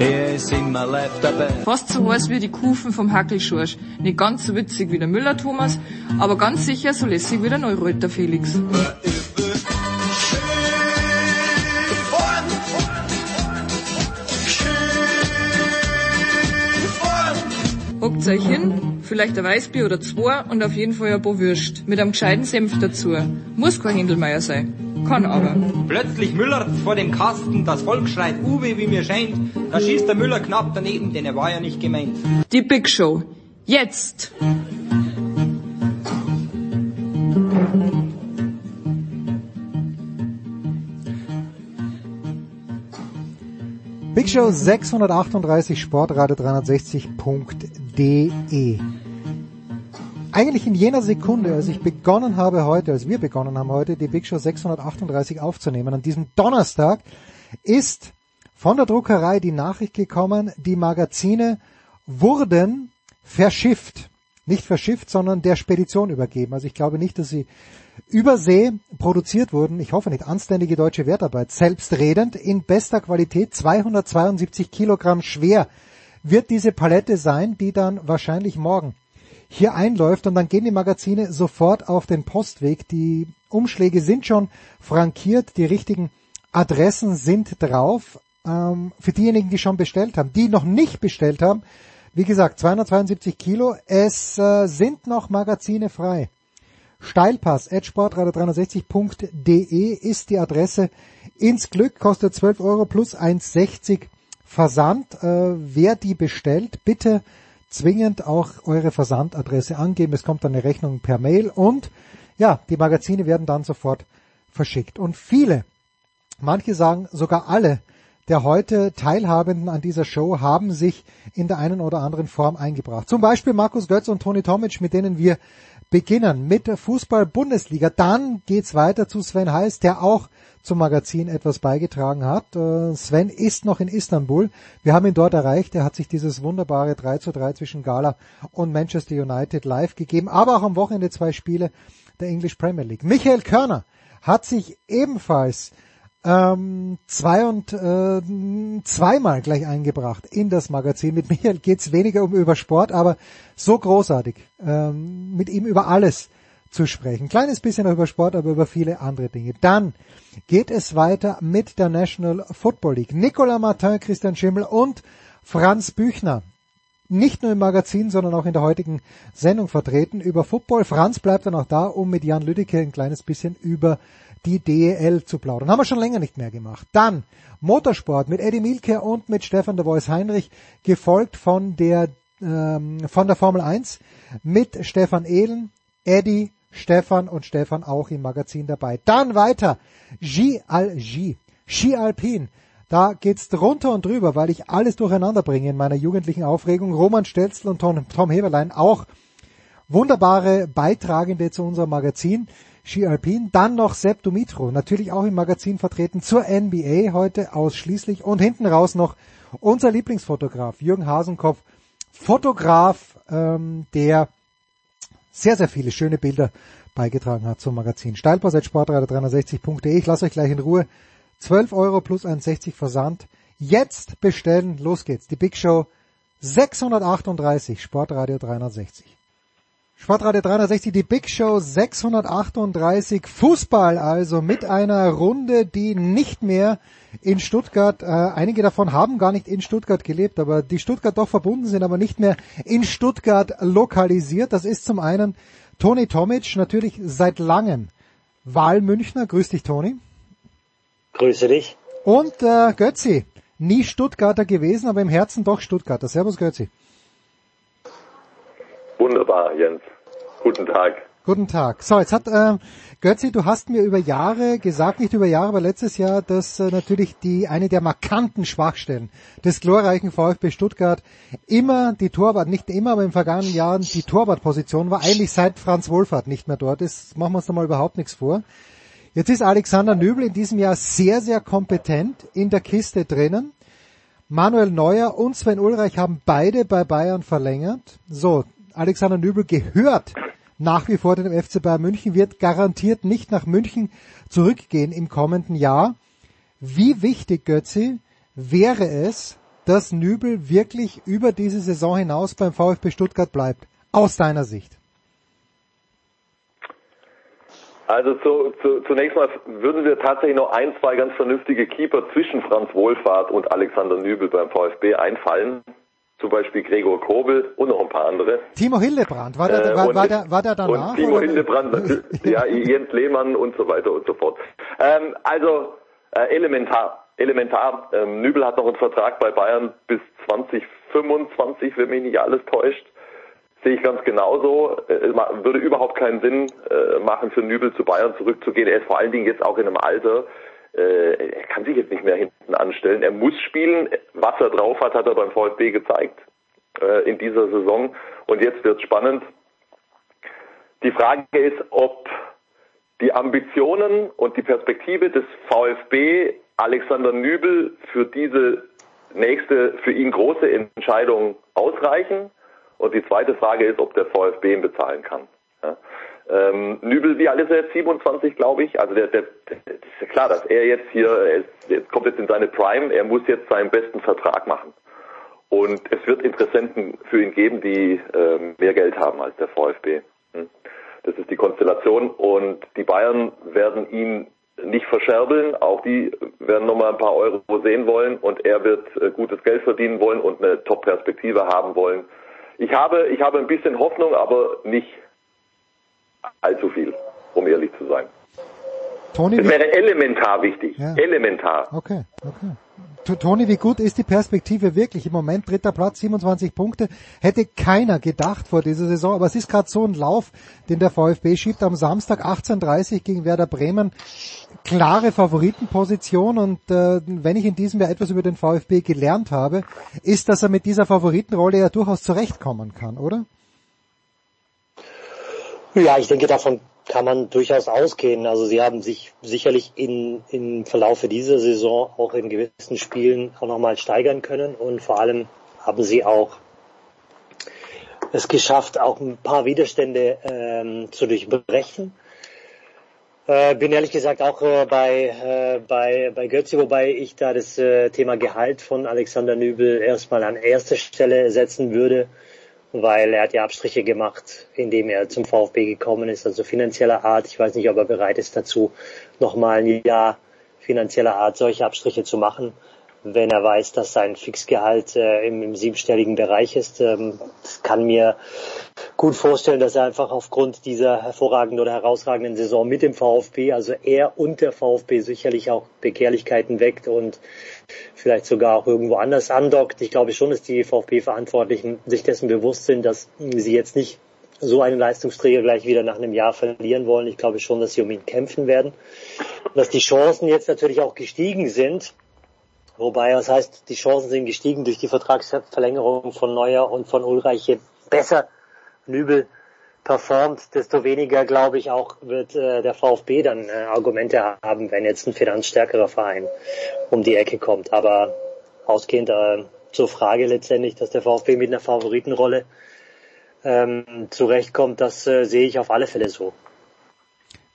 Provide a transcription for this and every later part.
er ist immer live dabei. Fast so heiß wie die Kufen vom Hackelschorsch. Nicht ganz so witzig wie der Müller-Thomas, aber ganz sicher so lässig wie der Neureuter Felix. Hockt euch hin, vielleicht ein Weißbier oder zwei und auf jeden Fall ein paar Würst. Mit einem gescheiten Senf dazu. Muss kein Händelmeier sein. Kann aber. Plötzlich Müller vor dem Kasten, das Volk schreit Uwe, wie mir scheint. Da schießt der Müller knapp daneben, denn er war ja nicht gemeint. Die Big Show. Jetzt! Big Show 638 Sportradio 360.de. Eigentlich in jener Sekunde, als ich begonnen habe heute, als wir begonnen haben heute, die Big Show 638 aufzunehmen, an diesem Donnerstag, ist von der Druckerei die Nachricht gekommen, die Magazine wurden verschifft. Nicht verschifft, sondern der Spedition übergeben. Also ich glaube nicht, dass sie Übersee produziert wurden, ich hoffe nicht, anständige deutsche Wertarbeit, selbstredend, in bester Qualität, 272 Kilogramm schwer wird diese Palette sein, die dann wahrscheinlich morgen hier einläuft und dann gehen die Magazine sofort auf den Postweg. Die Umschläge sind schon frankiert, die richtigen Adressen sind drauf. Ähm, für diejenigen, die schon bestellt haben, die noch nicht bestellt haben, wie gesagt, 272 Kilo, es äh, sind noch Magazine frei. Steilpass at sportradio360.de ist die Adresse. Ins Glück kostet 12 Euro plus 1,60 Versand. Äh, wer die bestellt, bitte zwingend auch eure Versandadresse angeben. Es kommt dann eine Rechnung per Mail und ja, die Magazine werden dann sofort verschickt. Und viele, manche sagen sogar alle der heute Teilhabenden an dieser Show haben sich in der einen oder anderen Form eingebracht. Zum Beispiel Markus Götz und Toni Tomic, mit denen wir beginnen mit der Fußball-Bundesliga. Dann geht's weiter zu Sven Heiß, der auch zum Magazin etwas beigetragen hat. Äh, Sven ist noch in Istanbul. Wir haben ihn dort erreicht. Er hat sich dieses wunderbare 3 zu 3 zwischen Gala und Manchester United live gegeben, aber auch am Wochenende zwei Spiele der English Premier League. Michael Körner hat sich ebenfalls ähm, zwei und äh, zweimal gleich eingebracht in das Magazin. Mit Michael geht's weniger um über Sport, aber so großartig, ähm, mit ihm über alles zu sprechen. Kleines bisschen über Sport, aber über viele andere Dinge. Dann geht es weiter mit der National Football League. Nicolas Martin, Christian Schimmel und Franz Büchner. Nicht nur im Magazin, sondern auch in der heutigen Sendung vertreten über Football. Franz bleibt dann auch da, um mit Jan Lüdecke ein kleines bisschen über die DEL zu plaudern. Haben wir schon länger nicht mehr gemacht. Dann Motorsport mit Eddie Milke und mit Stefan de Vois Heinrich, gefolgt von der, ähm, von der Formel 1 mit Stefan Ehlen, Eddie, Stefan und Stefan auch im Magazin dabei. Dann weiter Ski Al Ski, Ski Alpin. Da geht's drunter und drüber, weil ich alles durcheinander bringe in meiner jugendlichen Aufregung. Roman Stelzl und Tom, Tom Heberlein auch wunderbare Beitragende zu unserem Magazin. Ski Alpin. Dann noch Sepp Dumitro, natürlich auch im Magazin vertreten zur NBA heute ausschließlich. Und hinten raus noch unser Lieblingsfotograf, Jürgen Hasenkopf, Fotograf, ähm, der sehr, sehr viele schöne Bilder beigetragen hat zum Magazin. Steilpass sportradio360.de. Ich lasse euch gleich in Ruhe. 12 Euro plus 1,60 Versand. Jetzt bestellen. Los geht's. Die Big Show 638 Sportradio 360. Sportradio 360, die Big Show 638, Fußball also mit einer Runde, die nicht mehr in Stuttgart, äh, einige davon haben gar nicht in Stuttgart gelebt, aber die Stuttgart doch verbunden sind, aber nicht mehr in Stuttgart lokalisiert. Das ist zum einen Toni Tomic, natürlich seit langem Wahlmünchner. Grüß dich, Toni. Grüße dich. Und äh, Götzi, nie Stuttgarter gewesen, aber im Herzen doch Stuttgarter. Servus, Götzi. Wunderbar, Jens. Guten Tag. Guten Tag. So, jetzt hat ähm, Götzi, du hast mir über Jahre gesagt, nicht über Jahre, aber letztes Jahr, dass äh, natürlich die eine der markanten Schwachstellen des glorreichen VfB Stuttgart immer die Torwart, nicht immer, aber im vergangenen Jahren die Torwartposition war, eigentlich seit Franz Wohlfahrt nicht mehr dort ist. Machen wir uns da mal überhaupt nichts vor. Jetzt ist Alexander Nübel in diesem Jahr sehr, sehr kompetent in der Kiste drinnen. Manuel Neuer und Sven Ulreich haben beide bei Bayern verlängert. So, Alexander Nübel gehört nach wie vor dem FC Bayern München, wird garantiert nicht nach München zurückgehen im kommenden Jahr. Wie wichtig, Götzi, wäre es, dass Nübel wirklich über diese Saison hinaus beim VfB Stuttgart bleibt? Aus deiner Sicht? Also zu, zu, zunächst mal würden wir tatsächlich noch ein, zwei ganz vernünftige Keeper zwischen Franz Wohlfahrt und Alexander Nübel beim VfB einfallen. Zum Beispiel Gregor Kobel und noch ein paar andere. Timo Hildebrand, war der, Äh, war, war, der, war der danach? Und Timo oder? Hildebrand, ja, Jens Lehmann und so weiter und so fort. Ähm, also äh, elementar, elementar. Ähm, Nübel hat noch einen Vertrag bei Bayern bis 2025, wenn mich nicht alles täuscht. Sehe ich ganz genauso. Äh, würde überhaupt keinen Sinn äh, machen, für Nübel zu Bayern zurückzugehen. Er ist vor allen Dingen jetzt auch in einem Alter, er kann sich jetzt nicht mehr hinten anstellen. Er muss spielen. Was er drauf hat, hat er beim VfB gezeigt äh, in dieser Saison. Und jetzt wird spannend. Die Frage ist, ob die Ambitionen und die Perspektive des VfB Alexander Nübel für diese nächste, für ihn große Entscheidung ausreichen. Und die zweite Frage ist, ob der VfB ihn bezahlen kann. Ja. Ähm, Nübel, wie alt ist er jetzt? 27, glaube ich. Also der, der, der, ist ja klar, dass er jetzt hier, er er kommt jetzt in seine Prime, er muss jetzt seinen besten Vertrag machen. Und es wird Interessenten für ihn geben, die ähm, mehr Geld haben als der VfB. Hm. Das ist die Konstellation. Und die Bayern werden ihn nicht verscherbeln. Auch die werden nochmal ein paar Euro sehen wollen. Und er wird äh, gutes Geld verdienen wollen und eine Top-Perspektive haben wollen. Ich habe, ich habe ein bisschen Hoffnung, aber nicht allzu viel, um ehrlich zu sein. Toni, wie, wäre elementar wichtig. Ja. Elementar. okay, okay. Toni, wie gut ist die Perspektive wirklich? Im Moment dritter Platz, 27 Punkte. Hätte keiner gedacht vor dieser Saison, aber es ist gerade so ein Lauf, den der VfB schiebt am Samstag 18.30 gegen Werder Bremen. Klare Favoritenposition und äh, wenn ich in diesem Jahr etwas über den VfB gelernt habe, ist, dass er mit dieser Favoritenrolle ja durchaus zurechtkommen kann, oder? Ja, ich denke, davon kann man durchaus ausgehen. Also sie haben sich sicherlich in, im Verlaufe dieser Saison auch in gewissen Spielen auch nochmal steigern können und vor allem haben sie auch es geschafft, auch ein paar Widerstände ähm, zu durchbrechen. Äh, bin ehrlich gesagt auch äh, bei, äh, bei, bei Götze, wobei ich da das äh, Thema Gehalt von Alexander Nübel erstmal an erster Stelle setzen würde, weil er hat ja Abstriche gemacht, indem er zum VfB gekommen ist, also finanzieller Art. Ich weiß nicht, ob er bereit ist dazu, nochmal ein Jahr finanzieller Art solche Abstriche zu machen, wenn er weiß, dass sein Fixgehalt äh, im, im siebenstelligen Bereich ist. Ähm, kann mir gut vorstellen, dass er einfach aufgrund dieser hervorragenden oder herausragenden Saison mit dem VfB, also er und der VfB sicherlich auch Begehrlichkeiten weckt und vielleicht sogar auch irgendwo anders andockt. Ich glaube schon, dass die VfB-Verantwortlichen sich dessen bewusst sind, dass sie jetzt nicht so einen Leistungsträger gleich wieder nach einem Jahr verlieren wollen. Ich glaube schon, dass sie um ihn kämpfen werden. Dass die Chancen jetzt natürlich auch gestiegen sind. Wobei, was heißt, die Chancen sind gestiegen durch die Vertragsverlängerung von Neuer und von Ulreich. Je besser Nübel performt, desto weniger, glaube ich, auch wird äh, der VfB dann äh, Argumente haben, wenn jetzt ein finanzstärkerer Verein um die Ecke kommt. Aber ausgehend äh, zur Frage letztendlich, dass der VfB mit einer Favoritenrolle ähm, zurechtkommt, das äh, sehe ich auf alle Fälle so.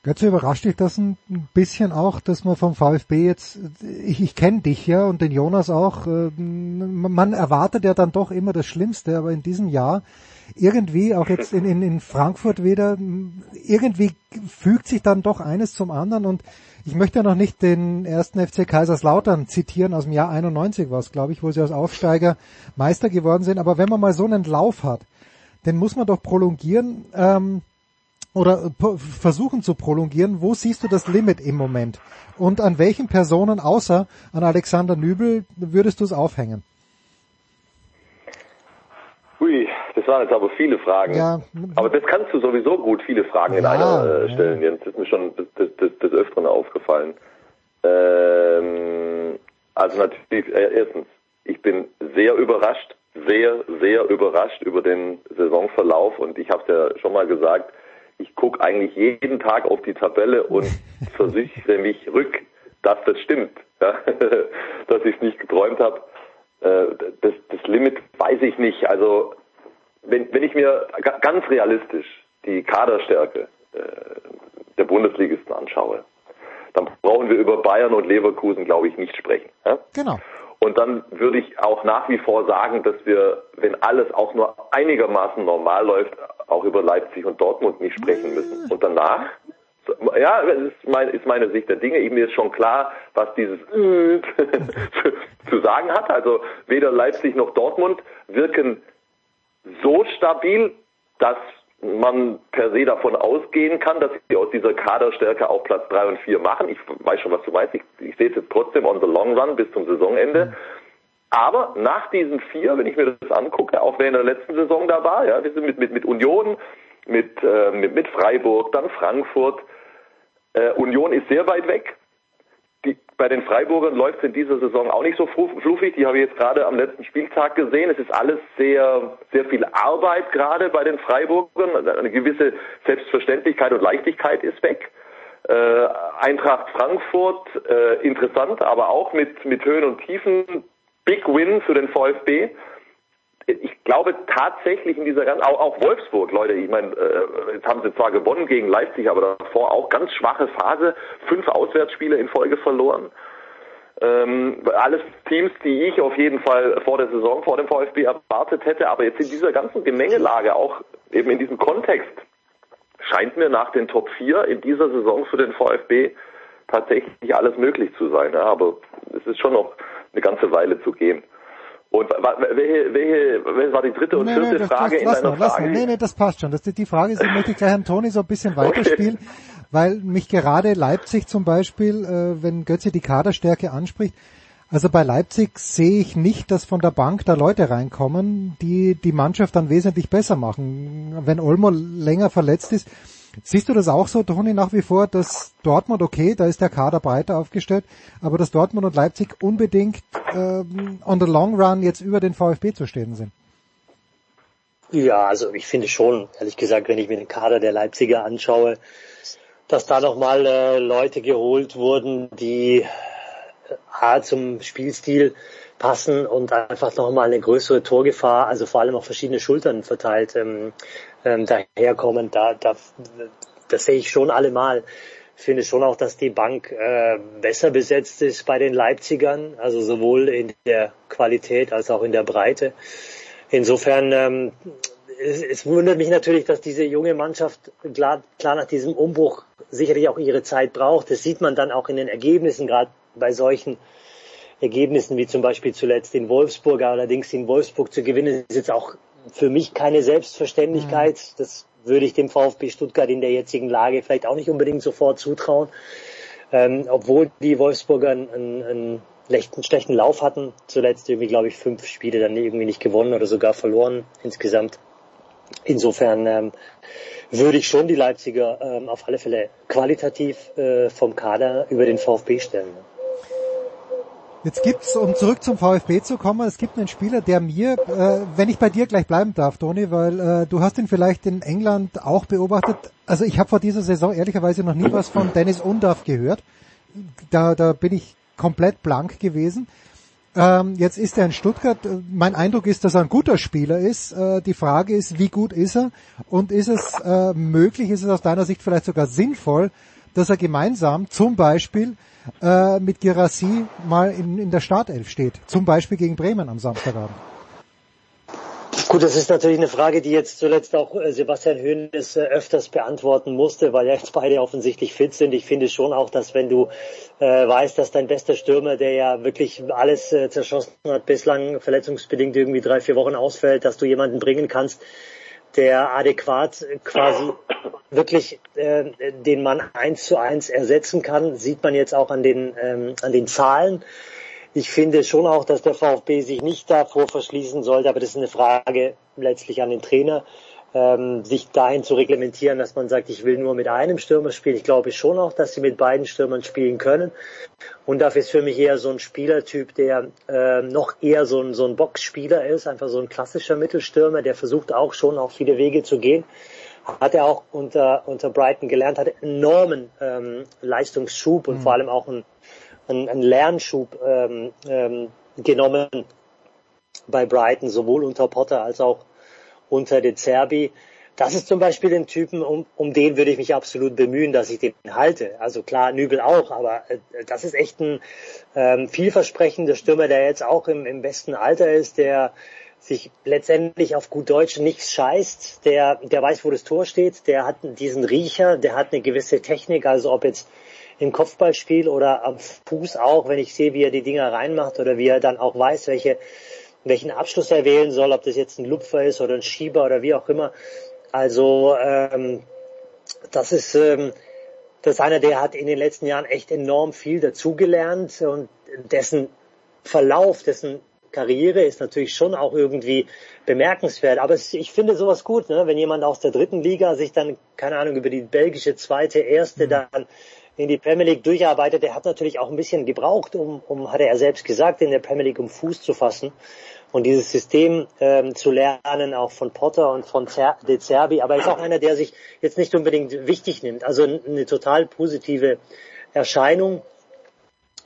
Götze, überrascht dich das ein bisschen auch, dass man vom VfB jetzt, ich, ich kenne dich ja und den Jonas auch, äh, man erwartet ja dann doch immer das Schlimmste, aber in diesem Jahr irgendwie, auch jetzt in, in, in Frankfurt wieder, irgendwie fügt sich dann doch eines zum anderen und ich möchte ja noch nicht den ersten FC Kaiserslautern zitieren, aus dem Jahr 91 war es, glaube ich, wo sie als Aufsteiger Meister geworden sind, aber wenn man mal so einen Lauf hat, den muss man doch prolongieren, ähm, oder p- versuchen zu prolongieren. Wo siehst du das Limit im Moment? Und an welchen Personen außer an Alexander Nübel würdest du es aufhängen? Ui, das waren jetzt aber viele Fragen. Ja. Aber das kannst du sowieso gut, viele Fragen in Ja, einer äh, ja. stellen, Jens. Das ist mir schon des, des, des, des Öfteren aufgefallen. Ähm, also natürlich, äh, erstens, ich bin sehr überrascht, sehr, sehr überrascht über den Saisonverlauf und ich habe es ja schon mal gesagt, ich gucke eigentlich jeden Tag auf die Tabelle und versichere mich rück, dass das stimmt, ja? dass ich es nicht geträumt habe. Äh, das, das Limit weiß ich nicht. Also wenn, wenn ich mir ga- ganz realistisch die Kaderstärke äh, der Bundesligisten anschaue, dann brauchen wir über Bayern und Leverkusen, glaube ich, nicht sprechen. Ja? Genau. Und dann würde ich auch nach wie vor sagen, dass wir, wenn alles auch nur einigermaßen normal läuft, auch über Leipzig und Dortmund nicht sprechen müssen. Und danach, ja, das ist, mein, ist meine Sicht der Dinge. Mir ist schon klar, was dieses zu sagen hat. Also weder Leipzig noch Dortmund wirken so stabil, dass man per se davon ausgehen kann, dass sie aus dieser Kaderstärke auch Platz drei und vier machen. Ich weiß schon, was du meinst. Ich, ich sehe es jetzt trotzdem on the long run bis zum Saisonende. Aber nach diesen vier, wenn ich mir das angucke, auch wer in der letzten Saison da war, ja, wir sind mit, mit, mit Union, mit, äh, mit, mit Freiburg, dann Frankfurt. Äh, Union ist sehr weit weg. Die, bei den Freiburgern läuft es in dieser Saison auch nicht so flu- fluffig. Die habe ich jetzt gerade am letzten Spieltag gesehen. Es ist alles sehr, sehr viel Arbeit gerade bei den Freiburgern. Also Eine gewisse Selbstverständlichkeit und Leichtigkeit ist weg. Äh, Eintracht Frankfurt, äh, interessant, aber auch mit, mit Höhen und Tiefen. Big Win für den VfB ich glaube tatsächlich in dieser ganzen, auch, auch Wolfsburg, Leute, ich meine, äh, jetzt haben sie zwar gewonnen gegen Leipzig, aber davor auch ganz schwache Phase, fünf Auswärtsspiele in Folge verloren. Ähm, alles Teams, die ich auf jeden Fall vor der Saison, vor dem VfB erwartet hätte, aber jetzt in dieser ganzen Gemengelage, auch eben in diesem Kontext, scheint mir nach den Top 4 in dieser Saison für den VfB tatsächlich alles möglich zu sein. Ja, aber es ist schon noch eine ganze Weile zu gehen. Und welche, welche, welche war die dritte und Nee, vierte nee, das, Frage das, in deiner mal, lass Frage? mal. Nee, nee, das passt schon. Das, die Frage ist, die möchte ich gleich an Toni so ein bisschen weiterspielen, weil mich gerade Leipzig zum Beispiel, äh, wenn Götze die Kaderstärke anspricht, also bei Leipzig sehe ich nicht, dass von der Bank da Leute reinkommen, die die Mannschaft dann wesentlich besser machen. Wenn Olmo länger verletzt ist, siehst du das auch so, Toni, nach wie vor, dass Dortmund, okay, da ist der Kader breiter aufgestellt, aber dass Dortmund und Leipzig unbedingt ähm, on the long run jetzt über den VfB zu stehen sind? Ja, also ich finde schon, ehrlich gesagt, wenn ich mir den Kader der Leipziger anschaue, dass da nochmal äh, Leute geholt wurden, die äh, A zum Spielstil passen und einfach nochmal eine größere Torgefahr, also vor allem auf verschiedene Schultern verteilt ähm, ähm, daherkommen. Da, da, das sehe ich schon allemal. Ich finde schon auch, dass die Bank äh, besser besetzt ist bei den Leipzigern, also sowohl in der Qualität als auch in der Breite. Insofern, ähm, es, es wundert mich natürlich, dass diese junge Mannschaft klar, klar nach diesem Umbruch sicherlich auch ihre Zeit braucht. Das sieht man dann auch in den Ergebnissen, gerade bei solchen Ergebnissen wie zum Beispiel zuletzt in Wolfsburg. Allerdings in Wolfsburg zu gewinnen ist jetzt auch für mich keine Selbstverständlichkeit. Das würde ich dem VfB Stuttgart in der jetzigen Lage vielleicht auch nicht unbedingt sofort zutrauen. Ähm, obwohl die Wolfsburger einen, einen, einen schlechten, schlechten Lauf hatten. Zuletzt irgendwie, glaube ich, fünf Spiele dann irgendwie nicht gewonnen oder sogar verloren insgesamt. Insofern ähm, würde ich schon die Leipziger ähm, auf alle Fälle qualitativ äh, vom Kader über den VfB stellen. Jetzt gibt's, um zurück zum VfB zu kommen, es gibt einen Spieler, der mir, äh, wenn ich bei dir gleich bleiben darf, Toni, weil äh, du hast ihn vielleicht in England auch beobachtet. Also ich habe vor dieser Saison ehrlicherweise noch nie was von Dennis Undaff gehört. Da, da bin ich komplett blank gewesen. Ähm, jetzt ist er in Stuttgart. Mein Eindruck ist, dass er ein guter Spieler ist. Äh, die Frage ist, wie gut ist er? Und ist es äh, möglich, ist es aus deiner Sicht vielleicht sogar sinnvoll, dass er gemeinsam zum Beispiel äh, mit Girassi mal in, in der Startelf steht? Zum Beispiel gegen Bremen am Samstagabend. Gut, das ist natürlich eine Frage, die jetzt zuletzt auch äh, Sebastian Hoeneß äh, öfters beantworten musste, weil ja jetzt beide offensichtlich fit sind. Ich finde schon auch, dass wenn du äh, weißt, dass dein bester Stürmer, der ja wirklich alles äh, zerschossen hat, bislang verletzungsbedingt irgendwie drei, vier Wochen ausfällt, dass du jemanden bringen kannst, der adäquat quasi wirklich äh, den Mann eins zu eins ersetzen kann, sieht man jetzt auch an den ähm, an den Zahlen. ich finde schon auch, dass der VfB sich nicht davor verschließen sollte, aber das ist eine Frage letztlich an den Trainer, ähm, sich dahin zu reglementieren, dass man sagt, ich will nur mit einem Stürmer spielen. Ich glaube schon auch, dass sie mit beiden Stürmern spielen können. Und dafür ist für mich eher so ein Spielertyp, der äh, noch eher so ein, so ein Boxspieler ist, einfach so ein klassischer Mittelstürmer, der versucht auch schon auf viele Wege zu gehen. Hat er auch unter, unter Brighton gelernt, hat enormen ähm, Leistungsschub und mhm. vor allem auch einen einen, einen Lernschub ähm, ähm, genommen bei Brighton, sowohl unter Potter als auch unter De Zerbi. Das ist zum Beispiel ein Typen, um, um den würde ich mich absolut bemühen, dass ich den halte. Also klar, Nübel auch, aber äh, das ist echt ein ähm, vielversprechender Stürmer, der jetzt auch im, im besten Alter ist, der sich letztendlich auf gut Deutsch nichts scheißt, der, der weiß, wo das Tor steht, der hat diesen Riecher, der hat eine gewisse Technik, also ob jetzt im Kopfballspiel oder am Fuß auch, wenn ich sehe, wie er die Dinger reinmacht oder wie er dann auch weiß, welche, welchen Abschluss er wählen soll, ob das jetzt ein Lupfer ist oder ein Schieber oder wie auch immer. Also ähm, das ist ähm, das ist einer, der hat in den letzten Jahren echt enorm viel dazugelernt und dessen Verlauf, dessen Karriere ist natürlich schon auch irgendwie bemerkenswert. Aber ich finde sowas gut, ne? wenn jemand aus der dritten Liga sich dann, keine Ahnung, über die belgische zweite, erste mhm. dann in die Premier League durcharbeitet, der hat natürlich auch ein bisschen gebraucht, um, um hat er selbst gesagt, in der Premier League um Fuß zu fassen und dieses System ähm, zu lernen, auch von Potter und von Zer De Zerbi. Aber er ist auch einer, der sich jetzt nicht unbedingt wichtig nimmt. Also eine total positive Erscheinung.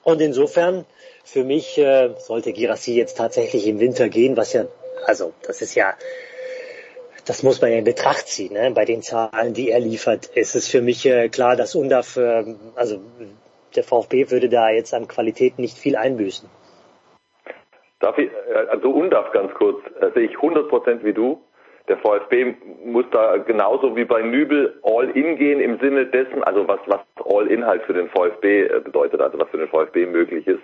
Und insofern, für mich äh, sollte Girassi jetzt tatsächlich im Winter gehen, was ja, also das ist ja das muss man ja in Betracht ziehen. Ne? Bei den Zahlen, die er liefert, ist es für mich äh, klar, dass UNDAF, äh, also der VfB würde da jetzt an Qualität nicht viel einbüßen. Darf ich, äh, also UNDAF ganz kurz, äh, sehe ich 100% wie du. Der VfB muss da genauso wie bei Nübel all in gehen im Sinne dessen, also was, was all in halt für den VfB äh, bedeutet, also was für den VfB möglich ist.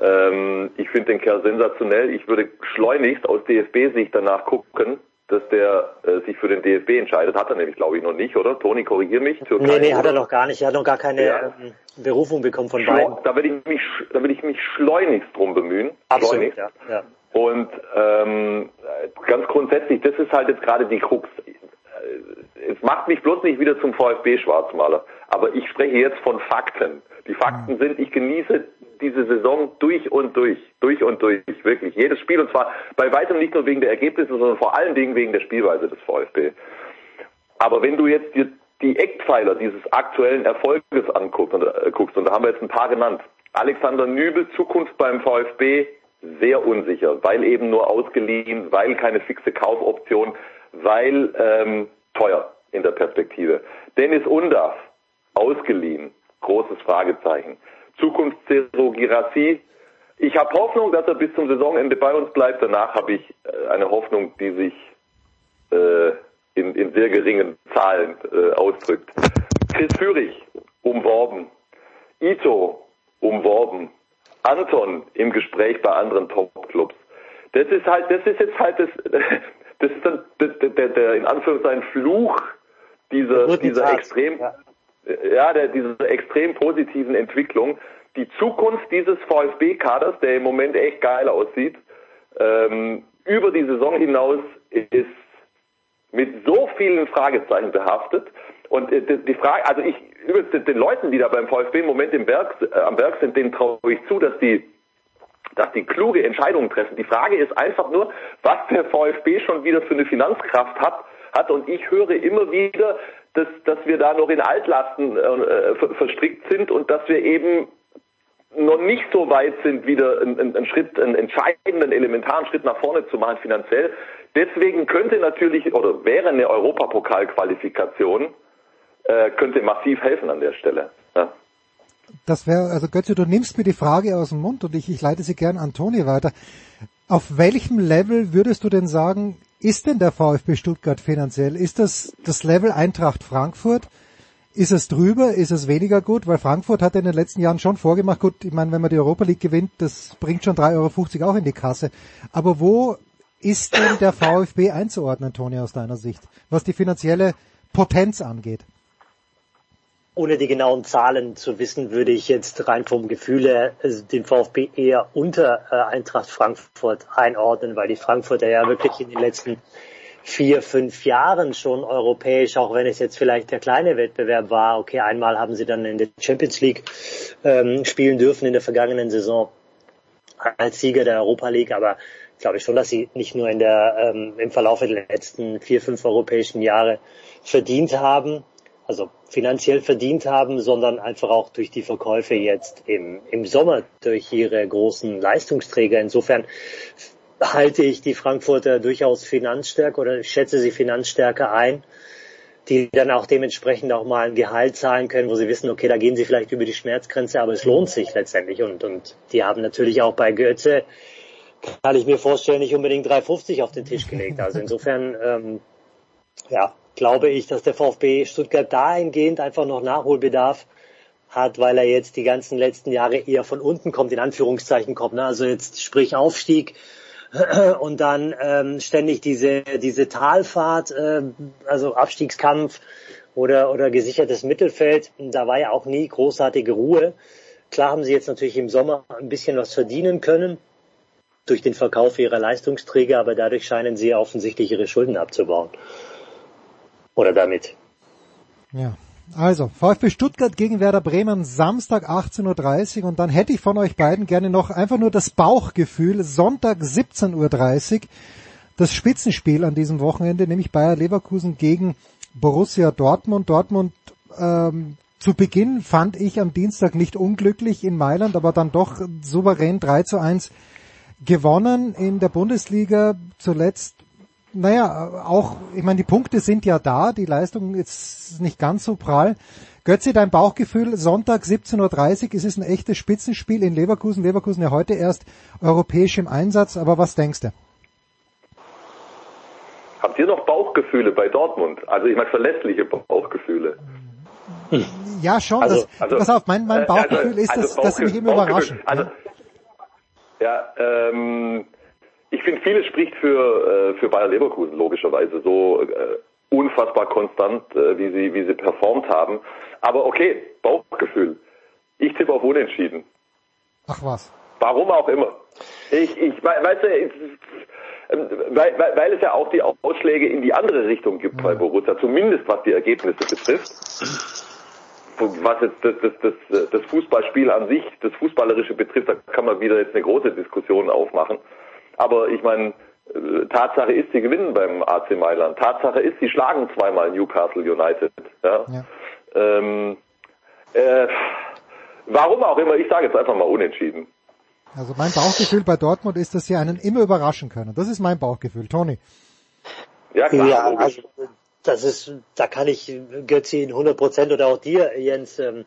Ähm, ich finde den Kerl sensationell. Ich würde schleunigst aus DFB-Sicht danach gucken, dass der äh, sich für den DFB entscheidet, hat er nämlich, glaube ich, noch nicht, oder? Toni, korrigier mich. Türkei, nee, nee, oder? hat er noch gar nicht. Er hat noch gar keine ja. ähm, Berufung bekommen von beiden. Da will ich mich, da will ich mich schleunigst drum bemühen. Absolut, schleunigst. ja. ja. Und ähm, ganz grundsätzlich, das ist halt jetzt gerade die Krux. Es macht mich bloß nicht wieder zum VfB-Schwarzmaler. Aber ich spreche jetzt von Fakten. Die Fakten mhm. sind, ich genieße diese Saison durch und durch, durch und durch, wirklich. Jedes Spiel und zwar bei weitem nicht nur wegen der Ergebnisse, sondern vor allen Dingen wegen der Spielweise des VfB. Aber wenn du jetzt dir die Eckpfeiler dieses aktuellen Erfolges anguckst, und, äh, und da haben wir jetzt ein paar genannt. Alexander Nübel, Zukunft beim VfB, sehr unsicher, weil eben nur ausgeliehen, weil keine fixe Kaufoption, weil ähm, teuer in der Perspektive. Dennis Undaff, ausgeliehen, großes Fragezeichen. Zukunftszero Girassi. Ich habe Hoffnung, dass er bis zum Saisonende bei uns bleibt. Danach habe ich äh, eine Hoffnung, die sich äh, in, in sehr geringen Zahlen äh, ausdrückt. Chris Führig, umworben. Ito, umworben. Anton im Gespräch bei anderen Top-Clubs. Das ist halt, das ist jetzt halt das, das ist dann der, der, der in Anführungszeichen Fluch dieser, dieser extrem, ja ja, der, diese extrem positiven Entwicklung. Die Zukunft dieses VfB-Kaders, der im Moment echt geil aussieht, ähm, über die Saison hinaus ist mit so vielen Fragezeichen behaftet. Und äh, die Frage, also ich, übrigens den Leuten, die da beim VfB im Moment im Berg, äh, am Berg sind, denen traue ich zu, dass die dass die kluge Entscheidungen treffen. Die Frage ist einfach nur, was der VfB schon wieder für eine Finanzkraft hat, hat. Und ich höre immer wieder, dass, dass wir da noch in Altlasten äh, verstrickt sind und dass wir eben noch nicht so weit sind, wieder einen, einen Schritt, einen entscheidenden, elementaren Schritt nach vorne zu machen finanziell. Deswegen könnte natürlich oder wäre eine Europapokalqualifikation äh, könnte massiv helfen an der Stelle. Ja. Das wäre, also Götze, du nimmst mir die Frage aus dem Mund und ich, ich leite sie gern an Toni weiter. Auf welchem Level würdest du denn sagen, ist denn der VfB Stuttgart finanziell? Ist das das Level Eintracht Frankfurt? Ist es drüber? Ist es weniger gut? Weil Frankfurt hat in den letzten Jahren schon vorgemacht, gut, ich meine, wenn man die Europa League gewinnt, das bringt schon 3,50 Euro auch in die Kasse. Aber wo ist denn der VfB einzuordnen, Toni, aus deiner Sicht, was die finanzielle Potenz angeht? Ohne die genauen Zahlen zu wissen, würde ich jetzt rein vom Gefühle äh, den VfB eher unter äh, Eintracht Frankfurt einordnen, weil die Frankfurter ja wirklich in den letzten vier, fünf Jahren schon europäisch, auch wenn es jetzt vielleicht der kleine Wettbewerb war. Okay, einmal haben sie dann in der Champions League ähm, spielen dürfen in der vergangenen Saison als Sieger der Europa League, aber glaube ich schon, dass sie nicht nur in der ähm, im Verlauf der letzten vier, fünf europäischen Jahre verdient haben, also finanziell verdient haben, sondern einfach auch durch die Verkäufe jetzt im, im Sommer durch ihre großen Leistungsträger. Insofern halte ich die Frankfurter durchaus finanzstärker oder schätze sie finanzstärker ein, die dann auch dementsprechend auch mal ein Gehalt zahlen können, wo sie wissen, okay, da gehen sie vielleicht über die Schmerzgrenze, aber es lohnt sich letztendlich. Und, und die haben natürlich auch bei Goethe, kann ich mir vorstellen, nicht unbedingt 3,50 auf den Tisch gelegt. Also insofern, ähm, ja, glaube ich, dass der VfB Stuttgart dahingehend einfach noch Nachholbedarf hat, weil er jetzt die ganzen letzten Jahre eher von unten kommt, in Anführungszeichen kommt. Ne? Also jetzt sprich Aufstieg und dann ähm, ständig diese, diese Talfahrt, äh, also Abstiegskampf oder, oder gesichertes Mittelfeld. Da war ja auch nie großartige Ruhe. Klar haben sie jetzt natürlich im Sommer ein bisschen was verdienen können durch den Verkauf ihrer Leistungsträger, aber dadurch scheinen sie offensichtlich ihre Schulden abzubauen oder damit. Ja. Also, VfB Stuttgart gegen Werder Bremen Samstag 18.30 Uhr und dann hätte ich von euch beiden gerne noch einfach nur das Bauchgefühl, Sonntag 17.30 Uhr, das Spitzenspiel an diesem Wochenende, nämlich Bayer Leverkusen gegen Borussia Dortmund. Dortmund ähm, zu Beginn fand ich am Dienstag nicht unglücklich in Mailand, aber dann doch souverän 3 zu 1 gewonnen in der Bundesliga zuletzt naja, auch, ich meine, die Punkte sind ja da, die Leistung ist nicht ganz so prall. Götze, dein Bauchgefühl, Sonntag 17.30 Uhr, ist es ein echtes Spitzenspiel in Leverkusen. Leverkusen ja heute erst europäisch im Einsatz, aber was denkst du? Habt ihr noch Bauchgefühle bei Dortmund? Also ich meine verlässliche Bauchgefühle. Ja, schon. Also, das, also, pass auf, mein, mein äh, Bauchgefühl also, ist, dass, also dass sie mich immer überraschen. Also, ja, ähm, ich finde, vieles spricht für, äh, für Bayer Leverkusen, logischerweise, so äh, unfassbar konstant, äh, wie, sie, wie sie performt haben. Aber okay, Bauchgefühl. Ich tippe auf Unentschieden. Ach was. Warum auch immer. Ich, ich weißt du, ich, ähm, weil, weil, weil es ja auch die Ausschläge in die andere Richtung gibt bei Borussia, zumindest was die Ergebnisse betrifft. Was jetzt das, das, das, das Fußballspiel an sich, das Fußballerische betrifft, da kann man wieder jetzt eine große Diskussion aufmachen. Aber ich meine, äh, Tatsache ist, sie gewinnen beim AC Mailand. Tatsache ist, sie schlagen zweimal Newcastle United. Ja. ja. Ähm, äh, warum auch immer, ich sage jetzt einfach mal unentschieden. Also mein Bauchgefühl bei Dortmund ist, dass sie einen immer überraschen können. Das ist mein Bauchgefühl. Tony. Ja, klar. Ja, also, das ist, da kann ich Götzi in 100 Prozent oder auch dir, Jens, ähm,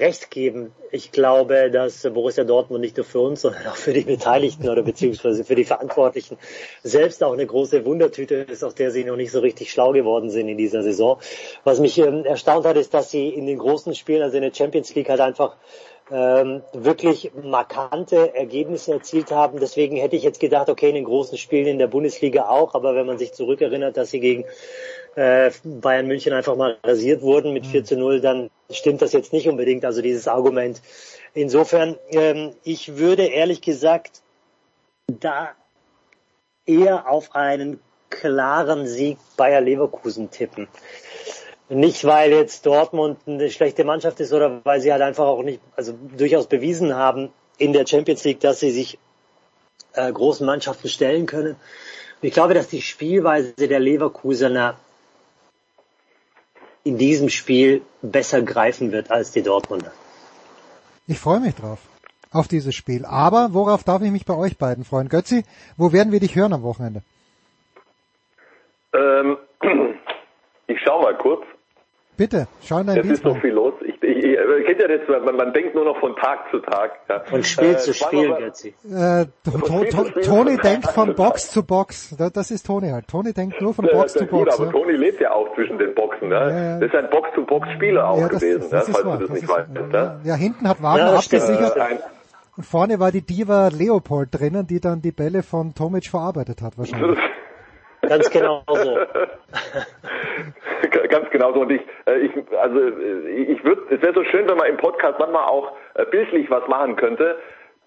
recht geben. Ich glaube, dass Borussia Dortmund nicht nur für uns, sondern auch für die Beteiligten oder beziehungsweise für die Verantwortlichen selbst auch eine große Wundertüte ist, auf der sie noch nicht so richtig schlau geworden sind in dieser Saison. Was mich ähm, erstaunt hat, ist, dass sie in den großen Spielen, also in der Champions League halt einfach ähm, wirklich markante Ergebnisse erzielt haben. Deswegen hätte ich jetzt gedacht, okay, in den großen Spielen in der Bundesliga auch, aber wenn man sich zurückerinnert, dass sie gegen äh, Bayern München einfach mal rasiert wurden mit 4 hm. zu 0, dann stimmt das jetzt nicht unbedingt, also dieses Argument. Insofern, ähm, ich würde ehrlich gesagt da eher auf einen klaren Sieg Bayer Leverkusen tippen. Nicht, weil jetzt Dortmund eine schlechte Mannschaft ist oder weil sie halt einfach auch nicht, also durchaus bewiesen haben in der Champions League, dass sie sich äh, großen Mannschaften stellen können. Ich glaube, dass die Spielweise der Leverkusener in diesem Spiel besser greifen wird als die Dortmunder. Ich freue mich drauf. Auf dieses Spiel. Aber worauf darf ich mich bei euch beiden freuen? Götzi, wo werden wir dich hören am Wochenende? Ähm, ich schau mal kurz. Bitte, schau in dein Es ist so viel los. Ich, ich, ich, kennt ja das, man, man denkt nur noch von Tag zu Tag. Ja. Von Spiel äh, zu Spiel, Götzi. Äh, Toni denkt von Box zu Box. Das ist Toni halt. Toni denkt nur von Box zu Box. Aber. Toni lebt ja auch zwischen den Boxen. Ne? Das ist ein Box-zu-Box-Spieler auch gewesen, das falls wahr. du das, nicht weißt. Ja, ja, hinten hat Wagner abgesichert. Und vorne war die Diva Leopold drinnen, die dann die Bälle von Tomic verarbeitet hat wahrscheinlich. Ganz genau so. ganz genau so. Und ich, äh, ich also äh, ich würde, es wäre so schön, wenn man im Podcast manchmal auch äh, bildlich was machen könnte.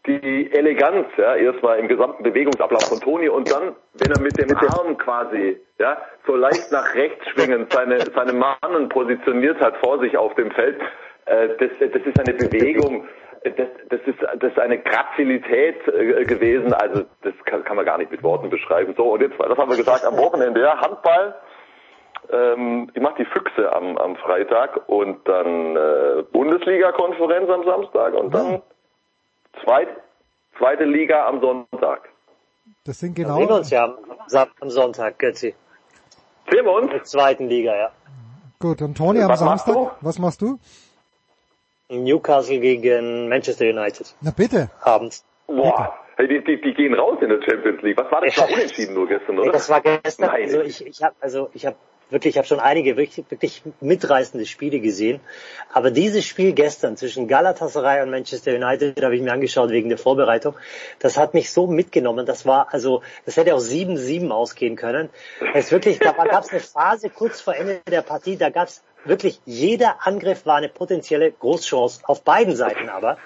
Die Eleganz, ja, erstmal im gesamten Bewegungsablauf von Toni und dann, wenn er mit dem Arm quasi, ja, so leicht nach rechts schwingend seine, seine Mannen positioniert hat vor sich auf dem Feld, äh, das, das ist eine Bewegung, das, das, ist, das ist eine Grazilität äh, gewesen, also das kann, kann man gar nicht mit Worten beschreiben. So, und jetzt, das haben wir gesagt, am Wochenende, ja, Handball, ähm, ich mache die Füchse am, am Freitag und dann äh, Bundesliga-Konferenz am Samstag und dann zweit, zweite Liga am Sonntag. Das sind Dann genau. sehen wir uns ja am, am Sonntag, Götzi. Sehen wir uns? In der zweiten Liga, ja. Gut, und Toni am Was machst Samstag, du? was machst du? Newcastle gegen Manchester United. Na bitte. Abends. Boah, hey, die, die, die gehen raus in der Champions League. Was war das? Das war unentschieden nur gestern, Nee, oder? das war gestern, Nein. also ich, ich habe also ich habe wirklich, ich habe schon einige wirklich, wirklich mitreißende Spiele gesehen. Aber dieses Spiel gestern zwischen Galatasaray und Manchester United habe ich mir angeschaut wegen der Vorbereitung. Das hat mich so mitgenommen. Das war also, das hätte auch 7-7 ausgehen können. Es wirklich, da gab es eine Phase kurz vor Ende der Partie, da gab es wirklich jeder Angriff war eine potenzielle Großchance auf beiden Seiten aber.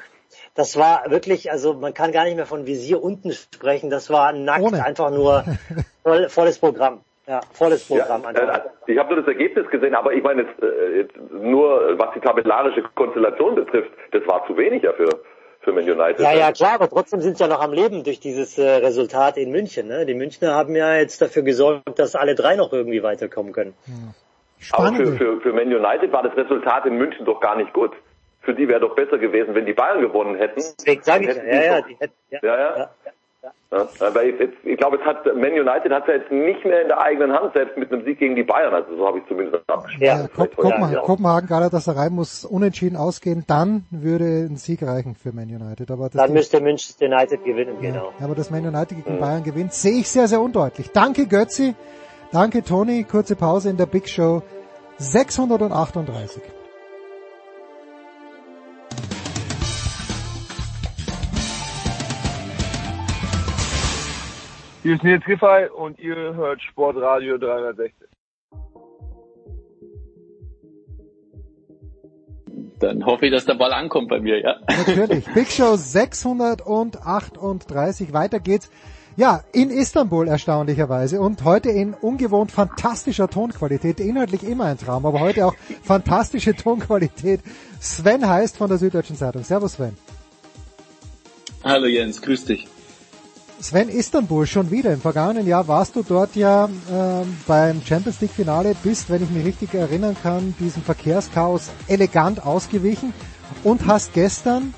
Das war wirklich, also man kann gar nicht mehr von Visier unten sprechen. Das war nackt, Ohne. einfach nur voll, volles Programm. Ja, volles Programm. Ja, äh, ich habe nur das Ergebnis gesehen, aber ich meine jetzt, äh, jetzt nur was die tabellarische Konstellation betrifft, das war zu wenig ja für, für Man United. Ja, ja, klar, aber trotzdem sind sie ja noch am Leben durch dieses äh, Resultat in München. Ne? Die Münchner haben ja jetzt dafür gesorgt, dass alle drei noch irgendwie weiterkommen können. Aber für, für, für Man United war das Resultat in München doch gar nicht gut. Für die wäre doch besser gewesen, wenn die Bayern gewonnen hätten. Deswegen sage ich ja, Hätten ja, die ja, doch- die hätten, ja, Ja, ja. Ja. Ja, aber ich, jetzt, ich glaube, es hat Man United hat ja jetzt nicht mehr in der eigenen Hand, selbst mit einem Sieg gegen die Bayern. Also so habe ich zumindest abgeschlossen. Ja, Ja, Kop Kopenhagen, ja. Kopenhagen Galatasaray muss unentschieden ausgehen, dann würde ein Sieg reichen für Man United. Aber das, Dann müsste Manchester United gewinnen, genau. aber das Man United gegen Bayern gewinnt, sehe ich sehr, sehr undeutlich. Danke Götzi, danke Toni, kurze Pause in der Big Show 638. Hier ist Nils Giffey und ihr hört Sportradio 360. Dann hoffe ich, dass der Ball ankommt bei mir, ja. Natürlich. Big Show 638. Weiter geht's. Ja, in Istanbul erstaunlicherweise und heute in ungewohnt fantastischer Tonqualität. Inhaltlich immer ein Traum, aber heute auch fantastische Tonqualität. Sven heißt von der Süddeutschen Zeitung. Servus Sven. Hallo Jens, grüß dich. Sven, Istanbul schon wieder. Im vergangenen Jahr warst du dort ja ähm, beim Champions League Finale, bist, wenn ich mich richtig erinnern kann, diesem Verkehrschaos elegant ausgewichen und hast gestern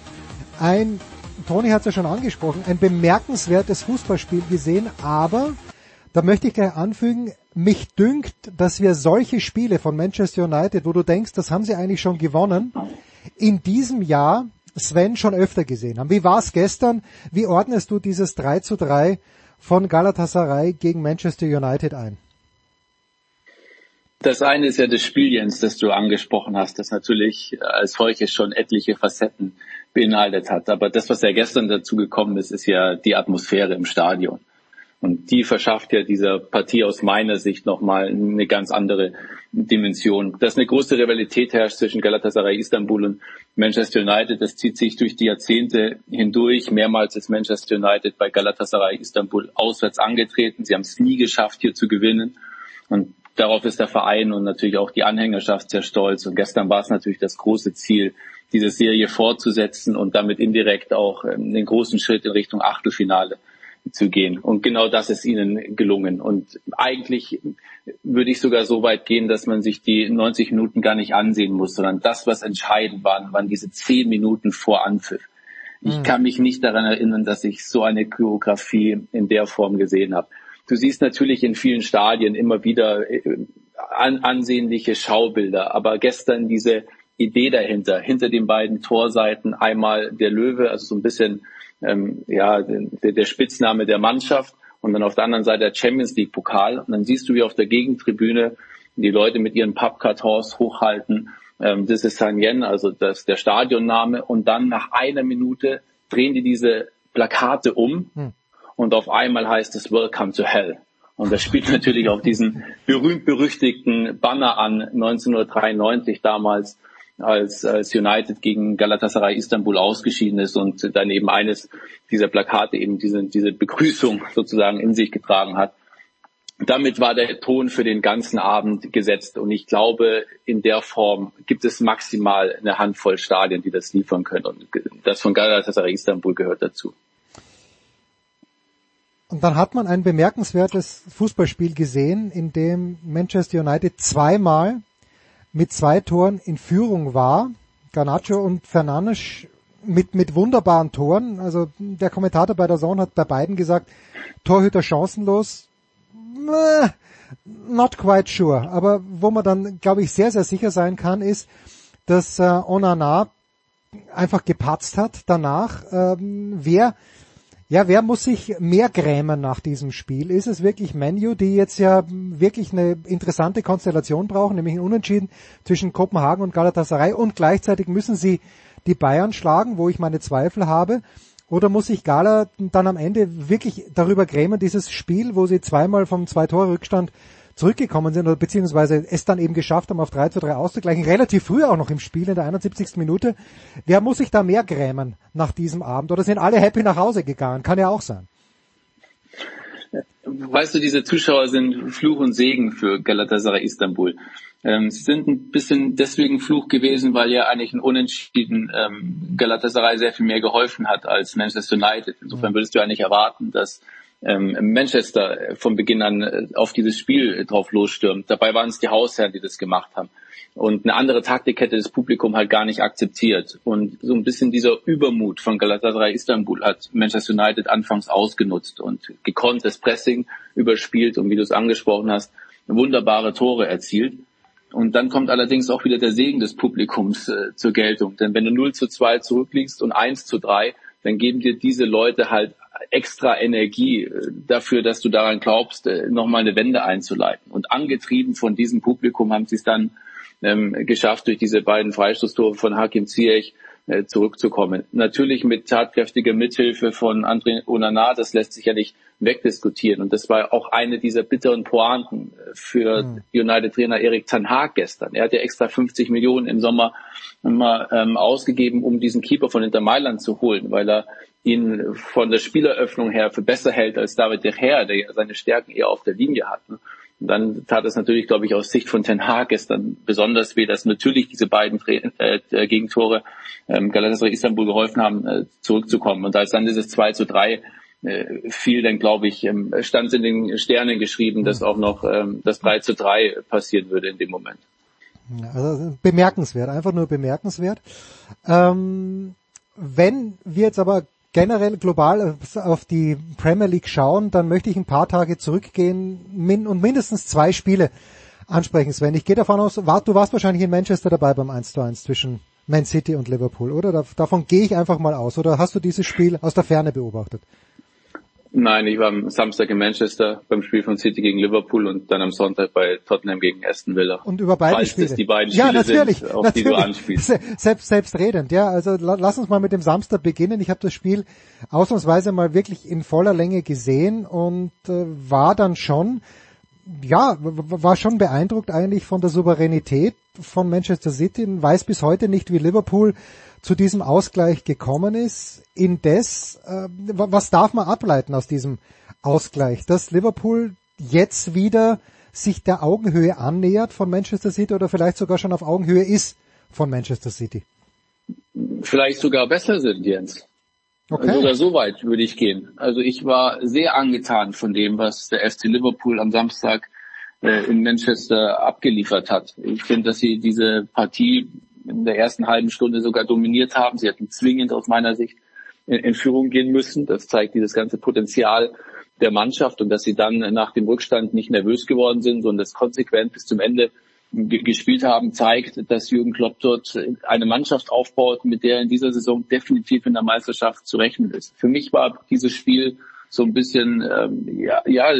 ein, Toni hat es ja schon angesprochen, ein bemerkenswertes Fußballspiel gesehen, aber da möchte ich gleich anfügen, mich dünkt, dass wir solche Spiele von Manchester United, wo du denkst, das haben sie eigentlich schon gewonnen, in diesem Jahr Sven schon öfter gesehen haben. Wie war es gestern? Wie ordnest du dieses 3 zu 3 von Galatasaray gegen Manchester United ein? Das eine ist ja das Spiel, Jens, das du angesprochen hast, das natürlich als solches schon etliche Facetten beinhaltet hat. Aber das, was ja gestern dazu gekommen ist, ist ja die Atmosphäre im Stadion. Und die verschafft ja dieser Partie aus meiner Sicht nochmal eine ganz andere Dimension. Dass eine große Rivalität herrscht zwischen Galatasaray Istanbul und Manchester United, das zieht sich durch die Jahrzehnte hindurch. Mehrmals ist Manchester United bei Galatasaray Istanbul auswärts angetreten. Sie haben es nie geschafft, hier zu gewinnen. Und darauf ist der Verein und natürlich auch die Anhängerschaft sehr stolz. Und gestern war es natürlich das große Ziel, diese Serie fortzusetzen und damit indirekt auch ähm, den großen Schritt in Richtung Achtelfinale zu gehen. Und genau das ist ihnen gelungen. Und eigentlich würde ich sogar so weit gehen, dass man sich die 90 Minuten gar nicht ansehen muss, sondern das, was entscheidend waren, waren diese 10 Minuten vor Anpfiff. Ich kann mich nicht daran erinnern, dass ich so eine Choreografie in der Form gesehen habe. Du siehst natürlich in vielen Stadien immer wieder äh, an, ansehnliche Schaubilder, aber gestern diese Idee dahinter, hinter den beiden Torseiten einmal der Löwe, also so ein bisschen ähm, ja der, der Spitzname der Mannschaft und dann auf der anderen Seite der Champions League Pokal und dann siehst du wie auf der Gegentribüne die Leute mit ihren Pappkartons hochhalten. Ähm, das ist San Yen, also das der Stadionname und dann nach einer Minute drehen die diese Plakate um Hm. und auf einmal heißt es Welcome to Hell. Und das spielt natürlich auch diesen berühmt-berüchtigten Banner an, 1993 damals, als, als United gegen Galatasaray Istanbul ausgeschieden ist und dann eben eines dieser Plakate eben diese, diese Begrüßung sozusagen in sich getragen hat. Damit war der Ton für den ganzen Abend gesetzt und ich glaube, in der Form gibt es maximal eine Handvoll Stadien, die das liefern können und das von Galatasaray Istanbul gehört dazu. Und dann hat man ein bemerkenswertes Fußballspiel gesehen, in dem Manchester United zweimal mit zwei Toren in Führung war. Garnacho und Fernandes mit, mit wunderbaren Toren. Also der Kommentator bei der Zone hat bei beiden gesagt, Torhüter chancenlos. Not quite sure. Aber wo man dann, glaube ich, sehr, sehr sicher sein kann, ist, dass äh, Onana einfach gepatzt hat danach. Ähm, wer ja, wer muss sich mehr grämen nach diesem Spiel? Ist es wirklich Menu, die jetzt ja wirklich eine interessante Konstellation brauchen, nämlich ein Unentschieden zwischen Kopenhagen und Galatasaray und gleichzeitig müssen sie die Bayern schlagen, wo ich meine Zweifel habe? Oder muss sich Gala dann am Ende wirklich darüber grämen, dieses Spiel, wo sie zweimal vom Zwei-Tore-Rückstand zurückgekommen sind oder beziehungsweise es dann eben geschafft haben, auf 3 zu 3 auszugleichen, relativ früh auch noch im Spiel in der 71. Minute. Wer muss sich da mehr grämen nach diesem Abend? Oder sind alle happy nach Hause gegangen? Kann ja auch sein. Weißt du, diese Zuschauer sind Fluch und Segen für Galatasaray Istanbul. Ähm, sie sind ein bisschen deswegen Fluch gewesen, weil ja eigentlich ein Unentschieden ähm, Galatasaray sehr viel mehr geholfen hat als Manchester United. Insofern würdest du eigentlich erwarten, dass ähm, Manchester von Beginn an äh, auf dieses Spiel drauf losstürmt. Dabei waren es die Hausherren, die das gemacht haben. Und eine andere Taktik hätte das Publikum halt gar nicht akzeptiert. Und so ein bisschen dieser Übermut von Galatasaray Istanbul hat Manchester United anfangs ausgenutzt und gekonnt das Pressing überspielt und wie du es angesprochen hast, wunderbare Tore erzielt. Und dann kommt allerdings auch wieder der Segen des Publikums äh, zur Geltung. Denn wenn du 0 zu 2 zurückliegst und 1 zu 3, dann geben dir diese Leute halt extra Energie äh, dafür, dass du daran glaubst, äh, nochmal eine Wende einzuleiten. Und angetrieben von diesem Publikum haben sie es dann ähm, geschafft, durch diese beiden Freistoßtore von Hakim Ziyech äh, zurückzukommen. Natürlich mit tatkräftiger Mithilfe von André Onana, das lässt sich ja nicht wegdiskutieren. Und das war auch eine dieser bitteren Pointen für mhm. United-Trainer Erik Ten Hag gestern. Er hat ja extra 50 Millionen im Sommer immer, ähm, ausgegeben, um diesen Keeper von Inter Mailand zu holen, weil er ihn von der Spieleröffnung her für besser hält als David de Gea, der seine Stärken eher auf der Linie hat. Ne? Und dann tat es natürlich, glaube ich, aus Sicht von Ten Hag gestern besonders weh, dass natürlich diese beiden äh, äh, Gegentore ähm, Galatasaray Istanbul geholfen haben, äh, zurückzukommen. Und als dann dieses 2 zu 3 äh, fiel, dann glaube ich, ähm, stand es in den Sternen geschrieben, dass auch noch ähm, das 3 zu 3 passieren würde in dem Moment. Also bemerkenswert, einfach nur bemerkenswert. Ähm, wenn wir jetzt aber generell global auf die Premier League schauen, dann möchte ich ein paar Tage zurückgehen und mindestens zwei Spiele ansprechen, Sven. Ich gehe davon aus, du warst wahrscheinlich in Manchester dabei beim 1 zu 1 zwischen Man City und Liverpool, oder? davon gehe ich einfach mal aus. Oder hast du dieses Spiel aus der Ferne beobachtet? Nein, ich war am Samstag in Manchester beim Spiel von City gegen Liverpool und dann am Sonntag bei Tottenham gegen Aston Villa. Und über beide Falls Spiele. Das die beiden Spiele ja, natürlich, sind, auf natürlich. die du anspielst. Selbst, selbstredend, ja. Also lass uns mal mit dem Samstag beginnen. Ich habe das Spiel ausnahmsweise mal wirklich in voller Länge gesehen und äh, war dann schon, ja, war schon beeindruckt eigentlich von der Souveränität von Manchester City und weiß bis heute nicht, wie Liverpool zu diesem Ausgleich gekommen ist. Indes, äh, was darf man ableiten aus diesem Ausgleich? Dass Liverpool jetzt wieder sich der Augenhöhe annähert von Manchester City oder vielleicht sogar schon auf Augenhöhe ist von Manchester City? Vielleicht sogar besser sind, Jens. Okay. Sogar so weit würde ich gehen. Also ich war sehr angetan von dem, was der FC Liverpool am Samstag äh, in Manchester abgeliefert hat. Ich finde, dass sie diese Partie in der ersten halben Stunde sogar dominiert haben. Sie hätten zwingend aus meiner Sicht in, in Führung gehen müssen. Das zeigt dieses ganze Potenzial der Mannschaft und dass sie dann nach dem Rückstand nicht nervös geworden sind, sondern das konsequent bis zum Ende gespielt haben, zeigt, dass Jürgen Klopp dort eine Mannschaft aufbaut, mit der in dieser Saison definitiv in der Meisterschaft zu rechnen ist. Für mich war dieses Spiel so ein bisschen ähm, ja, ja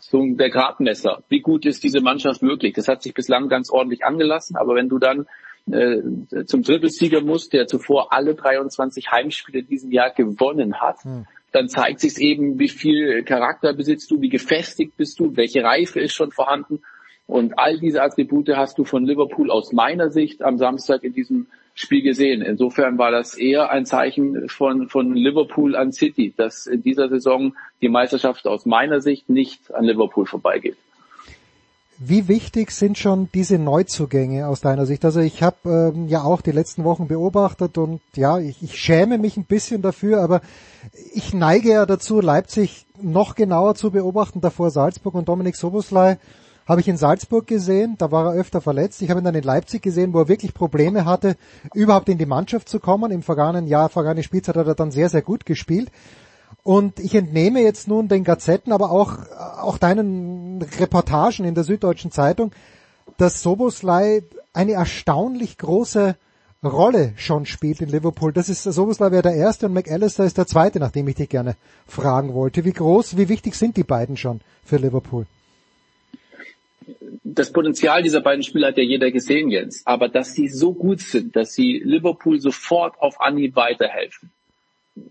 so der Gradmesser. Wie gut ist diese Mannschaft möglich? Das hat sich bislang ganz ordentlich angelassen, aber wenn du dann äh, zum Trippelsieger musst, der zuvor alle 23 Heimspiele in diesem Jahr gewonnen hat, hm. dann zeigt sich eben, wie viel Charakter besitzt du, wie gefestigt bist du, welche Reife ist schon vorhanden. Und all diese Attribute hast du von Liverpool aus meiner Sicht am Samstag in diesem Spiel gesehen. Insofern war das eher ein Zeichen von, von Liverpool an City, dass in dieser Saison die Meisterschaft aus meiner Sicht nicht an Liverpool vorbeigeht. Wie wichtig sind schon diese Neuzugänge aus deiner Sicht? Also ich habe ähm, ja auch die letzten Wochen beobachtet und ja, ich, ich schäme mich ein bisschen dafür, aber ich neige ja dazu, Leipzig noch genauer zu beobachten, davor Salzburg und Dominik Soboslai habe ich in Salzburg gesehen, da war er öfter verletzt. Ich habe ihn dann in Leipzig gesehen, wo er wirklich Probleme hatte, überhaupt in die Mannschaft zu kommen. Im vergangenen Jahr, vergangene Spielzeit hat er dann sehr, sehr gut gespielt. Und ich entnehme jetzt nun den Gazetten, aber auch, auch deinen Reportagen in der Süddeutschen Zeitung, dass Soboslai eine erstaunlich große Rolle schon spielt in Liverpool. Das ist, Soboslai wäre der erste und McAllister ist der zweite, nachdem ich dich gerne fragen wollte. Wie groß, wie wichtig sind die beiden schon für Liverpool? Das Potenzial dieser beiden Spieler hat ja jeder gesehen jetzt. Aber dass sie so gut sind, dass sie Liverpool sofort auf Anhieb weiterhelfen,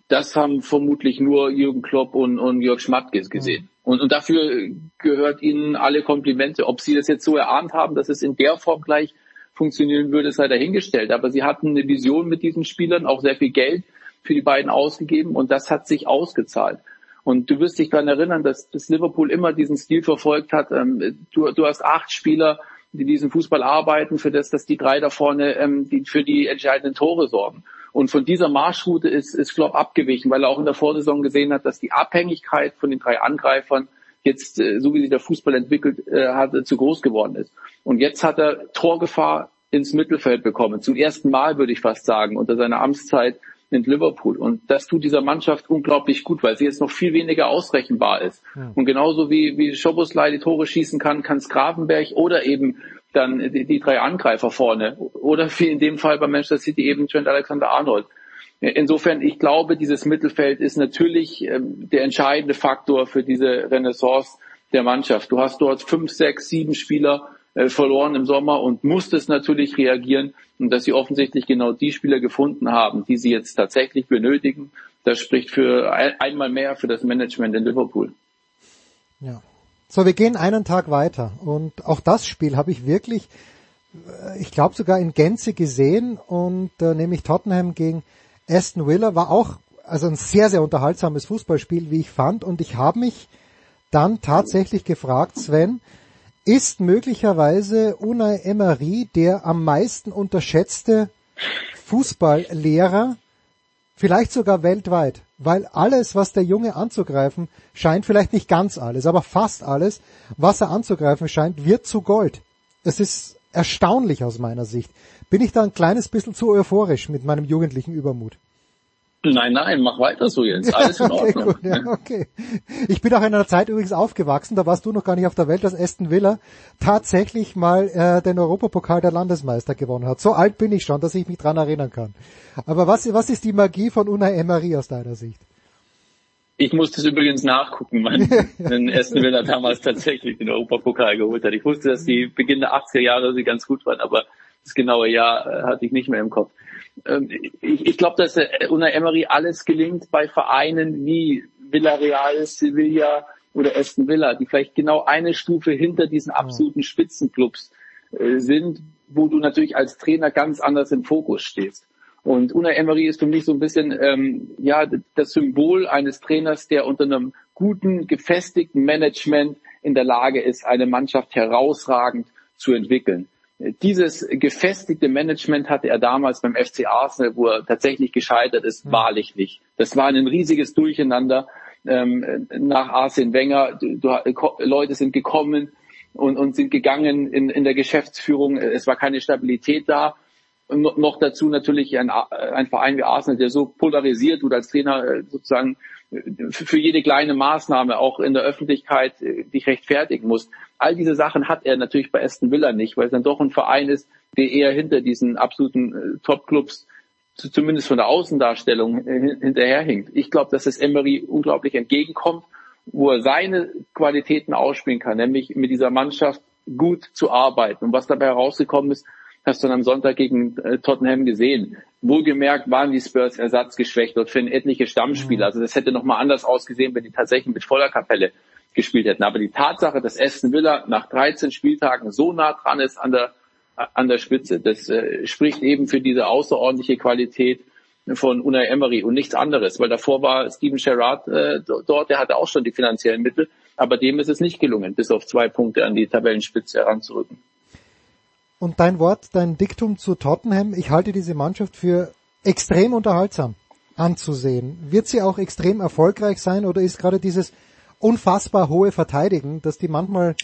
das haben vermutlich nur Jürgen Klopp und, und Jörg Schmattges gesehen. Und, und dafür gehört ihnen alle Komplimente. Ob sie das jetzt so erahnt haben, dass es in der Form gleich funktionieren würde, sei dahingestellt. Aber sie hatten eine Vision mit diesen Spielern, auch sehr viel Geld für die beiden ausgegeben und das hat sich ausgezahlt. Und du wirst dich daran erinnern, dass, dass Liverpool immer diesen Stil verfolgt hat. Ähm, du, du hast acht Spieler, die diesen Fußball arbeiten, für das, dass die drei da vorne ähm, die für die entscheidenden Tore sorgen. Und von dieser Marschroute ist, ist Klopp abgewichen, weil er auch in der Vorsaison gesehen hat, dass die Abhängigkeit von den drei Angreifern jetzt, äh, so wie sich der Fußball entwickelt äh, hat, zu groß geworden ist. Und jetzt hat er Torgefahr ins Mittelfeld bekommen. Zum ersten Mal, würde ich fast sagen, unter seiner Amtszeit in Liverpool. Und das tut dieser Mannschaft unglaublich gut, weil sie jetzt noch viel weniger ausrechenbar ist. Ja. Und genauso wie, wie Schoboslai die Tore schießen kann, kann es Gravenberg oder eben dann die, die, drei Angreifer vorne. Oder wie in dem Fall bei Manchester City eben Trent Alexander-Arnold. Insofern, ich glaube, dieses Mittelfeld ist natürlich ähm, der entscheidende Faktor für diese Renaissance der Mannschaft. Du hast dort fünf, sechs, sieben Spieler, verloren im Sommer und musstest natürlich reagieren und dass sie offensichtlich genau die Spieler gefunden haben, die sie jetzt tatsächlich benötigen. Das spricht für einmal mehr für das Management in Liverpool. Ja. So, wir gehen einen Tag weiter und auch das Spiel habe ich wirklich, äh, ich glaube sogar in Gänze gesehen und äh, nämlich Tottenham gegen Aston Villa war auch also ein sehr sehr unterhaltsames Fußballspiel, wie ich fand und ich habe mich dann tatsächlich gefragt, Sven, ist möglicherweise Unai Emery der am meisten unterschätzte Fußballlehrer, vielleicht sogar weltweit, weil alles, was der Junge anzugreifen scheint, vielleicht nicht ganz alles, aber fast alles, was er anzugreifen scheint, wird zu Gold. Es ist erstaunlich aus meiner Sicht. Bin ich da ein kleines bisschen zu euphorisch mit meinem jugendlichen Übermut? Nein, nein, mach weiter so jetzt. Alles in okay, Ordnung. Gut, ja, okay. Ich bin auch in einer Zeit übrigens aufgewachsen, da warst du noch gar nicht auf der Welt, dass Aston Villa tatsächlich mal äh, den Europapokal der Landesmeister gewonnen hat. So alt bin ich schon, dass ich mich dran erinnern kann. Aber was, was ist die Magie von Unai Emery aus deiner Sicht? Ich muss das übrigens nachgucken, wann wenn Aston Villa damals tatsächlich den Europapokal geholt hat. Ich wusste, dass die Beginn der 80er Jahre sie ganz gut waren, aber das genaue Jahr äh, hatte ich nicht mehr im Kopf. Ähm, ich, ich glaube, dass äh, unter Emery alles gelingt bei Vereinen wie Villarreal, Sevilla oder Aston Villa, die vielleicht genau eine Stufe hinter diesen absoluten Spitzenclubs äh, sind, wo du natürlich als Trainer ganz anders im Fokus stehst. Und Una Emery ist für mich so ein bisschen ähm, ja das Symbol eines Trainers, der unter einem guten, gefestigten Management in der Lage ist, eine Mannschaft herausragend zu entwickeln. Dieses gefestigte Management hatte er damals beim FC Arsenal, wo er tatsächlich gescheitert ist, mhm. wahrlich nicht. Das war ein riesiges Durcheinander ähm, nach Arsene Wenger. Du, du, Leute sind gekommen und, und sind gegangen in, in der Geschäftsführung. Es war keine Stabilität da. Und noch dazu natürlich ein, ein Verein wie Arsenal, der so polarisiert, du als Trainer äh, sozusagen für jede kleine Maßnahme auch in der Öffentlichkeit äh, dich rechtfertigen musst. All diese Sachen hat er natürlich bei Aston Villa nicht, weil es dann doch ein Verein ist, der eher hinter diesen absoluten äh, Top-Clubs zumindest von der Außendarstellung äh, hinterherhinkt. Ich glaube, dass es Emery unglaublich entgegenkommt, wo er seine Qualitäten ausspielen kann, nämlich mit dieser Mannschaft gut zu arbeiten. Und was dabei herausgekommen ist, hast du dann am Sonntag gegen äh, Tottenham gesehen. Wohlgemerkt waren die Spurs ersatzgeschwächt und finden etliche Stammspieler. Mhm. Also das hätte nochmal anders ausgesehen, wenn die tatsächlich mit voller Kapelle gespielt hätten. Aber die Tatsache, dass Aston Villa nach 13 Spieltagen so nah dran ist an der, an der Spitze, das äh, spricht eben für diese außerordentliche Qualität von Unai Emery und nichts anderes, weil davor war Steven Gerrard äh, dort, der hatte auch schon die finanziellen Mittel, aber dem ist es nicht gelungen, bis auf zwei Punkte an die Tabellenspitze heranzurücken. Und dein Wort, dein Diktum zu Tottenham, ich halte diese Mannschaft für extrem unterhaltsam anzusehen. Wird sie auch extrem erfolgreich sein oder ist gerade dieses unfassbar hohe Verteidigen, dass die manchmal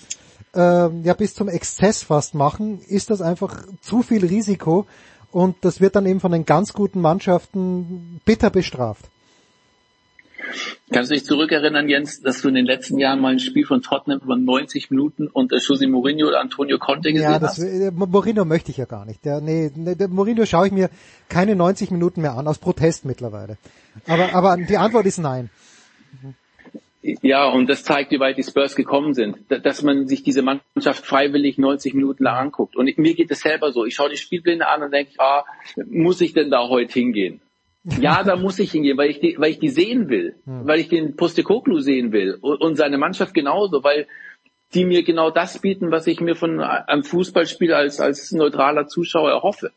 äh, ja bis zum Exzess fast machen, ist das einfach zu viel Risiko und das wird dann eben von den ganz guten Mannschaften bitter bestraft. Kannst du dich zurückerinnern, Jens, dass du in den letzten Jahren mal ein Spiel von Tottenham über 90 Minuten unter Jose Mourinho oder Antonio Conte gesehen ja, das, hast? Äh, Mourinho möchte ich ja gar nicht. Der, nee, der Mourinho schaue ich mir keine 90 Minuten mehr an, aus Protest mittlerweile. Aber, aber die Antwort ist nein. Ja, und das zeigt, wie weit die Spurs gekommen sind, dass man sich diese Mannschaft freiwillig 90 Minuten lang anguckt. Und mir geht es selber so. Ich schaue die Spielpläne an und denke, ah, muss ich denn da heute hingehen? Ja, da muss ich hingehen, weil ich die, weil ich die sehen will, hm. weil ich den Postekoglu sehen will und, seine Mannschaft genauso, weil die mir genau das bieten, was ich mir von einem Fußballspiel als, als neutraler Zuschauer erhoffe.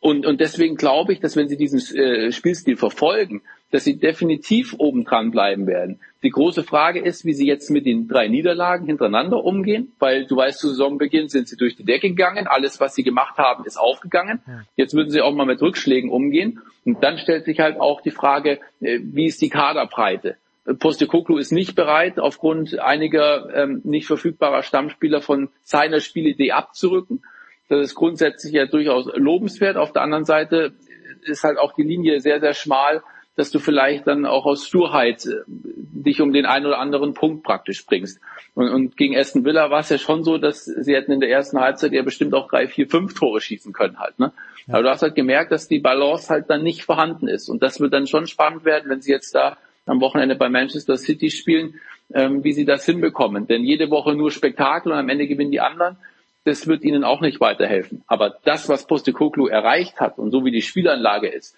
Und, und deswegen glaube ich, dass wenn sie diesen äh, Spielstil verfolgen, dass sie definitiv oben dran bleiben werden. Die große Frage ist, wie sie jetzt mit den drei Niederlagen hintereinander umgehen, weil du weißt, zu Saisonbeginn sind sie durch die Decke gegangen, alles, was sie gemacht haben, ist aufgegangen. Jetzt würden sie auch mal mit Rückschlägen umgehen. Und dann stellt sich halt auch die Frage, äh, wie ist die Kaderbreite? Postecoglou ist nicht bereit, aufgrund einiger ähm, nicht verfügbarer Stammspieler von seiner Spielidee abzurücken. Das ist grundsätzlich ja durchaus lobenswert. Auf der anderen Seite ist halt auch die Linie sehr, sehr schmal, dass du vielleicht dann auch aus Sturheit äh, dich um den einen oder anderen Punkt praktisch bringst. Und, und gegen Aston Villa war es ja schon so, dass sie hätten in der ersten Halbzeit ja bestimmt auch drei, vier, fünf Tore schießen können halt. Ne? Ja. Aber du hast halt gemerkt, dass die Balance halt dann nicht vorhanden ist. Und das wird dann schon spannend werden, wenn sie jetzt da am Wochenende bei Manchester City spielen, ähm, wie sie das hinbekommen. Denn jede Woche nur Spektakel und am Ende gewinnen die anderen das wird ihnen auch nicht weiterhelfen. Aber das, was Postecoglou erreicht hat und so wie die Spielanlage ist,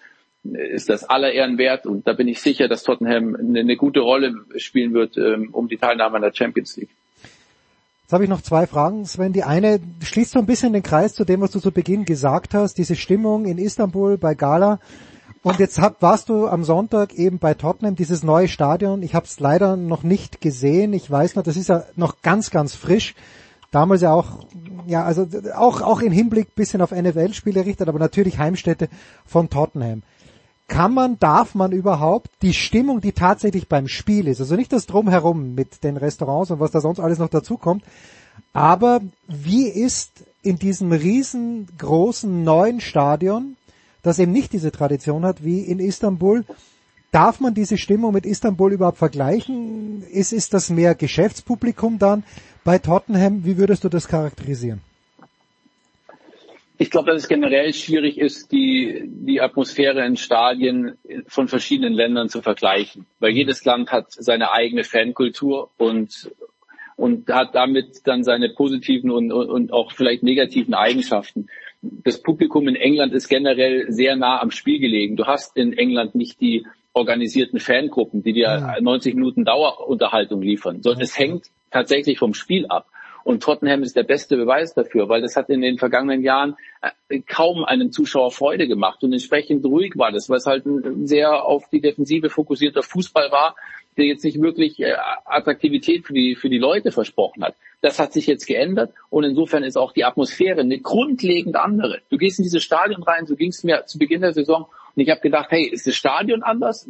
ist das aller Ehren wert. Und da bin ich sicher, dass Tottenham eine, eine gute Rolle spielen wird ähm, um die Teilnahme an der Champions League. Jetzt habe ich noch zwei Fragen, Sven. Die eine schließt so ein bisschen den Kreis zu dem, was du zu Beginn gesagt hast, diese Stimmung in Istanbul bei Gala. Und jetzt hab, warst du am Sonntag eben bei Tottenham, dieses neue Stadion. Ich habe es leider noch nicht gesehen. Ich weiß noch, das ist ja noch ganz, ganz frisch damals ja auch, ja, also auch, auch im Hinblick bisschen auf NFL-Spiele errichtet, aber natürlich Heimstätte von Tottenham. Kann man, darf man überhaupt die Stimmung, die tatsächlich beim Spiel ist, also nicht das Drumherum mit den Restaurants und was da sonst alles noch dazukommt, aber wie ist in diesem riesengroßen neuen Stadion, das eben nicht diese Tradition hat wie in Istanbul, Darf man diese Stimmung mit Istanbul überhaupt vergleichen? Ist, ist das mehr Geschäftspublikum dann bei Tottenham? Wie würdest du das charakterisieren? Ich glaube, dass es generell schwierig ist, die, die Atmosphäre in Stadien von verschiedenen Ländern zu vergleichen, weil jedes Land hat seine eigene Fankultur und, und hat damit dann seine positiven und, und auch vielleicht negativen Eigenschaften. Das Publikum in England ist generell sehr nah am Spiel gelegen. Du hast in England nicht die organisierten Fangruppen, die dir ja. 90 Minuten Dauerunterhaltung liefern, sondern es hängt tatsächlich vom Spiel ab. Und Tottenham ist der beste Beweis dafür, weil das hat in den vergangenen Jahren äh, kaum einem Zuschauer Freude gemacht und entsprechend ruhig war das, weil es halt ein sehr auf die Defensive fokussierter Fußball war, der jetzt nicht wirklich äh, Attraktivität für die, für die Leute versprochen hat. Das hat sich jetzt geändert und insofern ist auch die Atmosphäre eine grundlegend andere. Du gehst in dieses Stadion rein, so ging es mir zu Beginn der Saison und ich habe gedacht, hey, ist das Stadion anders?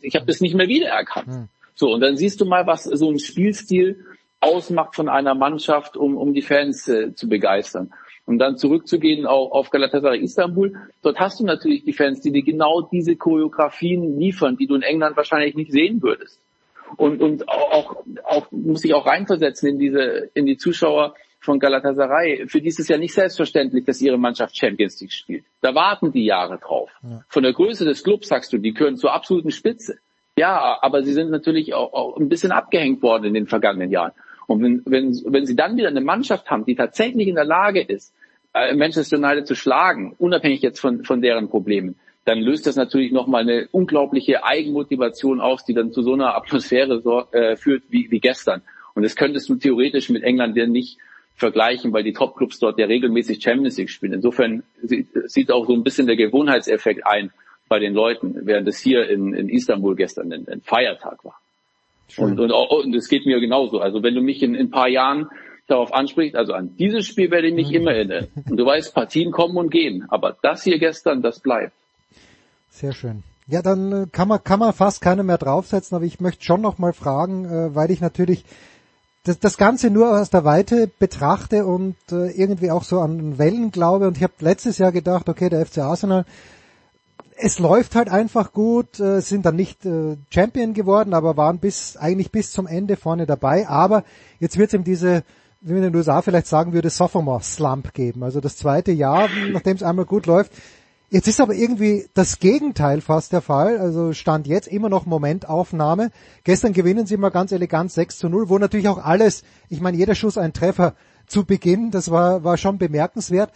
Ich habe das nicht mehr wiedererkannt. Hm. So, und dann siehst du mal, was so ein Spielstil ausmacht von einer Mannschaft, um, um die Fans äh, zu begeistern. Um dann zurückzugehen auf, auf Galatasaray Istanbul, dort hast du natürlich die Fans, die dir genau diese Choreografien liefern, die du in England wahrscheinlich nicht sehen würdest. Und, und auch, auch muss ich auch reinversetzen in diese, in die Zuschauer, von Galatasaray, für die ist es ja nicht selbstverständlich, dass ihre Mannschaft Champions League spielt. Da warten die Jahre drauf. Ja. Von der Größe des Clubs sagst du, die gehören zur absoluten Spitze. Ja, aber sie sind natürlich auch, auch ein bisschen abgehängt worden in den vergangenen Jahren. Und wenn, wenn, wenn sie dann wieder eine Mannschaft haben, die tatsächlich in der Lage ist, äh, Manchester United zu schlagen, unabhängig jetzt von, von deren Problemen, dann löst das natürlich nochmal eine unglaubliche Eigenmotivation aus, die dann zu so einer Atmosphäre so, äh, führt wie, wie gestern. Und das könntest du theoretisch mit England ja nicht vergleichen, weil die Topclubs dort ja regelmäßig Champions League spielen. Insofern sieht auch so ein bisschen der Gewohnheitseffekt ein bei den Leuten, während es hier in, in Istanbul gestern ein, ein Feiertag war. Und, und, und es geht mir genauso. Also wenn du mich in, in ein paar Jahren darauf ansprichst, also an dieses Spiel werde ich mich immer erinnern. Und du weißt, Partien kommen und gehen. Aber das hier gestern, das bleibt. Sehr schön. Ja, dann äh, kann man, kann man fast keine mehr draufsetzen, aber ich möchte schon noch mal fragen, äh, weil ich natürlich das, das Ganze nur aus der Weite betrachte und äh, irgendwie auch so an Wellen glaube. Und ich habe letztes Jahr gedacht, okay, der FC Arsenal, es läuft halt einfach gut, äh, sind dann nicht äh, Champion geworden, aber waren bis eigentlich bis zum Ende vorne dabei. Aber jetzt wird es eben diese, wie man in den USA vielleicht sagen würde, Sophomore Slump geben. Also das zweite Jahr, nachdem es einmal gut läuft, Jetzt ist aber irgendwie das Gegenteil fast der Fall. Also stand jetzt immer noch Momentaufnahme. Gestern gewinnen sie mal ganz elegant 6 zu 0, wo natürlich auch alles, ich meine, jeder Schuss ein Treffer zu Beginn, das war, war schon bemerkenswert.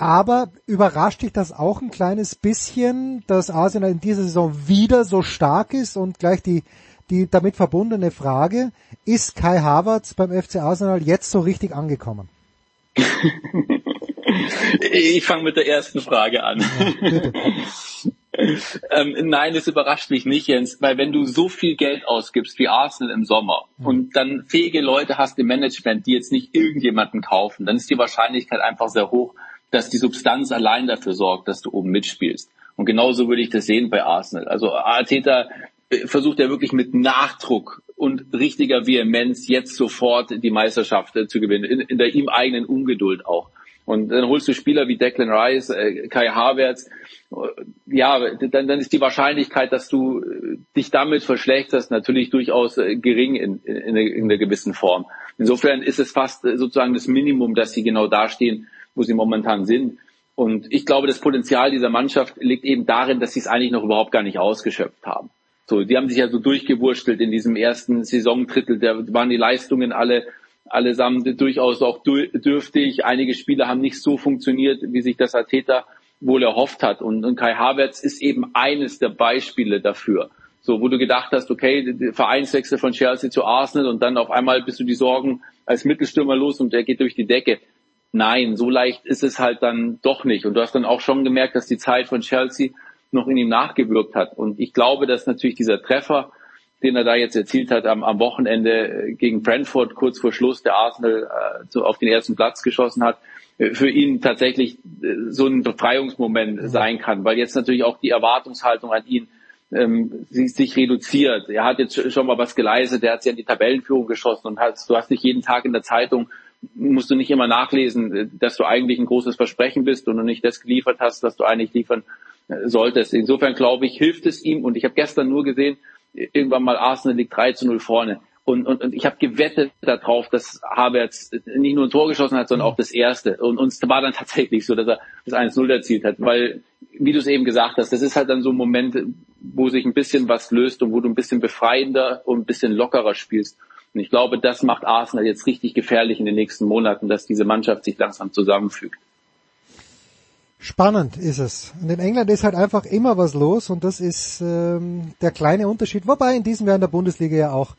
Aber überrascht dich das auch ein kleines bisschen, dass Arsenal in dieser Saison wieder so stark ist und gleich die, die damit verbundene Frage, ist Kai Havertz beim FC Arsenal jetzt so richtig angekommen? Ich fange mit der ersten Frage an. ähm, nein, das überrascht mich nicht, Jens, weil wenn du so viel Geld ausgibst wie Arsenal im Sommer mhm. und dann fähige Leute hast im Management, die jetzt nicht irgendjemanden kaufen, dann ist die Wahrscheinlichkeit einfach sehr hoch, dass die Substanz allein dafür sorgt, dass du oben mitspielst. Und genauso würde ich das sehen bei Arsenal. Also Arteta äh, versucht ja wirklich mit Nachdruck und richtiger Vehemenz jetzt sofort die Meisterschaft äh, zu gewinnen, in, in der ihm eigenen Ungeduld auch. Und dann holst du Spieler wie Declan Rice, äh, Kai Havertz. Ja, dann, dann ist die Wahrscheinlichkeit, dass du äh, dich damit verschlechterst, natürlich durchaus äh, gering in, in, in, einer, in einer gewissen Form. Insofern ist es fast äh, sozusagen das Minimum, dass sie genau dastehen, wo sie momentan sind. Und ich glaube, das Potenzial dieser Mannschaft liegt eben darin, dass sie es eigentlich noch überhaupt gar nicht ausgeschöpft haben. So, die haben sich ja so durchgewurstelt in diesem ersten Saisondrittel. Da waren die Leistungen alle allesamt durchaus auch dürftig. Einige Spiele haben nicht so funktioniert, wie sich das Ateta wohl erhofft hat. Und, und Kai Havertz ist eben eines der Beispiele dafür. So, wo du gedacht hast, okay, Vereinswechsel von Chelsea zu Arsenal und dann auf einmal bist du die Sorgen als Mittelstürmer los und der geht durch die Decke. Nein, so leicht ist es halt dann doch nicht. Und du hast dann auch schon gemerkt, dass die Zeit von Chelsea noch in ihm nachgewirkt hat. Und ich glaube, dass natürlich dieser Treffer den er da jetzt erzielt hat am, am Wochenende gegen Brentford kurz vor Schluss, der Arsenal äh, so auf den ersten Platz geschossen hat, äh, für ihn tatsächlich äh, so ein Befreiungsmoment mhm. sein kann, weil jetzt natürlich auch die Erwartungshaltung an ihn ähm, sich reduziert. Er hat jetzt schon mal was geleistet, er hat sich an die Tabellenführung geschossen und hat, du hast nicht jeden Tag in der Zeitung, musst du nicht immer nachlesen, äh, dass du eigentlich ein großes Versprechen bist und du nicht das geliefert hast, was du eigentlich liefern solltest. Insofern glaube ich, hilft es ihm und ich habe gestern nur gesehen, irgendwann mal Arsenal liegt 3 zu 0 vorne. Und, und, und ich habe gewettet darauf, dass Havertz nicht nur ein Tor geschossen hat, sondern auch das erste. Und uns war dann tatsächlich so, dass er das 1-0 erzielt hat. Weil, wie du es eben gesagt hast, das ist halt dann so ein Moment, wo sich ein bisschen was löst und wo du ein bisschen befreiender und ein bisschen lockerer spielst. Und ich glaube, das macht Arsenal jetzt richtig gefährlich in den nächsten Monaten, dass diese Mannschaft sich langsam zusammenfügt. Spannend ist es. Und in England ist halt einfach immer was los und das ist ähm, der kleine Unterschied, wobei in diesem Jahr in der Bundesliga ja auch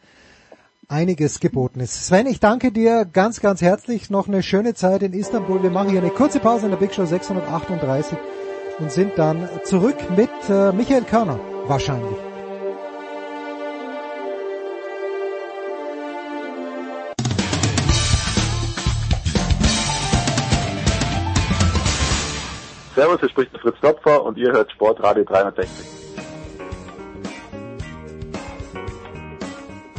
einiges geboten ist. Sven, ich danke dir ganz, ganz herzlich. Noch eine schöne Zeit in Istanbul. Wir machen hier eine kurze Pause in der Big Show 638 und sind dann zurück mit äh, Michael Körner wahrscheinlich. Servus, hier spricht Fritz Topfer und ihr hört Sportradio 360.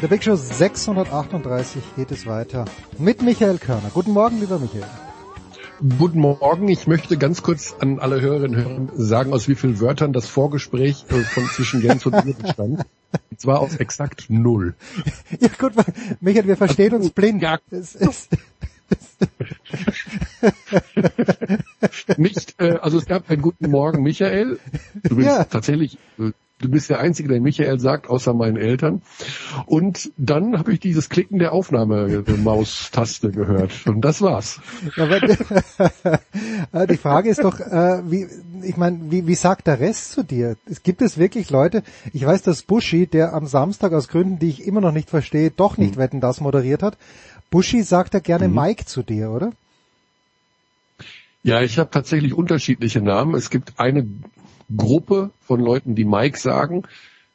Der Big Show 638 geht es weiter mit Michael Körner. Guten Morgen, lieber Michael. Guten Morgen. Ich möchte ganz kurz an alle Hörerinnen und Hörer sagen, aus wie vielen Wörtern das Vorgespräch äh, von zwischen Jens und mir bestand. Und zwar aus exakt null. Ja gut, Michael, wir verstehen uns blind. Ja. Es ist, Nicht, äh, also es gab einen guten Morgen, Michael. Du bist ja. tatsächlich äh, Du bist der Einzige, der Michael sagt, außer meinen Eltern. Und dann habe ich dieses Klicken der Aufnahmemaustaste gehört. Und das war's. Aber die Frage ist doch, äh, wie, ich meine, wie, wie sagt der Rest zu dir? Es gibt es wirklich Leute, ich weiß, dass Buschi, der am Samstag aus Gründen, die ich immer noch nicht verstehe, doch nicht mhm. Wetten, das moderiert hat. Buschi sagt er gerne mhm. Mike zu dir, oder? Ja, ich habe tatsächlich unterschiedliche Namen. Es gibt eine Gruppe von Leuten, die Mike sagen.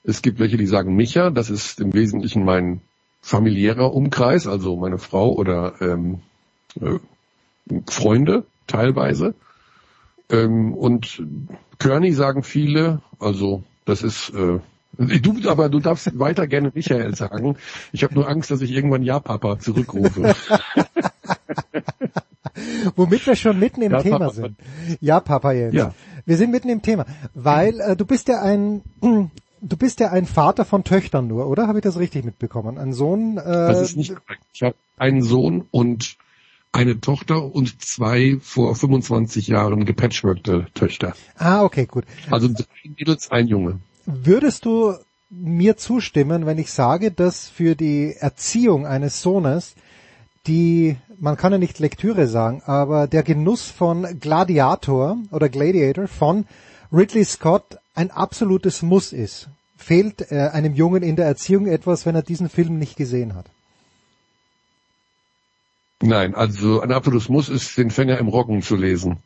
Es gibt welche, die sagen Micha. Das ist im Wesentlichen mein familiärer Umkreis, also meine Frau oder ähm, äh, Freunde teilweise. Ähm, und Körny sagen viele, also das ist äh, Du, aber du darfst weiter gerne Michael sagen. Ich habe nur Angst, dass ich irgendwann Ja-Papa zurückrufe. Womit wir schon mitten im ja, Thema Papa. sind. Ja, Papa Jens. Ja. Wir sind mitten im Thema, weil äh, du bist ja ein du bist ja ein Vater von Töchtern nur, oder? Habe ich das richtig mitbekommen? Ein Sohn? Äh, das ist nicht korrekt. Ich habe einen Sohn und eine Tochter und zwei vor 25 Jahren gepatchworkte Töchter. Ah, okay, gut. Also drei Mädels, ein Junge. Würdest du mir zustimmen, wenn ich sage, dass für die Erziehung eines Sohnes die, man kann ja nicht Lektüre sagen, aber der Genuss von Gladiator oder Gladiator von Ridley Scott ein absolutes Muss ist. Fehlt äh, einem Jungen in der Erziehung etwas, wenn er diesen Film nicht gesehen hat? Nein, also ein absolutes Muss ist, den Fänger im Roggen zu lesen.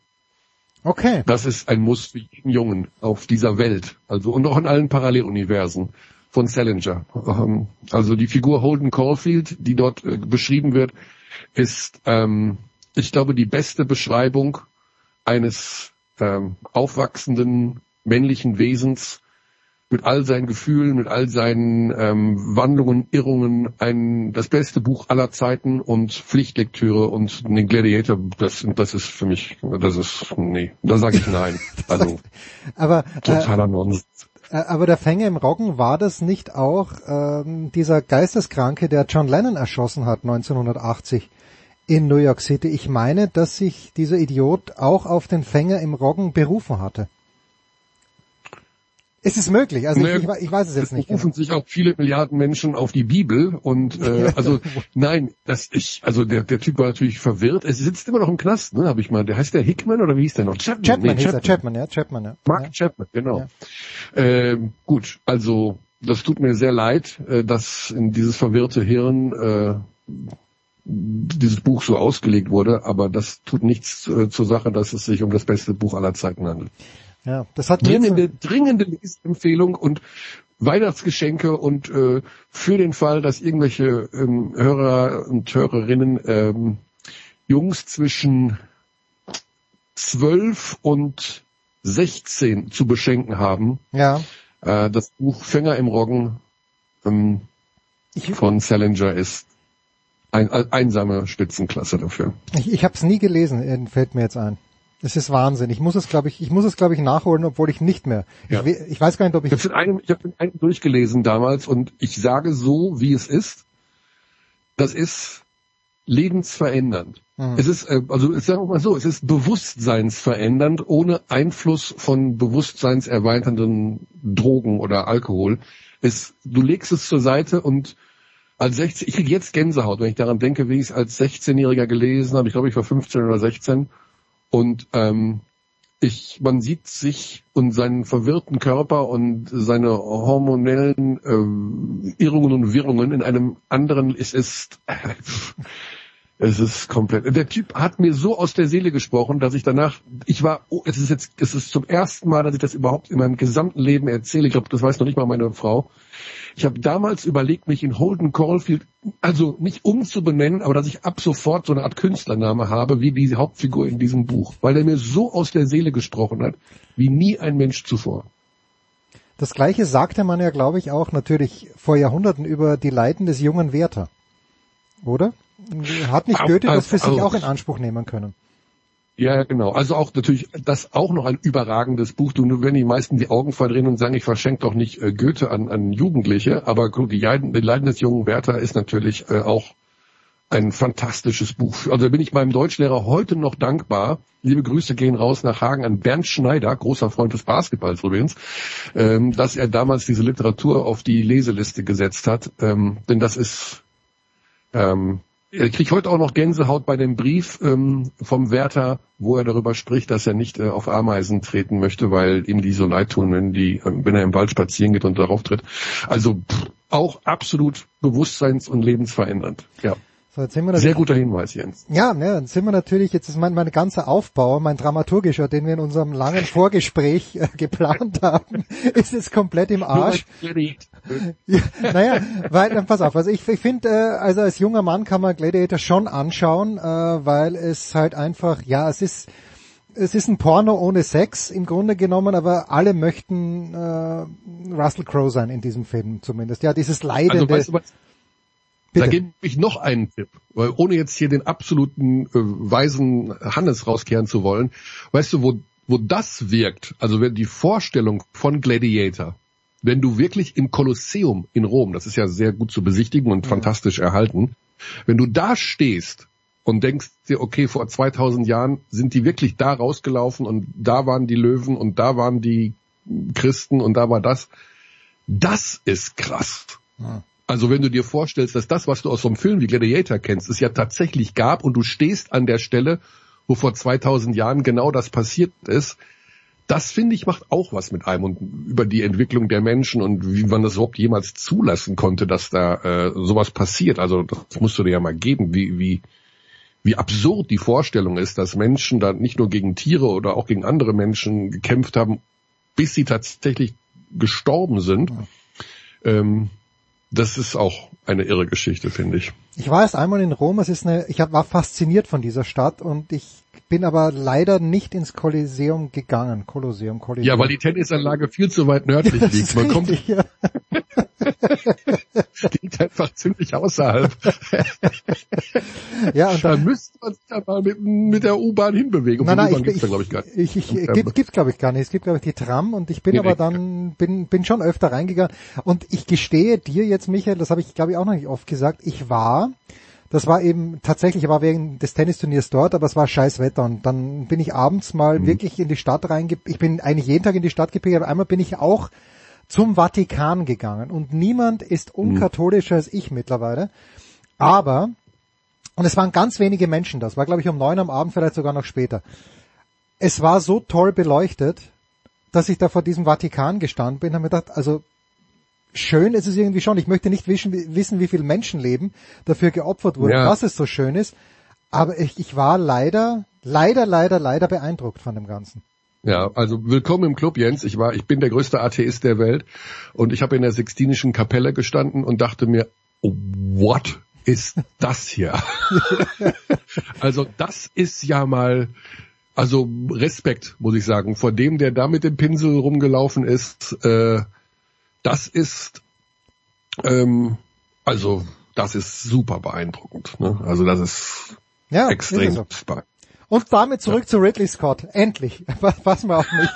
Okay. Das ist ein Muss für jeden Jungen auf dieser Welt. Also und auch in allen Paralleluniversen von Salinger. Ähm, also die Figur Holden Caulfield, die dort äh, beschrieben wird, ist, ähm, ich glaube, die beste Beschreibung eines ähm, aufwachsenden männlichen Wesens mit all seinen Gefühlen, mit all seinen ähm, Wandlungen, Irrungen, ein das beste Buch aller Zeiten und Pflichtlektüre und den Gladiator, das, das ist für mich, das ist, nee, da sage ich nein. Also aber totaler äh, Nonsens. Äh, aber der Fänger im Roggen, war das nicht auch ähm, dieser Geisteskranke, der John Lennon erschossen hat 1980 in New York City? Ich meine, dass sich dieser Idiot auch auf den Fänger im Roggen berufen hatte. Es ist möglich, also naja, ich, ich, weiß es jetzt nicht. Es rufen genau. sich auch viele Milliarden Menschen auf die Bibel und äh, also nein, das ich, also der, der Typ war natürlich verwirrt. Es sitzt immer noch im Knast, ne? Habe ich mal. Der heißt der Hickman oder wie hieß der noch? Chapman. Chapman, nee, Chapman. Er, Chapman, ja, Chapman, ja. Mark ja. Chapman, genau. Ja. Ähm, gut, also das tut mir sehr leid, äh, dass in dieses verwirrte Hirn äh, dieses Buch so ausgelegt wurde, aber das tut nichts äh, zur Sache, dass es sich um das beste Buch aller Zeiten handelt. Ja, das hat dringende, dringende Lesempfehlung und Weihnachtsgeschenke und äh, für den Fall, dass irgendwelche ähm, Hörer und Hörerinnen ähm, Jungs zwischen 12 und 16 zu beschenken haben. Ja. Äh, das Buch Fänger im Roggen ähm, von Salinger ist ein, ein, einsame Spitzenklasse dafür. Ich, ich habe es nie gelesen, fällt mir jetzt ein. Das ist Wahnsinn. Ich muss es, glaube ich, ich muss es, glaube ich, nachholen, obwohl ich nicht mehr. Ja. Ich, ich, weiß gar nicht, ob ich. Ich habe einen, ich hab einen durchgelesen damals und ich sage so, wie es ist. Das ist lebensverändernd. Mhm. Es ist, äh, also sagen wir mal so, es ist bewusstseinsverändernd, ohne Einfluss von bewusstseinserweiternden Drogen oder Alkohol. Es, du legst es zur Seite und als 16, ich kriege jetzt Gänsehaut, wenn ich daran denke, wie ich es als 16-Jähriger gelesen habe. Ich glaube, ich war 15 oder 16 und ähm, ich, man sieht sich und seinen verwirrten Körper und seine hormonellen äh, Irrungen und Wirrungen in einem anderen. Es ist, es ist komplett. Der Typ hat mir so aus der Seele gesprochen, dass ich danach, ich war, oh, es ist jetzt, es ist zum ersten Mal, dass ich das überhaupt in meinem gesamten Leben erzähle. Ich glaube, das weiß noch nicht mal meine Frau. Ich habe damals überlegt, mich in Holden Caulfield, also nicht umzubenennen, aber dass ich ab sofort so eine Art Künstlername habe, wie die Hauptfigur in diesem Buch, weil er mir so aus der Seele gesprochen hat, wie nie ein Mensch zuvor. Das gleiche sagte man ja, glaube ich, auch natürlich vor Jahrhunderten über die Leiden des jungen Werther. Oder? Hat nicht Goethe das für sich auch in Anspruch nehmen können? Ja, genau. Also auch natürlich, das auch noch ein überragendes Buch. Du, nur wenn die meisten die Augen verdrehen und sagen, ich verschenke doch nicht äh, Goethe an, an Jugendliche, aber gut, die, die Leiden des jungen Werther ist natürlich äh, auch ein fantastisches Buch. Also da bin ich meinem Deutschlehrer heute noch dankbar. Liebe Grüße gehen raus nach Hagen an Bernd Schneider, großer Freund des Basketballs übrigens, ähm, dass er damals diese Literatur auf die Leseliste gesetzt hat. Ähm, denn das ist, ähm, ich kriege heute auch noch Gänsehaut bei dem Brief ähm, vom Wärter, wo er darüber spricht, dass er nicht äh, auf Ameisen treten möchte, weil ihm die so leid tun, wenn, die, wenn er im Wald spazieren geht und darauf tritt. Also pff, auch absolut bewusstseins- und lebensverändernd. Ja. So, jetzt sind wir Sehr guter Hinweis, Jens. Ja, ne, dann sind wir natürlich, jetzt ist mein, mein ganzer Aufbau, mein dramaturgischer, den wir in unserem langen Vorgespräch äh, geplant haben, ist jetzt komplett im Arsch. Ja, naja, weil, äh, pass auf, also ich, ich finde, äh, also als junger Mann kann man Gladiator schon anschauen, äh, weil es halt einfach, ja, es ist, es ist ein Porno ohne Sex im Grunde genommen, aber alle möchten äh, Russell Crowe sein in diesem Film zumindest. Ja, dieses leidende. Also, weißt du, was, da gebe ich noch einen Tipp, weil ohne jetzt hier den absoluten äh, weisen Hannes rauskehren zu wollen. Weißt du, wo, wo das wirkt, also wenn die Vorstellung von Gladiator, wenn du wirklich im Kolosseum in Rom, das ist ja sehr gut zu besichtigen und ja. fantastisch erhalten, wenn du da stehst und denkst dir, okay, vor 2000 Jahren sind die wirklich da rausgelaufen und da waren die Löwen und da waren die Christen und da war das. Das ist krass. Ja. Also wenn du dir vorstellst, dass das, was du aus so einem Film wie Gladiator kennst, es ja tatsächlich gab und du stehst an der Stelle, wo vor 2000 Jahren genau das passiert ist, das finde ich macht auch was mit einem und über die Entwicklung der Menschen und wie man das überhaupt jemals zulassen konnte, dass da äh, sowas passiert. Also das musst du dir ja mal geben, wie, wie, wie absurd die Vorstellung ist, dass Menschen da nicht nur gegen Tiere oder auch gegen andere Menschen gekämpft haben, bis sie tatsächlich gestorben sind. Ähm, das ist auch eine irre Geschichte, finde ich. Ich war erst einmal in Rom, es ist eine, ich war fasziniert von dieser Stadt und ich bin aber leider nicht ins Kolosseum gegangen. Kolosseum, Kolosseum. Ja, weil die Tennisanlage viel zu weit nördlich liegt. Man richtig, kommt, ja. liegt einfach ziemlich außerhalb. ja, und dann, da müsste man sich ja mal mit, mit der U-Bahn hinbewegen. Nein, nein, ich, gibt's ich, da, ich, gar nicht. Ich, ich, ähm, gibt, gibt's glaube ich gar nicht. Es gibt glaube ich die Tram und ich bin aber dann, bin, bin schon öfter reingegangen und ich gestehe dir jetzt, Michael, das habe ich glaube ich auch noch nicht oft gesagt, ich war das war eben tatsächlich, war wegen des Tennisturniers dort, aber es war scheiß Wetter und dann bin ich abends mal mhm. wirklich in die Stadt reinge, ich bin eigentlich jeden Tag in die Stadt gepickt, aber einmal bin ich auch zum Vatikan gegangen und niemand ist mhm. unkatholischer mhm. als ich mittlerweile. Aber, und es waren ganz wenige Menschen das, war glaube ich um neun am Abend, vielleicht sogar noch später. Es war so toll beleuchtet, dass ich da vor diesem Vatikan gestanden bin, habe mir gedacht, also schön ist es irgendwie schon. Ich möchte nicht wissen, wissen wie viel Menschenleben dafür geopfert wurden, ja. dass es so schön ist. Aber ich, ich war leider, leider, leider, leider beeindruckt von dem Ganzen. Ja, also willkommen im Club, Jens. Ich war, ich bin der größte Atheist der Welt und ich habe in der Sixtinischen Kapelle gestanden und dachte mir, oh, what ist das hier? also das ist ja mal, also Respekt, muss ich sagen, vor dem, der da mit dem Pinsel rumgelaufen ist. Äh, das ist, ähm, also das ist super beeindruckend. Ne? Also das ist ja, extrem ist so. Und damit zurück ja. zu Ridley Scott. Endlich. Pass mal auf mich.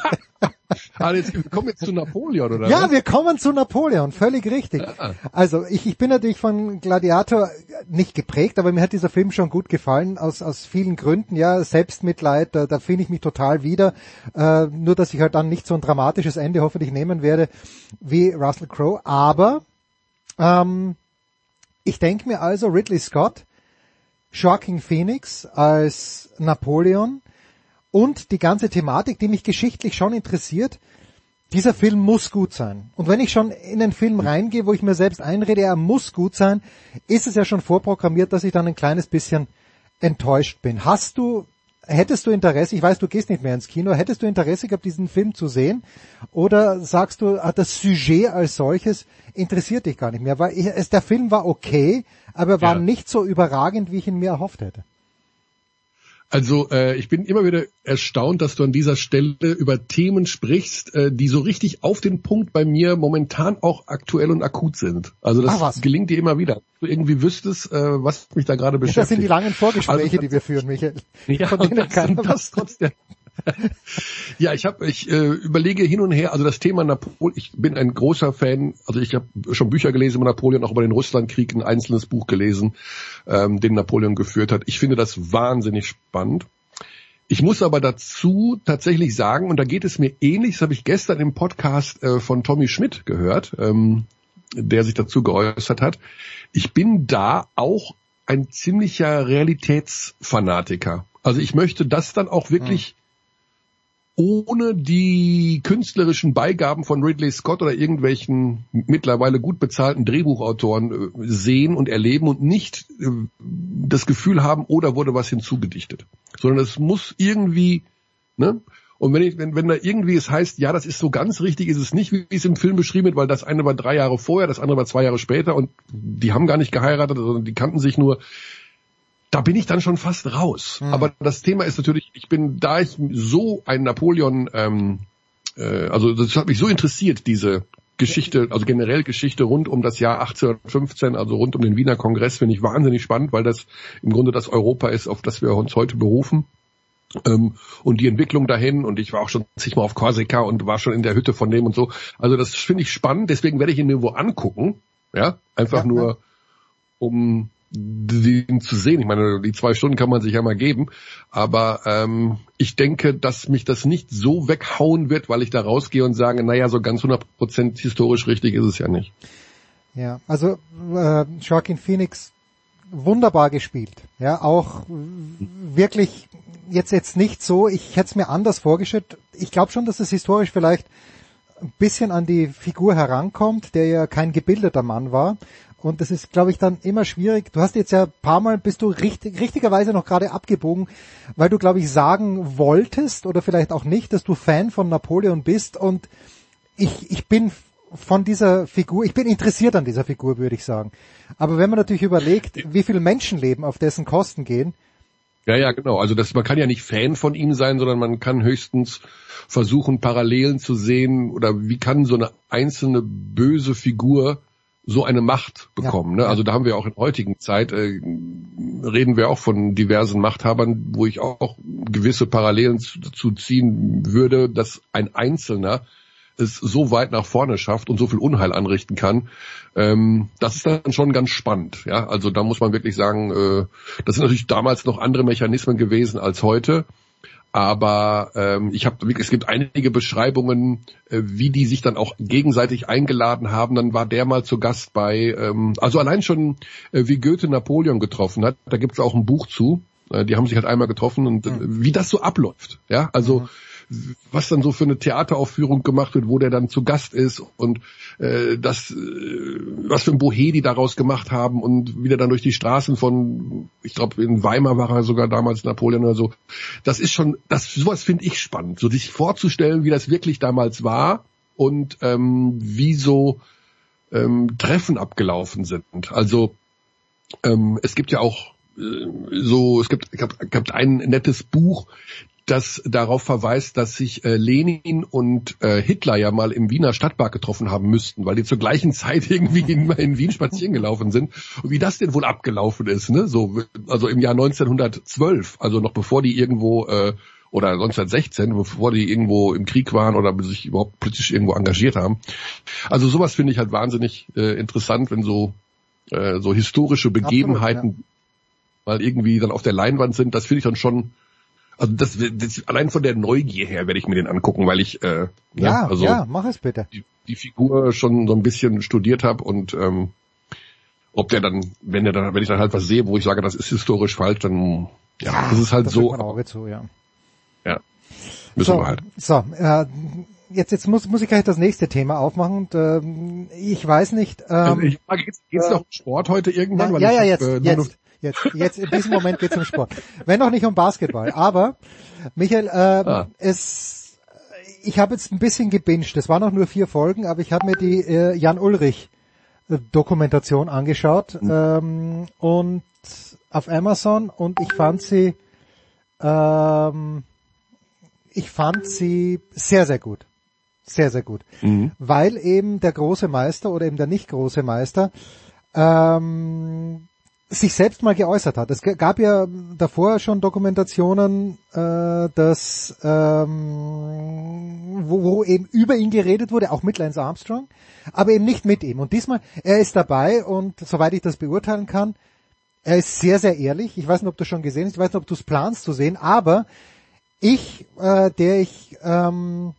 also jetzt, wir kommen jetzt zu Napoleon, oder? Ja, was? wir kommen zu Napoleon. Völlig richtig. Ja. Also ich, ich bin natürlich von Gladiator nicht geprägt, aber mir hat dieser Film schon gut gefallen, aus, aus vielen Gründen. Ja, Selbstmitleid, da, da finde ich mich total wieder. Äh, nur, dass ich halt dann nicht so ein dramatisches Ende hoffentlich nehmen werde wie Russell Crowe. Aber ähm, ich denke mir also, Ridley Scott Shocking Phoenix als Napoleon und die ganze Thematik, die mich geschichtlich schon interessiert. Dieser Film muss gut sein. Und wenn ich schon in den Film reingehe, wo ich mir selbst einrede, er muss gut sein, ist es ja schon vorprogrammiert, dass ich dann ein kleines bisschen enttäuscht bin. Hast du, hättest du Interesse, ich weiß, du gehst nicht mehr ins Kino, hättest du Interesse gehabt, diesen Film zu sehen? Oder sagst du, ah, das Sujet als solches interessiert dich gar nicht mehr? Weil ich, es, der Film war okay, aber war ja. nicht so überragend, wie ich ihn mir erhofft hätte. Also äh, ich bin immer wieder erstaunt, dass du an dieser Stelle über Themen sprichst, äh, die so richtig auf den Punkt bei mir momentan auch aktuell und akut sind. Also das Ach, gelingt dir immer wieder. Du irgendwie wüsstest, äh, was mich da gerade beschäftigt. das sind die langen Vorgespräche, also, die wir führen, Michael. Ja, und das, und das trotz der ja, ich habe, ich äh, überlege hin und her. Also das Thema Napoleon. Ich bin ein großer Fan. Also ich habe schon Bücher gelesen über Napoleon, auch über den Russlandkrieg, ein einzelnes Buch gelesen, ähm, den Napoleon geführt hat. Ich finde das wahnsinnig spannend. Ich muss aber dazu tatsächlich sagen, und da geht es mir ähnlich, das habe ich gestern im Podcast äh, von Tommy Schmidt gehört, ähm, der sich dazu geäußert hat. Ich bin da auch ein ziemlicher Realitätsfanatiker. Also ich möchte das dann auch wirklich hm. Ohne die künstlerischen Beigaben von Ridley Scott oder irgendwelchen mittlerweile gut bezahlten Drehbuchautoren äh, sehen und erleben und nicht äh, das Gefühl haben, oder oh, wurde was hinzugedichtet. Sondern es muss irgendwie, ne? Und wenn, ich, wenn, wenn da irgendwie es heißt, ja, das ist so ganz richtig, ist es nicht, wie es im Film beschrieben wird, weil das eine war drei Jahre vorher, das andere war zwei Jahre später und die haben gar nicht geheiratet, sondern die kannten sich nur. Da bin ich dann schon fast raus. Mhm. Aber das Thema ist natürlich, ich bin, da ich so ein Napoleon, ähm, äh, also das hat mich so interessiert, diese Geschichte, also generell Geschichte rund um das Jahr 1815, also rund um den Wiener Kongress, finde ich wahnsinnig spannend, weil das im Grunde das Europa ist, auf das wir uns heute berufen. Ähm, und die Entwicklung dahin und ich war auch schon zigmal auf Korsika und war schon in der Hütte von dem und so. Also das finde ich spannend, deswegen werde ich ihn irgendwo angucken, ja, einfach ja, nur um den zu sehen. Ich meine, die zwei Stunden kann man sich ja mal geben, aber ähm, ich denke, dass mich das nicht so weghauen wird, weil ich da rausgehe und sage, naja, so ganz 100% historisch richtig ist es ja nicht. Ja, also äh, Joaquin Phoenix wunderbar gespielt. Ja, auch wirklich jetzt jetzt nicht so, ich hätte es mir anders vorgestellt. Ich glaube schon, dass es historisch vielleicht ein bisschen an die Figur herankommt, der ja kein gebildeter Mann war. Und das ist, glaube ich, dann immer schwierig. Du hast jetzt ja ein paar Mal, bist du richtig, richtigerweise noch gerade abgebogen, weil du, glaube ich, sagen wolltest oder vielleicht auch nicht, dass du Fan von Napoleon bist. Und ich, ich bin von dieser Figur, ich bin interessiert an dieser Figur, würde ich sagen. Aber wenn man natürlich überlegt, wie viele Menschenleben auf dessen Kosten gehen. Ja, ja, genau. Also das, man kann ja nicht Fan von ihm sein, sondern man kann höchstens versuchen, Parallelen zu sehen oder wie kann so eine einzelne böse Figur so eine Macht bekommen. Ja, ne? Also da haben wir auch in heutigen Zeit, äh, reden wir auch von diversen Machthabern, wo ich auch gewisse Parallelen zu, zu ziehen würde, dass ein Einzelner es so weit nach vorne schafft und so viel Unheil anrichten kann, ähm, das ist dann schon ganz spannend. Ja, also da muss man wirklich sagen, äh, das sind natürlich damals noch andere Mechanismen gewesen als heute. Aber ähm, ich habe es gibt einige Beschreibungen, äh, wie die sich dann auch gegenseitig eingeladen haben. Dann war der mal zu Gast bei, ähm, also allein schon äh, wie Goethe Napoleon getroffen hat. Da gibt es auch ein Buch zu. Äh, die haben sich halt einmal getroffen und mhm. wie das so abläuft. Ja, also mhm was dann so für eine Theateraufführung gemacht wird, wo der dann zu Gast ist und äh, das, äh, was für ein Bohe die daraus gemacht haben und wieder dann durch die Straßen von, ich glaube in Weimar war er sogar damals Napoleon oder so. Das ist schon, das sowas finde ich spannend, so sich vorzustellen, wie das wirklich damals war und ähm, wie so ähm, Treffen abgelaufen sind. Also ähm, es gibt ja auch äh, so, es gibt, es gibt ein nettes Buch, das darauf verweist, dass sich äh, Lenin und äh, Hitler ja mal im Wiener Stadtpark getroffen haben müssten, weil die zur gleichen Zeit irgendwie in, in Wien spazieren gelaufen sind. Und wie das denn wohl abgelaufen ist, ne? So, also im Jahr 1912, also noch bevor die irgendwo äh, oder 1916, bevor die irgendwo im Krieg waren oder sich überhaupt politisch irgendwo engagiert haben. Also sowas finde ich halt wahnsinnig äh, interessant, wenn so äh, so historische Begebenheiten Absolut, ja. mal irgendwie dann auf der Leinwand sind. Das finde ich dann schon also das, das allein von der Neugier her werde ich mir den angucken, weil ich äh, ja, ne, also ja, mach es bitte. Die, die Figur schon so ein bisschen studiert habe und ähm, ob der dann, wenn der dann, wenn ich dann halt was sehe, wo ich sage, das ist historisch falsch, dann ja, ja das ist halt das so. Auge zu, ja. Ja. Müssen so, wir halt. So, äh, jetzt jetzt muss muss ich gleich das nächste Thema aufmachen und ähm, ich weiß nicht. Ähm, also ich frage, geht's, geht's äh, noch Sport heute irgendwann? Na, ja, ja, jetzt, hab, äh, jetzt. Jetzt, jetzt in diesem Moment geht es um Sport. Wenn auch nicht um Basketball. Aber, Michael, äh, ah. es, ich habe jetzt ein bisschen gebinged. Es waren noch nur vier Folgen, aber ich habe mir die äh, Jan Ulrich äh, Dokumentation angeschaut mhm. ähm, und auf Amazon und ich fand sie ähm, ich fand sie sehr, sehr gut. Sehr, sehr gut. Mhm. Weil eben der große Meister oder eben der nicht große Meister ähm, sich selbst mal geäußert hat. Es gab ja davor schon Dokumentationen, äh, dass ähm, wo, wo eben über ihn geredet wurde, auch mit Lance Armstrong, aber eben nicht mit ihm. Und diesmal, er ist dabei und soweit ich das beurteilen kann, er ist sehr, sehr ehrlich. Ich weiß nicht, ob du schon gesehen hast, ich weiß nicht, ob du es planst zu sehen, aber ich, äh, der ich, ähm,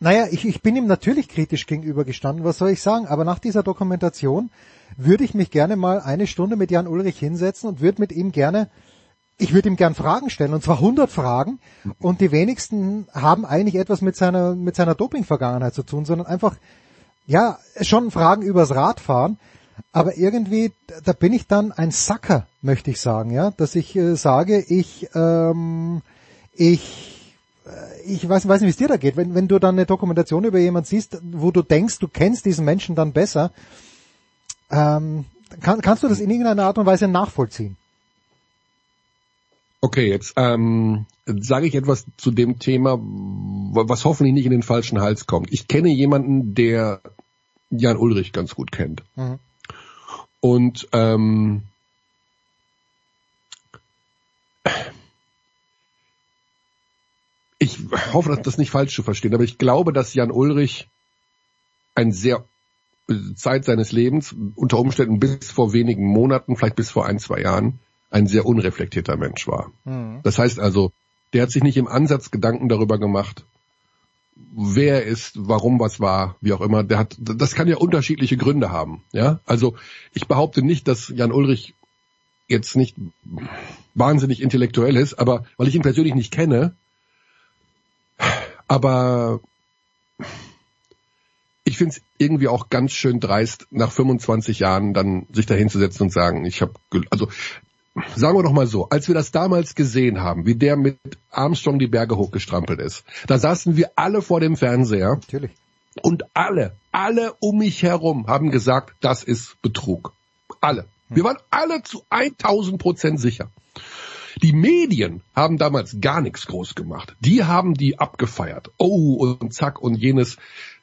naja, ich, ich bin ihm natürlich kritisch gegenübergestanden, was soll ich sagen, aber nach dieser Dokumentation würde ich mich gerne mal eine Stunde mit Jan Ulrich hinsetzen und würde mit ihm gerne, ich würde ihm gern Fragen stellen, und zwar 100 Fragen, und die wenigsten haben eigentlich etwas mit seiner, mit seiner Doping-Vergangenheit zu tun, sondern einfach, ja, schon Fragen übers Radfahren, aber irgendwie, da bin ich dann ein Sacker, möchte ich sagen, ja, dass ich äh, sage, ich, ähm, ich, äh, ich weiß, weiß nicht, wie es dir da geht. Wenn, wenn du dann eine Dokumentation über jemand siehst, wo du denkst, du kennst diesen Menschen dann besser, ähm, kann, kannst du das in irgendeiner Art und Weise nachvollziehen? Okay, jetzt ähm, sage ich etwas zu dem Thema, was hoffentlich nicht in den falschen Hals kommt. Ich kenne jemanden, der Jan Ulrich ganz gut kennt. Mhm. Und ähm, ich hoffe, dass das nicht falsch zu verstehen, aber ich glaube, dass Jan Ulrich ein sehr Zeit seines Lebens, unter Umständen bis vor wenigen Monaten, vielleicht bis vor ein, zwei Jahren, ein sehr unreflektierter Mensch war. Mhm. Das heißt also, der hat sich nicht im Ansatz Gedanken darüber gemacht, wer er ist, warum was war, wie auch immer. Der hat, das kann ja unterschiedliche Gründe haben. Ja, also ich behaupte nicht, dass Jan Ulrich jetzt nicht wahnsinnig intellektuell ist, aber weil ich ihn persönlich nicht kenne, aber ich finde es irgendwie auch ganz schön dreist, nach 25 Jahren dann sich da hinzusetzen und sagen, ich habe, also sagen wir doch mal so, als wir das damals gesehen haben, wie der mit Armstrong die Berge hochgestrampelt ist, da saßen wir alle vor dem Fernseher. Natürlich. Und alle, alle um mich herum haben gesagt, das ist Betrug. Alle. Wir waren alle zu 1000 Prozent sicher. Die Medien haben damals gar nichts groß gemacht. Die haben die abgefeiert. Oh, und zack und jenes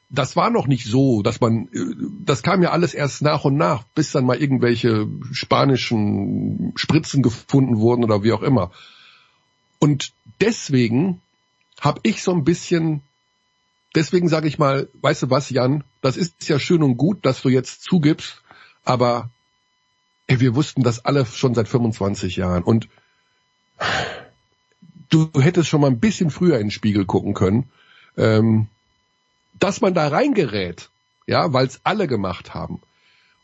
das war noch nicht so, dass man, äh, das kam ja alles erst nach und nach, bis dann mal irgendwelche spanischen Spritzen gefunden wurden oder wie auch immer. Und deswegen habe ich so ein bisschen, deswegen sage ich mal, weißt du was, Jan, das ist ja schön und gut, dass du jetzt zugibst, aber ey, wir wussten das alle schon seit 25 Jahren und du hättest schon mal ein bisschen früher in den Spiegel gucken können. Ähm, dass man da reingerät, ja, weil es alle gemacht haben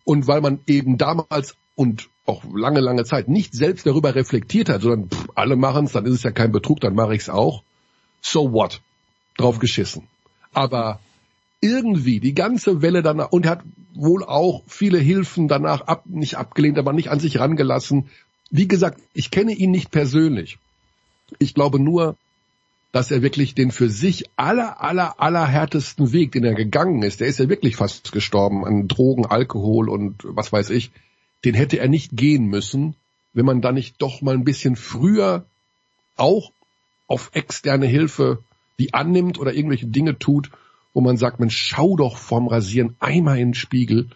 und weil man eben damals und auch lange, lange Zeit nicht selbst darüber reflektiert hat, sondern pff, alle machen es, dann ist es ja kein Betrug, dann mache ich es auch. So what? Drauf geschissen. Aber irgendwie die ganze Welle danach und hat wohl auch viele Hilfen danach ab, nicht abgelehnt, aber nicht an sich rangelassen. Wie gesagt, ich kenne ihn nicht persönlich. Ich glaube nur, dass er wirklich den für sich aller, aller, aller härtesten Weg, den er gegangen ist, der ist ja wirklich fast gestorben an Drogen, Alkohol und was weiß ich, den hätte er nicht gehen müssen, wenn man da nicht doch mal ein bisschen früher auch auf externe Hilfe die annimmt oder irgendwelche Dinge tut, wo man sagt, man schau doch vorm Rasieren einmal in den Spiegel.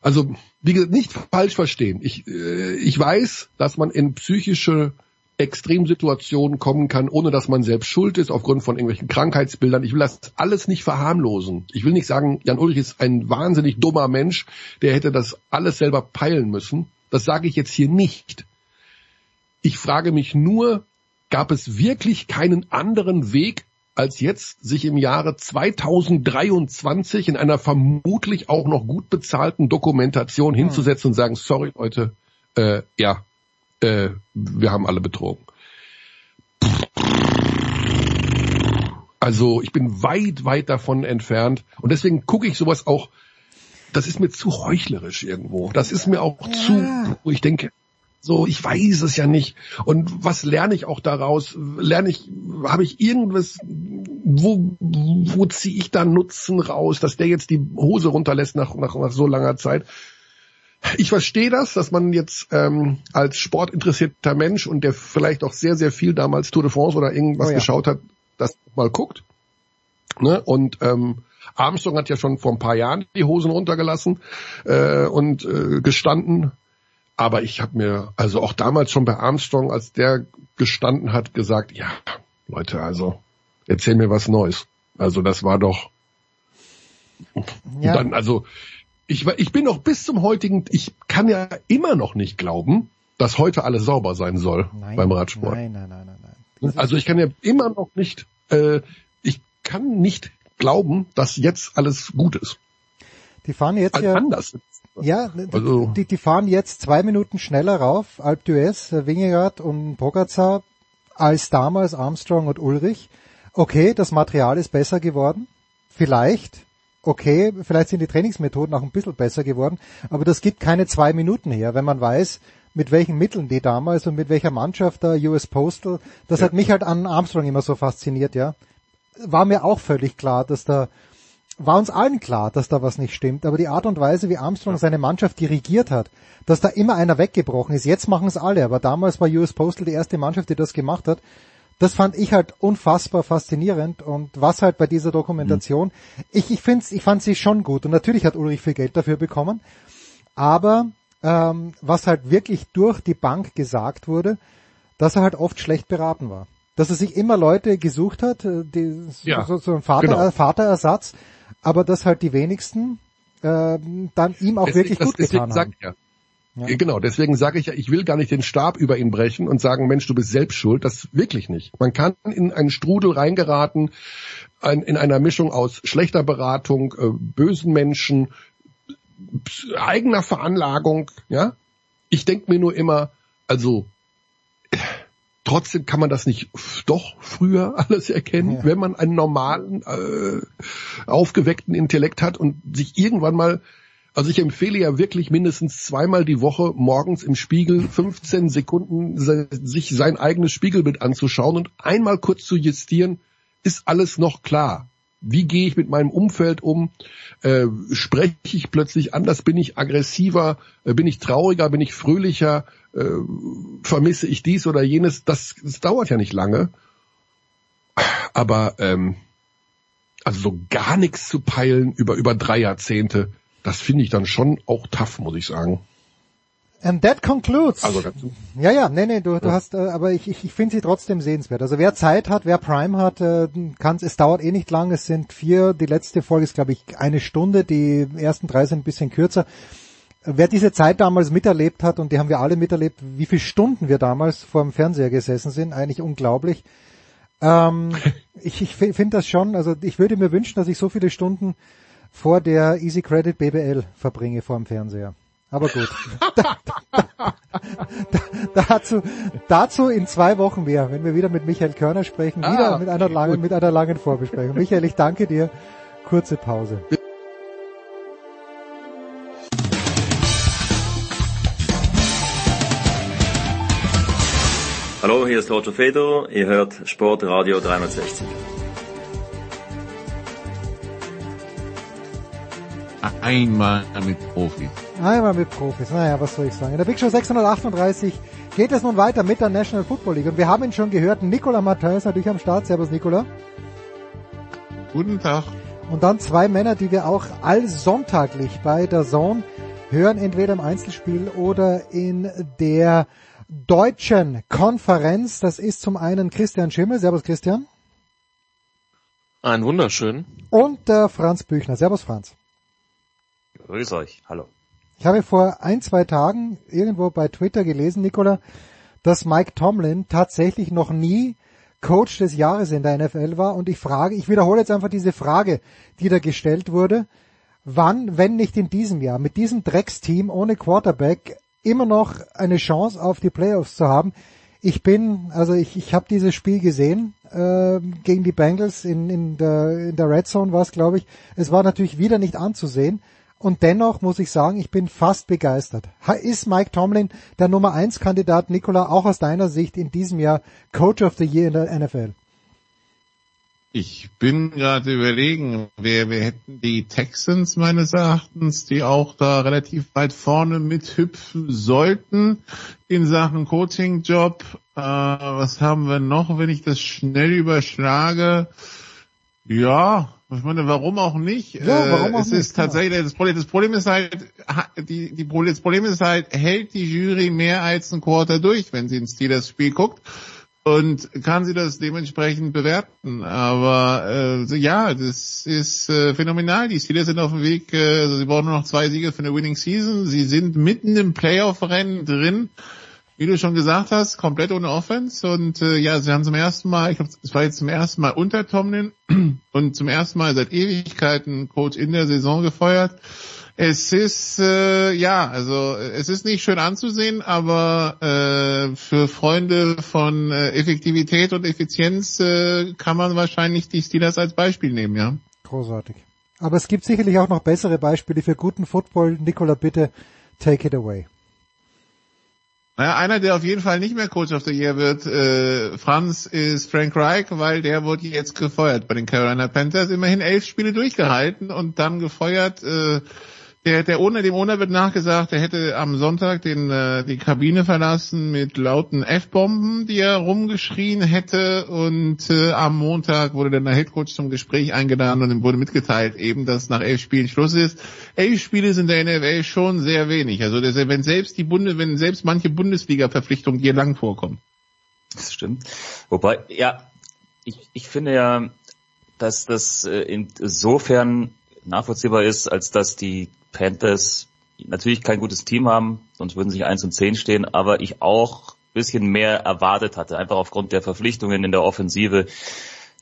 Also, wie gesagt, nicht falsch verstehen. Ich, äh, ich weiß, dass man in psychische Extremsituationen kommen kann, ohne dass man selbst schuld ist, aufgrund von irgendwelchen Krankheitsbildern. Ich will das alles nicht verharmlosen. Ich will nicht sagen, Jan Ulrich ist ein wahnsinnig dummer Mensch, der hätte das alles selber peilen müssen. Das sage ich jetzt hier nicht. Ich frage mich nur, gab es wirklich keinen anderen Weg, als jetzt sich im Jahre 2023 in einer vermutlich auch noch gut bezahlten Dokumentation hinzusetzen und sagen, sorry Leute, äh, ja, äh, wir haben alle betrogen. Also ich bin weit, weit davon entfernt und deswegen gucke ich sowas auch, das ist mir zu heuchlerisch irgendwo. Das ist mir auch ja. zu, wo ich denke, so, ich weiß es ja nicht. Und was lerne ich auch daraus? Lerne ich, habe ich irgendwas, wo, wo ziehe ich da Nutzen raus, dass der jetzt die Hose runterlässt nach, nach, nach so langer Zeit? Ich verstehe das, dass man jetzt ähm, als sportinteressierter Mensch und der vielleicht auch sehr, sehr viel damals Tour de France oder irgendwas oh ja. geschaut hat, das mal guckt. Ne? Und ähm, Armstrong hat ja schon vor ein paar Jahren die Hosen runtergelassen äh, und äh, gestanden. Aber ich habe mir also auch damals schon bei Armstrong, als der gestanden hat, gesagt, ja, Leute, also erzähl mir was Neues. Also das war doch ja. dann also ich, ich bin noch bis zum heutigen, ich kann ja immer noch nicht glauben, dass heute alles sauber sein soll nein, beim Radsport. Nein, nein, nein, nein, nein. Also ich kann ja immer noch nicht, äh, ich kann nicht glauben, dass jetzt alles gut ist. Die fahren jetzt ja anders. Ja, also, die, die fahren jetzt zwei Minuten schneller rauf, Alp d'Huez, Wingegaard und Pogacar, als damals Armstrong und Ulrich. Okay, das Material ist besser geworden. Vielleicht. Okay, vielleicht sind die Trainingsmethoden auch ein bisschen besser geworden. Aber das gibt keine zwei Minuten her, wenn man weiß, mit welchen Mitteln die damals und mit welcher Mannschaft da US Postal, das ja. hat mich halt an Armstrong immer so fasziniert, ja. War mir auch völlig klar, dass da war uns allen klar, dass da was nicht stimmt, aber die Art und Weise, wie Armstrong seine Mannschaft dirigiert hat, dass da immer einer weggebrochen ist, jetzt machen es alle, aber damals war US Postal die erste Mannschaft, die das gemacht hat, das fand ich halt unfassbar faszinierend und was halt bei dieser Dokumentation, mhm. ich, ich finde ich fand sie schon gut und natürlich hat Ulrich viel Geld dafür bekommen, aber ähm, was halt wirklich durch die Bank gesagt wurde, dass er halt oft schlecht beraten war. Dass er sich immer Leute gesucht hat, äh, die, ja, so, so ein Vater, genau. Vaterersatz, aber dass halt die wenigsten äh, dann ihm auch deswegen, wirklich gut getan haben. Ja. Ja. Genau, deswegen sage ich ja, ich will gar nicht den Stab über ihn brechen und sagen, Mensch, du bist selbst schuld. Das wirklich nicht. Man kann in einen Strudel reingeraten, ein, in einer Mischung aus schlechter Beratung, äh, bösen Menschen, eigener Veranlagung. Ja, ich denke mir nur immer, also trotzdem kann man das nicht doch früher alles erkennen, ja. wenn man einen normalen, äh, aufgeweckten Intellekt hat und sich irgendwann mal, also ich empfehle ja wirklich mindestens zweimal die Woche morgens im Spiegel 15 Sekunden sich sein eigenes Spiegelbild anzuschauen und einmal kurz zu justieren, ist alles noch klar. Wie gehe ich mit meinem Umfeld um? Äh, spreche ich plötzlich anders? Bin ich aggressiver? Äh, bin ich trauriger? Bin ich fröhlicher? Äh, vermisse ich dies oder jenes? Das, das dauert ja nicht lange. Aber ähm, also so gar nichts zu peilen über über drei Jahrzehnte, das finde ich dann schon auch tough, muss ich sagen. And that concludes. Also dazu. Ja, ja, nee, nee, du, du hast, äh, aber ich, ich, ich finde sie trotzdem sehenswert. Also wer Zeit hat, wer Prime hat, äh, kann es dauert eh nicht lang, es sind vier, die letzte Folge ist, glaube ich, eine Stunde, die ersten drei sind ein bisschen kürzer. Wer diese Zeit damals miterlebt hat, und die haben wir alle miterlebt, wie viele Stunden wir damals vor dem Fernseher gesessen sind, eigentlich unglaublich. Ähm, ich ich finde das schon, also ich würde mir wünschen, dass ich so viele Stunden vor der Easy Credit BBL verbringe vor dem Fernseher. Aber gut. da, da, da, dazu, dazu in zwei Wochen mehr, wenn wir wieder mit Michael Körner sprechen, wieder ah, mit einer langen, mit einer langen Vorbesprechung. Michael, ich danke dir. Kurze Pause. Hallo, hier ist Roger Fedor. Ihr hört Sportradio 360. Einmal mit Profis. Einmal mit Profis. Naja, was soll ich sagen. In der Big Show 638 geht es nun weiter mit der National Football League. Und wir haben ihn schon gehört. Nicola Martin ist natürlich am Start. Servus, Nicola. Guten Tag. Und dann zwei Männer, die wir auch allsonntaglich bei der Zone hören, entweder im Einzelspiel oder in der deutschen Konferenz. Das ist zum einen Christian Schimmel. Servus, Christian. Ein wunderschön. Und der Franz Büchner. Servus, Franz. Grüß euch. Hallo. Ich habe vor ein, zwei Tagen irgendwo bei Twitter gelesen, Nicola, dass Mike Tomlin tatsächlich noch nie Coach des Jahres in der NFL war. Und ich frage, ich wiederhole jetzt einfach diese Frage, die da gestellt wurde. Wann, wenn nicht in diesem Jahr, mit diesem Drecksteam ohne Quarterback immer noch eine Chance auf die Playoffs zu haben? Ich bin, also ich, ich habe dieses Spiel gesehen äh, gegen die Bengals in, in, der, in der Red Zone war es, glaube ich. Es war natürlich wieder nicht anzusehen. Und dennoch muss ich sagen, ich bin fast begeistert. Ist Mike Tomlin der Nummer 1 Kandidat, Nicola, auch aus deiner Sicht in diesem Jahr Coach of the Year in der NFL? Ich bin gerade überlegen, wir, wir hätten die Texans meines Erachtens, die auch da relativ weit vorne mithüpfen sollten in Sachen Coaching-Job. Äh, was haben wir noch, wenn ich das schnell überschlage? Ja, ich meine, warum auch nicht? Ja, warum auch es nicht, ist genau. tatsächlich, das Problem, das Problem ist halt, ha- die, die, das Problem ist halt, hält die Jury mehr als ein Quarter durch, wenn sie ins Steelers Spiel guckt und kann sie das dementsprechend bewerten. Aber äh, ja, das ist äh, phänomenal. Die Steelers sind auf dem Weg, äh, also sie brauchen nur noch zwei Siege für eine Winning Season. Sie sind mitten im Playoff-Rennen drin. Wie du schon gesagt hast, komplett ohne Offense und äh, ja, sie haben zum ersten Mal, ich glaube, es war jetzt zum ersten Mal unter Tomlin und zum ersten Mal seit Ewigkeiten Coach in der Saison gefeuert. Es ist äh, ja, also es ist nicht schön anzusehen, aber äh, für Freunde von äh, Effektivität und Effizienz äh, kann man wahrscheinlich die Steelers als Beispiel nehmen, ja. Großartig. Aber es gibt sicherlich auch noch bessere Beispiele für guten Football. Nikola, bitte take it away. Naja, einer, der auf jeden Fall nicht mehr Coach of the Year wird, äh, Franz, ist Frank Reich, weil der wurde jetzt gefeuert bei den Carolina Panthers. Immerhin elf Spiele durchgehalten und dann gefeuert. Äh, der, der Owner, dem Owner wird nachgesagt, er hätte am Sonntag den, äh, die Kabine verlassen mit lauten F-Bomben, die er rumgeschrien hätte und äh, am Montag wurde dann der Headcoach zum Gespräch eingeladen und ihm wurde mitgeteilt eben, dass nach elf Spielen Schluss ist. Elf Spiele sind in der NFL schon sehr wenig. Also das, wenn selbst die Bunde, wenn selbst manche Bundesliga-Verpflichtungen dir lang vorkommen. Das stimmt. Wobei, ja, ich, ich finde ja, dass das äh, insofern nachvollziehbar ist, als dass die Panthers natürlich kein gutes Team haben, sonst würden sie nicht 1 und 10 stehen, aber ich auch ein bisschen mehr erwartet hatte, einfach aufgrund der Verpflichtungen in der Offensive.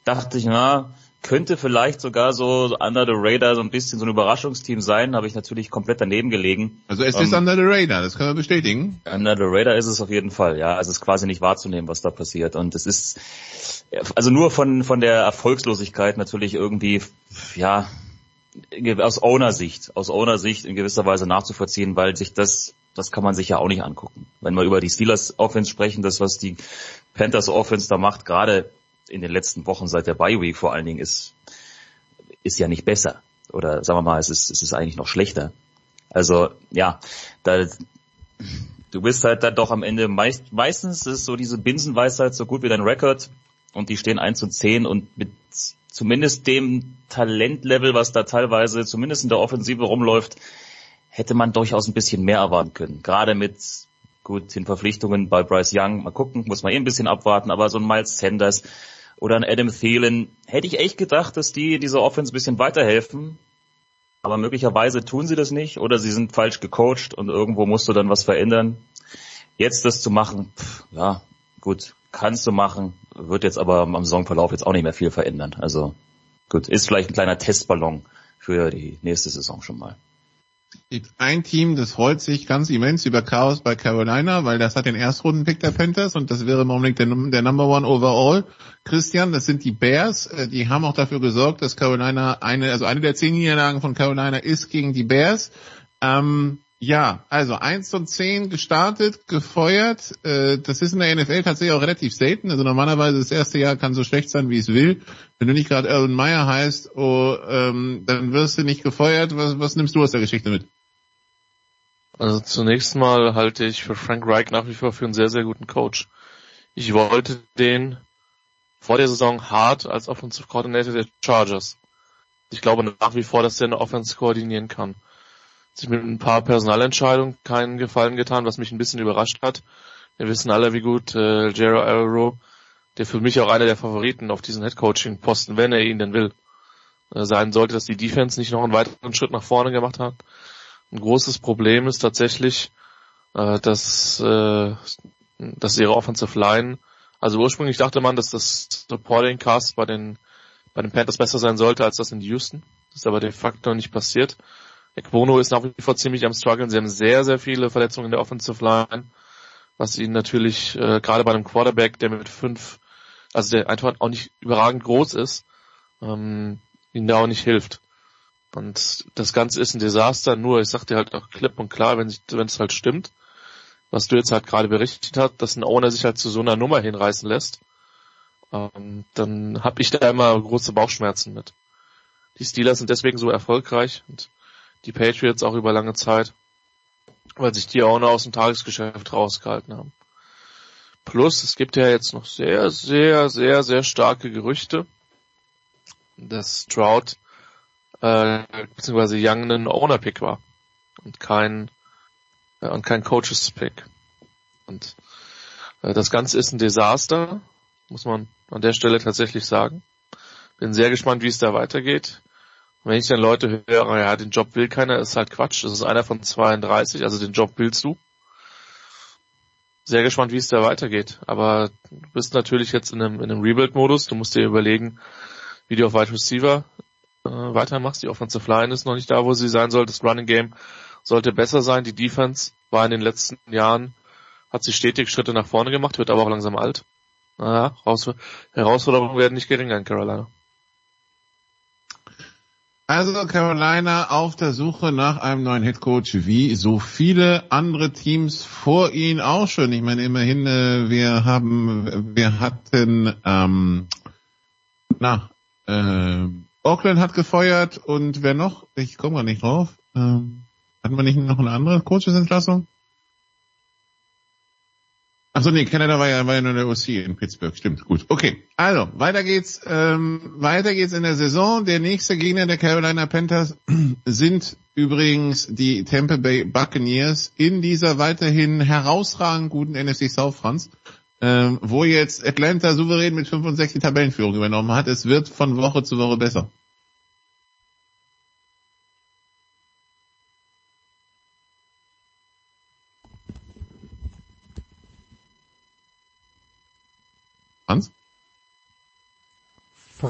Dachte ich, na, könnte vielleicht sogar so under the radar so ein bisschen so ein Überraschungsteam sein, habe ich natürlich komplett daneben gelegen. Also es ist Ähm, under the radar, das können wir bestätigen. Under the radar ist es auf jeden Fall, ja. Es ist quasi nicht wahrzunehmen, was da passiert. Und es ist, also nur von, von der Erfolgslosigkeit natürlich irgendwie, ja, aus Owner-Sicht, aus Owner-Sicht in gewisser Weise nachzuvollziehen, weil sich das, das kann man sich ja auch nicht angucken. Wenn wir über die Steelers Offense sprechen, das, was die Panthers Offense da macht, gerade in den letzten Wochen seit der Bye Week vor allen Dingen, ist, ist ja nicht besser. Oder sagen wir mal, es ist, es ist eigentlich noch schlechter. Also, ja, da, du bist halt dann doch am Ende meist, meistens ist so diese Binsenweisheit so gut wie dein Rekord und die stehen 1 und 10 und mit zumindest dem Talentlevel, was da teilweise zumindest in der Offensive rumläuft, hätte man durchaus ein bisschen mehr erwarten können. Gerade mit gut den Verpflichtungen bei Bryce Young, mal gucken, muss man eh ein bisschen abwarten, aber so ein Miles Sanders oder ein Adam Thielen, hätte ich echt gedacht, dass die dieser Offense ein bisschen weiterhelfen. Aber möglicherweise tun sie das nicht oder sie sind falsch gecoacht und irgendwo musst du dann was verändern. Jetzt das zu machen, pff, ja, gut, kannst du machen, wird jetzt aber am Saisonverlauf jetzt auch nicht mehr viel verändern. Also gut, ist vielleicht ein kleiner Testballon für die nächste Saison schon mal. ein Team, das freut sich ganz immens über Chaos bei Carolina, weil das hat den Erstrundenpick der Panthers und das wäre im Augenblick der, der Number One Overall. Christian, das sind die Bears. Äh, Die haben auch dafür gesorgt, dass Carolina eine, also eine der zehn Niederlagen von Carolina ist gegen die Bears. Ähm, ja, also eins und zehn gestartet, gefeuert. Äh, das ist in der NFL tatsächlich auch relativ selten. Also normalerweise das erste Jahr kann so schlecht sein, wie es will. Wenn du nicht gerade Urban Meyer heißt, oh, ähm, dann wirst du nicht gefeuert. Was, was nimmst du aus der Geschichte mit? Also zunächst mal halte ich für Frank Reich nach wie vor für einen sehr, sehr guten Coach. Ich wollte den vor der Saison hart als Offensive Coordinator der Chargers. Ich glaube nach wie vor, dass er eine Offense koordinieren kann. Sich mit ein paar Personalentscheidungen keinen Gefallen getan, was mich ein bisschen überrascht hat. Wir wissen alle, wie gut äh, Jero Arrow, der für mich auch einer der Favoriten auf diesen Headcoaching-Posten, wenn er ihn denn will, äh, sein sollte, dass die Defense nicht noch einen weiteren Schritt nach vorne gemacht hat. Ein großes Problem ist tatsächlich, äh, dass, äh, dass ihre Offensive Line, also ursprünglich dachte man, dass das Supporting Cast bei den, bei den Panthers besser sein sollte als das in Houston. Das ist aber de facto nicht passiert. Ekwono ist nach wie vor ziemlich am struggeln. Sie haben sehr, sehr viele Verletzungen in der Offensive Line, was ihnen natürlich äh, gerade bei einem Quarterback, der mit fünf, also der einfach auch nicht überragend groß ist, ähm, ihnen da auch nicht hilft. Und das Ganze ist ein Desaster, nur ich sag dir halt auch klipp und klar, wenn es halt stimmt, was du jetzt halt gerade berichtet hast, dass ein Owner sich halt zu so einer Nummer hinreißen lässt, ähm, dann habe ich da immer große Bauchschmerzen mit. Die Steelers sind deswegen so erfolgreich und die Patriots auch über lange Zeit, weil sich die Owner aus dem Tagesgeschäft rausgehalten haben. Plus, es gibt ja jetzt noch sehr, sehr, sehr, sehr starke Gerüchte, dass Stroud äh, beziehungsweise Young ein Owner-Pick war und kein äh, und kein Coaches-Pick. Und äh, das Ganze ist ein Desaster, muss man an der Stelle tatsächlich sagen. Bin sehr gespannt, wie es da weitergeht. Wenn ich dann Leute höre, ja, den Job will keiner, ist halt Quatsch. Das ist einer von 32, also den Job willst du. Sehr gespannt, wie es da weitergeht. Aber du bist natürlich jetzt in einem, in einem Rebuild-Modus. Du musst dir überlegen, wie du auf Wide Receiver äh, weitermachst. Die Offensive Line ist noch nicht da, wo sie sein sollte. Das Running Game sollte besser sein. Die Defense war in den letzten Jahren, hat sie stetig Schritte nach vorne gemacht, wird aber auch langsam alt. Naja, Herausforderungen werden nicht geringer in Carolina. Also Carolina auf der Suche nach einem neuen Headcoach, wie so viele andere Teams vor ihnen auch schon. Ich meine, immerhin, äh, wir haben, wir hatten, ähm, na, äh, Auckland hat gefeuert und wer noch? Ich komme gar nicht drauf. Ähm, hatten wir nicht noch eine andere Coachesentlassung? Achso, nee, Canada war ja, war ja nur der OC in Pittsburgh, stimmt, gut. Okay, also, weiter geht's, ähm, weiter geht's in der Saison. Der nächste Gegner der Carolina Panthers sind übrigens die Tampa Bay Buccaneers in dieser weiterhin herausragend guten NFC South Franz, ähm, wo jetzt Atlanta souverän mit 65 Tabellenführung übernommen hat. Es wird von Woche zu Woche besser. Franz?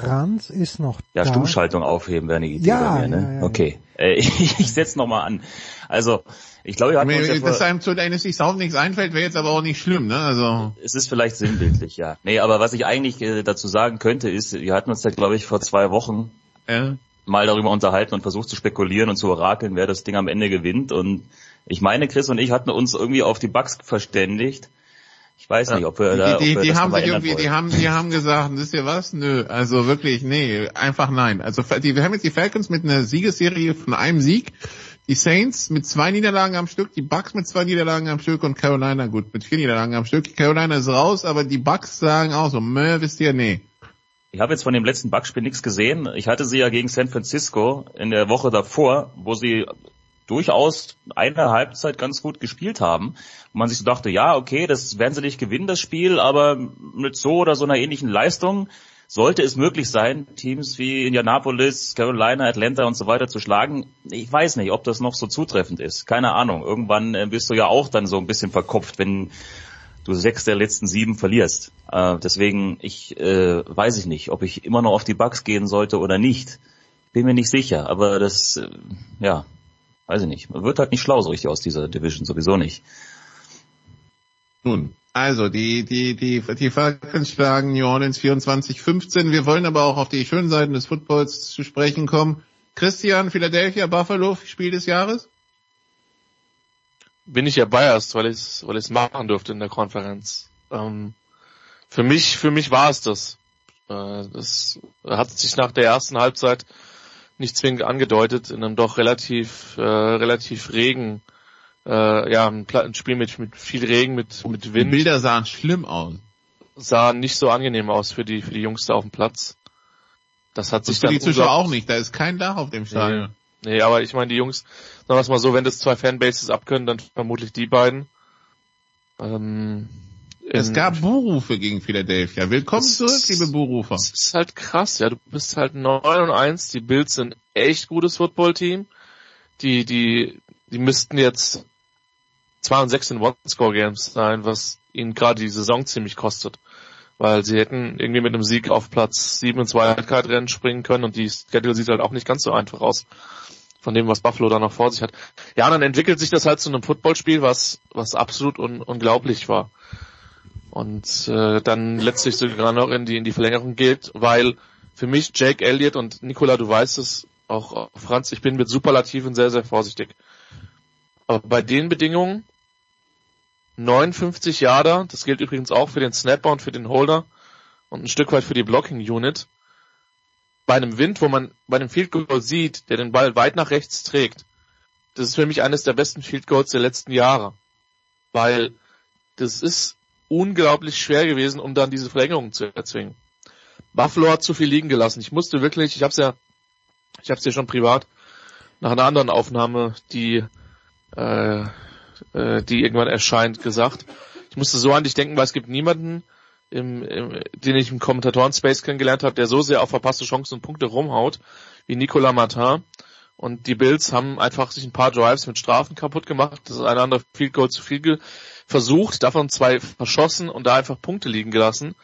Franz ist noch ja, da. Ja, Stummschaltung aufheben wäre eine Idee ja, bei mir, ne? Ja, ja, okay. Äh, ich ich setze nochmal an. Also, ich glaube, wir hatten uns ja Dass einem zu der NSC South nichts einfällt, wäre jetzt aber auch nicht schlimm, ne? Also. Es ist vielleicht sinnbildlich, ja. Nee, aber was ich eigentlich äh, dazu sagen könnte, ist, wir hatten uns ja, glaube ich, vor zwei Wochen ja. mal darüber unterhalten und versucht zu spekulieren und zu orakeln, wer das Ding am Ende gewinnt. Und ich meine, Chris und ich hatten uns irgendwie auf die Bugs verständigt. Ich weiß nicht, ob wir da, die, die, ob wir die das haben sich irgendwie, die wollen. haben, die haben gesagt, wisst ihr was? Nö, also wirklich, nee, einfach nein. Also die, wir haben jetzt die Falcons mit einer Siegesserie von einem Sieg, die Saints mit zwei Niederlagen am Stück, die Bucks mit zwei Niederlagen am Stück und Carolina gut mit vier Niederlagen am Stück. Carolina ist raus, aber die Bucks sagen auch so, meh, wisst ihr, nee. Ich habe jetzt von dem letzten Backspiel nichts gesehen. Ich hatte sie ja gegen San Francisco in der Woche davor, wo sie durchaus eine Halbzeit ganz gut gespielt haben. Und man sich so dachte, ja, okay, das werden sie nicht gewinnen, das Spiel, aber mit so oder so einer ähnlichen Leistung sollte es möglich sein, Teams wie Indianapolis, Carolina, Atlanta und so weiter zu schlagen. Ich weiß nicht, ob das noch so zutreffend ist. Keine Ahnung. Irgendwann äh, bist du ja auch dann so ein bisschen verkopft, wenn du sechs der letzten sieben verlierst. Äh, deswegen, ich äh, weiß ich nicht, ob ich immer noch auf die Bugs gehen sollte oder nicht. Bin mir nicht sicher, aber das, äh, ja, weiß ich nicht. Man wird halt nicht schlau so richtig aus dieser Division, sowieso nicht. Nun, also die, die, die, die Falcons schlagen New Orleans 24-15. Wir wollen aber auch auf die schönen Seiten des Footballs zu sprechen kommen. Christian, Philadelphia, Buffalo, Spiel des Jahres? Bin ich ja biased, weil ich es weil ich's machen durfte in der Konferenz. Ähm, für mich, für mich war es das. Äh, das hat sich nach der ersten Halbzeit nicht zwingend angedeutet in einem doch relativ, äh, relativ regen, äh, ja, ein, ein Spiel mit, mit viel Regen, mit, mit Wind. Die Bilder sahen schlimm aus. Sah nicht so angenehm aus für die, für die Jungs da auf dem Platz. Das hat sich für dann die Zuschauer auch nicht, da ist kein Dach auf dem Stadion. Nee, nee aber ich meine, die Jungs, sagen wir es mal so, wenn das zwei Fanbases abkönnen, dann vermutlich die beiden. Ähm, es gab Buhrufe gegen Philadelphia. Willkommen zurück, liebe Buhrufer. Das ist halt krass, ja. Du bist halt 9 und 1. Die Bills sind echt gutes Footballteam. Die, die, die müssten jetzt 2 und 6 in One-Score-Games sein, was ihnen gerade die Saison ziemlich kostet. Weil sie hätten irgendwie mit einem Sieg auf Platz 7 und 2 Wildcard-Rennen springen können und die Schedule sieht halt auch nicht ganz so einfach aus. Von dem, was Buffalo da noch vor sich hat. Ja, dann entwickelt sich das halt zu einem Footballspiel, was, was absolut un unglaublich war und äh, dann letztlich sogar noch in die in die Verlängerung geht, weil für mich Jake Elliott und Nicola, du weißt es, auch Franz, ich bin mit Superlativen sehr sehr vorsichtig. Aber bei den Bedingungen 59 Jahre, das gilt übrigens auch für den Snapper und für den Holder und ein Stück weit für die Blocking Unit. Bei einem Wind, wo man bei einem Field Goal sieht, der den Ball weit nach rechts trägt, das ist für mich eines der besten Field Goals der letzten Jahre, weil das ist unglaublich schwer gewesen, um dann diese Verlängerung zu erzwingen. Buffalo hat zu viel liegen gelassen. Ich musste wirklich, ich hab's ja, ich hab's ja schon privat nach einer anderen Aufnahme, die, äh, äh, die irgendwann erscheint, gesagt. Ich musste so an dich denken, weil es gibt niemanden, im, im, den ich im Kommentatoren-Space kennengelernt habe, der so sehr auf verpasste Chancen und Punkte rumhaut, wie Nicolas Martin. Und die Bills haben einfach sich ein paar Drives mit Strafen kaputt gemacht. Das ist ein anderer Field Goal zu viel versucht, davon zwei verschossen und da einfach Punkte liegen gelassen.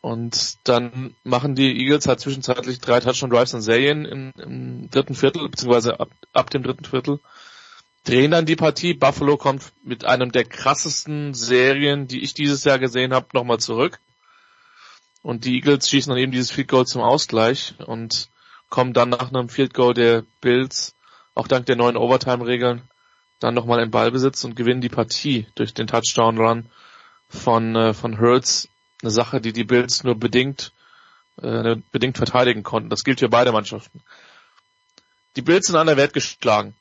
Und dann machen die Eagles halt zwischenzeitlich drei Touchdown Drives in Serien im, im dritten Viertel, beziehungsweise ab, ab dem dritten Viertel. Drehen dann die Partie. Buffalo kommt mit einem der krassesten Serien, die ich dieses Jahr gesehen habe, nochmal zurück. Und die Eagles schießen dann eben dieses Field Goal zum Ausgleich und kommen dann nach einem Field Goal der Bills, auch dank der neuen Overtime-Regeln, dann nochmal in Ballbesitz und gewinnen die Partie durch den Touchdown-Run von, äh, von Hurts. Eine Sache, die die Bills nur bedingt, äh, bedingt verteidigen konnten. Das gilt für beide Mannschaften. Die Bills sind an der Wert geschlagen.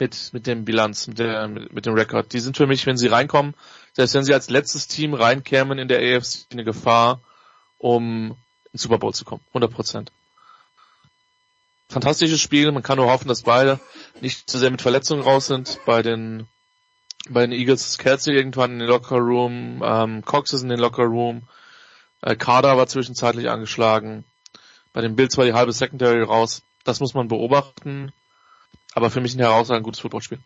Mit, mit dem Bilanz, mit, der, mit, mit dem Rekord. Die sind für mich, wenn sie reinkommen, selbst wenn sie als letztes Team reinkämen in der AFC, eine Gefahr, um ins Super Bowl zu kommen. 100 Prozent fantastisches Spiel. Man kann nur hoffen, dass beide nicht zu sehr mit Verletzungen raus sind. Bei den bei den Eagles ist Kelsey irgendwann in den Locker Room, ähm, Cox ist in den Locker Room, äh, Carter war zwischenzeitlich angeschlagen. Bei den Bills war die halbe Secondary raus. Das muss man beobachten. Aber für mich ein herausragend gutes Footballspiel.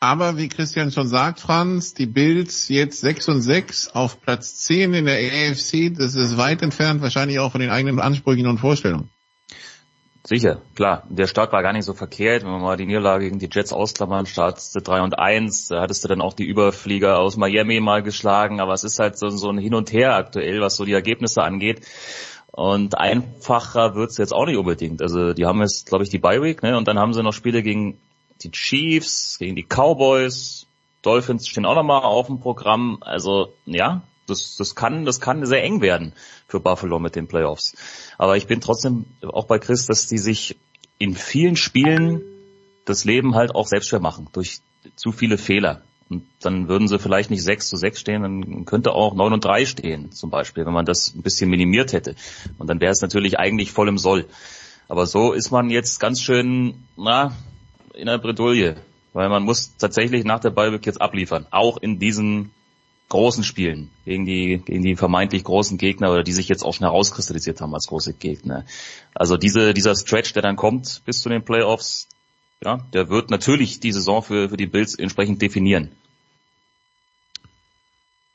Aber wie Christian schon sagt, Franz, die Bills jetzt 6 und 6 auf Platz 10 in der AFC, das ist weit entfernt, wahrscheinlich auch von den eigenen Ansprüchen und Vorstellungen. Sicher, klar. Der Start war gar nicht so verkehrt. Wenn wir mal die Niederlage gegen die Jets ausklammern, startete 3 und 1, da hattest du dann auch die Überflieger aus Miami mal geschlagen, aber es ist halt so, so ein Hin und Her aktuell, was so die Ergebnisse angeht. Und einfacher wird's jetzt auch nicht unbedingt. Also die haben jetzt, glaube ich, die Bye Week, ne? Und dann haben sie noch Spiele gegen die Chiefs, gegen die Cowboys, Dolphins stehen auch nochmal auf dem Programm. Also ja, das, das kann, das kann sehr eng werden für Buffalo mit den Playoffs. Aber ich bin trotzdem auch bei Chris, dass die sich in vielen Spielen das Leben halt auch selbst schwer machen durch zu viele Fehler. Und dann würden sie vielleicht nicht 6 zu 6 stehen, dann könnte auch 9 und 3 stehen, zum Beispiel, wenn man das ein bisschen minimiert hätte. Und dann wäre es natürlich eigentlich voll im Soll. Aber so ist man jetzt ganz schön, na, in der Bredouille. Weil man muss tatsächlich nach der Ballweg jetzt abliefern. Auch in diesen großen Spielen gegen die, gegen die vermeintlich großen Gegner oder die sich jetzt auch schon herauskristallisiert haben als große Gegner. Also diese, dieser Stretch, der dann kommt bis zu den Playoffs, ja, der wird natürlich die Saison für, für die Bills entsprechend definieren.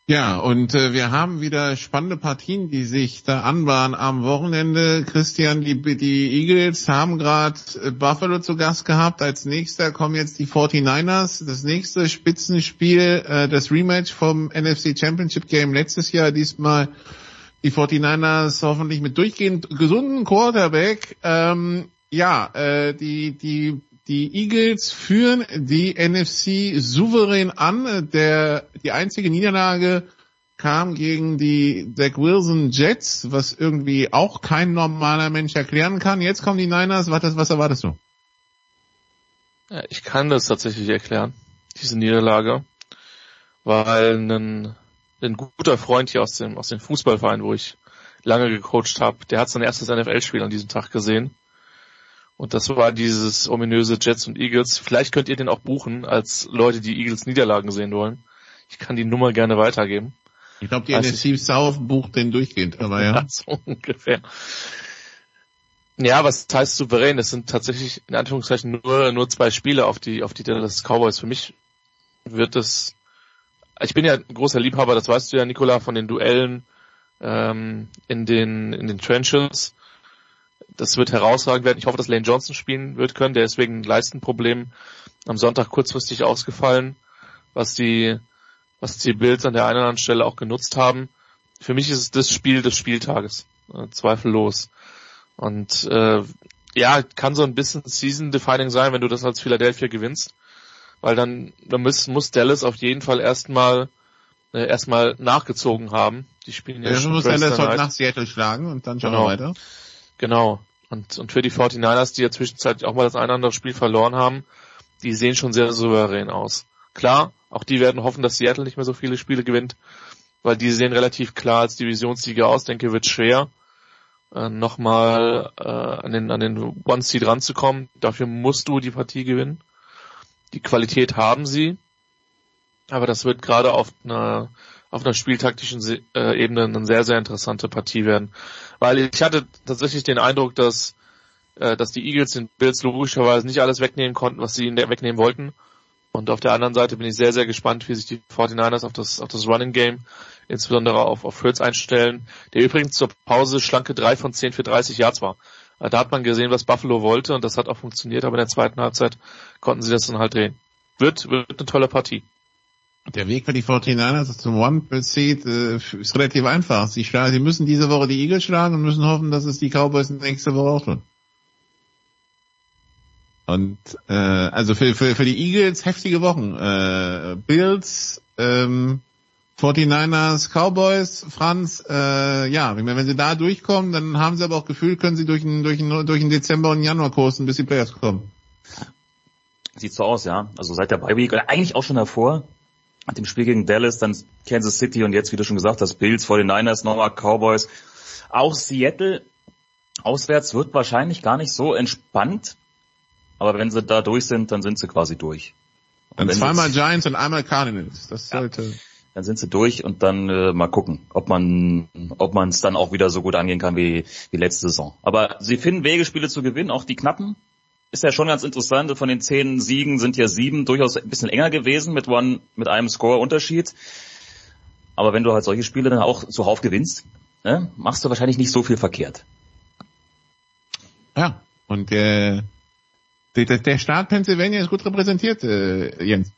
Ja, und äh, wir haben wieder spannende Partien, die sich da anbahnen am Wochenende. Christian, die, die Eagles haben gerade äh, Buffalo zu Gast gehabt. Als nächster kommen jetzt die 49ers. Das nächste Spitzenspiel, äh, das Rematch vom NFC Championship Game letztes Jahr. Diesmal die 49ers hoffentlich mit durchgehend gesunden Quarterback. Ähm, ja, äh, die, die die Eagles führen die NFC souverän an. Der, die einzige Niederlage kam gegen die Zach Wilson Jets, was irgendwie auch kein normaler Mensch erklären kann. Jetzt kommen die Niners. Was, was erwartest du? Ich kann das tatsächlich erklären, diese Niederlage, weil ein, ein guter Freund hier aus dem, aus dem Fußballverein, wo ich lange gecoacht habe, der hat sein erstes NFL-Spiel an diesem Tag gesehen und das war dieses ominöse Jets und Eagles. Vielleicht könnt ihr den auch buchen als Leute, die Eagles Niederlagen sehen wollen. Ich kann die Nummer gerne weitergeben. Ich glaube, die also NFC South bucht den durchgehend, aber ja. ja. so ungefähr. Ja, was heißt souverän? Es sind tatsächlich in Anführungszeichen nur, nur zwei Spiele auf die, auf die Dallas Cowboys. Für mich wird es, ich bin ja ein großer Liebhaber, das weißt du ja, Nikola, von den Duellen ähm, in den, in den Trenches das wird herausragend werden. Ich hoffe, dass Lane Johnson spielen wird können. Der ist wegen Leistenproblemen am Sonntag kurzfristig ausgefallen, was die, was die Bills an der einen oder anderen Stelle auch genutzt haben. Für mich ist es das Spiel des Spieltages, äh, zweifellos. Und äh, ja, kann so ein bisschen Season-defining sein, wenn du das als Philadelphia gewinnst, weil dann, dann muss, muss Dallas auf jeden Fall erstmal äh, erstmal nachgezogen haben. Die spielen ja, ja schon muss Dallas heute nach Seattle schlagen und dann schauen genau. wir weiter. Genau. Und, und für die 49ers, die ja zwischenzeitlich auch mal das ein oder andere Spiel verloren haben, die sehen schon sehr souverän aus. Klar, auch die werden hoffen, dass Seattle nicht mehr so viele Spiele gewinnt. weil die sehen relativ klar als Divisionssieger aus. Denke, wird schwer, äh, nochmal äh, an den, an den One-Seed ranzukommen. Dafür musst du die Partie gewinnen. Die Qualität haben sie, aber das wird gerade auf einer auf einer spieltaktischen äh, Ebene eine sehr, sehr interessante Partie werden. Weil ich hatte tatsächlich den Eindruck, dass, äh, dass die Eagles den Bills logischerweise nicht alles wegnehmen konnten, was sie wegnehmen wollten. Und auf der anderen Seite bin ich sehr, sehr gespannt, wie sich die 49ers auf das, auf das Running Game, insbesondere auf, auf Hurts einstellen, der übrigens zur Pause schlanke 3 von 10 für 30 Yards war. Äh, da hat man gesehen, was Buffalo wollte und das hat auch funktioniert, aber in der zweiten Halbzeit konnten sie das dann halt drehen. Wird, wird eine tolle Partie. Der Weg für die 49ers zum One Seed äh, ist relativ einfach. Sie, schlagen, sie müssen diese Woche die Eagles schlagen und müssen hoffen, dass es die Cowboys nächste Woche auch tun. Und äh, also für, für, für die Eagles heftige Wochen. Äh, Bills, ähm, 49ers, Cowboys, Franz, äh, ja, wenn, sie da durchkommen, dann haben sie aber auch Gefühl, können sie durch den, durch den, durch den Dezember und Januar kursen, bis die Players kommen. Sieht so aus, ja. Also seit der Bye Week oder eigentlich auch schon davor, dem Spiel gegen Dallas, dann Kansas City und jetzt, wie du schon gesagt hast, Bills, vor den Niners, nochmal Cowboys. Auch Seattle auswärts wird wahrscheinlich gar nicht so entspannt. Aber wenn sie da durch sind, dann sind sie quasi durch. Und dann zweimal Giants und einmal Cardinals. Das sollte. Ja, dann sind sie durch und dann äh, mal gucken, ob man ob man es dann auch wieder so gut angehen kann wie, wie letzte Saison. Aber sie finden Wege, Spiele zu gewinnen, auch die knappen ist ja schon ganz interessant. Von den zehn Siegen sind ja sieben durchaus ein bisschen enger gewesen mit one, mit einem Score-Unterschied. Aber wenn du halt solche Spiele dann auch zuhauf gewinnst, ne, machst du wahrscheinlich nicht so viel verkehrt. Ja, und äh, der, der Staat Pennsylvania ist gut repräsentiert, äh, Jens.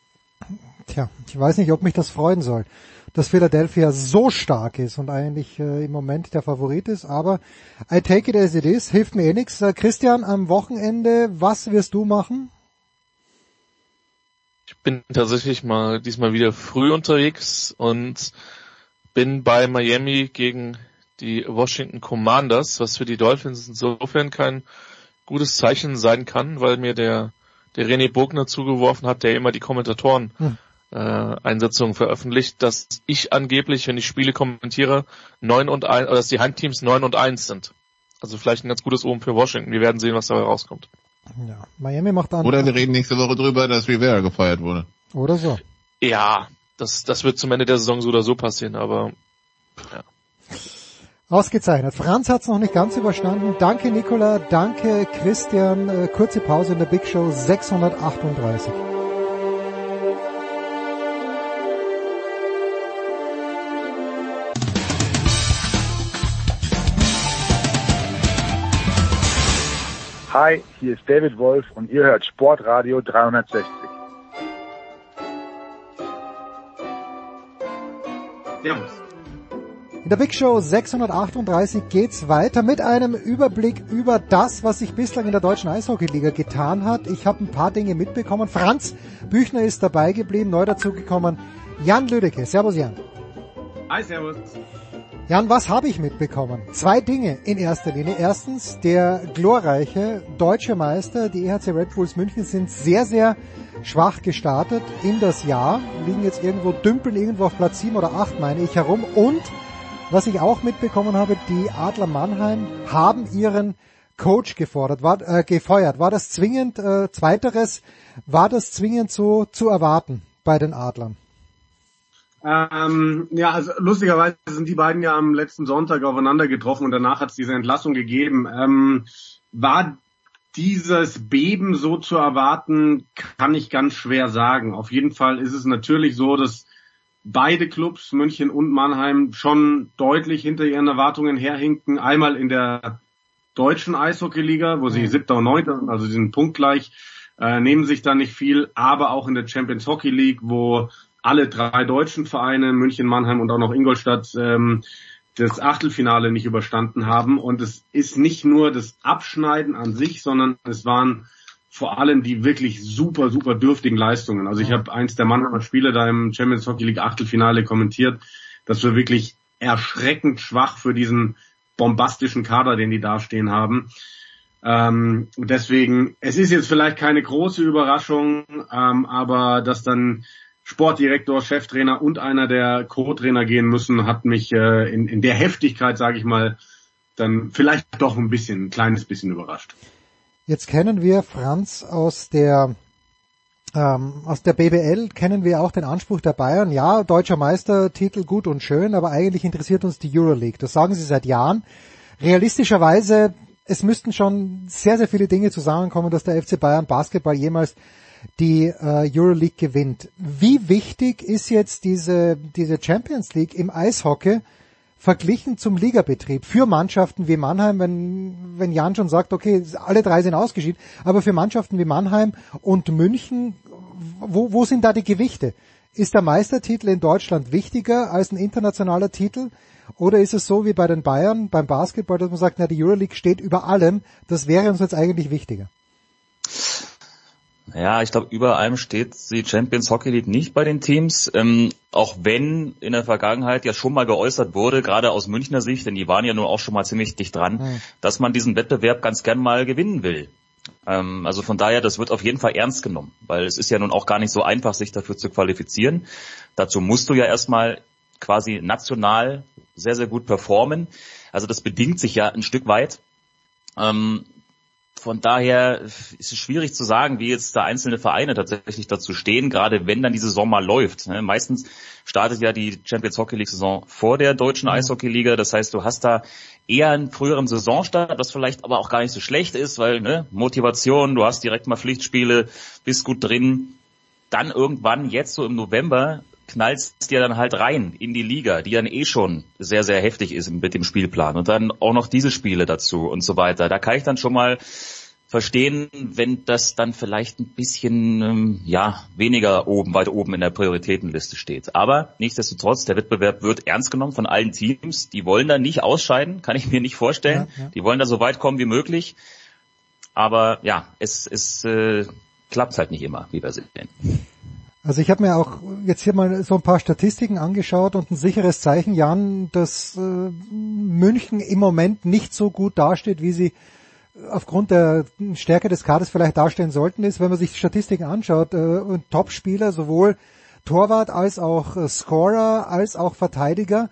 Tja, ich weiß nicht, ob mich das freuen soll dass Philadelphia so stark ist und eigentlich äh, im Moment der Favorit ist, aber I take it as it is, hilft mir eh nichts. Äh, Christian, am Wochenende, was wirst du machen? Ich bin tatsächlich mal diesmal wieder früh unterwegs und bin bei Miami gegen die Washington Commanders, was für die Dolphins insofern kein gutes Zeichen sein kann, weil mir der, der René Bogner zugeworfen hat, der immer die Kommentatoren hm äh, Einsetzungen veröffentlicht, dass ich angeblich, wenn ich Spiele kommentiere, neun und ein, oder dass die Heimteams neun und eins sind. Also vielleicht ein ganz gutes Oben für Washington. Wir werden sehen, was dabei rauskommt. Ja, Miami macht dann. Oder wir reden nächste Woche drüber, dass Rivera gefeuert wurde. Oder so. Ja, das, das wird zum Ende der Saison so oder so passieren, aber ja. Ausgezeichnet. Franz hat's noch nicht ganz überstanden. Danke Nicola, danke Christian. Äh, kurze Pause in der Big Show 638. Hi, hier ist David Wolf und ihr hört Sportradio 360. Servus. In der Big Show 638 geht's weiter mit einem Überblick über das, was sich bislang in der deutschen Eishockeyliga getan hat. Ich habe ein paar Dinge mitbekommen. Franz Büchner ist dabei geblieben, neu dazugekommen. Jan Lüdecke. Servus Jan. Hi, servus. Jan, was habe ich mitbekommen? Zwei Dinge in erster Linie. Erstens, der glorreiche deutsche Meister, die EHC Red Bulls München, sind sehr, sehr schwach gestartet in das Jahr, liegen jetzt irgendwo, dümpeln irgendwo auf Platz 7 oder 8, meine ich, herum. Und was ich auch mitbekommen habe, die Adler Mannheim haben ihren Coach gefordert, war, äh, gefeuert. War das zwingend, äh, zweiteres, war das zwingend so zu erwarten bei den Adlern? Ähm, ja, also lustigerweise sind die beiden ja am letzten Sonntag aufeinander getroffen und danach hat es diese Entlassung gegeben. Ähm, war dieses Beben so zu erwarten, kann ich ganz schwer sagen. Auf jeden Fall ist es natürlich so, dass beide Clubs, München und Mannheim, schon deutlich hinter ihren Erwartungen herhinken. Einmal in der deutschen Eishockeyliga, wo sie siebter und neunter sind, also sie sind punktgleich, äh, nehmen sich da nicht viel, aber auch in der Champions Hockey League, wo alle drei deutschen Vereine, München, Mannheim und auch noch Ingolstadt, ähm, das Achtelfinale nicht überstanden haben. Und es ist nicht nur das Abschneiden an sich, sondern es waren vor allem die wirklich super, super dürftigen Leistungen. Also ich habe eins der Mannheimer Spiele da im Champions Hockey League Achtelfinale kommentiert. Das war wirklich erschreckend schwach für diesen bombastischen Kader, den die dastehen haben. Ähm, deswegen, es ist jetzt vielleicht keine große Überraschung, ähm, aber dass dann Sportdirektor, Cheftrainer und einer der Co-Trainer gehen müssen, hat mich äh, in, in der Heftigkeit, sage ich mal, dann vielleicht doch ein bisschen, ein kleines bisschen überrascht. Jetzt kennen wir Franz aus der ähm, aus der BBL kennen wir auch den Anspruch der Bayern. Ja, deutscher Meistertitel gut und schön, aber eigentlich interessiert uns die Euroleague. Das sagen sie seit Jahren. Realistischerweise, es müssten schon sehr, sehr viele Dinge zusammenkommen, dass der FC Bayern Basketball jemals die äh, Euroleague gewinnt. Wie wichtig ist jetzt diese, diese Champions League im Eishockey verglichen zum Ligabetrieb für Mannschaften wie Mannheim, wenn, wenn Jan schon sagt, okay, alle drei sind ausgeschieden, aber für Mannschaften wie Mannheim und München, wo, wo sind da die Gewichte? Ist der Meistertitel in Deutschland wichtiger als ein internationaler Titel? Oder ist es so wie bei den Bayern beim Basketball, dass man sagt, na, die Euroleague steht über allem, das wäre uns jetzt eigentlich wichtiger? Ja, ich glaube, über allem steht die Champions Hockey League nicht bei den Teams, ähm, auch wenn in der Vergangenheit ja schon mal geäußert wurde, gerade aus Münchner Sicht, denn die waren ja nun auch schon mal ziemlich dicht dran, mhm. dass man diesen Wettbewerb ganz gern mal gewinnen will. Ähm, also von daher, das wird auf jeden Fall ernst genommen, weil es ist ja nun auch gar nicht so einfach, sich dafür zu qualifizieren. Dazu musst du ja erstmal quasi national sehr, sehr gut performen. Also das bedingt sich ja ein Stück weit. Ähm, von daher ist es schwierig zu sagen, wie jetzt da einzelne Vereine tatsächlich dazu stehen, gerade wenn dann die Saison mal läuft. Ne? Meistens startet ja die Champions Hockey League Saison vor der deutschen mhm. Eishockey Liga. Das heißt, du hast da eher einen früheren Saisonstart, was vielleicht aber auch gar nicht so schlecht ist, weil ne, Motivation, du hast direkt mal Pflichtspiele, bist gut drin. Dann irgendwann, jetzt so im November, knallst dir dann halt rein in die Liga, die dann eh schon sehr, sehr heftig ist mit dem Spielplan und dann auch noch diese Spiele dazu und so weiter. Da kann ich dann schon mal verstehen, wenn das dann vielleicht ein bisschen ähm, ja weniger oben, weiter oben in der Prioritätenliste steht. Aber nichtsdestotrotz, der Wettbewerb wird ernst genommen von allen Teams. Die wollen da nicht ausscheiden, kann ich mir nicht vorstellen. Ja, ja. Die wollen da so weit kommen wie möglich. Aber ja, es, es äh, klappt halt nicht immer, wie wir sehen. Also ich habe mir auch jetzt hier mal so ein paar Statistiken angeschaut und ein sicheres Zeichen, Jan, dass äh, München im Moment nicht so gut dasteht, wie sie aufgrund der Stärke des Kaders vielleicht darstellen sollten, ist, wenn man sich die Statistiken anschaut, äh, Topspieler, sowohl Torwart als auch äh, Scorer als auch Verteidiger,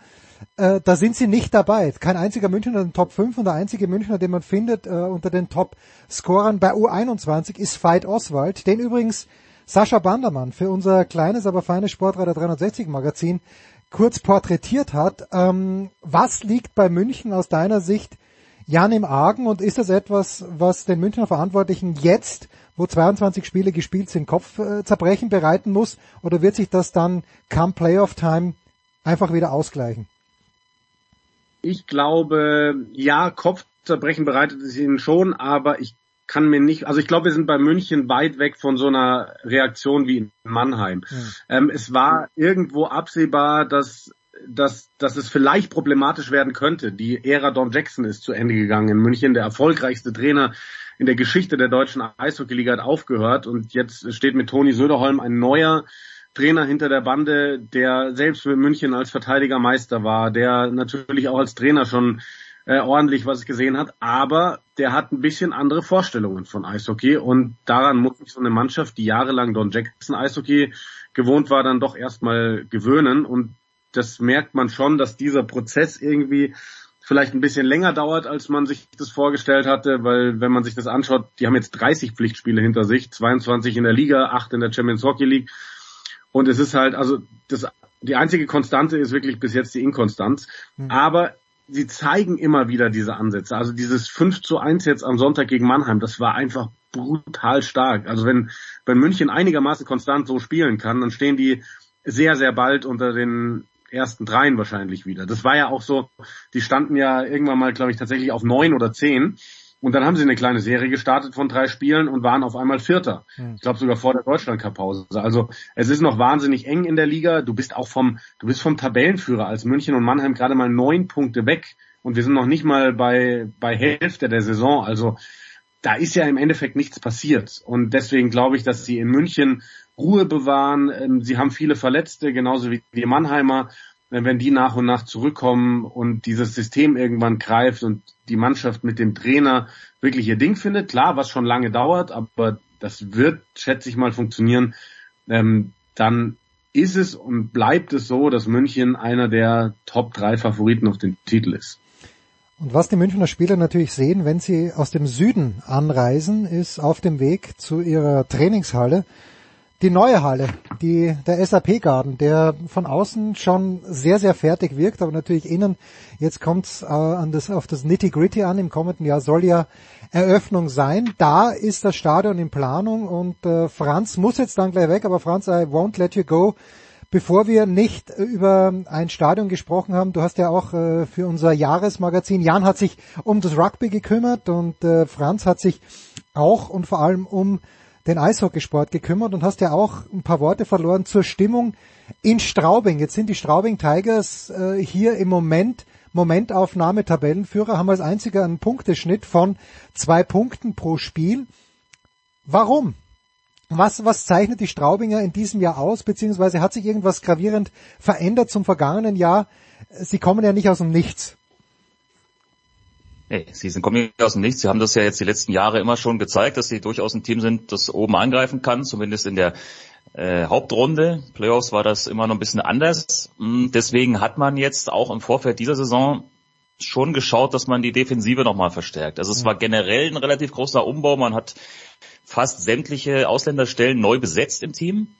äh, da sind sie nicht dabei. Kein einziger Münchner in den Top 5 und der einzige Münchner, den man findet äh, unter den Top-Scorern bei U21 ist Veit Oswald, den übrigens Sascha Bandermann für unser kleines, aber feines Sportreiter 360 Magazin kurz porträtiert hat. Ähm, was liegt bei München aus deiner Sicht Jan im Argen und ist das etwas, was den Münchner Verantwortlichen jetzt, wo 22 Spiele gespielt sind, Kopfzerbrechen bereiten muss oder wird sich das dann come Playoff Time einfach wieder ausgleichen? Ich glaube, ja, Kopfzerbrechen bereitet es ihnen schon, aber ich kann mir nicht, also ich glaube, wir sind bei München weit weg von so einer Reaktion wie in Mannheim. Ja. Ähm, es war irgendwo absehbar, dass, dass, dass es vielleicht problematisch werden könnte. Die Ära Don Jackson ist zu Ende gegangen in München, der erfolgreichste Trainer in der Geschichte der deutschen Eishockeyliga hat aufgehört und jetzt steht mit Toni Söderholm ein neuer Trainer hinter der Bande, der selbst mit München als Verteidiger Meister war, der natürlich auch als Trainer schon äh, ordentlich was gesehen hat, aber der hat ein bisschen andere Vorstellungen von Eishockey und daran muss sich so eine Mannschaft, die jahrelang Don Jackson Eishockey gewohnt war, dann doch erstmal gewöhnen und das merkt man schon, dass dieser Prozess irgendwie vielleicht ein bisschen länger dauert, als man sich das vorgestellt hatte, weil wenn man sich das anschaut, die haben jetzt 30 Pflichtspiele hinter sich, 22 in der Liga, 8 in der Champions Hockey League und es ist halt, also das, die einzige Konstante ist wirklich bis jetzt die Inkonstanz, mhm. aber sie zeigen immer wieder diese Ansätze. Also dieses 5 zu 1 jetzt am Sonntag gegen Mannheim, das war einfach brutal stark. Also wenn, wenn München einigermaßen konstant so spielen kann, dann stehen die sehr, sehr bald unter den ersten dreien wahrscheinlich wieder. Das war ja auch so, die standen ja irgendwann mal, glaube ich, tatsächlich auf neun oder zehn. Und dann haben sie eine kleine Serie gestartet von drei Spielen und waren auf einmal Vierter. Hm. Ich glaube sogar vor der Deutschland Cup Pause. Also es ist noch wahnsinnig eng in der Liga. Du bist auch vom, du bist vom Tabellenführer als München und Mannheim gerade mal neun Punkte weg und wir sind noch nicht mal bei bei Hälfte der Saison. Also da ist ja im Endeffekt nichts passiert und deswegen glaube ich, dass sie in München Ruhe bewahren. Ähm, sie haben viele Verletzte, genauso wie die Mannheimer wenn die nach und nach zurückkommen und dieses System irgendwann greift und die Mannschaft mit dem Trainer wirklich ihr Ding findet, klar, was schon lange dauert, aber das wird, schätze ich mal, funktionieren, ähm, dann ist es und bleibt es so, dass München einer der Top 3 Favoriten auf den Titel ist. Und was die Münchner Spieler natürlich sehen, wenn sie aus dem Süden anreisen, ist auf dem Weg zu ihrer Trainingshalle die neue Halle, die, der SAP Garden, der von außen schon sehr, sehr fertig wirkt, aber natürlich innen, jetzt kommt es äh, an das, auf das Nitty Gritty an, im kommenden Jahr soll ja Eröffnung sein. Da ist das Stadion in Planung und äh, Franz muss jetzt dann gleich weg, aber Franz, I won't let you go. Bevor wir nicht über ein Stadion gesprochen haben, du hast ja auch äh, für unser Jahresmagazin, Jan hat sich um das Rugby gekümmert und äh, Franz hat sich auch und vor allem um den Eishockeysport gekümmert und hast ja auch ein paar Worte verloren zur Stimmung in Straubing. Jetzt sind die Straubing Tigers äh, hier im Moment Momentaufnahme Tabellenführer, haben als einziger einen Punkteschnitt von zwei Punkten pro Spiel. Warum? Was, was zeichnet die Straubinger in diesem Jahr aus, beziehungsweise hat sich irgendwas gravierend verändert zum vergangenen Jahr? Sie kommen ja nicht aus dem Nichts. Nee, sie sind, kommen nicht aus dem Nichts. Sie haben das ja jetzt die letzten Jahre immer schon gezeigt, dass sie durchaus ein Team sind, das oben angreifen kann, zumindest in der äh, Hauptrunde. Playoffs war das immer noch ein bisschen anders. Mm, deswegen hat man jetzt auch im Vorfeld dieser Saison schon geschaut, dass man die Defensive nochmal verstärkt. Also es war generell ein relativ großer Umbau. Man hat fast sämtliche Ausländerstellen neu besetzt im Team.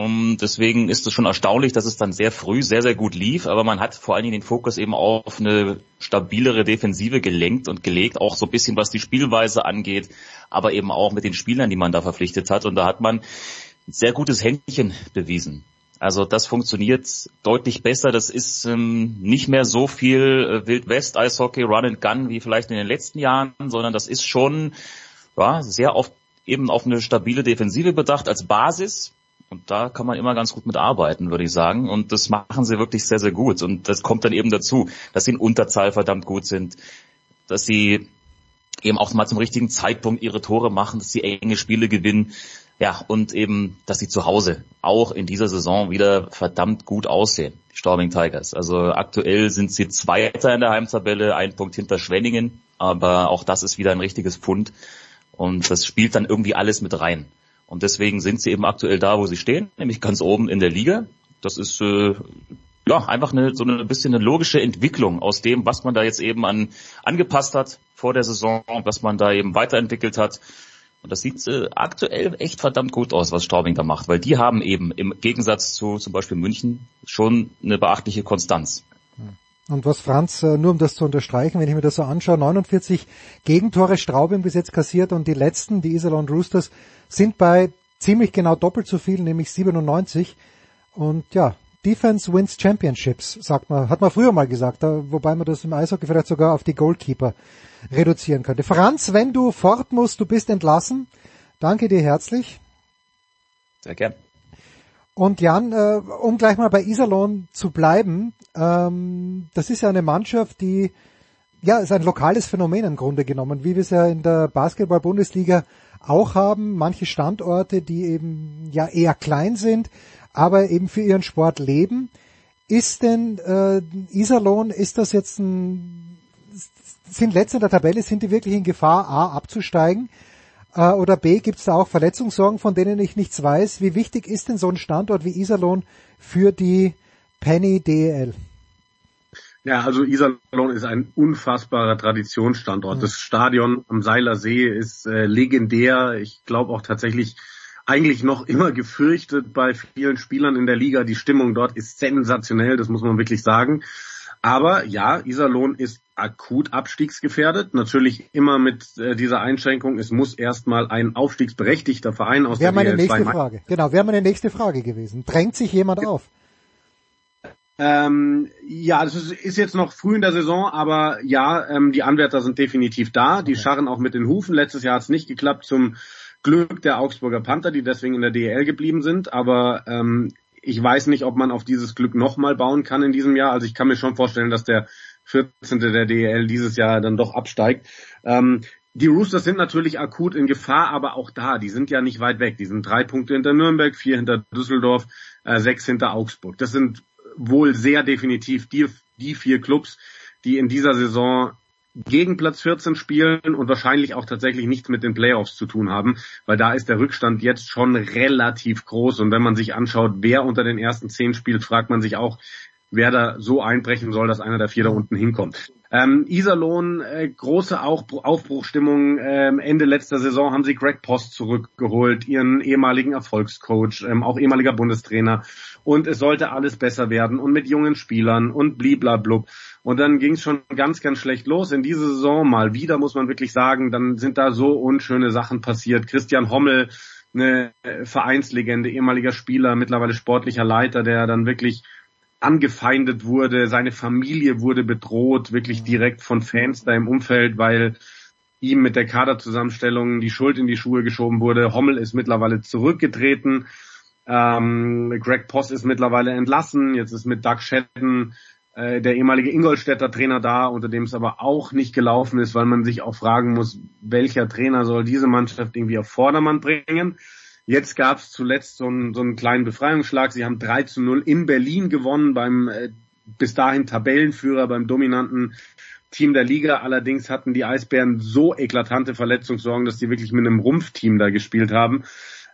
Und deswegen ist es schon erstaunlich, dass es dann sehr früh sehr, sehr gut lief. Aber man hat vor allen Dingen den Fokus eben auf eine stabilere Defensive gelenkt und gelegt, auch so ein bisschen was die Spielweise angeht, aber eben auch mit den Spielern, die man da verpflichtet hat. Und da hat man ein sehr gutes Händchen bewiesen. Also das funktioniert deutlich besser. Das ist ähm, nicht mehr so viel äh, Wild West Eishockey Run and Gun wie vielleicht in den letzten Jahren, sondern das ist schon ja, sehr oft eben auf eine stabile Defensive bedacht als Basis und da kann man immer ganz gut mit arbeiten, würde ich sagen. Und das machen sie wirklich sehr, sehr gut. Und das kommt dann eben dazu, dass sie in Unterzahl verdammt gut sind, dass sie eben auch mal zum richtigen Zeitpunkt ihre Tore machen, dass sie enge Spiele gewinnen. Ja, und eben, dass sie zu Hause auch in dieser Saison wieder verdammt gut aussehen, die Storming Tigers. Also aktuell sind sie Zweiter in der Heimtabelle, ein Punkt hinter Schwenningen, aber auch das ist wieder ein richtiges Pfund. Und das spielt dann irgendwie alles mit rein. Und deswegen sind sie eben aktuell da, wo sie stehen, nämlich ganz oben in der Liga. Das ist äh, ja einfach eine so eine bisschen eine logische Entwicklung aus dem, was man da jetzt eben an angepasst hat vor der Saison, was man da eben weiterentwickelt hat. Und das sieht äh, aktuell echt verdammt gut aus, was Straubing da macht, weil die haben eben im Gegensatz zu zum Beispiel München schon eine beachtliche Konstanz. Und was Franz, äh, nur um das zu unterstreichen, wenn ich mir das so anschaue, 49 Gegentore Straubing bis jetzt kassiert und die letzten, die Iserlohn Roosters, sind bei ziemlich genau doppelt so viel, nämlich 97. Und ja, Defense wins Championships, sagt man, hat man früher mal gesagt, wobei man das im Eishockey vielleicht sogar auf die Goalkeeper reduzieren könnte. Franz, wenn du fort musst, du bist entlassen. Danke dir herzlich. Sehr gern. Und Jan, äh, um gleich mal bei Iserlohn zu bleiben, ähm, das ist ja eine Mannschaft, die ja ist ein lokales Phänomen im Grunde genommen, wie wir es ja in der Basketball-Bundesliga auch haben. Manche Standorte, die eben ja eher klein sind, aber eben für ihren Sport leben. Ist denn äh, Iserlohn, ist das jetzt ein, sind letzte in der Tabelle, sind die wirklich in Gefahr, A, abzusteigen? Äh, oder B, gibt es da auch Verletzungssorgen, von denen ich nichts weiß? Wie wichtig ist denn so ein Standort wie Iserlohn für die Penny DEL? Ja, also Iserlohn ist ein unfassbarer Traditionsstandort. Mhm. Das Stadion am Seiler See ist äh, legendär. Ich glaube auch tatsächlich eigentlich noch immer gefürchtet bei vielen Spielern in der Liga. Die Stimmung dort ist sensationell, das muss man wirklich sagen. Aber ja, Iserlohn ist akut abstiegsgefährdet. Natürlich immer mit äh, dieser Einschränkung, es muss erstmal ein aufstiegsberechtigter Verein aus wäre der meine nächste Frage. Genau, wäre meine nächste Frage gewesen. Drängt sich jemand auf? Ähm, ja, das ist, ist, jetzt noch früh in der Saison, aber ja, ähm, die Anwärter sind definitiv da. Die okay. scharren auch mit den Hufen. Letztes Jahr hat es nicht geklappt zum Glück der Augsburger Panther, die deswegen in der DEL geblieben sind. Aber ähm, ich weiß nicht, ob man auf dieses Glück nochmal bauen kann in diesem Jahr. Also ich kann mir schon vorstellen, dass der 14. der DEL dieses Jahr dann doch absteigt. Ähm, die Roosters sind natürlich akut in Gefahr, aber auch da, die sind ja nicht weit weg. Die sind drei Punkte hinter Nürnberg, vier hinter Düsseldorf, äh, sechs hinter Augsburg. Das sind wohl sehr definitiv die, die vier Clubs, die in dieser Saison gegen Platz 14 spielen und wahrscheinlich auch tatsächlich nichts mit den Playoffs zu tun haben, weil da ist der Rückstand jetzt schon relativ groß und wenn man sich anschaut, wer unter den ersten zehn spielt, fragt man sich auch, wer da so einbrechen soll, dass einer der vier da unten hinkommt. Ähm, Iserlohn, äh, große Aufbruchstimmung. Ähm, Ende letzter Saison haben sie Greg Post zurückgeholt, ihren ehemaligen Erfolgscoach, ähm, auch ehemaliger Bundestrainer. Und es sollte alles besser werden und mit jungen Spielern und bliblablub. Und dann ging es schon ganz, ganz schlecht los. In dieser Saison mal wieder, muss man wirklich sagen, dann sind da so unschöne Sachen passiert. Christian Hommel, eine Vereinslegende, ehemaliger Spieler, mittlerweile sportlicher Leiter, der dann wirklich angefeindet wurde, seine Familie wurde bedroht, wirklich direkt von Fans da im Umfeld, weil ihm mit der Kaderzusammenstellung die Schuld in die Schuhe geschoben wurde. Hommel ist mittlerweile zurückgetreten. Ähm, Greg Poss ist mittlerweile entlassen. Jetzt ist mit Doug Shedden äh, der ehemalige Ingolstädter Trainer da, unter dem es aber auch nicht gelaufen ist, weil man sich auch fragen muss, welcher Trainer soll diese Mannschaft irgendwie auf Vordermann bringen. Jetzt gab es zuletzt so einen, so einen kleinen Befreiungsschlag. Sie haben 3 zu 0 in Berlin gewonnen beim äh, bis dahin Tabellenführer, beim dominanten Team der Liga. Allerdings hatten die Eisbären so eklatante Verletzungssorgen, dass die wirklich mit einem Rumpfteam da gespielt haben.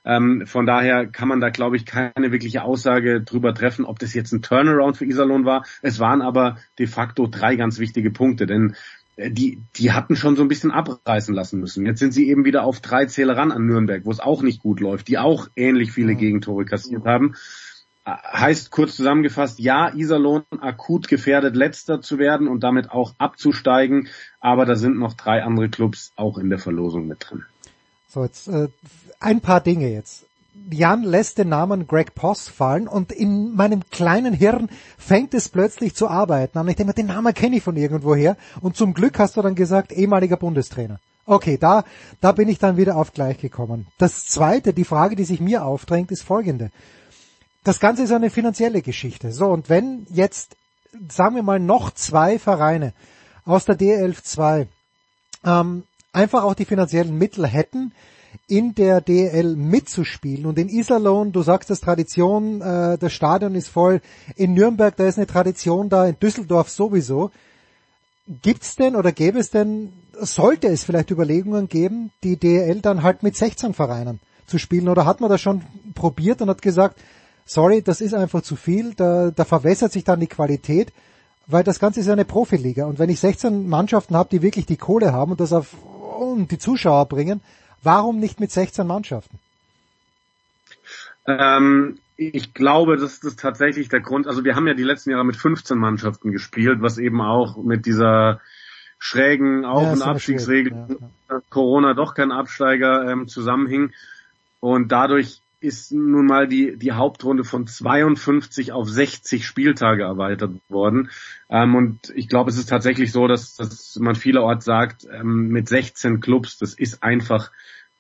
Ähm, von daher kann man da, glaube ich, keine wirkliche Aussage drüber treffen, ob das jetzt ein Turnaround für Iserlohn war. Es waren aber de facto drei ganz wichtige Punkte, denn äh, die, die hatten schon so ein bisschen abreißen lassen müssen. Jetzt sind sie eben wieder auf drei Zähler ran an Nürnberg, wo es auch nicht gut läuft, die auch ähnlich viele Gegentore kassiert haben. Äh, heißt kurz zusammengefasst, ja, Iserlohn akut gefährdet, letzter zu werden und damit auch abzusteigen, aber da sind noch drei andere Clubs auch in der Verlosung mit drin. So, jetzt äh, ein paar Dinge jetzt. Jan lässt den Namen Greg Poss fallen und in meinem kleinen Hirn fängt es plötzlich zu arbeiten an. Ich denke, den Namen kenne ich von irgendwoher. Und zum Glück hast du dann gesagt, ehemaliger Bundestrainer. Okay, da, da bin ich dann wieder auf gleich gekommen. Das zweite, die Frage, die sich mir aufdrängt, ist folgende. Das Ganze ist eine finanzielle Geschichte. So, und wenn jetzt, sagen wir mal, noch zwei Vereine aus der DL 2 ähm, einfach auch die finanziellen Mittel hätten, in der DL mitzuspielen. Und in Iserlohn, du sagst das Tradition, äh, das Stadion ist voll. In Nürnberg, da ist eine Tradition da, in Düsseldorf sowieso. Gibt's denn oder gäbe es denn, sollte es vielleicht Überlegungen geben, die DL dann halt mit 16 Vereinen zu spielen? Oder hat man das schon probiert und hat gesagt, sorry, das ist einfach zu viel, da, da verwässert sich dann die Qualität, weil das Ganze ist ja eine Profiliga. Und wenn ich 16 Mannschaften habe, die wirklich die Kohle haben und das auf und die Zuschauer bringen, Warum nicht mit 16 Mannschaften? Ähm, ich glaube, das ist tatsächlich der Grund. Also wir haben ja die letzten Jahre mit 15 Mannschaften gespielt, was eben auch mit dieser schrägen Auf- ja, und Abstiegsregel ja, ja. Corona doch kein Absteiger ähm, zusammenhing. Und dadurch ist nun mal die, die Hauptrunde von 52 auf 60 Spieltage erweitert worden. Ähm, und ich glaube, es ist tatsächlich so, dass, dass man vielerorts sagt, ähm, mit 16 Clubs, das ist einfach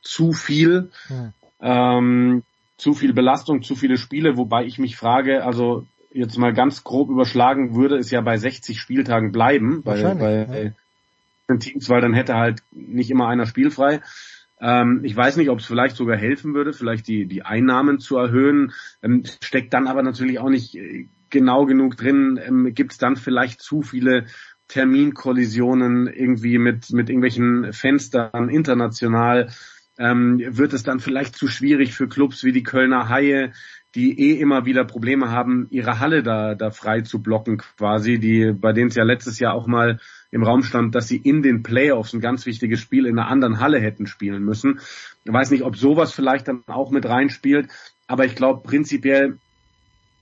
zu viel, hm. ähm, zu viel Belastung, zu viele Spiele, wobei ich mich frage, also jetzt mal ganz grob überschlagen, würde es ja bei 60 Spieltagen bleiben, weil, weil ja. Teams, weil dann hätte halt nicht immer einer spielfrei. Ähm, ich weiß nicht, ob es vielleicht sogar helfen würde, vielleicht die, die Einnahmen zu erhöhen, ähm, steckt dann aber natürlich auch nicht äh, genau genug drin, ähm, gibt es dann vielleicht zu viele Terminkollisionen irgendwie mit, mit irgendwelchen Fenstern international? Ähm, wird es dann vielleicht zu schwierig für Clubs wie die Kölner Haie, die eh immer wieder Probleme haben, ihre Halle da, da frei zu blocken quasi, die, bei denen es ja letztes Jahr auch mal im Raum stand, dass sie in den Playoffs ein ganz wichtiges Spiel in einer anderen Halle hätten spielen müssen. Ich weiß nicht, ob sowas vielleicht dann auch mit reinspielt, aber ich glaube prinzipiell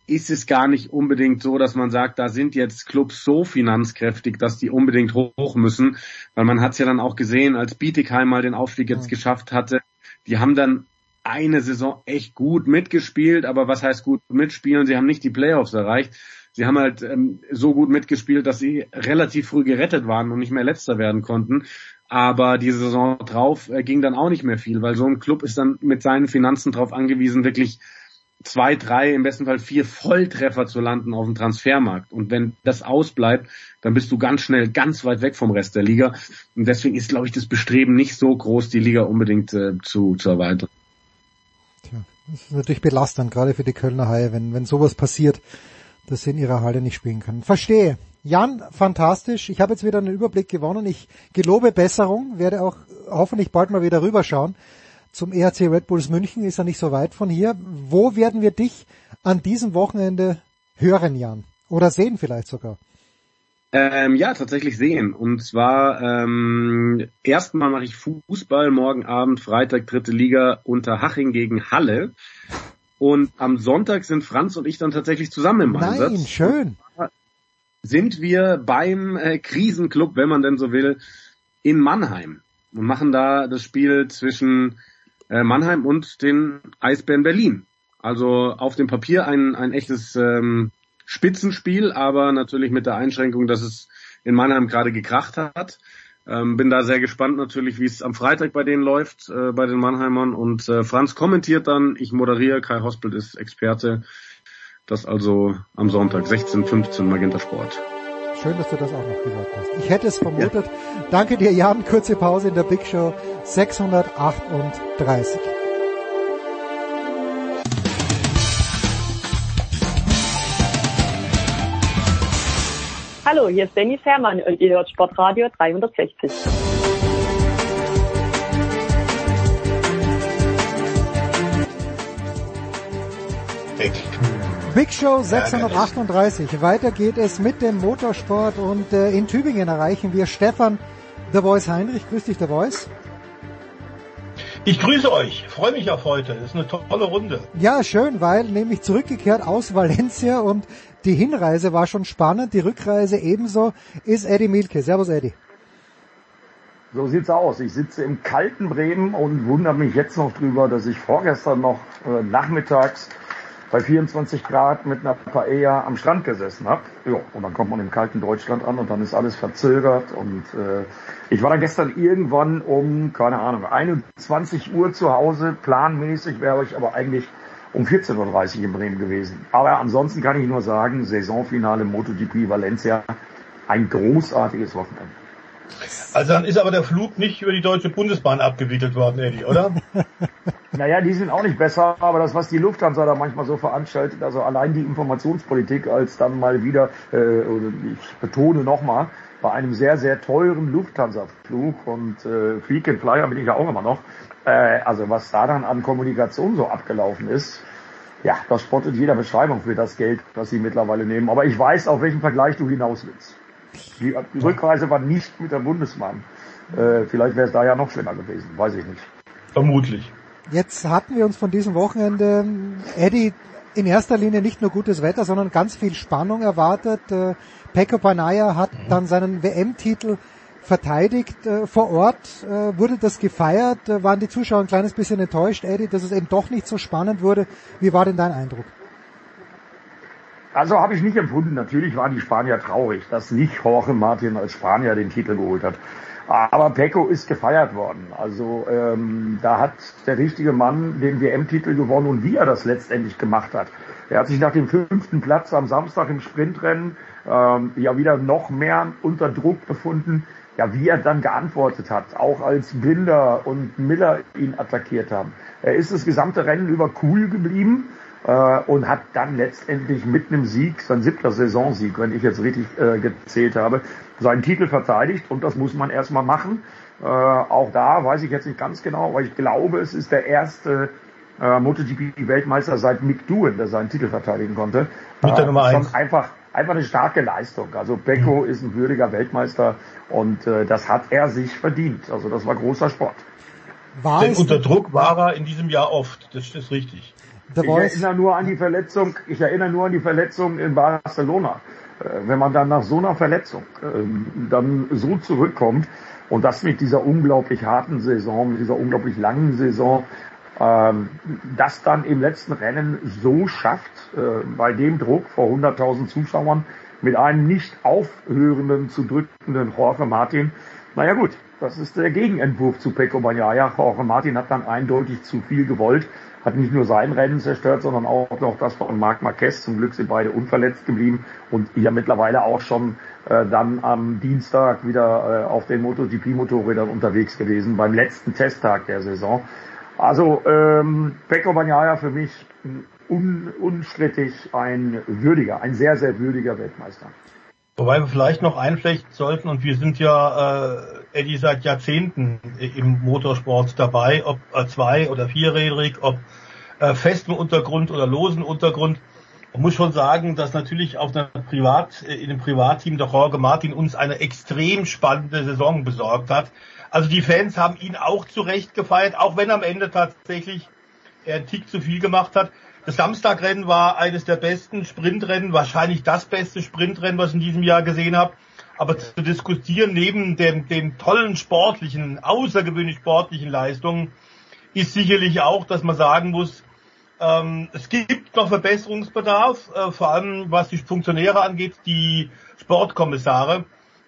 ist es gar nicht unbedingt so, dass man sagt, da sind jetzt Clubs so finanzkräftig, dass die unbedingt hoch müssen, weil man hat es ja dann auch gesehen, als Bietigheim mal den Aufstieg jetzt geschafft hatte, die haben dann eine Saison echt gut mitgespielt, aber was heißt gut mitspielen? Sie haben nicht die Playoffs erreicht. Sie haben halt ähm, so gut mitgespielt, dass sie relativ früh gerettet waren und nicht mehr letzter werden konnten. Aber die Saison drauf äh, ging dann auch nicht mehr viel, weil so ein Club ist dann mit seinen Finanzen darauf angewiesen, wirklich zwei, drei, im besten Fall vier Volltreffer zu landen auf dem Transfermarkt. Und wenn das ausbleibt, dann bist du ganz schnell ganz weit weg vom Rest der Liga. Und deswegen ist, glaube ich, das Bestreben nicht so groß, die Liga unbedingt äh, zu, zu erweitern. Tja, das ist natürlich belastend, gerade für die Kölner Haie, wenn, wenn sowas passiert, dass sie in ihrer Halle nicht spielen können. Verstehe. Jan, fantastisch. Ich habe jetzt wieder einen Überblick gewonnen. Ich gelobe Besserung, werde auch hoffentlich bald mal wieder rüberschauen. Zum EHC Red Bulls München ist er nicht so weit von hier. Wo werden wir dich an diesem Wochenende hören, Jan? Oder sehen vielleicht sogar? Ähm, ja, tatsächlich sehen. Und zwar ähm, erstmal mache ich Fußball morgen Abend, Freitag dritte Liga unter Haching gegen Halle. Und am Sonntag sind Franz und ich dann tatsächlich zusammen im Einsatz. Nein, schön. Sind wir beim äh, Krisenclub, wenn man denn so will, in Mannheim und machen da das Spiel zwischen äh, Mannheim und den Eisbären Berlin. Also auf dem Papier ein, ein echtes ähm, Spitzenspiel, aber natürlich mit der Einschränkung, dass es in Mannheim gerade gekracht hat. Ähm, bin da sehr gespannt natürlich, wie es am Freitag bei denen läuft, äh, bei den Mannheimern. Und äh, Franz kommentiert dann, ich moderiere, Kai Hospelt ist Experte. Das also am Sonntag 16.15 Magenta Sport. Schön, dass du das auch noch gesagt hast. Ich hätte es vermutet. Ja. Danke dir, Jan. Kurze Pause in der Big Show 638. Hallo, hier ist Danny Fährmann und ihr hört Sportradio 360. Big Show 638. Weiter geht es mit dem Motorsport und äh, in Tübingen erreichen wir Stefan The Voice Heinrich. Grüß dich, The Voice. Ich grüße euch, freue mich auf heute. Das ist eine tolle Runde. Ja, schön, weil nämlich zurückgekehrt aus Valencia und die Hinreise war schon spannend, die Rückreise ebenso, ist Eddie Milke. Servus Eddie. So sieht's aus. Ich sitze im kalten Bremen und wundere mich jetzt noch drüber, dass ich vorgestern noch äh, nachmittags bei 24 Grad mit einer Paella am Strand gesessen habe. Ja, und dann kommt man im kalten Deutschland an und dann ist alles verzögert. Und äh, ich war dann gestern irgendwann um, keine Ahnung, 21 Uhr zu Hause. Planmäßig wäre ich aber eigentlich um 14.30 Uhr in Bremen gewesen. Aber ansonsten kann ich nur sagen, Saisonfinale MotoGP Valencia, ein großartiges Wochenende. Also dann ist aber der Flug nicht über die Deutsche Bundesbahn abgewickelt worden, Eddie, oder? naja, die sind auch nicht besser, aber das, was die Lufthansa da manchmal so veranstaltet, also allein die Informationspolitik, als dann mal wieder, äh, ich betone nochmal, bei einem sehr, sehr teuren Lufthansa-Flug und äh, Freak Flyer bin ich ja auch immer noch, äh, also was da dann an Kommunikation so abgelaufen ist, ja, das spottet jeder Beschreibung für das Geld, das sie mittlerweile nehmen. Aber ich weiß, auf welchen Vergleich du hinaus willst. Die, Rückreise war nicht mit der Bundesmann. Äh, vielleicht wäre es da ja noch schlimmer gewesen, weiß ich nicht. Vermutlich. Jetzt hatten wir uns von diesem Wochenende, Eddie, in erster Linie nicht nur gutes Wetter, sondern ganz viel Spannung erwartet. Äh, Pekko Panaya hat mhm. dann seinen WM-Titel verteidigt äh, vor Ort. Äh, wurde das gefeiert? Äh, waren die Zuschauer ein kleines bisschen enttäuscht, Eddie, dass es eben doch nicht so spannend wurde? Wie war denn dein Eindruck? Also habe ich nicht empfunden. Natürlich waren die Spanier traurig, dass nicht Jorge Martin als Spanier den Titel geholt hat. Aber Pecco ist gefeiert worden. Also ähm, da hat der richtige Mann den WM-Titel gewonnen und wie er das letztendlich gemacht hat. Er hat sich nach dem fünften Platz am Samstag im Sprintrennen ähm, ja wieder noch mehr unter Druck befunden. Ja, wie er dann geantwortet hat, auch als Binder und Miller ihn attackiert haben. Er ist das gesamte Rennen über cool geblieben äh, und hat dann letztendlich mit einem Sieg, sein siebter Saisonsieg, wenn ich jetzt richtig äh, gezählt habe, seinen Titel verteidigt und das muss man erstmal machen. Äh, auch da weiß ich jetzt nicht ganz genau, aber ich glaube, es ist der erste äh, MotoGP-Weltmeister seit Mick Doohan, der seinen Titel verteidigen konnte. Mit der Nummer eins. Einfach, einfach eine starke Leistung. Also Becco mhm. ist ein würdiger Weltmeister und äh, das hat er sich verdient. Also das war großer Sport. War Denn unter Druck war er in diesem Jahr oft, das ist richtig. The ich Voice. erinnere nur an die Verletzung, ich erinnere nur an die Verletzung in Barcelona. Äh, wenn man dann nach so einer Verletzung ähm, dann so zurückkommt und das mit dieser unglaublich harten Saison, mit dieser unglaublich langen Saison, ähm, das dann im letzten Rennen so schafft, äh, bei dem Druck vor 100.000 Zuschauern mit einem nicht aufhörenden, zu drückenden Jorge Martin. Naja gut, das ist der Gegenentwurf zu Pecco Bagnaia. Jorge Martin hat dann eindeutig zu viel gewollt hat nicht nur sein Rennen zerstört, sondern auch noch das von Marc Marquez. Zum Glück sind beide unverletzt geblieben und ja mittlerweile auch schon äh, dann am Dienstag wieder äh, auf den MotoGP-Motorrädern unterwegs gewesen, beim letzten Testtag der Saison. Also ähm, Pecco Bagnaia für mich un, unstrittig ein würdiger, ein sehr, sehr würdiger Weltmeister. Wobei wir vielleicht noch einflechten sollten, und wir sind ja, äh, Eddie, seit Jahrzehnten im Motorsport dabei, ob äh, zwei- oder vierrädrig, ob äh, festem Untergrund oder losen Untergrund. Man muss schon sagen, dass natürlich auf einer Privat, äh, in dem Privatteam der Jorge Martin uns eine extrem spannende Saison besorgt hat. Also die Fans haben ihn auch zurecht gefeiert, auch wenn am Ende tatsächlich er einen Tick zu viel gemacht hat. Das Samstagrennen war eines der besten Sprintrennen, wahrscheinlich das beste Sprintrennen, was ich in diesem Jahr gesehen habe. Aber zu diskutieren neben den, den tollen sportlichen, außergewöhnlich sportlichen Leistungen ist sicherlich auch, dass man sagen muss, ähm, es gibt noch Verbesserungsbedarf, äh, vor allem was die Funktionäre angeht, die Sportkommissare.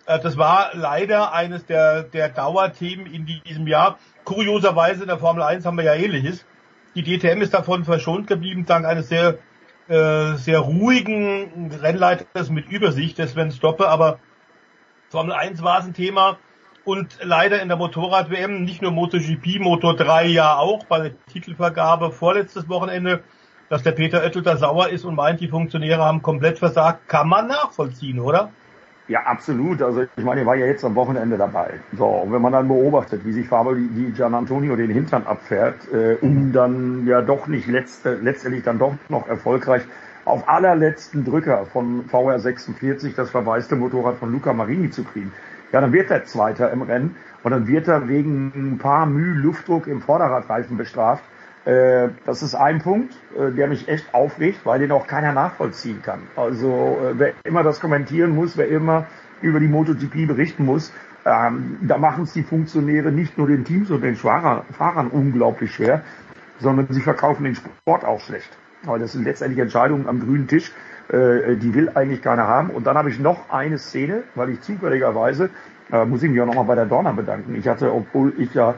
Äh, das war leider eines der, der Dauerthemen in diesem Jahr. Kurioserweise in der Formel 1 haben wir ja ähnliches. Die DTM ist davon verschont geblieben, dank eines sehr, äh, sehr ruhigen Rennleiters mit Übersicht, des Sven Stoppe, aber Formel 1 war es ein Thema und leider in der Motorrad-WM, nicht nur MotoGP, Moto 3 ja auch, bei der Titelvergabe vorletztes Wochenende, dass der Peter Oettel da sauer ist und meint, die Funktionäre haben komplett versagt, kann man nachvollziehen, oder? Ja, absolut. Also ich meine, ich war ja jetzt am Wochenende dabei. So, und wenn man dann beobachtet, wie sich Fabio die Gian Antonio den Hintern abfährt, äh, um dann ja doch nicht letzte, letztendlich dann doch noch erfolgreich auf allerletzten Drücker von VR 46 das verwaiste Motorrad von Luca Marini zu kriegen. Ja, dann wird er Zweiter im Rennen und dann wird er wegen ein paar Müh Luftdruck im Vorderradreifen bestraft. Äh, das ist ein Punkt, äh, der mich echt aufregt, weil den auch keiner nachvollziehen kann. Also äh, wer immer das kommentieren muss, wer immer über die MotoGP berichten muss, ähm, da machen es die Funktionäre nicht nur den Teams und den Fahrern unglaublich schwer, sondern sie verkaufen den Sport auch schlecht. Weil das sind letztendlich Entscheidungen am grünen Tisch, äh, die will eigentlich keiner haben. Und dann habe ich noch eine Szene, weil ich zufälligerweise, äh, muss ich mich auch nochmal bei der Dorna bedanken. Ich hatte, obwohl ich ja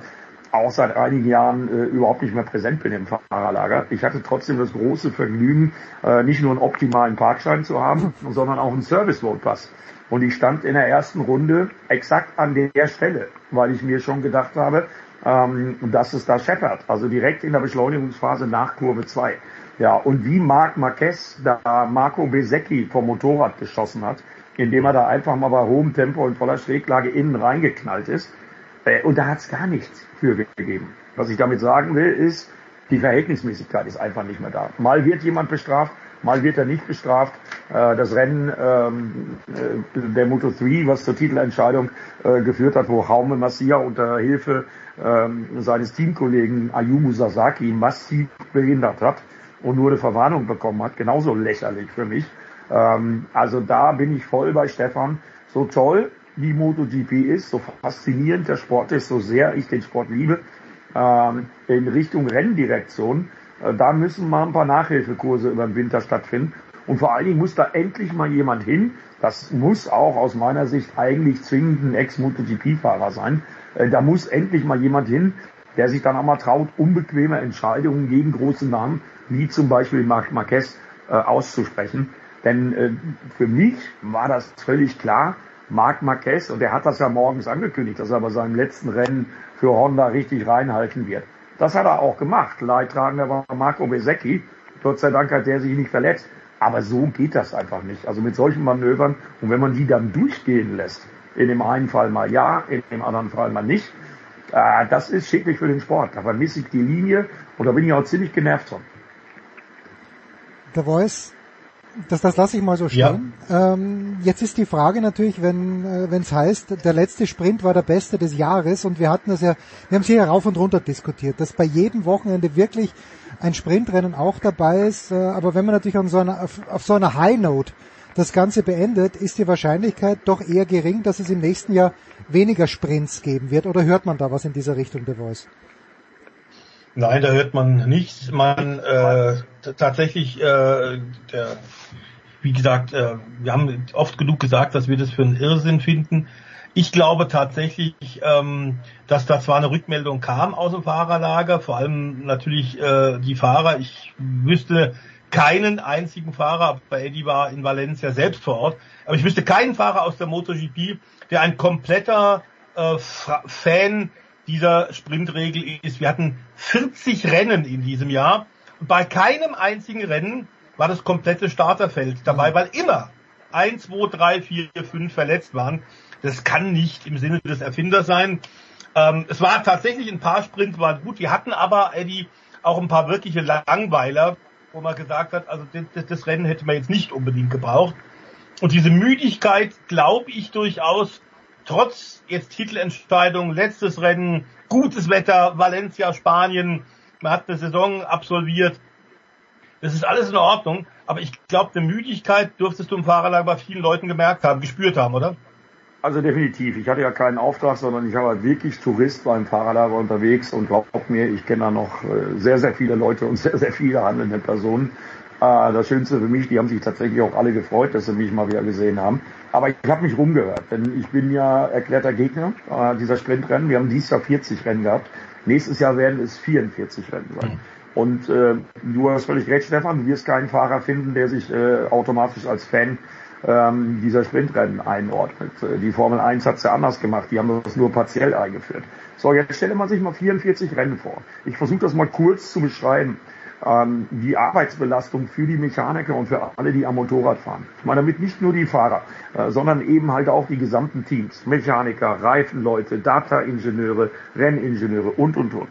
auch seit einigen Jahren äh, überhaupt nicht mehr präsent bin im Fahrerlager. Ich hatte trotzdem das große Vergnügen, äh, nicht nur einen optimalen Parkschein zu haben, sondern auch einen Service Road Pass. Und ich stand in der ersten Runde exakt an der Stelle, weil ich mir schon gedacht habe, ähm, dass es da scheppert. Also direkt in der Beschleunigungsphase nach Kurve 2. Ja, und wie Marc Marquez da Marco Besecchi vom Motorrad geschossen hat, indem er da einfach mal bei hohem Tempo und voller Schräglage innen reingeknallt ist. Äh, und da hat es gar nichts für gegeben. Was ich damit sagen will, ist, die Verhältnismäßigkeit ist einfach nicht mehr da. Mal wird jemand bestraft, mal wird er nicht bestraft. Äh, das Rennen ähm, äh, der Moto 3, was zur Titelentscheidung geführt hat, wo Jaume Massia unter Hilfe ähm, seines Teamkollegen Ayumu Sasaki massiv behindert hat und nur eine Verwarnung bekommen hat, genauso lächerlich für mich. Ähm, also da bin ich voll bei Stefan. So toll wie MotoGP ist, so faszinierend der Sport ist, so sehr ich den Sport liebe, ähm, in Richtung Renndirektion, äh, da müssen mal ein paar Nachhilfekurse über den Winter stattfinden. Und vor allen Dingen muss da endlich mal jemand hin. Das muss auch aus meiner Sicht eigentlich zwingend ein Ex-MotoGP-Fahrer sein. Äh, da muss endlich mal jemand hin, der sich dann auch mal traut, unbequeme Entscheidungen gegen große Namen, wie zum Beispiel Marc Marquez, äh, auszusprechen. Denn äh, für mich war das völlig klar, Marc Marquez, und er hat das ja morgens angekündigt, dass er bei seinem letzten Rennen für Honda richtig reinhalten wird. Das hat er auch gemacht. Leidtragender war Marco Besecchi. Gott sei Dank hat der sich nicht verletzt. Aber so geht das einfach nicht. Also mit solchen Manövern, und wenn man die dann durchgehen lässt, in dem einen Fall mal ja, in dem anderen Fall mal nicht, äh, das ist schädlich für den Sport. Da vermisse ich die Linie und da bin ich auch ziemlich genervt von. Der Voice, das, das lasse ich mal so stehen. Ja. Ähm, jetzt ist die Frage natürlich, wenn äh, es heißt, der letzte Sprint war der beste des Jahres und wir hatten das ja, wir haben es hier rauf und runter diskutiert, dass bei jedem Wochenende wirklich ein Sprintrennen auch dabei ist. Äh, aber wenn man natürlich auf so einer, auf, auf so einer High Note das Ganze beendet, ist die Wahrscheinlichkeit doch eher gering, dass es im nächsten Jahr weniger Sprints geben wird. Oder hört man da was in dieser Richtung, The Voice? Nein, da hört man nichts. Man äh, tatsächlich, äh, der, wie gesagt, äh, wir haben oft genug gesagt, dass wir das für einen Irrsinn finden. Ich glaube tatsächlich, ähm, dass da zwar eine Rückmeldung kam aus dem Fahrerlager, vor allem natürlich äh, die Fahrer. Ich wüsste keinen einzigen Fahrer, bei Eddie war in Valencia selbst vor Ort, aber ich wüsste keinen Fahrer aus der MotoGP, der ein kompletter äh, Fan dieser Sprintregel ist. Wir hatten 40 Rennen in diesem Jahr und bei keinem einzigen Rennen war das komplette Starterfeld dabei, mhm. weil immer 1, 2, 3, 4, 5 verletzt waren. Das kann nicht im Sinne des Erfinders sein. Ähm, es war tatsächlich ein paar Sprints waren gut. Die hatten aber, Eddie, auch ein paar wirkliche Langweiler, wo man gesagt hat, also das, das Rennen hätte man jetzt nicht unbedingt gebraucht. Und diese Müdigkeit, glaube ich durchaus, trotz jetzt Titelentscheidung, letztes Rennen, gutes Wetter, Valencia, Spanien, man hat eine Saison absolviert. Das ist alles in Ordnung, aber ich glaube, eine Müdigkeit dürftest du im Fahrerlager bei vielen Leuten gemerkt haben, gespürt haben, oder? Also definitiv. Ich hatte ja keinen Auftrag, sondern ich war halt wirklich Tourist beim Fahrerlager unterwegs und glaub mir, ich kenne da noch äh, sehr, sehr viele Leute und sehr, sehr viele handelnde Personen. Äh, das Schönste für mich, die haben sich tatsächlich auch alle gefreut, dass sie mich mal wieder gesehen haben. Aber ich habe mich rumgehört, denn ich bin ja erklärter Gegner äh, dieser Sprintrennen. Wir haben dieses Jahr 40 Rennen gehabt. Nächstes Jahr werden es 44 Rennen sein. Mhm. Und äh, du hast völlig recht, Stefan, du wirst keinen Fahrer finden, der sich äh, automatisch als Fan ähm, dieser Sprintrennen einordnet. Die Formel 1 hat es ja anders gemacht, die haben das nur partiell eingeführt. So, jetzt stelle man sich mal 44 Rennen vor. Ich versuche das mal kurz zu beschreiben. Ähm, die Arbeitsbelastung für die Mechaniker und für alle, die am Motorrad fahren. Ich meine damit nicht nur die Fahrer, äh, sondern eben halt auch die gesamten Teams. Mechaniker, Reifenleute, Data-Ingenieure, Renningenieure und, und, und.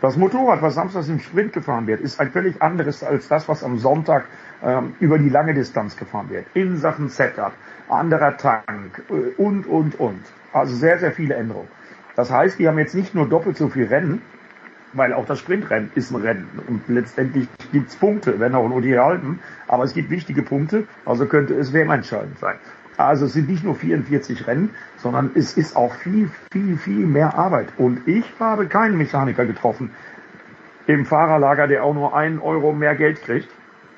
Das Motorrad, was samstags im Sprint gefahren wird, ist ein völlig anderes als das, was am Sonntag ähm, über die lange Distanz gefahren wird. In Sachen Setup, anderer Tank äh, und, und, und. Also sehr, sehr viele Änderungen. Das heißt, die haben jetzt nicht nur doppelt so viel Rennen, weil auch das Sprintrennen ist ein Rennen und letztendlich gibt's Punkte, wenn auch nur die halben, aber es gibt wichtige Punkte, also könnte es WM-entscheidend sein. Also es sind nicht nur 44 Rennen, sondern es ist auch viel, viel, viel mehr Arbeit. Und ich habe keinen Mechaniker getroffen im Fahrerlager, der auch nur einen Euro mehr Geld kriegt,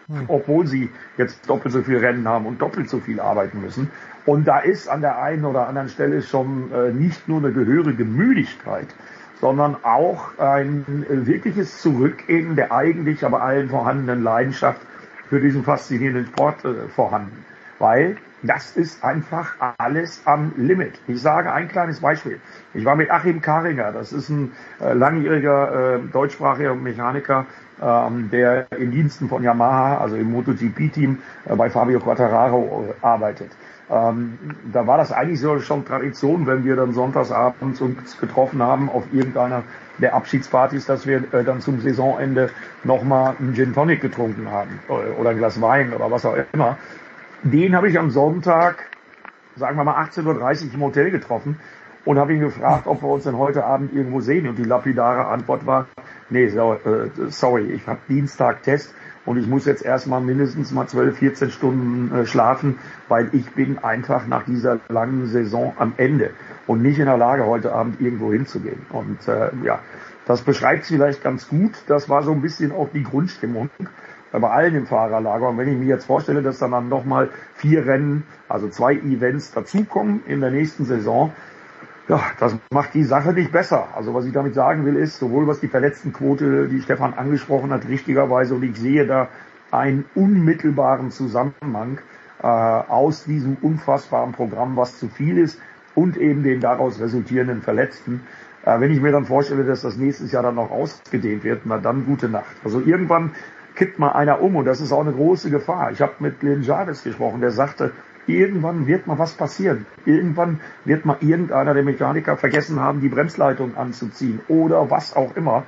hm. obwohl sie jetzt doppelt so viel Rennen haben und doppelt so viel arbeiten müssen. Und da ist an der einen oder anderen Stelle schon äh, nicht nur eine gehörige Müdigkeit, sondern auch ein äh, wirkliches Zurückgehen der eigentlich aber allen vorhandenen Leidenschaft für diesen faszinierenden Sport äh, vorhanden. Weil das ist einfach alles am Limit. Ich sage ein kleines Beispiel. Ich war mit Achim Karinger, das ist ein äh, langjähriger äh, deutschsprachiger Mechaniker, ähm, der in Diensten von Yamaha, also im MotoGP-Team äh, bei Fabio Quattararo äh, arbeitet. Ähm, da war das eigentlich so schon Tradition, wenn wir dann sonntagsabends uns getroffen haben auf irgendeiner der Abschiedspartys, dass wir äh, dann zum Saisonende nochmal einen Gin Tonic getrunken haben äh, oder ein Glas Wein oder was auch immer. Den habe ich am Sonntag, sagen wir mal 18.30 Uhr im Hotel getroffen und habe ihn gefragt, ob wir uns denn heute Abend irgendwo sehen. Und die lapidare Antwort war, nee, äh, sorry, ich habe Dienstag Test und ich muss jetzt erstmal mindestens mal 12, 14 Stunden äh, schlafen, weil ich bin einfach nach dieser langen Saison am Ende und nicht in der Lage, heute Abend irgendwo hinzugehen. Und äh, ja, das beschreibt es vielleicht ganz gut. Das war so ein bisschen auch die Grundstimmung bei allen im Fahrerlager. Und wenn ich mir jetzt vorstelle, dass dann, dann nochmal vier Rennen, also zwei Events dazukommen in der nächsten Saison, ja, das macht die Sache nicht besser. Also was ich damit sagen will, ist, sowohl was die Verletztenquote, die Stefan angesprochen hat, richtigerweise, und ich sehe da einen unmittelbaren Zusammenhang äh, aus diesem unfassbaren Programm, was zu viel ist, und eben den daraus resultierenden Verletzten. Äh, wenn ich mir dann vorstelle, dass das nächstes Jahr dann noch ausgedehnt wird, na dann gute Nacht. Also irgendwann kippt mal einer um und das ist auch eine große Gefahr. Ich habe mit Glenn Jarvis gesprochen, der sagte, irgendwann wird mal was passieren. Irgendwann wird mal irgendeiner der Mechaniker vergessen haben, die Bremsleitung anzuziehen oder was auch immer,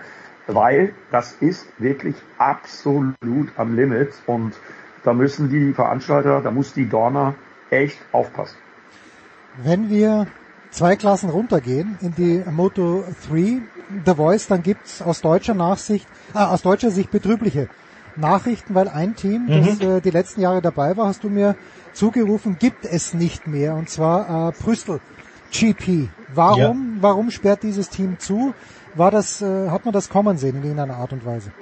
weil das ist wirklich absolut am Limit und da müssen die Veranstalter, da muss die Dorner echt aufpassen. Wenn wir zwei Klassen runtergehen in die Moto 3 The Voice, dann gibt's aus deutscher Nachsicht, äh, aus deutscher Sicht betrübliche Nachrichten, weil ein Team, mhm. das äh, die letzten Jahre dabei war, hast du mir zugerufen, gibt es nicht mehr, und zwar äh, Brüssel GP. Warum, ja. warum sperrt dieses Team zu? War das, äh, hat man das kommen sehen in irgendeiner Art und Weise?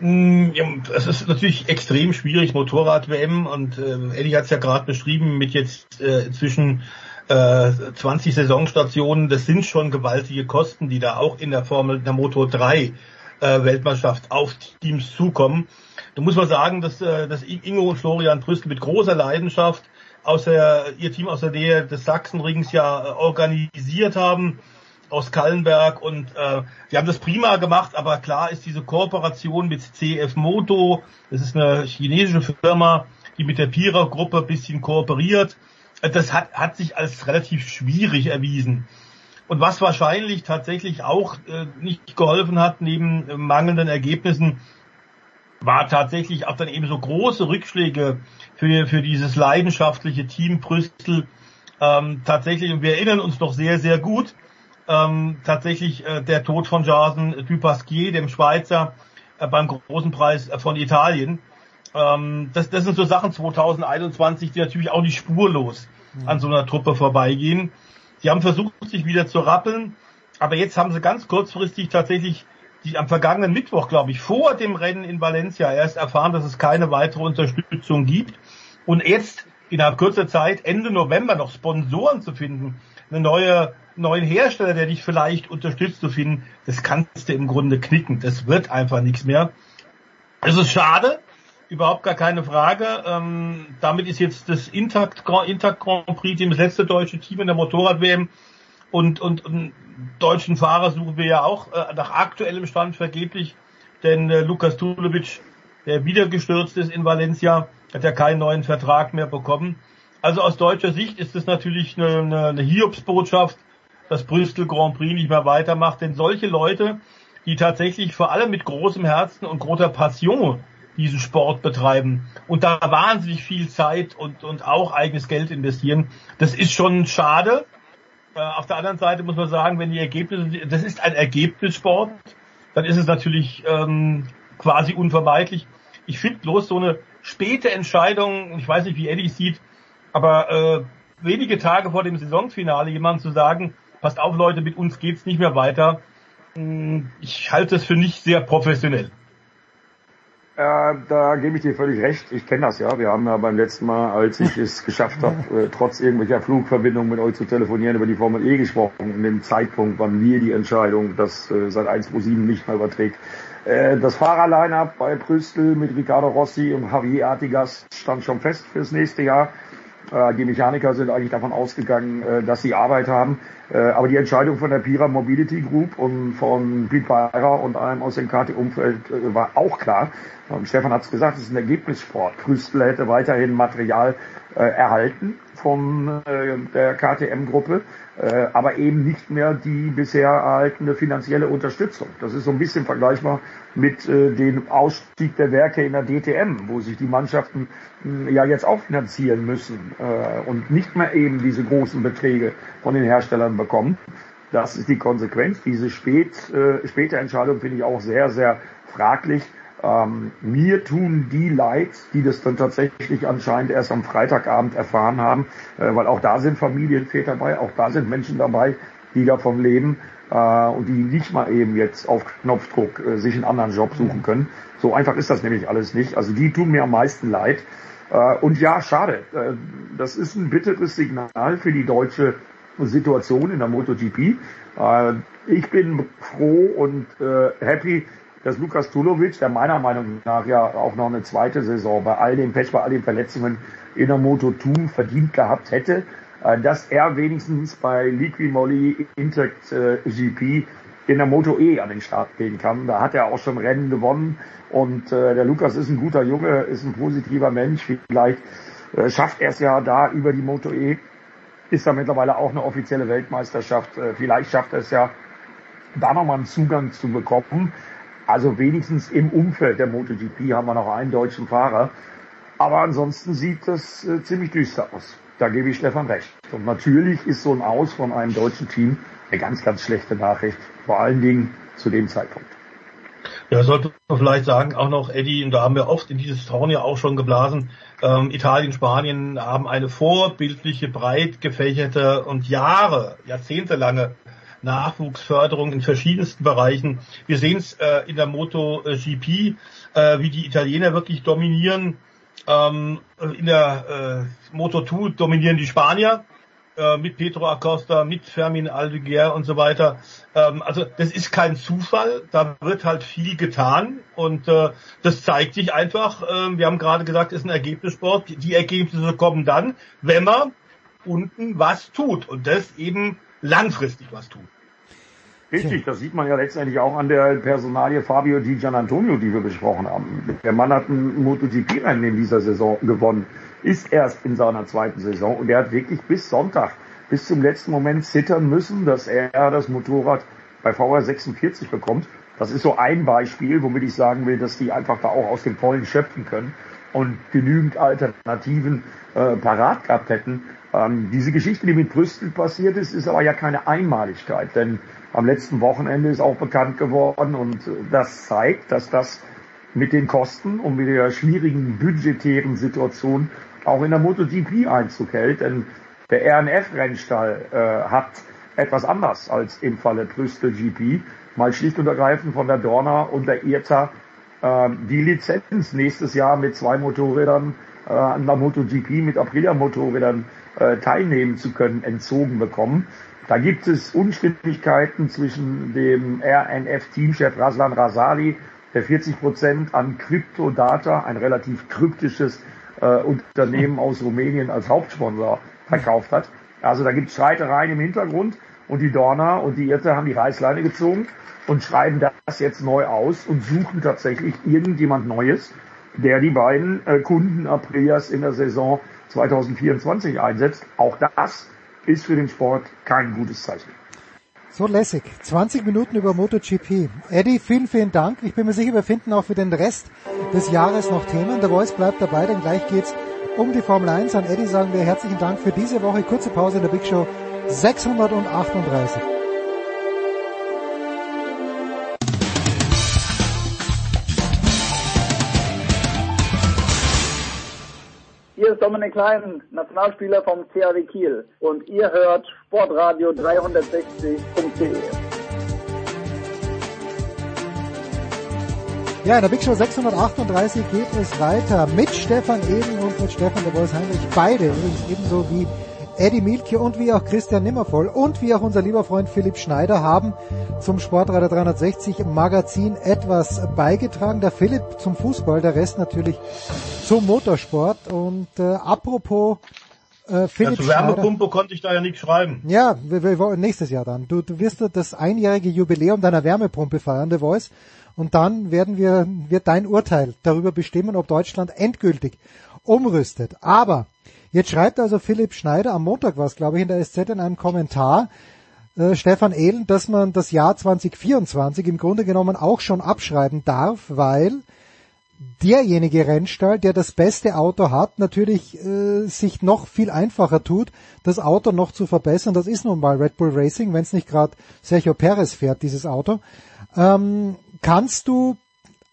Mm, ja, es ist natürlich extrem schwierig, Motorrad-WM und äh, Eddie hat es ja gerade beschrieben mit jetzt äh, zwischen äh, 20 Saisonstationen, das sind schon gewaltige Kosten, die da auch in der Formel der Motor 3 äh, Weltmeisterschaft auf Teams zukommen. Du musst mal sagen, dass, äh, dass Ingo und Florian Brüssel mit großer Leidenschaft aus der, ihr Team aus der Nähe des Sachsenrings ja äh, organisiert haben aus Kallenberg und äh, die haben das prima gemacht, aber klar ist diese Kooperation mit CF Moto, das ist eine chinesische Firma, die mit der Pira-Gruppe bisschen kooperiert. Das hat, hat sich als relativ schwierig erwiesen. Und was wahrscheinlich tatsächlich auch äh, nicht geholfen hat, neben äh, mangelnden Ergebnissen, war tatsächlich auch dann eben so große Rückschläge für, für dieses leidenschaftliche Team Brüssel. Ähm, tatsächlich, und wir erinnern uns noch sehr, sehr gut, ähm, tatsächlich äh, der Tod von Jason Dupasquier, dem Schweizer, äh, beim großen Preis äh, von Italien. Ähm, das, das sind so Sachen 2021, die natürlich auch nicht spurlos an so einer Truppe vorbeigehen. Die haben versucht, sich wieder zu rappeln, aber jetzt haben sie ganz kurzfristig tatsächlich die am vergangenen Mittwoch, glaube ich, vor dem Rennen in Valencia erst erfahren, dass es keine weitere Unterstützung gibt. Und jetzt innerhalb kurzer Zeit, Ende November, noch Sponsoren zu finden, eine neue, neuen Hersteller, der dich vielleicht unterstützt zu finden, das kannst du im Grunde knicken. Das wird einfach nichts mehr. Es ist schade, überhaupt gar keine Frage. Ähm, damit ist jetzt das Intact, Intact Grand Prix Team, das letzte deutsche Team in der Motorrad-WM und, und, und deutschen Fahrer suchen wir ja auch äh, nach aktuellem Stand vergeblich, denn äh, Lukas Tulovic, der wieder gestürzt ist in Valencia, hat ja keinen neuen Vertrag mehr bekommen. Also aus deutscher Sicht ist es natürlich eine, eine, eine Hiobsbotschaft, dass Brüssel Grand Prix nicht mehr weitermacht, denn solche Leute, die tatsächlich vor allem mit großem Herzen und großer Passion diesen Sport betreiben und da wahnsinnig viel Zeit und, und auch eigenes Geld investieren, das ist schon schade. Äh, auf der anderen Seite muss man sagen, wenn die Ergebnisse, das ist ein Ergebnissport, dann ist es natürlich ähm, quasi unvermeidlich. Ich finde bloß so eine späte Entscheidung, ich weiß nicht, wie Eddie sieht, aber äh, wenige Tage vor dem Saisonfinale jemand zu sagen, passt auf Leute, mit uns geht's nicht mehr weiter, hm, ich halte es für nicht sehr professionell. Äh, da gebe ich dir völlig recht. Ich kenne das ja. Wir haben ja beim letzten Mal, als ich es geschafft habe, äh, trotz irgendwelcher Flugverbindungen mit euch zu telefonieren, über die Formel E gesprochen. In dem Zeitpunkt wann wir die Entscheidung, dass äh, seit 1.7 nicht mehr überträgt. Äh, das Fahrerline-up bei Brüssel mit Ricardo Rossi und Javier Artigas stand schon fest fürs nächste Jahr. Äh, die Mechaniker sind eigentlich davon ausgegangen, äh, dass sie Arbeit haben. Äh, aber die Entscheidung von der Pira Mobility Group und von Piet Bayer und einem aus dem KT-Umfeld war auch klar. Und Stefan hat es gesagt, es ist ein Ergebnissport. Krüstel hätte weiterhin Material erhalten von der KTM-Gruppe, aber eben nicht mehr die bisher erhaltene finanzielle Unterstützung. Das ist so ein bisschen vergleichbar mit dem Ausstieg der Werke in der DTM, wo sich die Mannschaften ja jetzt auch finanzieren müssen und nicht mehr eben diese großen Beträge von den Herstellern bekommen. Das ist die Konsequenz. Diese spät, äh, späte Entscheidung finde ich auch sehr, sehr fraglich. Ähm, mir tun die leid, die das dann tatsächlich anscheinend erst am Freitagabend erfahren haben, äh, weil auch da sind Familienväter dabei, auch da sind Menschen dabei, die davon leben äh, und die nicht mal eben jetzt auf Knopfdruck äh, sich einen anderen Job suchen können. So einfach ist das nämlich alles nicht. Also die tun mir am meisten leid. Äh, und ja, schade. Äh, das ist ein bitteres Signal für die deutsche Situation in der MotoGP. Äh, ich bin froh und äh, happy, dass Lukas Tulovic, der meiner Meinung nach ja auch noch eine zweite Saison bei all dem Pech, bei all den Verletzungen in der Moto2 verdient gehabt hätte, äh, dass er wenigstens bei Liqui Moly Intact GP in der Moto E an den Start gehen kann. Da hat er auch schon Rennen gewonnen und äh, der Lukas ist ein guter Junge, ist ein positiver Mensch. Vielleicht äh, schafft er es ja da über die Moto E ist da mittlerweile auch eine offizielle Weltmeisterschaft. Äh, vielleicht schafft er es ja, da nochmal einen Zugang zu bekommen. Also wenigstens im Umfeld der MotoGP haben wir noch einen deutschen Fahrer. Aber ansonsten sieht das äh, ziemlich düster aus. Da gebe ich Stefan recht. Und natürlich ist so ein Aus von einem deutschen Team eine ganz, ganz schlechte Nachricht. Vor allen Dingen zu dem Zeitpunkt. Ja, sollte man vielleicht sagen, auch noch, Eddie, und da haben wir oft in dieses Torn ja auch schon geblasen, ähm, Italien, Spanien haben eine vorbildliche, breit gefächerte und Jahre, jahrzehntelange Nachwuchsförderung in verschiedensten Bereichen. Wir sehen es äh, in der MotoGP, äh, wie die Italiener wirklich dominieren. Ähm, in der äh, Moto2 dominieren die Spanier äh, mit Pedro Acosta, mit Fermin Aldeguer und so weiter. Ähm, also das ist kein Zufall, da wird halt viel getan und äh, das zeigt sich einfach, äh, wir haben gerade gesagt, es ist ein Ergebnissport, die Ergebnisse kommen dann, wenn man unten was tut und das eben langfristig was tut. Richtig, das sieht man ja letztendlich auch an der Personalie Fabio Di Gianantonio, die wir besprochen haben. Der Mann hat ein MotoGP-Rennen in dieser Saison gewonnen, ist erst in seiner zweiten Saison und er hat wirklich bis Sonntag, bis zum letzten Moment zittern müssen, dass er das Motorrad bei VR 46 bekommt. Das ist so ein Beispiel, womit ich sagen will, dass die einfach da auch aus dem Vollen schöpfen können und genügend Alternativen äh, parat gehabt hätten. Ähm, diese Geschichte, die mit Brüssel passiert ist, ist aber ja keine Einmaligkeit, denn am letzten Wochenende ist auch bekannt geworden und das zeigt, dass das mit den Kosten und mit der schwierigen budgetären Situation auch in der MotoGP Einzug hält, denn der RNF-Rennstall äh, hat etwas anders als im Falle Brüssel GP, mal schlicht und ergreifend von der Dorna und der IRTA äh, die Lizenz nächstes Jahr mit zwei Motorrädern äh, an der MotoGP mit Aprilia-Motorrädern äh, teilnehmen zu können, entzogen bekommen. Da gibt es Unstimmigkeiten zwischen dem RNF-Teamchef Raslan Rasali, der 40 Prozent an Cryptodata, ein relativ kryptisches äh, Unternehmen aus Rumänien als Hauptsponsor verkauft hat. Also da gibt es Streitereien im Hintergrund und die Dorna und die Irte haben die Reißleine gezogen und schreiben das jetzt neu aus und suchen tatsächlich irgendjemand Neues, der die beiden äh, Kunden Aprilias in der Saison 2024 einsetzt. Auch das ist für den Sport kein gutes Zeichen. So lässig. 20 Minuten über MotoGP. Eddie, vielen, vielen Dank. Ich bin mir sicher, wir finden auch für den Rest des Jahres noch Themen. Der Voice bleibt dabei, denn gleich geht's um die Formel 1. An Eddie sagen wir herzlichen Dank für diese Woche. Kurze Pause in der Big Show 638. Hier ist Dominik Klein, Nationalspieler vom CAW Kiel und ihr hört Sportradio 360.de. Ja, in der Big Show 638 geht es weiter mit Stefan Eden und mit Stefan der Voice Heinrich. Beide übrigens ebenso wie Eddie Mielke und wie auch Christian Nimmervoll und wie auch unser lieber Freund Philipp Schneider haben zum Sportradar 360 Magazin etwas beigetragen. Der Philipp zum Fußball, der Rest natürlich zum Motorsport. Und äh, apropos äh, Philipp ja, zur Wärmepumpe konnte ich da ja nichts schreiben. Ja, wir, wir, nächstes Jahr dann. Du, du wirst das einjährige Jubiläum deiner Wärmepumpe feiern, The Voice. Und dann werden wir, wird dein Urteil darüber bestimmen, ob Deutschland endgültig umrüstet. Aber Jetzt schreibt also Philipp Schneider, am Montag war es, glaube ich, in der SZ in einem Kommentar, äh, Stefan Ehlen, dass man das Jahr 2024 im Grunde genommen auch schon abschreiben darf, weil derjenige Rennstall, der das beste Auto hat, natürlich äh, sich noch viel einfacher tut, das Auto noch zu verbessern. Das ist nun mal Red Bull Racing, wenn es nicht gerade Sergio Perez fährt, dieses Auto. Ähm, kannst du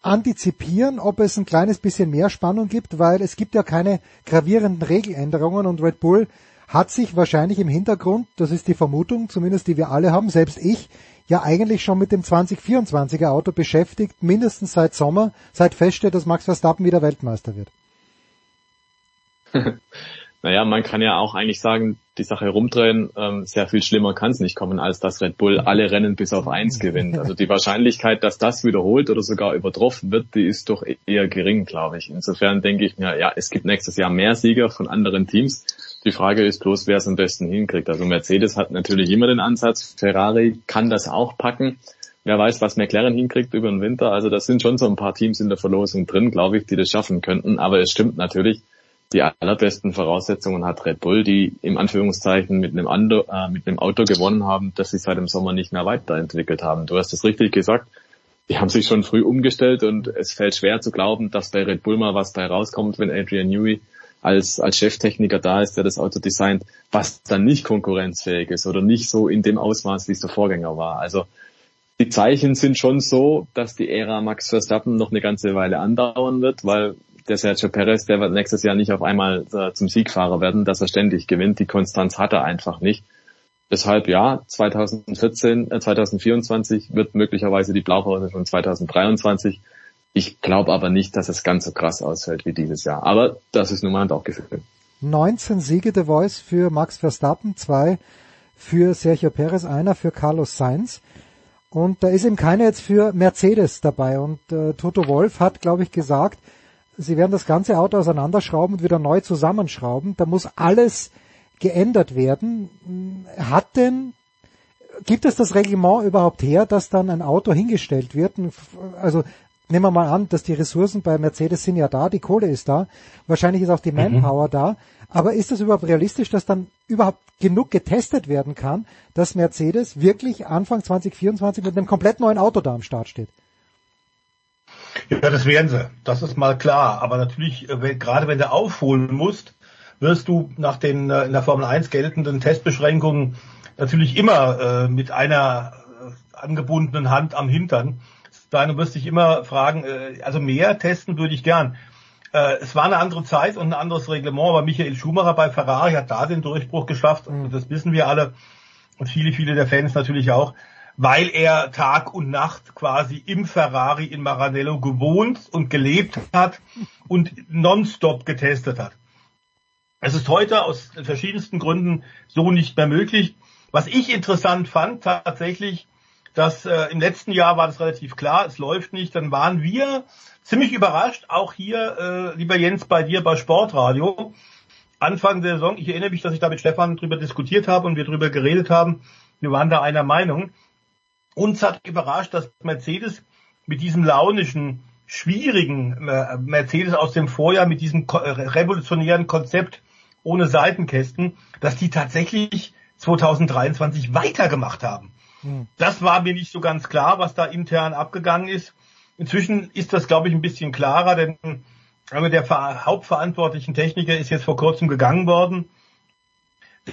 antizipieren, ob es ein kleines bisschen mehr Spannung gibt, weil es gibt ja keine gravierenden Regeländerungen und Red Bull hat sich wahrscheinlich im Hintergrund, das ist die Vermutung, zumindest die wir alle haben, selbst ich, ja eigentlich schon mit dem 2024er Auto beschäftigt, mindestens seit Sommer, seit feststeht, dass Max Verstappen wieder Weltmeister wird. naja, man kann ja auch eigentlich sagen, die Sache herumdrehen, ähm, sehr viel schlimmer kann es nicht kommen, als dass Red Bull alle Rennen bis auf eins gewinnt. Also die Wahrscheinlichkeit, dass das wiederholt oder sogar übertroffen wird, die ist doch eher gering, glaube ich. Insofern denke ich mir, ja, es gibt nächstes Jahr mehr Sieger von anderen Teams. Die Frage ist bloß, wer es am besten hinkriegt. Also Mercedes hat natürlich immer den Ansatz, Ferrari kann das auch packen. Wer weiß, was McLaren hinkriegt über den Winter. Also das sind schon so ein paar Teams in der Verlosung drin, glaube ich, die das schaffen könnten. Aber es stimmt natürlich, die allerbesten Voraussetzungen hat Red Bull, die im Anführungszeichen mit einem, Ando, äh, mit einem Auto gewonnen haben, das sie seit dem Sommer nicht mehr weiterentwickelt haben. Du hast es richtig gesagt. Die haben sich schon früh umgestellt und es fällt schwer zu glauben, dass bei Red Bull mal was bei rauskommt, wenn Adrian Newey als, als Cheftechniker da ist, der das Auto designt, was dann nicht konkurrenzfähig ist oder nicht so in dem Ausmaß, wie es der Vorgänger war. Also die Zeichen sind schon so, dass die Ära Max Verstappen noch eine ganze Weile andauern wird, weil der Sergio Perez, der wird nächstes Jahr nicht auf einmal äh, zum Siegfahrer werden, dass er ständig gewinnt. Die Konstanz hat er einfach nicht. Deshalb ja, 2014, äh, 2024 wird möglicherweise die Blaupause von 2023. Ich glaube aber nicht, dass es ganz so krass ausfällt wie dieses Jahr. Aber das ist nun mal ein Bauchgefühl. 19 Siege der Voice für Max Verstappen, zwei für Sergio Perez, einer für Carlos Sainz. Und da ist eben keiner jetzt für Mercedes dabei. Und äh, Toto Wolf hat, glaube ich, gesagt, Sie werden das ganze Auto auseinanderschrauben und wieder neu zusammenschrauben. Da muss alles geändert werden. Hat denn, gibt es das Reglement überhaupt her, dass dann ein Auto hingestellt wird? Also nehmen wir mal an, dass die Ressourcen bei Mercedes sind ja da, die Kohle ist da, wahrscheinlich ist auch die mhm. Manpower mhm. da, aber ist das überhaupt realistisch, dass dann überhaupt genug getestet werden kann, dass Mercedes wirklich Anfang 2024 mit einem komplett neuen Auto da am Start steht? Ja, das werden sie. Das ist mal klar. Aber natürlich, äh, gerade wenn du aufholen musst, wirst du nach den äh, in der Formel 1 geltenden Testbeschränkungen natürlich immer äh, mit einer äh, angebundenen Hand am Hintern sein und wirst dich immer fragen, äh, also mehr testen würde ich gern. Äh, es war eine andere Zeit und ein anderes Reglement, aber Michael Schumacher bei Ferrari hat da den Durchbruch geschafft und das wissen wir alle und viele, viele der Fans natürlich auch, weil er Tag und Nacht quasi im Ferrari in Maranello gewohnt und gelebt hat und nonstop getestet hat. Es ist heute aus verschiedensten Gründen so nicht mehr möglich. Was ich interessant fand, tatsächlich, dass äh, im letzten Jahr war das relativ klar, es läuft nicht. Dann waren wir ziemlich überrascht, auch hier, äh, lieber Jens, bei dir bei Sportradio. Anfang der Saison, ich erinnere mich, dass ich da mit Stefan drüber diskutiert habe und wir drüber geredet haben. Wir waren da einer Meinung. Uns hat überrascht, dass Mercedes mit diesem launischen, schwierigen äh, Mercedes aus dem Vorjahr, mit diesem revolutionären Konzept ohne Seitenkästen, dass die tatsächlich 2023 weitergemacht haben. Hm. Das war mir nicht so ganz klar, was da intern abgegangen ist. Inzwischen ist das, glaube ich, ein bisschen klarer, denn der hauptverantwortlichen Techniker ist jetzt vor kurzem gegangen worden.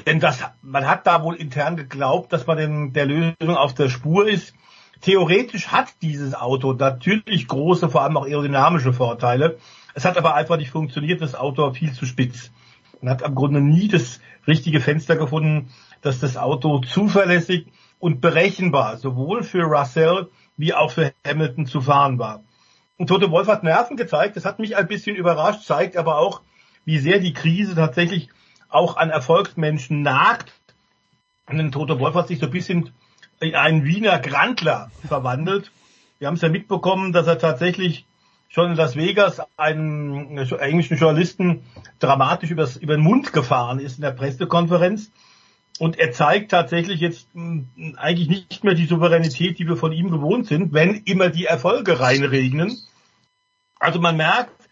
Denn das, man hat da wohl intern geglaubt, dass man dem, der Lösung auf der Spur ist. Theoretisch hat dieses Auto natürlich große, vor allem auch aerodynamische Vorteile. Es hat aber einfach nicht funktioniert, das Auto war viel zu spitz. Man hat am Grunde nie das richtige Fenster gefunden, dass das Auto zuverlässig und berechenbar sowohl für Russell wie auch für Hamilton zu fahren war. Und Toto Wolf hat Nerven gezeigt, das hat mich ein bisschen überrascht, zeigt aber auch, wie sehr die Krise tatsächlich auch an Erfolgsmenschen nagt. Denn Toto Wolf hat sich so ein bisschen in einen Wiener Grandler verwandelt. Wir haben es ja mitbekommen, dass er tatsächlich schon in Las Vegas einen englischen Journalisten dramatisch übers, über den Mund gefahren ist in der Pressekonferenz und er zeigt tatsächlich jetzt hm, eigentlich nicht mehr die Souveränität, die wir von ihm gewohnt sind, wenn immer die Erfolge reinregnen. Also man merkt,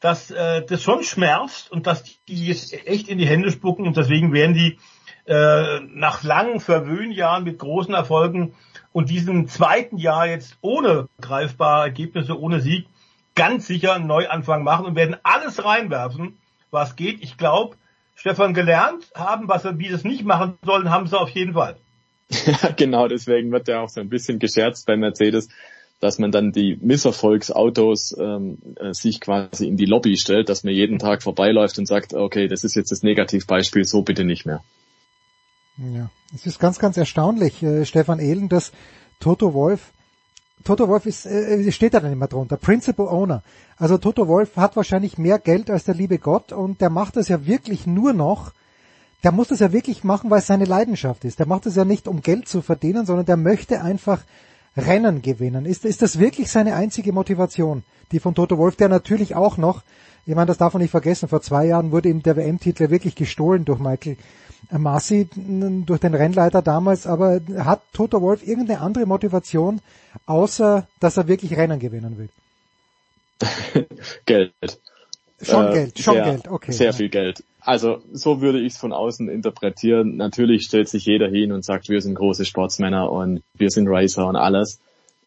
dass äh, das schon schmerzt und dass die jetzt echt in die Hände spucken und deswegen werden die äh, nach langen Verwöhnjahren mit großen Erfolgen und diesem zweiten Jahr jetzt ohne greifbare Ergebnisse, ohne Sieg, ganz sicher einen Neuanfang machen und werden alles reinwerfen, was geht. Ich glaube, Stefan gelernt haben, was wie sie es nicht machen sollen, haben sie auf jeden Fall. Ja, genau, deswegen wird ja auch so ein bisschen gescherzt bei Mercedes, dass man dann die Misserfolgsautos ähm, äh, sich quasi in die Lobby stellt, dass man jeden Tag vorbeiläuft und sagt, okay, das ist jetzt das Negativbeispiel, so bitte nicht mehr. Ja, es ist ganz, ganz erstaunlich, äh, Stefan Ehlen, dass Toto Wolf Toto Wolf ist, äh, steht da dann immer drunter, Principal Owner. Also Toto Wolf hat wahrscheinlich mehr Geld als der liebe Gott und der macht das ja wirklich nur noch, der muss das ja wirklich machen, weil es seine Leidenschaft ist. Der macht das ja nicht, um Geld zu verdienen, sondern der möchte einfach Rennen gewinnen. Ist, ist das wirklich seine einzige Motivation, die von Toto Wolf, der natürlich auch noch, ich meine, das darf man nicht vergessen, vor zwei Jahren wurde ihm der WM-Titel wirklich gestohlen durch Michael Massi durch den Rennleiter damals, aber hat Toto Wolf irgendeine andere Motivation, außer dass er wirklich Rennen gewinnen will? Geld. Schon äh, Geld, schon sehr, Geld, okay. Sehr viel Geld. Also so würde ich es von außen interpretieren. Natürlich stellt sich jeder hin und sagt, wir sind große Sportsmänner und wir sind Racer und alles.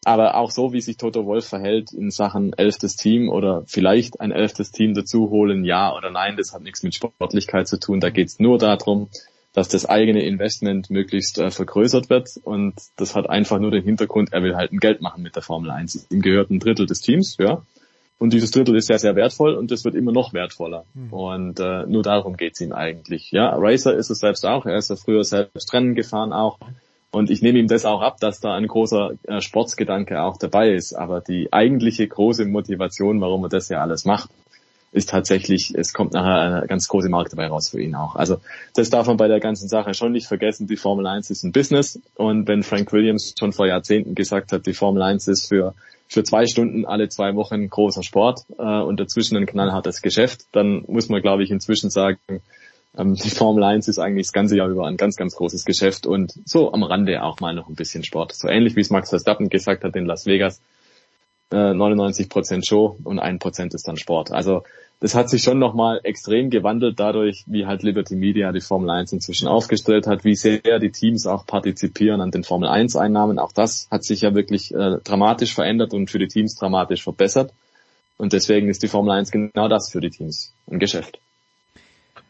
Aber auch so, wie sich Toto Wolf verhält in Sachen elftes Team oder vielleicht ein elftes Team dazu holen, ja oder nein, das hat nichts mit Sportlichkeit zu tun. Da geht es nur darum, dass das eigene Investment möglichst äh, vergrößert wird und das hat einfach nur den Hintergrund, er will halt ein Geld machen mit der Formel 1. Ihm gehört ein Drittel des Teams, ja. Und dieses Drittel ist sehr, sehr wertvoll und das wird immer noch wertvoller. Mhm. Und äh, nur darum geht's ihm eigentlich. Ja, Racer ist es selbst auch, er ist ja früher selbst Rennen gefahren auch. Und ich nehme ihm das auch ab, dass da ein großer äh, Sportsgedanke auch dabei ist. Aber die eigentliche große Motivation, warum er das ja alles macht, ist tatsächlich, es kommt nachher eine ganz große Markt dabei raus für ihn auch. Also das darf man bei der ganzen Sache schon nicht vergessen. Die Formel 1 ist ein Business und wenn Frank Williams schon vor Jahrzehnten gesagt hat, die Formel 1 ist für für zwei Stunden alle zwei Wochen großer Sport äh, und dazwischen ein knallhartes Geschäft, dann muss man, glaube ich, inzwischen sagen, Ähm, die Formel 1 ist eigentlich das ganze Jahr über ein ganz, ganz großes Geschäft und so am Rande auch mal noch ein bisschen Sport. So ähnlich wie es Max Verstappen gesagt hat in Las Vegas. 99 Prozent Show und ein Prozent ist dann Sport. Also das hat sich schon nochmal extrem gewandelt dadurch, wie halt Liberty Media die Formel 1 inzwischen aufgestellt hat, wie sehr die Teams auch partizipieren an den Formel 1 Einnahmen. Auch das hat sich ja wirklich äh, dramatisch verändert und für die Teams dramatisch verbessert. Und deswegen ist die Formel 1 genau das für die Teams, ein Geschäft.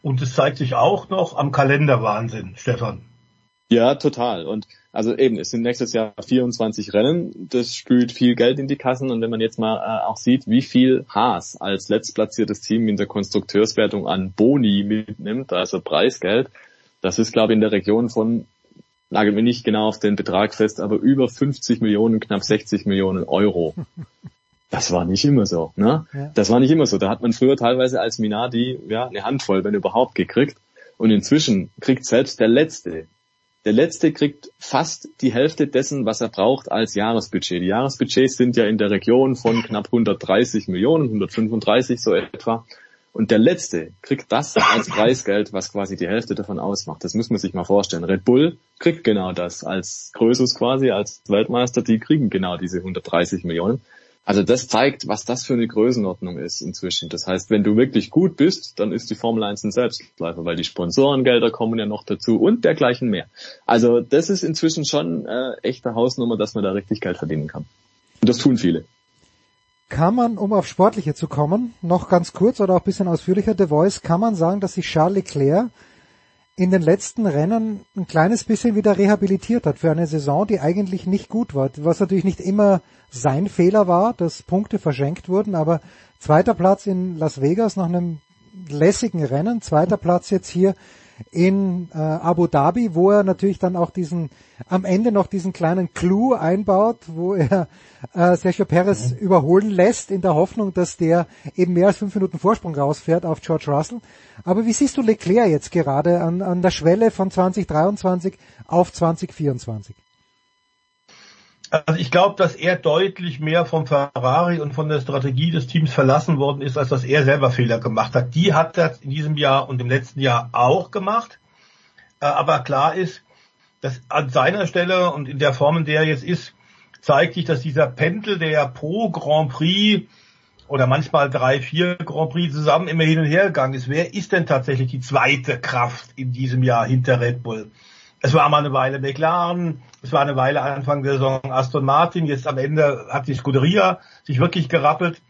Und es zeigt sich auch noch am Kalenderwahnsinn, Stefan. Ja, total. Und also eben, es sind nächstes Jahr 24 Rennen, das spült viel Geld in die Kassen und wenn man jetzt mal äh, auch sieht, wie viel Haas als letztplatziertes Team in der Konstrukteurswertung an Boni mitnimmt, also Preisgeld, das ist glaube ich in der Region von, nagel mir nicht genau auf den Betrag fest, aber über 50 Millionen, knapp 60 Millionen Euro. Das war nicht immer so, ne? Ja. Das war nicht immer so. Da hat man früher teilweise als Minardi ja eine Handvoll, wenn überhaupt, gekriegt. Und inzwischen kriegt selbst der Letzte der letzte kriegt fast die Hälfte dessen, was er braucht als Jahresbudget. Die Jahresbudgets sind ja in der Region von knapp 130 Millionen, 135 so etwa. Und der letzte kriegt das als Preisgeld, was quasi die Hälfte davon ausmacht. Das muss man sich mal vorstellen. Red Bull kriegt genau das als Größus quasi, als Weltmeister. Die kriegen genau diese 130 Millionen. Also das zeigt, was das für eine Größenordnung ist inzwischen. Das heißt, wenn du wirklich gut bist, dann ist die Formel 1 ein Selbstläufer, weil die Sponsorengelder kommen ja noch dazu und dergleichen mehr. Also das ist inzwischen schon äh, echte Hausnummer, dass man da richtig Geld verdienen kann. Und das tun viele. Kann man, um auf Sportliche zu kommen, noch ganz kurz oder auch bisschen ausführlicher, The Voice, kann man sagen, dass sich Charles Leclerc in den letzten Rennen ein kleines bisschen wieder rehabilitiert hat für eine Saison, die eigentlich nicht gut war. Was natürlich nicht immer sein Fehler war, dass Punkte verschenkt wurden, aber zweiter Platz in Las Vegas nach einem lässigen Rennen, zweiter Platz jetzt hier in äh, Abu Dhabi, wo er natürlich dann auch diesen am Ende noch diesen kleinen Clou einbaut, wo er äh, Sergio Perez mhm. überholen lässt in der Hoffnung, dass der eben mehr als fünf Minuten Vorsprung rausfährt auf George Russell. Aber wie siehst du Leclerc jetzt gerade an, an der Schwelle von 2023 auf 2024? Also ich glaube, dass er deutlich mehr vom Ferrari und von der Strategie des Teams verlassen worden ist, als dass er selber Fehler gemacht hat. Die hat er in diesem Jahr und im letzten Jahr auch gemacht. Äh, aber klar ist, dass an seiner Stelle und in der Form, in der er jetzt ist, zeigt sich, dass dieser Pendel, der ja pro Grand Prix oder manchmal drei, vier Grand Prix zusammen immer hin und her gegangen ist, wer ist denn tatsächlich die zweite Kraft in diesem Jahr hinter Red Bull? Es war mal eine Weile McLaren, es war eine Weile Anfang der Saison Aston Martin, jetzt am Ende hat die Scuderia sich wirklich gerappelt.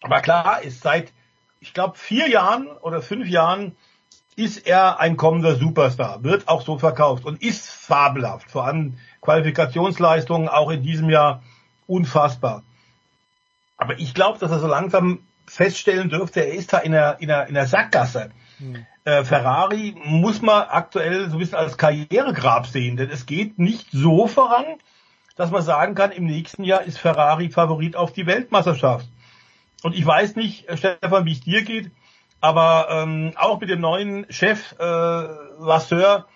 Aber klar ist seit, ich glaube, vier Jahren oder fünf Jahren ist er ein kommender Superstar, wird auch so verkauft und ist fabelhaft. Vor allem Qualifikationsleistungen auch in diesem Jahr unfassbar. Aber ich glaube, dass er so langsam feststellen dürfte, er ist da in einer, in einer, in einer Sackgasse. Hm äh, Ferrari muss man aktuell so ein bisschen als Karrieregrab sehen, denn es geht nicht so voran, dass man sagen kann, im nächsten Jahr ist Ferrari Favorit auf die Weltmeisterschaft. Und ich weiß nicht, äh, Stefan, wie es dir geht, aber ähm, auch mit dem neuen Chef äh, Vasseur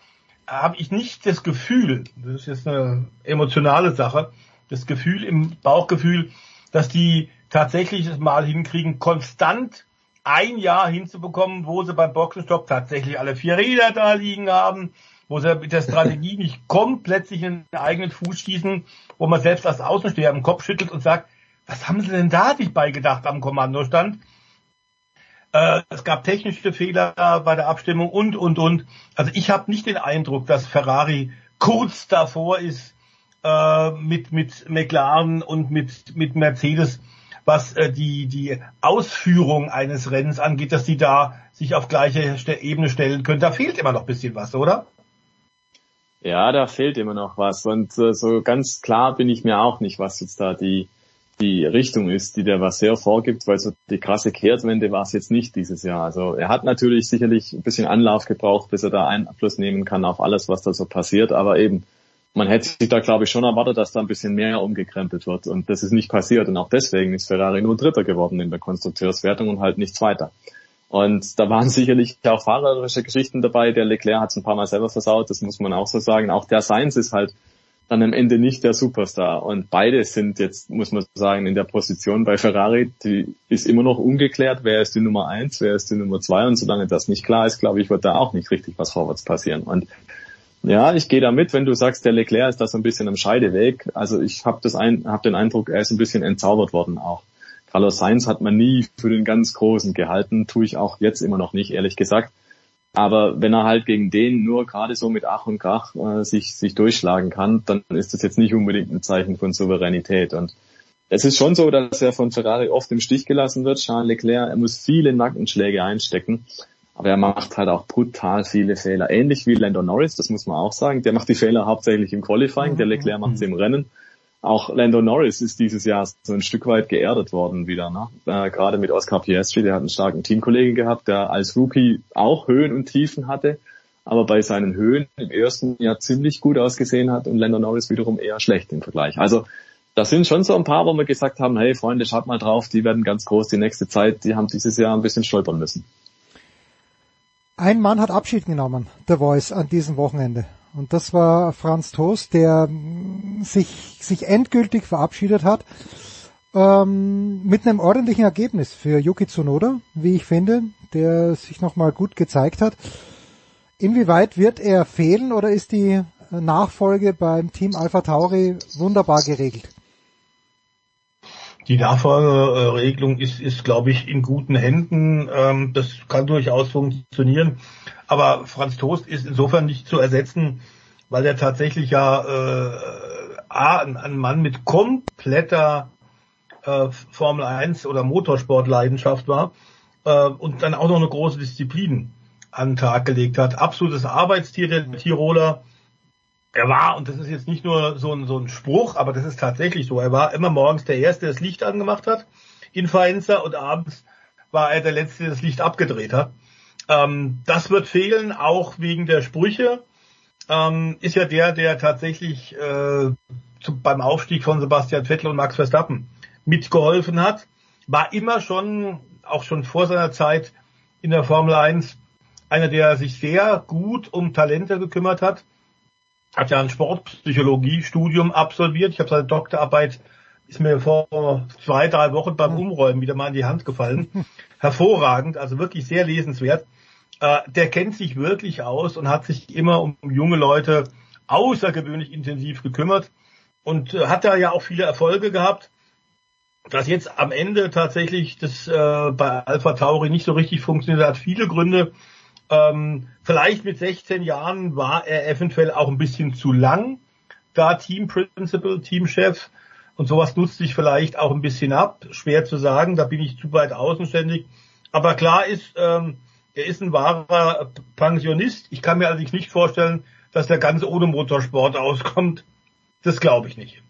habe ich nicht das Gefühl, das ist jetzt eine emotionale Sache, das Gefühl im Bauchgefühl, dass die tatsächlich es mal hinkriegen, konstant ein Jahr hinzubekommen, wo sie beim Boxenstopp tatsächlich alle vier Räder da liegen haben, wo sie mit der Strategie nicht komplett sich in den eigenen Fuß schießen, wo man selbst als Außensteher im Kopf schüttelt und sagt, was haben sie denn da sich beigedacht am Kommandostand? Äh, es gab technische Fehler bei der Abstimmung und, und, und. Also ich habe nicht den Eindruck, dass Ferrari kurz davor ist, äh, mit, mit McLaren und mit, mit Mercedes was äh, die, die Ausführung eines Rennens angeht, dass die da sich auf gleiche Ebene stellen können. Da fehlt immer noch ein bisschen was, oder? Ja, da fehlt immer noch was. Und äh, so ganz klar bin ich mir auch nicht, was jetzt da die, die Richtung ist, die der Vasseur vorgibt, weil so die krasse Kehrtwende war es jetzt nicht dieses Jahr. Also er hat natürlich sicherlich ein bisschen Anlauf gebraucht, bis er da Einfluss nehmen kann auf alles, was da so passiert, aber eben man hätte sich da, glaube ich, schon erwartet, dass da ein bisschen mehr umgekrempelt wird. Und das ist nicht passiert. Und auch deswegen ist Ferrari nur Dritter geworden in der Konstrukteurswertung und halt nicht Zweiter. Und da waren sicherlich auch fahrerische Geschichten dabei. Der Leclerc hat es ein paar Mal selber versaut, das muss man auch so sagen. Auch der Sainz ist halt dann am Ende nicht der Superstar. Und beide sind jetzt, muss man sagen, in der Position bei Ferrari, die ist immer noch ungeklärt, wer ist die Nummer eins, wer ist die Nummer zwei. Und solange das nicht klar ist, glaube ich, wird da auch nicht richtig was vorwärts passieren. Und ja, ich gehe da mit, wenn du sagst, der Leclerc ist da so ein bisschen am Scheideweg. Also ich habe ein, hab den Eindruck, er ist ein bisschen entzaubert worden auch. Carlos Sainz hat man nie für den ganz Großen gehalten, tue ich auch jetzt immer noch nicht, ehrlich gesagt. Aber wenn er halt gegen den nur gerade so mit Ach und Krach äh, sich, sich durchschlagen kann, dann ist das jetzt nicht unbedingt ein Zeichen von Souveränität. Und es ist schon so, dass er von Ferrari oft im Stich gelassen wird, Charles Leclerc. Er muss viele Nackenschläge einstecken. Aber er macht halt auch brutal viele Fehler. Ähnlich wie Lando Norris, das muss man auch sagen. Der macht die Fehler hauptsächlich im Qualifying, der Leclerc macht sie im Rennen auch Lando Norris ist dieses Jahr so ein Stück weit geerdet worden wieder. Ne? Äh, Gerade mit Oscar Piastri, der hat einen starken Teamkollegen gehabt, der als Rookie auch Höhen und Tiefen hatte, aber bei seinen Höhen im ersten Jahr ziemlich gut ausgesehen hat und Lando Norris wiederum eher schlecht im Vergleich. Also das sind schon so ein paar, wo wir gesagt haben, hey Freunde, schaut mal drauf, die werden ganz groß die nächste Zeit, die haben dieses Jahr ein bisschen stolpern müssen. Ein Mann hat Abschied genommen, The Voice, an diesem Wochenende. Und das war Franz Toast, der sich, sich endgültig verabschiedet hat. Ähm, mit einem ordentlichen Ergebnis für Yuki Tsunoda, wie ich finde, der sich nochmal gut gezeigt hat. Inwieweit wird er fehlen oder ist die Nachfolge beim Team Alpha Tauri wunderbar geregelt? Die Nachfolgeregelung ist, ist glaube ich, in guten Händen. Ähm, das kann durchaus funktionieren. Aber Franz Toast ist insofern nicht zu ersetzen, weil er tatsächlich ja äh, A, ein, ein Mann mit kompletter äh, Formel 1 oder Motorsportleidenschaft war äh, und dann auch noch eine große Disziplin an den Tag gelegt hat. Absolutes Arbeitstier der Tiroler. Er war, und das ist jetzt nicht nur so ein, so ein Spruch, aber das ist tatsächlich so, er war immer morgens der Erste, der das Licht angemacht hat in Faenza und abends war er der Letzte, der das Licht abgedreht hat. Ähm, das wird fehlen, auch wegen der Sprüche. Ähm, ist ja der, der tatsächlich äh, zu, beim Aufstieg von Sebastian Vettel und Max Verstappen mitgeholfen hat. War immer schon, auch schon vor seiner Zeit in der Formel 1, einer, der sich sehr gut um Talente gekümmert hat. Hat ja ein Sportpsychologie-Studium absolviert. Ich habe seine Doktorarbeit ist mir vor zwei, drei Wochen beim Umräumen wieder mal in die Hand gefallen. Hervorragend, also wirklich sehr lesenswert. Äh, der kennt sich wirklich aus und hat sich immer um junge Leute außergewöhnlich intensiv gekümmert und äh, hat da ja auch viele Erfolge gehabt. Dass jetzt am Ende tatsächlich das äh, bei Alpha Tauri nicht so richtig funktioniert, hat viele Gründe. Ähm, vielleicht mit 16 Jahren war er eventuell auch ein bisschen zu lang da Team Principal, Teamchef. Und sowas nutzt sich vielleicht auch ein bisschen ab. Schwer zu sagen, da bin ich zu weit außenständig. Aber klar ist, ähm, er ist ein wahrer Pensionist. Ich kann mir allerdings nicht vorstellen, dass der ganz ohne Motorsport auskommt. Das glaube ich nicht.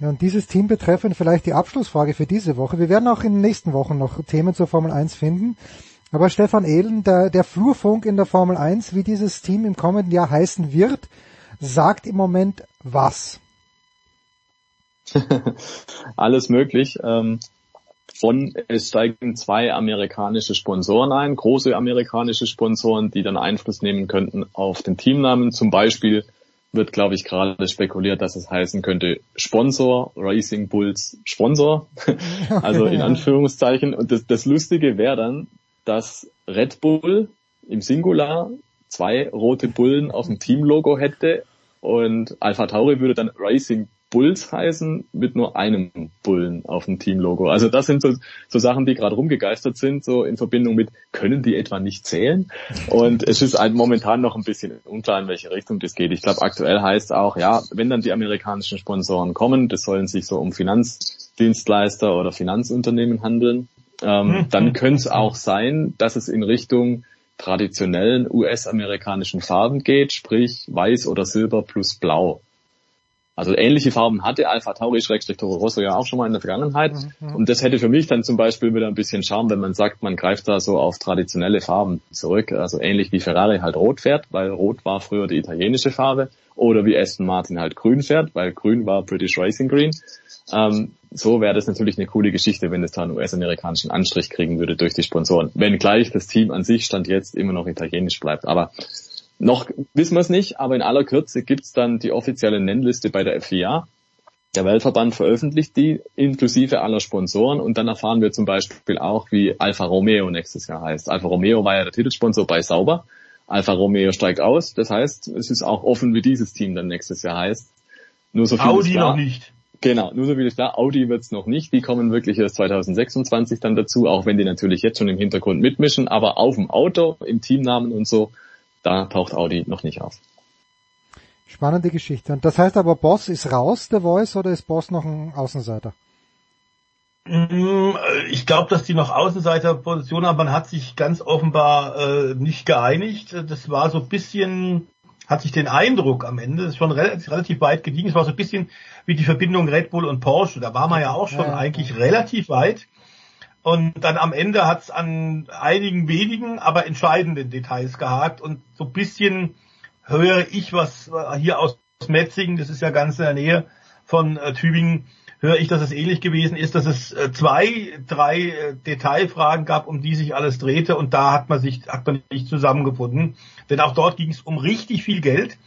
Ja, und dieses Team betreffend vielleicht die Abschlussfrage für diese Woche. Wir werden auch in den nächsten Wochen noch Themen zur Formel 1 finden. Aber Stefan Ehlen, der, der Flurfunk in der Formel 1, wie dieses Team im kommenden Jahr heißen wird, sagt im Moment was? Alles möglich. Ähm, von, es steigen zwei amerikanische Sponsoren ein, große amerikanische Sponsoren, die dann Einfluss nehmen könnten auf den Teamnamen. Zum Beispiel wird, glaube ich, gerade spekuliert, dass es heißen könnte Sponsor, Racing Bulls Sponsor. also in Anführungszeichen. Und das, das Lustige wäre dann, dass Red Bull im Singular zwei rote Bullen auf dem Teamlogo hätte und Alpha Tauri würde dann Racing Bulls heißen mit nur einem Bullen auf dem Teamlogo. Also das sind so, so Sachen, die gerade rumgegeistert sind, so in Verbindung mit, können die etwa nicht zählen? Und es ist halt momentan noch ein bisschen unklar, in welche Richtung das geht. Ich glaube, aktuell heißt auch, ja, wenn dann die amerikanischen Sponsoren kommen, das sollen sich so um Finanzdienstleister oder Finanzunternehmen handeln, ähm, mhm. dann könnte es auch sein, dass es in Richtung traditionellen US-amerikanischen Farben geht, sprich weiß oder silber plus blau. Also ähnliche Farben hatte Alpha Tauri Schrägstrich Toro Rosso ja auch schon mal in der Vergangenheit. Mhm. Und das hätte für mich dann zum Beispiel wieder ein bisschen Charme, wenn man sagt, man greift da so auf traditionelle Farben zurück. Also ähnlich wie Ferrari halt rot fährt, weil rot war früher die italienische Farbe. Oder wie Aston Martin halt grün fährt, weil grün war British Racing Green. Ähm, so wäre das natürlich eine coole Geschichte, wenn es da einen US-amerikanischen Anstrich kriegen würde durch die Sponsoren. Wenn gleich das Team an sich stand jetzt immer noch italienisch bleibt. Aber Noch wissen wir es nicht, aber in aller Kürze gibt's dann die offizielle Nennliste bei der FIA. Der Weltverband veröffentlicht die inklusive aller Sponsoren und dann erfahren wir zum Beispiel auch, wie Alfa Romeo nächstes Jahr heißt. Alfa Romeo war ja der Titelsponsor bei Sauber. Alfa Romeo steigt aus. Das heißt, es ist auch offen, wie dieses Team dann nächstes Jahr heißt. Nur so viel Audi noch nicht. Genau, nur so viel ist klar. Audi wird's noch nicht. Die kommen wirklich erst 2026 dann dazu, auch wenn die natürlich jetzt schon im Hintergrund mitmischen. Aber auf dem Auto, im Teamnamen und so, da taucht Audi noch nicht auf. Spannende Geschichte. Und das heißt aber, Boss ist raus, der Voice, oder ist Boss noch ein Außenseiter? Mm, Ich glaube, dass die noch Außenseiterposition haben. Man hat sich ganz offenbar äh, nicht geeinigt. Das war so ein bisschen, hat sich den Eindruck am Ende, das ist schon relativ, relativ weit gediegen. Es war so ein bisschen wie die Verbindung Red Bull und Porsche. Da war man ja auch schon Ja, ja. eigentlich relativ weit. Und dann am Ende hat es an einigen wenigen, aber entscheidenden Details gehakt. Und so ein bisschen höre ich was äh, hier aus Metzingen, das ist ja ganz in der Nähe von äh, Tübingen, höre ich, dass es ähnlich gewesen ist, dass es äh, zwei, drei äh, Detailfragen gab, um die sich alles drehte und da hat man sich hat man nicht zusammengefunden. Denn auch dort ging es um richtig viel Geld.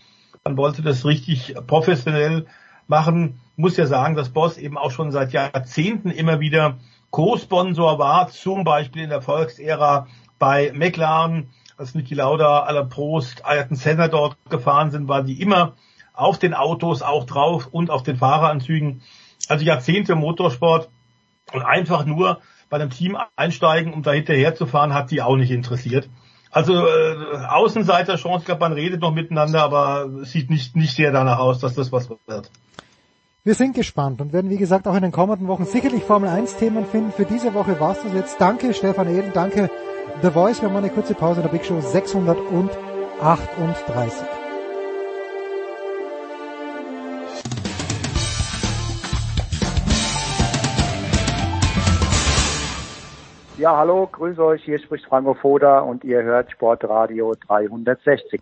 Man wollte das richtig professionell machen. Muss ja sagen, dass Boss eben auch schon seit Jahrzehnten immer wieder Co-Sponsor war, zum Beispiel in der Volksära bei McLaren, als Niki Lauda, Alain Prost, Ayrton Senna dort gefahren sind, waren die immer auf den Autos auch drauf und auf den Fahreranzügen. Also Jahrzehnte Motorsport und einfach nur bei einem Team einsteigen, um da hinterher zu fahren, hat die auch nicht interessiert. Also äh, Außenseiter-Chance, ich glaube, man redet noch miteinander, aber sieht nicht, nicht sehr danach aus, dass das was wird. Wir sind gespannt und werden, wie gesagt, auch in den kommenden Wochen sicherlich Formel 1 Themen finden. Für diese Woche war's das jetzt. Danke, Stefan Ehlen. Danke, The Voice. Wir haben eine kurze Pause in der Big Show 638. Ja, hallo, grüß euch, hier spricht Franco Foda und ihr hört Sportradio 360.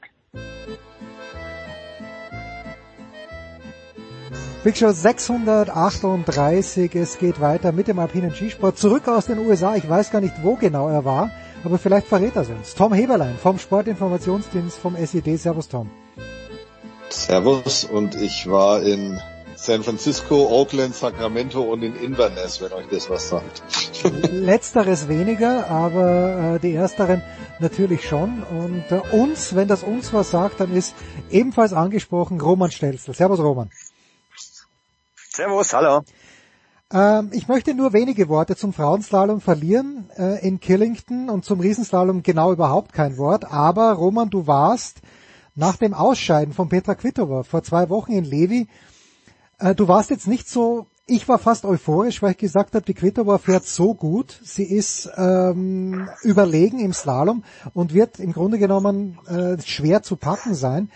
Big Show 638. Es geht weiter mit dem alpinen Skisport. Zurück aus den USA. Ich weiß gar nicht, wo genau er war, aber vielleicht verrät er es uns. Tom Heberlein vom Sportinformationsdienst vom SED. Servus, Tom. Servus und ich war in San Francisco, Oakland, Sacramento und in Inverness, wenn euch das was sagt. Letzteres weniger, aber äh, die ersteren natürlich schon. Und äh, uns, wenn das uns was sagt, dann ist ebenfalls angesprochen Roman Stelzel. Servus, Roman. Servus, hallo. Ähm, ich möchte nur wenige Worte zum Frauenslalom verlieren äh, in Killington und zum Riesenslalom genau überhaupt kein Wort. Aber Roman, du warst nach dem Ausscheiden von Petra Kvitova vor zwei Wochen in Levi, äh, du warst jetzt nicht so, ich war fast euphorisch, weil ich gesagt habe, die Kvitova fährt so gut, sie ist ähm, überlegen im Slalom und wird im Grunde genommen äh, schwer zu packen sein.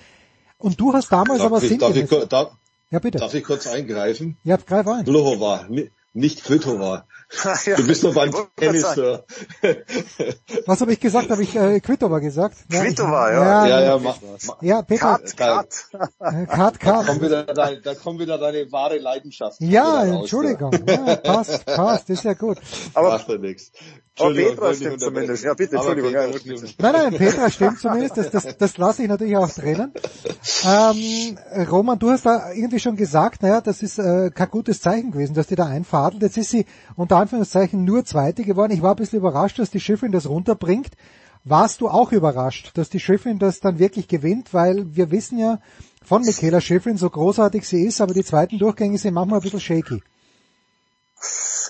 Und du hast damals Darf aber ich, darf, ich, darf, Ja, bitte. darf ich kurz eingreifen? Ja, greif ein. Vlhova, ni- nicht Kvitova. Ja, du bist nur beim Tennis. äh, Was habe ich gesagt? Habe ich äh, Kvitova gesagt? Kvitova, ich, ja. Ja, ja, ja, mach, mach. ja, Peter. Cut, cut. Äh, Cut, Da cut. kommt wieder deine, da kommt wieder deine wahre Leidenschaft. Ja, raus, Entschuldigung. Ja, passt, passt, ist ja gut. Aber, Macht ja nichts. Aber Entschuldigung, Petra stimmt zumindest. Ja, bitte, Entschuldigung. Petra Ja. Nein, nein, Petra stimmt zumindest, das, das, das lasse ich natürlich auch drinnen. Ähm, Roman, du hast da irgendwie schon gesagt, naja, das ist äh, kein gutes Zeichen gewesen, dass die da einfadelt. Jetzt ist sie unter Anführungszeichen nur Zweite geworden. Ich war ein bisschen überrascht, dass die Schiffin das runterbringt. Warst du auch überrascht, dass die Schiffin das dann wirklich gewinnt? Weil wir wissen ja von Michaela Schiffrin, so großartig sie ist, aber die zweiten Durchgänge sind manchmal ein bisschen shaky.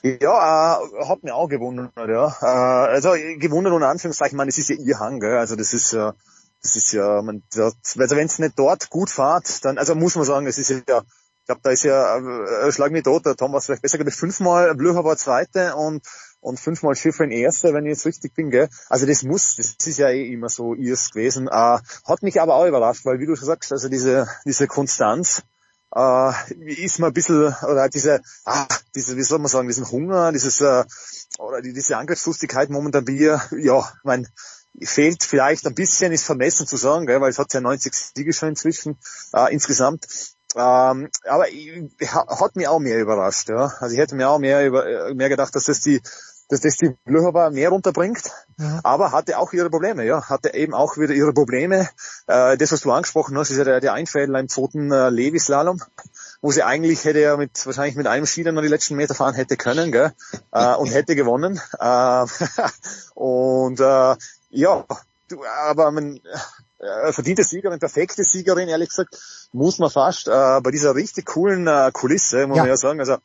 Ja, äh, hat mich auch gewundert, ja. Äh, also gewundert unter Anführungszeichen, man, es ist ja ihr Hang, gell? Also das ist ja, das ist ja, man, also wenn es nicht dort gut fährt, dann, also muss man sagen, es ist ja, ich glaube, da ist ja, äh, schlag mich tot, der Thomas vielleicht besser, glaube ich, fünfmal Blöcher war Zweite und und fünfmal Schiffer in Erste, wenn ich jetzt richtig bin, gell? Also das muss, das ist ja eh immer so ihrs gewesen. Äh, hat mich aber auch überrascht, weil wie du schon sagst, also diese, diese Konstanz, äh, ist mir ein bisschen, oder diese, ah, diese, wie soll man sagen, diesen Hunger, dieses, äh, oder die, diese Angriffslustigkeit momentan bei ihr, ja, mein, fehlt vielleicht ein bisschen, ist vermessen zu sagen, gell, weil es hat ja 90 Siege schon inzwischen, äh, insgesamt. Ähm, aber ich, hat mich auch mehr überrascht, ja. Also ich hätte mir auch mehr über, mehr gedacht, dass das die, dass das die Blöchauer mehr runterbringt, Ja. aber hatte auch ihre Probleme, ja, hatte eben auch wieder ihre Probleme. Äh, das, was du angesprochen hast, ist ja der, der Einfädler im zweiten äh, Levi-Slalom, wo sie eigentlich hätte ja mit wahrscheinlich mit einem dann noch die letzten Meter fahren hätte können, gell, äh, und hätte gewonnen. Äh, und äh, ja, du, aber man äh, verdiente Siegerin, perfekte Siegerin, ehrlich gesagt, muss man fast äh, bei dieser richtig coolen äh, Kulisse, muss Ja. man ja sagen, also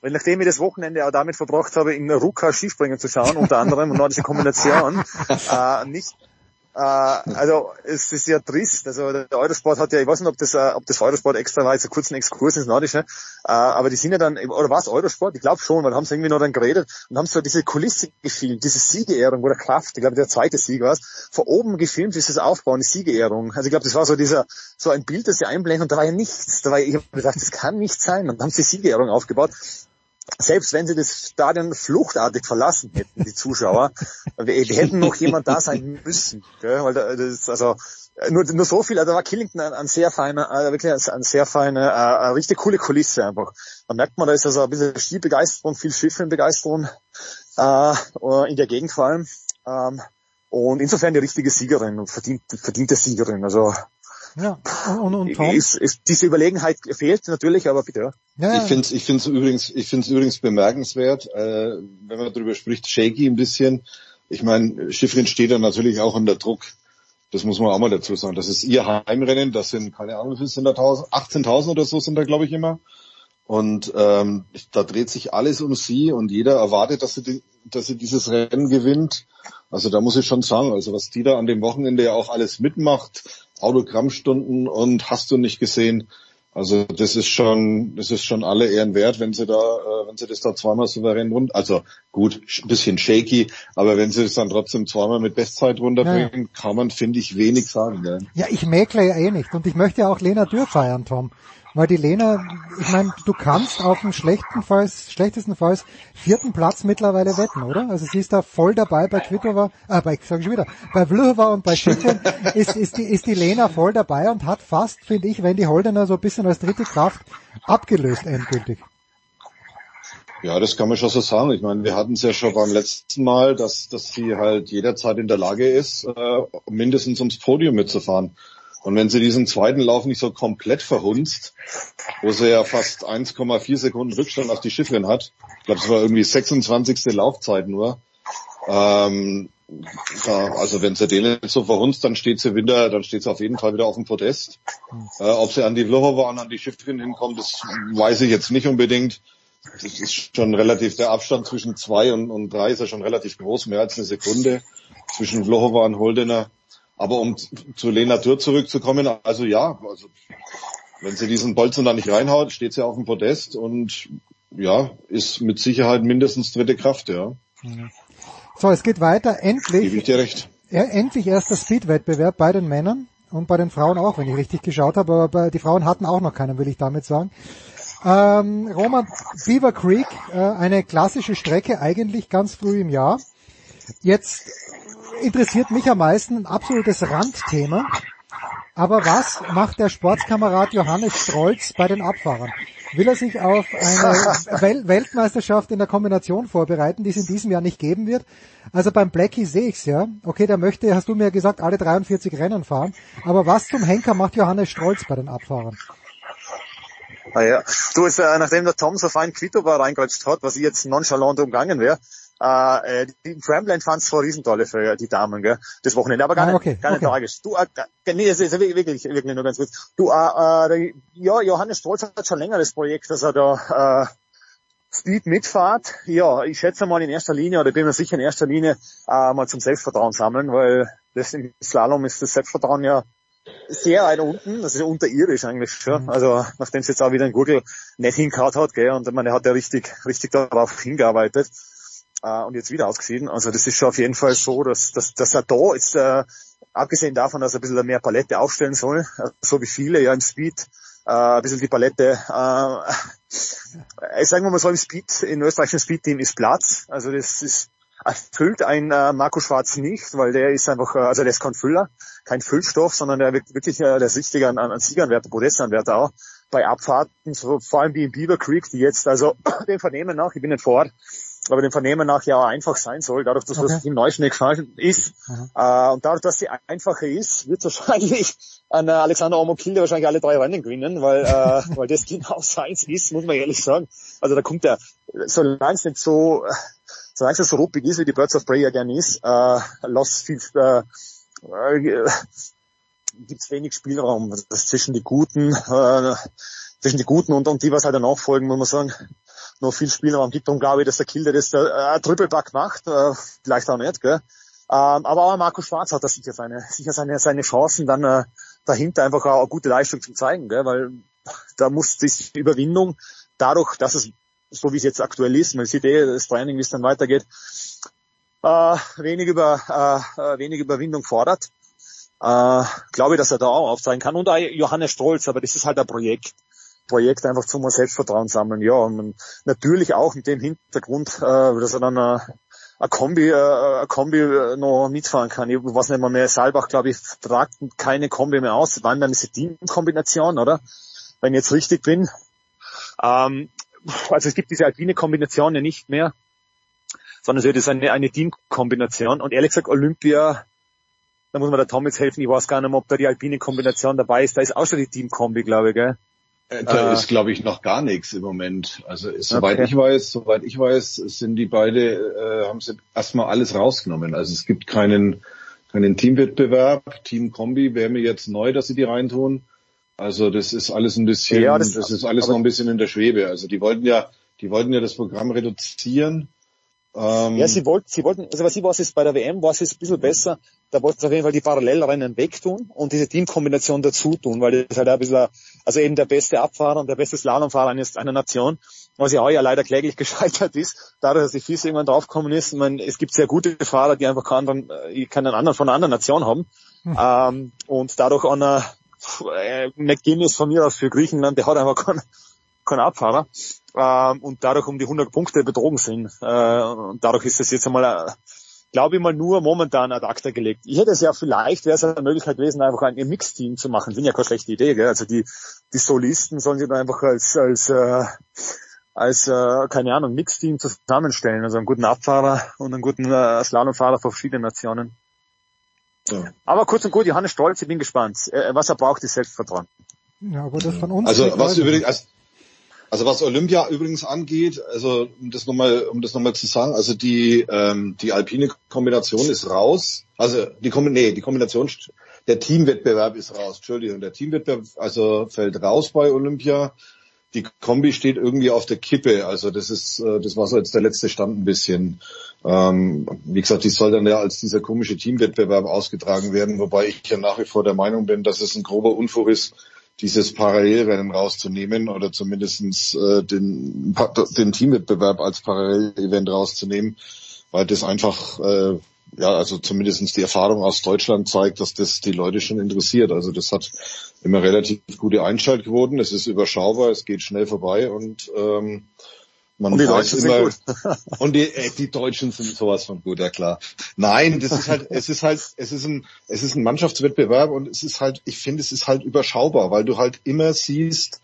weil nachdem ich das Wochenende auch damit verbracht habe, in Ruka Skispringen zu schauen, unter anderem, und nordische Kombination, äh, nicht, äh, also es ist ja trist. Also der Eurosport hat ja, ich weiß nicht, ob das, äh, ob das Eurosport extra war, jetzt einen kurzen Exkurs ins Nordische, äh, aber die sind ja dann, oder war es Eurosport? Ich glaube schon, weil haben sie irgendwie noch dann geredet und haben so diese Kulisse gefilmt, diese Siegerehrung, wo der Kraft, ich glaube der zweite Sieg war es, von oben gefilmt, dieses Aufbauen, die Siegerehrung. Also ich glaube, das war so dieser, so ein Bild, das sie einblenden und da war ja nichts. Da war, ich habe gedacht, das kann nicht sein. Und dann haben sie die Siegerehrung aufgebaut selbst wenn sie das Stadion fluchtartig verlassen hätten, die Zuschauer, wir, wir hätten noch jemand da sein müssen. Gell? Weil da, das also nur, nur so viel, also da war Killington ein, ein sehr feiner, äh, wirklich ein, ein sehr feine, äh, eine richtig coole Kulisse einfach. Da merkt man, da ist also ein bisschen Skibegeisterung, viel Schiffenbegeisterung äh, in der Gegend vor allem. Ähm, und insofern die richtige Siegerin und verdient, verdiente Siegerin. Also Ja, und, und, und Tom? ist, ist, diese Überlegenheit fehlt natürlich, aber bitte. Ja. Ja, ja. Ich finde es ich find's übrigens, ich find's übrigens bemerkenswert, äh, wenn man darüber spricht, shaky ein bisschen. Ich meine, Schiffrin steht da natürlich auch unter Druck. Das muss man auch mal dazu sagen. Das ist ihr Heimrennen. Das sind, keine Ahnung, wie sind da 1000? 18.000 oder so sind da, glaube ich, immer. Und ähm, da dreht sich alles um sie und jeder erwartet, dass sie, die, dass sie dieses Rennen gewinnt. Also da muss ich schon sagen, also was die da an dem Wochenende ja auch alles mitmacht, Autogrammstunden und hast du nicht gesehen. Also das ist schon, das ist schon alle Ehren wert, wenn sie da, äh, wenn sie das da zweimal souverän rund, also gut, ein bisschen shaky, aber wenn sie das dann trotzdem zweimal mit Bestzeit runterbringen, kann man, finde ich, wenig sagen. Gell? Ja, ich mäkle ja eh nicht. Und ich möchte ja auch Lena Dürr feiern, Tom. Weil die Lena, ich meine, du kannst auf dem schlechtestenfalls, schlechtestenfalls vierten Platz mittlerweile wetten, oder? Also sie ist da voll dabei bei Kvitova, äh, bei, sag ich schon wieder, bei Vlhova und bei Schiffrin ist, ist, die, ist die Lena voll dabei und hat fast, finde ich, wenn die Holdener so ein bisschen als dritte Kraft abgelöst endgültig. Ja, das kann man schon so sagen. Ich meine, wir hatten es ja schon beim letzten Mal, dass, dass sie halt jederzeit in der Lage ist, äh, mindestens ums Podium mitzufahren. Und wenn sie diesen zweiten Lauf nicht so komplett verhunzt, wo sie ja fast 1,4 Sekunden Rückstand auf die Schifferin hat, ich glaube, es war irgendwie 26. Laufzeit nur, ähm, da, also wenn sie den jetzt so verhunzt, dann steht sie wieder, dann steht sie auf jeden Fall wieder auf dem Podest. Äh, ob sie an die Vlhova und an die Schifferin hinkommt, das weiß ich jetzt nicht unbedingt. Das ist schon relativ, der Abstand zwischen zwei und, und drei ist ja schon relativ groß, mehr als eine Sekunde zwischen Vlhova und Holdener. Aber um zu Lena Dürr zurückzukommen, also ja, also wenn sie diesen Bolzen da nicht reinhaut, steht sie auf dem Podest und ja, ist mit Sicherheit mindestens dritte Kraft, ja. So, es geht weiter. Gebe ich Endlich, dir recht. ja, endlich erster Speed-Wettbewerb bei den Männern und bei den Frauen auch, wenn ich richtig geschaut habe. Aber bei, die Frauen hatten auch noch keinen, will ich damit sagen. Ähm, Roman Beaver Creek, äh, eine klassische Strecke, eigentlich ganz früh im Jahr. Jetzt interessiert mich am meisten ein absolutes Randthema. Aber was macht der Sportskamerad Johannes Strolz bei den Abfahrern? Will er sich auf eine Wel Weltmeisterschaft in der Kombination vorbereiten, die es in diesem Jahr nicht geben wird? Also beim Blackie sehe ich's ja. Okay, der möchte, hast du mir gesagt, alle 43 Rennen fahren. Aber was zum Henker macht Johannes Strolz bei den Abfahrern? Ah ja. Du, jetzt, äh, nachdem der Tom so fein Quito reingerutscht hat, was ich jetzt nonchalant umgangen wäre, äh, die Tramland fand es voll Riesentolle für die Damen, gell, das Wochenende, aber gar Ah, nicht, okay, gar nicht okay. tragisch. Du, äh, äh, nee, das ist wirklich, wirklich nur ganz kurz. Du, äh, äh, ja, Johannes Stolz hat schon länger das Projekt, dass er da, äh, Speed mitfahrt. Ja, ich schätze mal in erster Linie, oder ich bin mir sicher in erster Linie, äh, mal zum Selbstvertrauen sammeln, weil das im Slalom ist das Selbstvertrauen ja sehr weit unten, das ist ja unterirdisch eigentlich schon. Also nachdem es jetzt auch wieder in Google nicht hingehauen hat, gell, und man hat ja richtig, richtig darauf hingearbeitet äh, und jetzt wieder ausgeschieden. Also das ist schon auf jeden Fall so, dass, dass, dass er da jetzt, äh, abgesehen davon, dass er ein bisschen mehr Palette aufstellen soll, äh, so wie viele ja im Speed, äh, ein bisschen die Palette, äh, sagen wir mal so im Speed, im österreichischen Speed-Team ist Platz. Also das ist erfüllt ein äh, Marco Schwarz nicht, weil der ist einfach, äh, also der ist kein Füller, kein Füllstoff, sondern der wird wirklich äh, der ist richtiger an, an Siegeranwärter, Podestanwärter auch. Bei Abfahrten, so, vor allem wie in Beaver Creek, die jetzt, also dem Vernehmen nach, ich bin nicht vor Ort, aber dem Vernehmen nach ja auch einfach sein soll, dadurch, dass okay. das Team Neuschnee gefallen ist. Mhm. Äh, und dadurch, dass sie einfacher ist, wird wahrscheinlich an äh, Alexander Omokilde wahrscheinlich alle drei Rennen gewinnen, weil, äh, weil das genau seins ist, muss man ehrlich sagen. Also da kommt er, solange es nicht so, solange es so ruppig ist, wie die Birds of Prey ja gerne ist, äh, lass viel, äh, äh, gibt's wenig Spielraum. Zwischen die Guten, äh, zwischen die Guten und, und die, was halt danach folgen, muss man sagen, noch viel Spielraum gibt. Und glaube ich, dass der Kilder das der, äh, Triple-Back macht, äh, vielleicht auch nicht, gell? Ähm, aber auch Marco Schwarz hat da sicher seine, sicher seine, seine Chancen, dann äh, dahinter einfach auch eine gute Leistung zu zeigen, gell? weil da muss die Überwindung dadurch, dass es so wie es jetzt aktuell ist, man sieht eh das Training, wie es dann weitergeht, äh, wenig über äh, äh wenig Überwindung fordert. Äh, glaube ich, dass er da auch aufzeigen kann. Und auch Johannes Strolz, aber das ist halt ein Projekt. Projekt einfach zum Selbstvertrauen sammeln. Ja, und natürlich auch mit dem Hintergrund, äh, dass er dann äh, ein Kombi, äh, ein Kombi äh, noch mitfahren kann. Ich weiß nicht mal mehr, Saalbach, glaube ich, tragt keine Kombi mehr aus. Wann dann ist die Teamkombination, oder? Wenn ich jetzt richtig bin. Ähm, also es gibt diese alpine Kombination ja nicht mehr, sondern es ist eine, eine Teamkombination. Und ehrlich gesagt, Olympia, da muss man der Tom jetzt helfen, ich weiß gar nicht mehr, ob da die alpine Kombination dabei ist. Da ist auch schon die Teamkombi, glaube ich, gell? Da äh, ist, glaube ich, noch gar nichts im Moment. Also soweit okay. ich weiß, soweit ich weiß, sind die beide, äh, haben sie erstmal alles rausgenommen. Also es gibt keinen, keinen Teamwettbewerb. Team Kombi wäre mir jetzt neu, dass sie die reintun. Also das ist alles ein bisschen, ja, das, das, ist alles noch ein bisschen in der Schwebe. Also die wollten ja, die wollten ja das Programm reduzieren ähm, ja, sie wollten, sie wollten, also was ich weiß, ist bei der WM war es jetzt ein bisschen besser, da wollten sie auf jeden Fall die Parallelrennen wegtun und diese Teamkombination dazu tun, weil das halt ein bisschen, also eben der beste Abfahrer und der beste Slalomfahrer eines, einer Nation, was ja auch ja leider kläglich gescheitert ist, dadurch, dass die FIS irgendwann draufgekommen ist, ich meine, es gibt sehr gute Fahrer, die einfach keinen, äh, keinen anderen von einer anderen Nation haben, hm. ähm, und dadurch einer, äh, McGuinness von mir aus für Griechenland, der hat einfach keinen, keinen Abfahrer ähm, und dadurch um die 100 Punkte betrogen sind. Äh, und dadurch ist es jetzt einmal, äh, glaube ich mal, nur momentan ad acta gelegt. Ich hätte es ja vielleicht, wäre es eine Möglichkeit gewesen, einfach ein Mixteam zu machen. Finde ja keine schlechte Idee. Gell? Also die, die Solisten sollen sich dann einfach als, als äh, als, äh, keine Ahnung, Mixteam zusammenstellen. Also einen guten Abfahrer und einen guten äh, Slalomfahrer von verschiedenen Nationen. Ja. Aber kurz und gut, Johannes Stolz, ich bin gespannt. Äh, was er braucht, ist Selbstvertrauen. Ja, aber das von uns. Also was übrigens, also, also was Olympia übrigens angeht, also um das nochmal, um das nochmal zu sagen, also die ähm, die alpine Kombination ist raus. Also die Kombi nee, die Kombination, der Teamwettbewerb ist raus. Entschuldigung, der Teamwettbewerb also fällt raus bei Olympia. Die Kombi steht irgendwie auf der Kippe. Also das ist, äh, das war so jetzt der letzte Stand ein bisschen. Ähm, wie gesagt, die soll dann ja als dieser komische Teamwettbewerb ausgetragen werden, wobei ich ja nach wie vor der Meinung bin, dass es ein grober Unfug ist, dieses Parallelrennen rauszunehmen oder zumindestens äh, den, den Teamwettbewerb als Parallelevent rauszunehmen, weil das einfach, äh, ja, also zumindestens die Erfahrung aus Deutschland zeigt, dass das die Leute schon interessiert. Also das hat immer relativ gute Einschaltquoten, es ist überschaubar, es geht schnell vorbei und ähm, man und die Deutschen immer, sind gut. und die, äh, die Deutschen sind sowas von gut, ja klar. Nein, das ist halt, es ist halt, es ist ein, es ist ein Mannschaftswettbewerb und es ist halt, ich finde, es ist halt überschaubar, weil du halt immer siehst,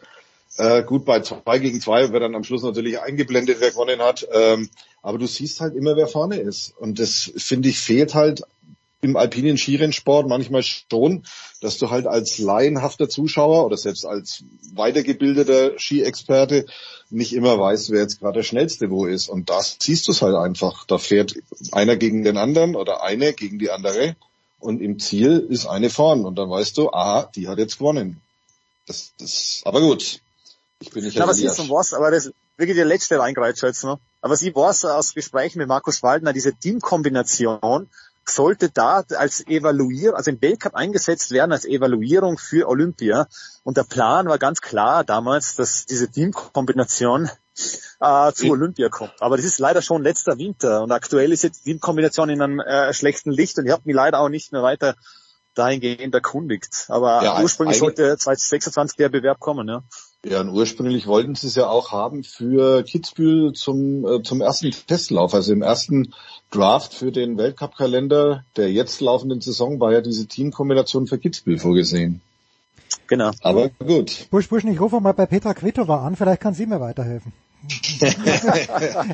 äh, gut, bei zwei gegen zwei wird dann am Schluss natürlich eingeblendet, wer gewonnen hat. Ähm, aber du siehst halt immer, wer vorne ist. Und das, finde ich, fehlt halt im alpinen Skirennsport manchmal schon, dass du halt als laienhafter Zuschauer oder selbst als weitergebildeter Skiexperte nicht immer weißt, wer jetzt gerade der schnellste wo ist. Und das siehst du es halt einfach. Da fährt einer gegen den anderen oder eine gegen die andere und im Ziel ist eine vorn und dann weißt du, ah, die hat jetzt gewonnen. Das, das, aber gut. Ich bin nicht ja, was ist und was, aber das wirklich der letzte Reingreiz jetzt noch. Aber sie weiß aus Gesprächen mit Markus Waldner, diese Teamkombination, sollte da als Evaluier, also im Weltcup eingesetzt werden als Evaluierung für Olympia. Und der Plan war ganz klar damals, dass diese Teamkombination äh, zu Olympia kommt. Aber das ist leider schon letzter Winter und aktuell ist jetzt die Teamkombination in einem äh, schlechten Licht und ich habe mich leider auch nicht mehr weiter dahingehend erkundigt. Aber ja, ursprünglich sollte 2026 der Bewerb kommen, ja. Ja, und ursprünglich wollten sie es ja auch haben für Kitzbühel zum, äh, zum ersten Testlauf. Also im ersten Draft für den Weltcup-Kalender der jetzt laufenden Saison war ja diese Teamkombination für Kitzbühel vorgesehen. Genau. Aber gut. Busch, Busch, ich rufe mal bei Petra Kvitova an, vielleicht kann sie mir weiterhelfen.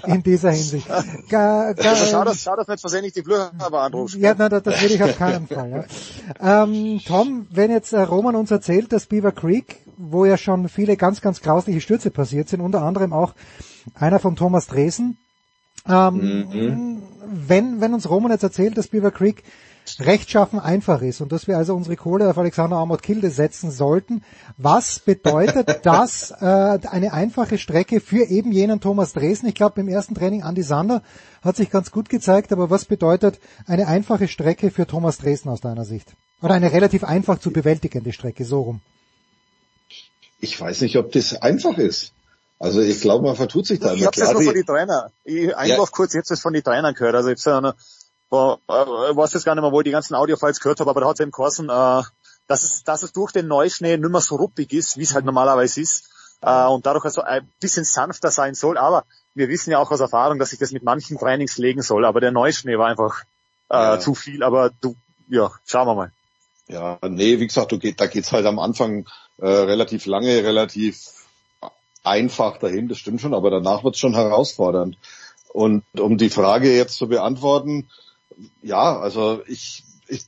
in dieser Hinsicht. Ga, ga, also schau, dass, schau, dass nicht versehentlich die Blöcke anrufst. Ja, nein, das, das will ich auf keinen Fall. Ja. Ähm, Tom, wenn jetzt äh, Roman uns erzählt, dass Beaver Creek, wo ja schon viele ganz, ganz grausliche Stürze passiert sind, unter anderem auch einer von Thomas Dresen, ähm, mhm. wenn, wenn uns Roman jetzt erzählt, dass Beaver Creek rechtschaffen einfach ist und dass wir also unsere Kohle auf Alexander Amott Kilde setzen sollten. Was bedeutet das äh, eine einfache Strecke für eben jenen Thomas Dresden? Ich glaube, im ersten Training Andy Sander hat sich ganz gut gezeigt, aber was bedeutet eine einfache Strecke für Thomas Dresden aus deiner Sicht? Oder eine relativ einfach zu bewältigende Strecke, so rum? Ich weiß nicht, ob das einfach ist. Also ich glaube, man vertut sich da. Ich habe das nur von den Trainer. Ich einfach ja. kurz jetzt das von den Trainern gehört. Also ich habe äh, weiß jetzt gar nicht mehr, wo ich die ganzen Audiofiles gehört habe, aber da hat es eben geheißen, äh, dass, es, dass es durch den Neuschnee nicht mehr so ruppig ist, wie es halt normalerweise ist, äh, und dadurch also ein bisschen sanfter sein soll, aber wir wissen ja auch aus Erfahrung, dass sich das mit manchen Trainings legen soll, aber der Neuschnee war einfach äh, ja. zu viel, aber du, ja, schauen wir mal. Ja, nee, wie gesagt, du geht, da geht's halt am Anfang äh, relativ lange, relativ einfach dahin, das stimmt schon, aber danach wird's schon herausfordernd. Und um die Frage jetzt zu beantworten, ja, also ich, ich,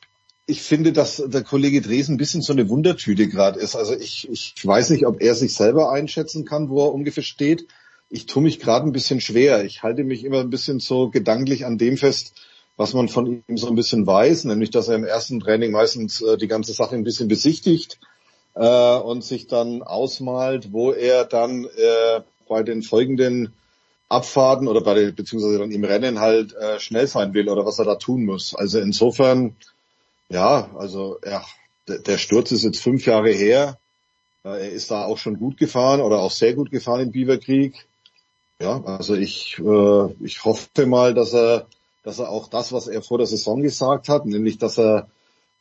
ich finde, dass der Kollege Dresen ein bisschen so eine Wundertüte gerade ist. Also ich, ich weiß nicht, ob er sich selber einschätzen kann, wo er ungefähr steht. Ich tue mich gerade ein bisschen schwer. Ich halte mich immer ein bisschen so gedanklich an dem fest, was man von ihm so ein bisschen weiß, nämlich dass er im ersten Training meistens äh, die ganze Sache ein bisschen besichtigt äh, und sich dann ausmalt, wo er dann äh, bei den folgenden Abfahrten oder bei der, beziehungsweise dann im Rennen halt äh, schnell sein will oder was er da tun muss. Also insofern, ja, also ja, der, der Sturz ist jetzt fünf Jahre her. Äh, er ist da auch schon gut gefahren oder auch sehr gut gefahren im Biberkrieg. Ja, also ich, äh, ich hoffe mal, dass er, dass er auch das, was er vor der Saison gesagt hat, nämlich dass er,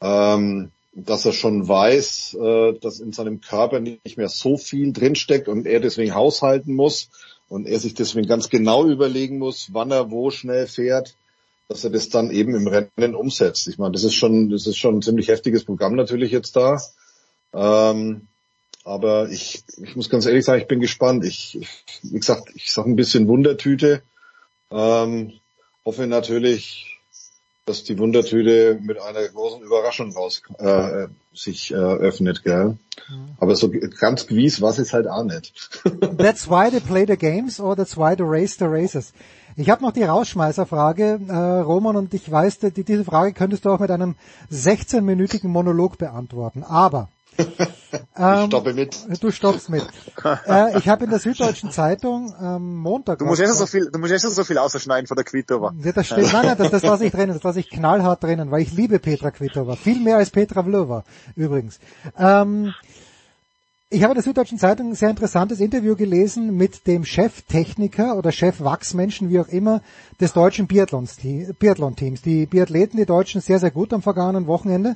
ähm, dass er schon weiß, äh, dass in seinem Körper nicht mehr so viel drinsteckt und er deswegen haushalten muss und er sich deswegen ganz genau überlegen muss, wann er wo schnell fährt, dass er das dann eben im Rennen umsetzt. Ich meine, das ist schon, das ist schon ein ziemlich heftiges Programm natürlich jetzt da. Ähm, aber ich, ich muss ganz ehrlich sagen, ich bin gespannt. Ich, wie gesagt, ich sage ein bisschen Wundertüte. Ähm, hoffe natürlich, dass die Wundertüte mit einer großen Überraschung raus äh, sich äh, öffnet, gell? Mhm. Aber so ganz gewiss was ist halt auch nicht. that's why they play the games or that's why they race the races. Ich habe noch die Rausschmeißerfrage, äh, Roman, und ich weiß, die, diese Frage könntest du auch mit einem 16-minütigen Monolog beantworten. Aber ähm, stoppe mit. Du stoppst mit. äh, ich habe in der Süddeutschen Zeitung ähm, Montag. Du musst erst so viel, du musst erst so viel ausschneiden von der Kvitova. Ja, das steht, nein, nein, das, das lasse ich drinnen, das lasse ich knallhart drinnen, weil ich liebe Petra Kvitova. Viel mehr als Petra Vlova, übrigens. Ähm, ich habe in der Süddeutschen Zeitung ein sehr interessantes Interview gelesen mit dem Cheftechniker oder Chefwachsmenschen, wie auch immer, des deutschen Biathlon-Teams. Die Biathleten, die Deutschen, sehr, sehr gut am vergangenen Wochenende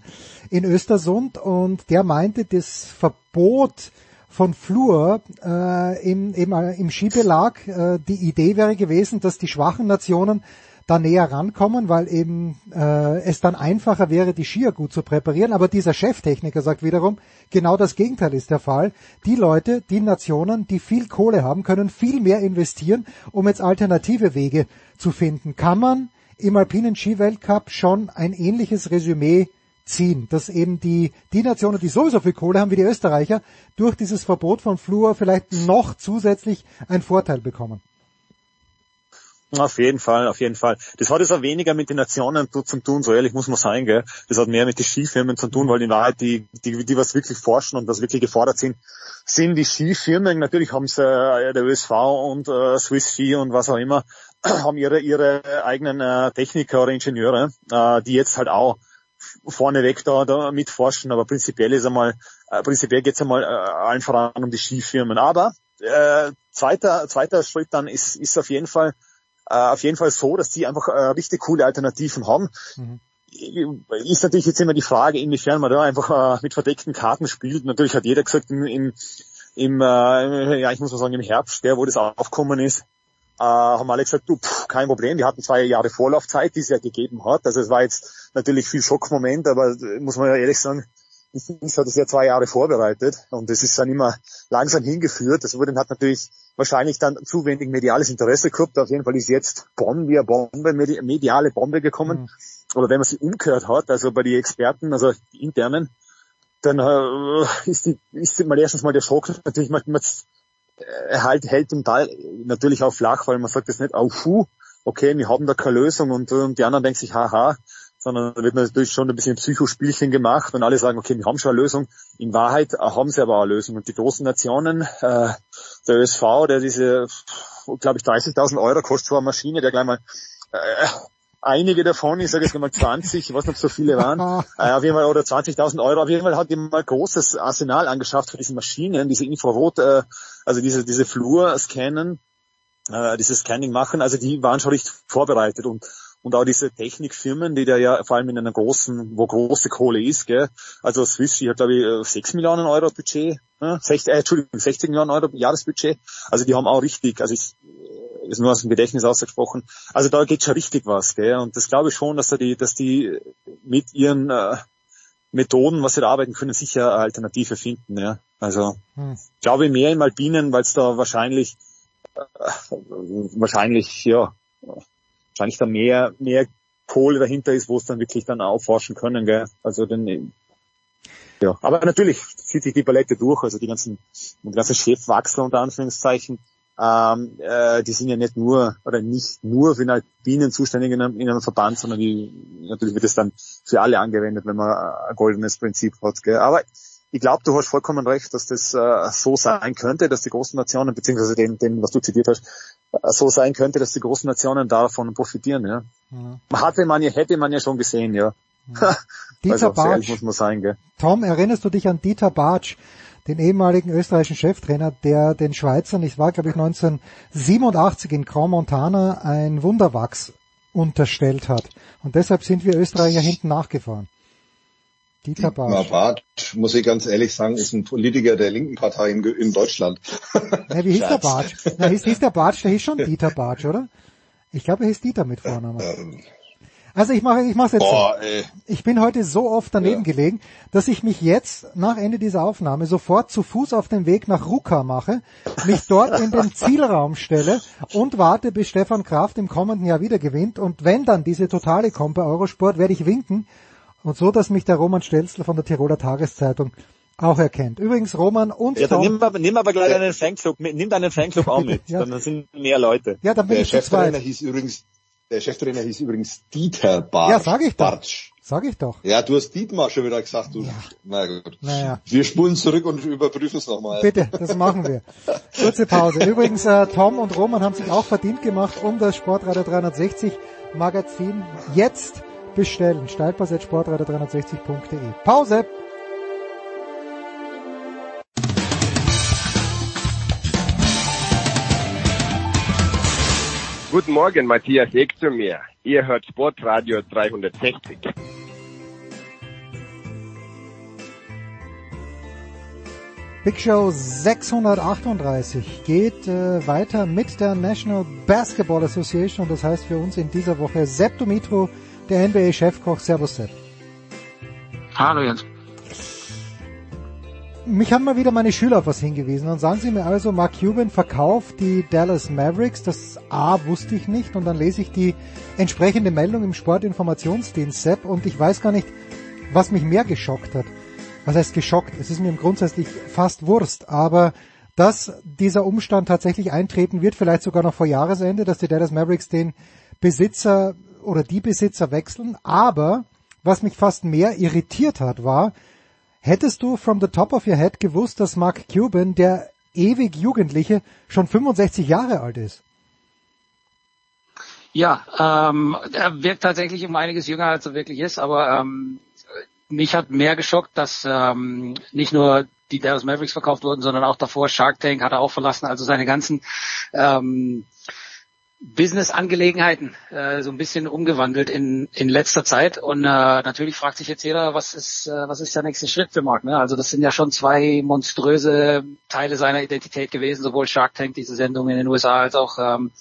in Östersund und der meinte, das Verbot von Flur äh, im, eben, äh, im Skibelag, äh, die Idee wäre gewesen, dass die schwachen Nationen da näher rankommen, weil eben äh, es dann einfacher wäre, die Skier gut zu präparieren. Aber dieser Cheftechniker sagt wiederum, genau das Gegenteil ist der Fall. Die Leute, die Nationen, die viel Kohle haben, können viel mehr investieren, um jetzt alternative Wege zu finden. Kann man im alpinen Skiweltcup schon ein ähnliches Resümee ziehen, dass eben die, die Nationen, die sowieso viel Kohle haben, wie die Österreicher, durch dieses Verbot von Fluor vielleicht noch zusätzlich einen Vorteil bekommen? Auf jeden Fall, auf jeden Fall. Das hat jetzt auch weniger mit den Nationen zu tun, so ehrlich muss man sein, gell. Das hat mehr mit den Skifirmen zu tun, weil in Wahrheit die, die, die was wirklich forschen und was wirklich gefordert sind, sind die Skifirmen. Natürlich haben sie äh, der ÖSV und äh, Swiss Ski und was auch immer, haben ihre, ihre eigenen äh, Techniker oder Ingenieure, äh, die jetzt halt auch vorneweg da, da mitforschen, aber prinzipiell ist einmal, äh, prinzipiell geht es einmal äh, allen voran um die Skifirmen. Aber äh, zweiter, zweiter Schritt dann ist, ist auf jeden Fall äh, auf jeden Fall so, dass die einfach äh, richtig coole Alternativen haben. Mhm. Ist natürlich jetzt immer die Frage, inwiefern man da einfach äh, mit verdeckten Karten spielt. Natürlich hat jeder gesagt, im, im, im äh, ja, ich muss mal sagen, im Herbst, der, wo das aufgekommen ist, äh, haben alle gesagt, du, pff, kein Problem, wir hatten zwei Jahre Vorlaufzeit, die es ja gegeben hat. Also es war jetzt natürlich viel Schockmoment, aber muss man ja ehrlich sagen, letzten Things hat es ja zwei Jahre vorbereitet und es ist dann immer langsam hingeführt. Das wurde hat natürlich wahrscheinlich dann zu wenig mediales Interesse gehabt. Auf jeden Fall ist jetzt Bonn wie eine Bombe, mediale Bombe gekommen. Mhm. Aber wenn man sie umgehört hat, also bei den Experten, also die internen, dann äh, ist, die, ist mal erstens mal der Schock natürlich, man, man äh, halt, hält im Teil natürlich auch flach, weil man sagt jetzt nicht, oh, puh, okay, wir haben da keine Lösung und, und die anderen denken sich, haha, sondern da wird natürlich schon ein bisschen Psychospielchen gemacht und alle sagen, okay, wir haben schon eine Lösung. In Wahrheit haben sie aber eine Lösung. Und die großen Nationen, äh, der ÖSV, der diese, glaube ich, 30.000 Euro kostet zwar eine Maschine, der gleich mal äh, einige davon, ich sage jetzt mal 20, ich weiß nicht, ob so viele waren, äh, auf jeden Fall, oder 20.000 Euro, auf jeden Fall hat jemand ein großes Arsenal angeschafft für diese Maschinen, diese Infrarot, äh, also diese, diese Flur-Scannen, äh, dieses Scanning machen, also die waren schon richtig vorbereitet und und auch diese Technikfirmen, die da ja vor allem in einer großen, wo große Kohle ist, gell? also Swiss, die hat glaube ich 6 äh, Millionen Euro Budget, ne? 60, äh, Entschuldigung, 60 Millionen Euro Jahresbudget, also die haben auch richtig, also ich, äh, ist nur aus dem Gedächtnis ausgesprochen, also da geht schon richtig was, gell? und das glaube ich schon, dass da die, dass die mit ihren äh, Methoden, was sie da arbeiten können, sicher eine Alternative finden, ja. Also hm. glaube ich mehr im Alpinen, weil es da wahrscheinlich äh, wahrscheinlich ja wahrscheinlich da mehr, mehr Kohle dahinter ist, wo es dann wirklich dann aufforschen können, gell? Also den, ja, aber natürlich zieht sich die Palette durch, also die ganzen, die ganzen Chefwachsler unter Anführungszeichen, ähm, äh, die sind ja nicht nur oder nicht nur für den Alpinen zuständig in einem, in einem Verband, sondern die natürlich wird es dann für alle angewendet, wenn man ein goldenes Prinzip hat. Gell? Aber ich glaube, du hast vollkommen recht, dass das äh, so sein könnte, dass die großen Nationen, beziehungsweise den, den, was du zitiert hast, äh, so sein könnte, dass die großen Nationen davon profitieren. Ja. ja. Hatte man ja, hätte man ja schon gesehen, ja. ja. Dieter also, Bartsch, muss man sein, gell. Tom, erinnerst du dich an Dieter Bartsch, den ehemaligen österreichischen Cheftrainer, der den Schweizern, ich war glaube ich 1987 in Grand Montana, ein Wunderwachs unterstellt hat. Und deshalb sind wir Österreicher hinten nachgefahren. Dieter Bartsch. Bartsch, muss ich ganz ehrlich sagen, ist ein Politiker der linken Partei in, in Deutschland. Ja, wie hieß der Bartsch? Na, hieß, hieß der Bartsch, der hieß schon Dieter Bartsch, oder? Ich glaube, er hieß Dieter mit Vornamen. Ähm, also ich mache ich mache jetzt Boah, so. Ey. Ich bin heute so oft daneben ja. gelegen, dass ich mich jetzt nach Ende dieser Aufnahme sofort zu Fuß auf den Weg nach Ruka mache, mich dort in den Zielraum stelle und warte, bis Stefan Kraft im kommenden Jahr wieder gewinnt und wenn dann diese Totale kommt bei Eurosport, werde ich winken und so, dass mich der Roman Stelzler von der Tiroler Tageszeitung auch erkennt. Übrigens Roman und ja, dann Tom, nimm, aber, nimm aber gleich einen Fanclub mit, nimm deinen Fanclub auch mit, ja. dann sind mehr Leute. Ja, dann bin der ich Cheftrainer hieß übrigens, der Cheftrainer hieß übrigens Dieter Bartsch. Ja, sag ich doch. Bartsch. Sag ich doch. Ja, du hast Dietmar schon wieder gesagt, du. Ja. Na gut. Naja. Wir spulen zurück und überprüfen es nochmal. Bitte, das machen wir. Kurze Pause. Übrigens, äh, Tom und Roman haben sich auch verdient gemacht, um das Sportradio 360 Magazin jetzt bestellen. Steilpass.sportradio360.de. Pause! Guten Morgen, Matthias Eck zu mir. Ihr hört Sportradio 360. Big Show 638 geht äh, weiter mit der National Basketball Association und das heißt für uns in dieser Woche Sepp Dumitro, der NBA-Chefkoch. Servus, Sepp. Hallo, Jens. Mich haben mal wieder meine Schüler auf was hingewiesen. Und sagen Sie mir also, Mark Cuban verkauft die Dallas Mavericks. Das A wusste ich nicht. Und dann lese ich die entsprechende Meldung im Sportinformationsdienst Sepp. Und ich weiß gar nicht, was mich mehr geschockt hat. Was heißt geschockt? Es ist mir grundsätzlich fast Wurst. Aber dass dieser Umstand tatsächlich eintreten wird, vielleicht sogar noch vor Jahresende, dass die Dallas Mavericks den Besitzer oder die Besitzer wechseln, aber was mich fast mehr irritiert hat, war, hättest du from the top of your head gewusst, dass Mark Cuban, der ewig Jugendliche, schon 65 Jahre alt ist? Ja, ähm, er wirkt tatsächlich um einiges jünger, als er wirklich ist, aber ähm, mich hat mehr geschockt, dass ähm, nicht nur die Dallas Mavericks verkauft wurden, sondern auch davor Shark Tank hat er auch verlassen, also seine ganzen ähm, Business-Angelegenheiten äh, so ein bisschen umgewandelt in, in letzter Zeit. Und äh, natürlich fragt sich jetzt jeder, was ist, äh, was ist der nächste Schritt für Mark? Ne? Also das sind ja schon zwei monströse Teile seiner Identität gewesen, sowohl Shark Tank, diese Sendung in den USA, als auch ähm,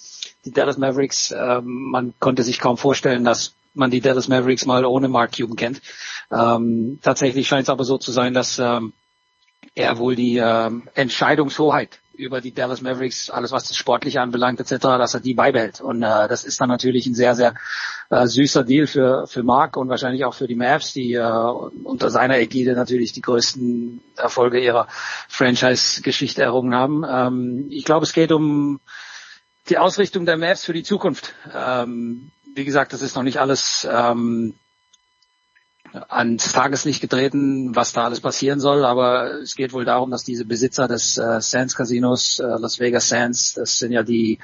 die Dallas Mavericks. Ähm, man konnte sich kaum vorstellen, dass man die Dallas Mavericks mal ohne Mark Cuban kennt. Ähm, tatsächlich scheint es aber so zu sein, dass ähm, er wohl die ähm, Entscheidungshoheit über die Dallas Mavericks, alles was das Sportliche anbelangt etc., dass er die beibehält. Und äh, das ist dann natürlich ein sehr, sehr äh, süßer Deal für, für Mark und wahrscheinlich auch für die Mavs, die äh, unter seiner Ägide natürlich die größten Erfolge ihrer Franchise-Geschichte errungen haben. Ähm, ich glaube, es geht um die Ausrichtung der Mavs für die Zukunft. Ähm, wie gesagt, das ist noch nicht alles ähm, ans Tageslicht getreten, was da alles passieren soll, aber es geht wohl darum, dass diese Besitzer des äh, Sands Casinos, äh, Las Vegas Sands, das sind ja die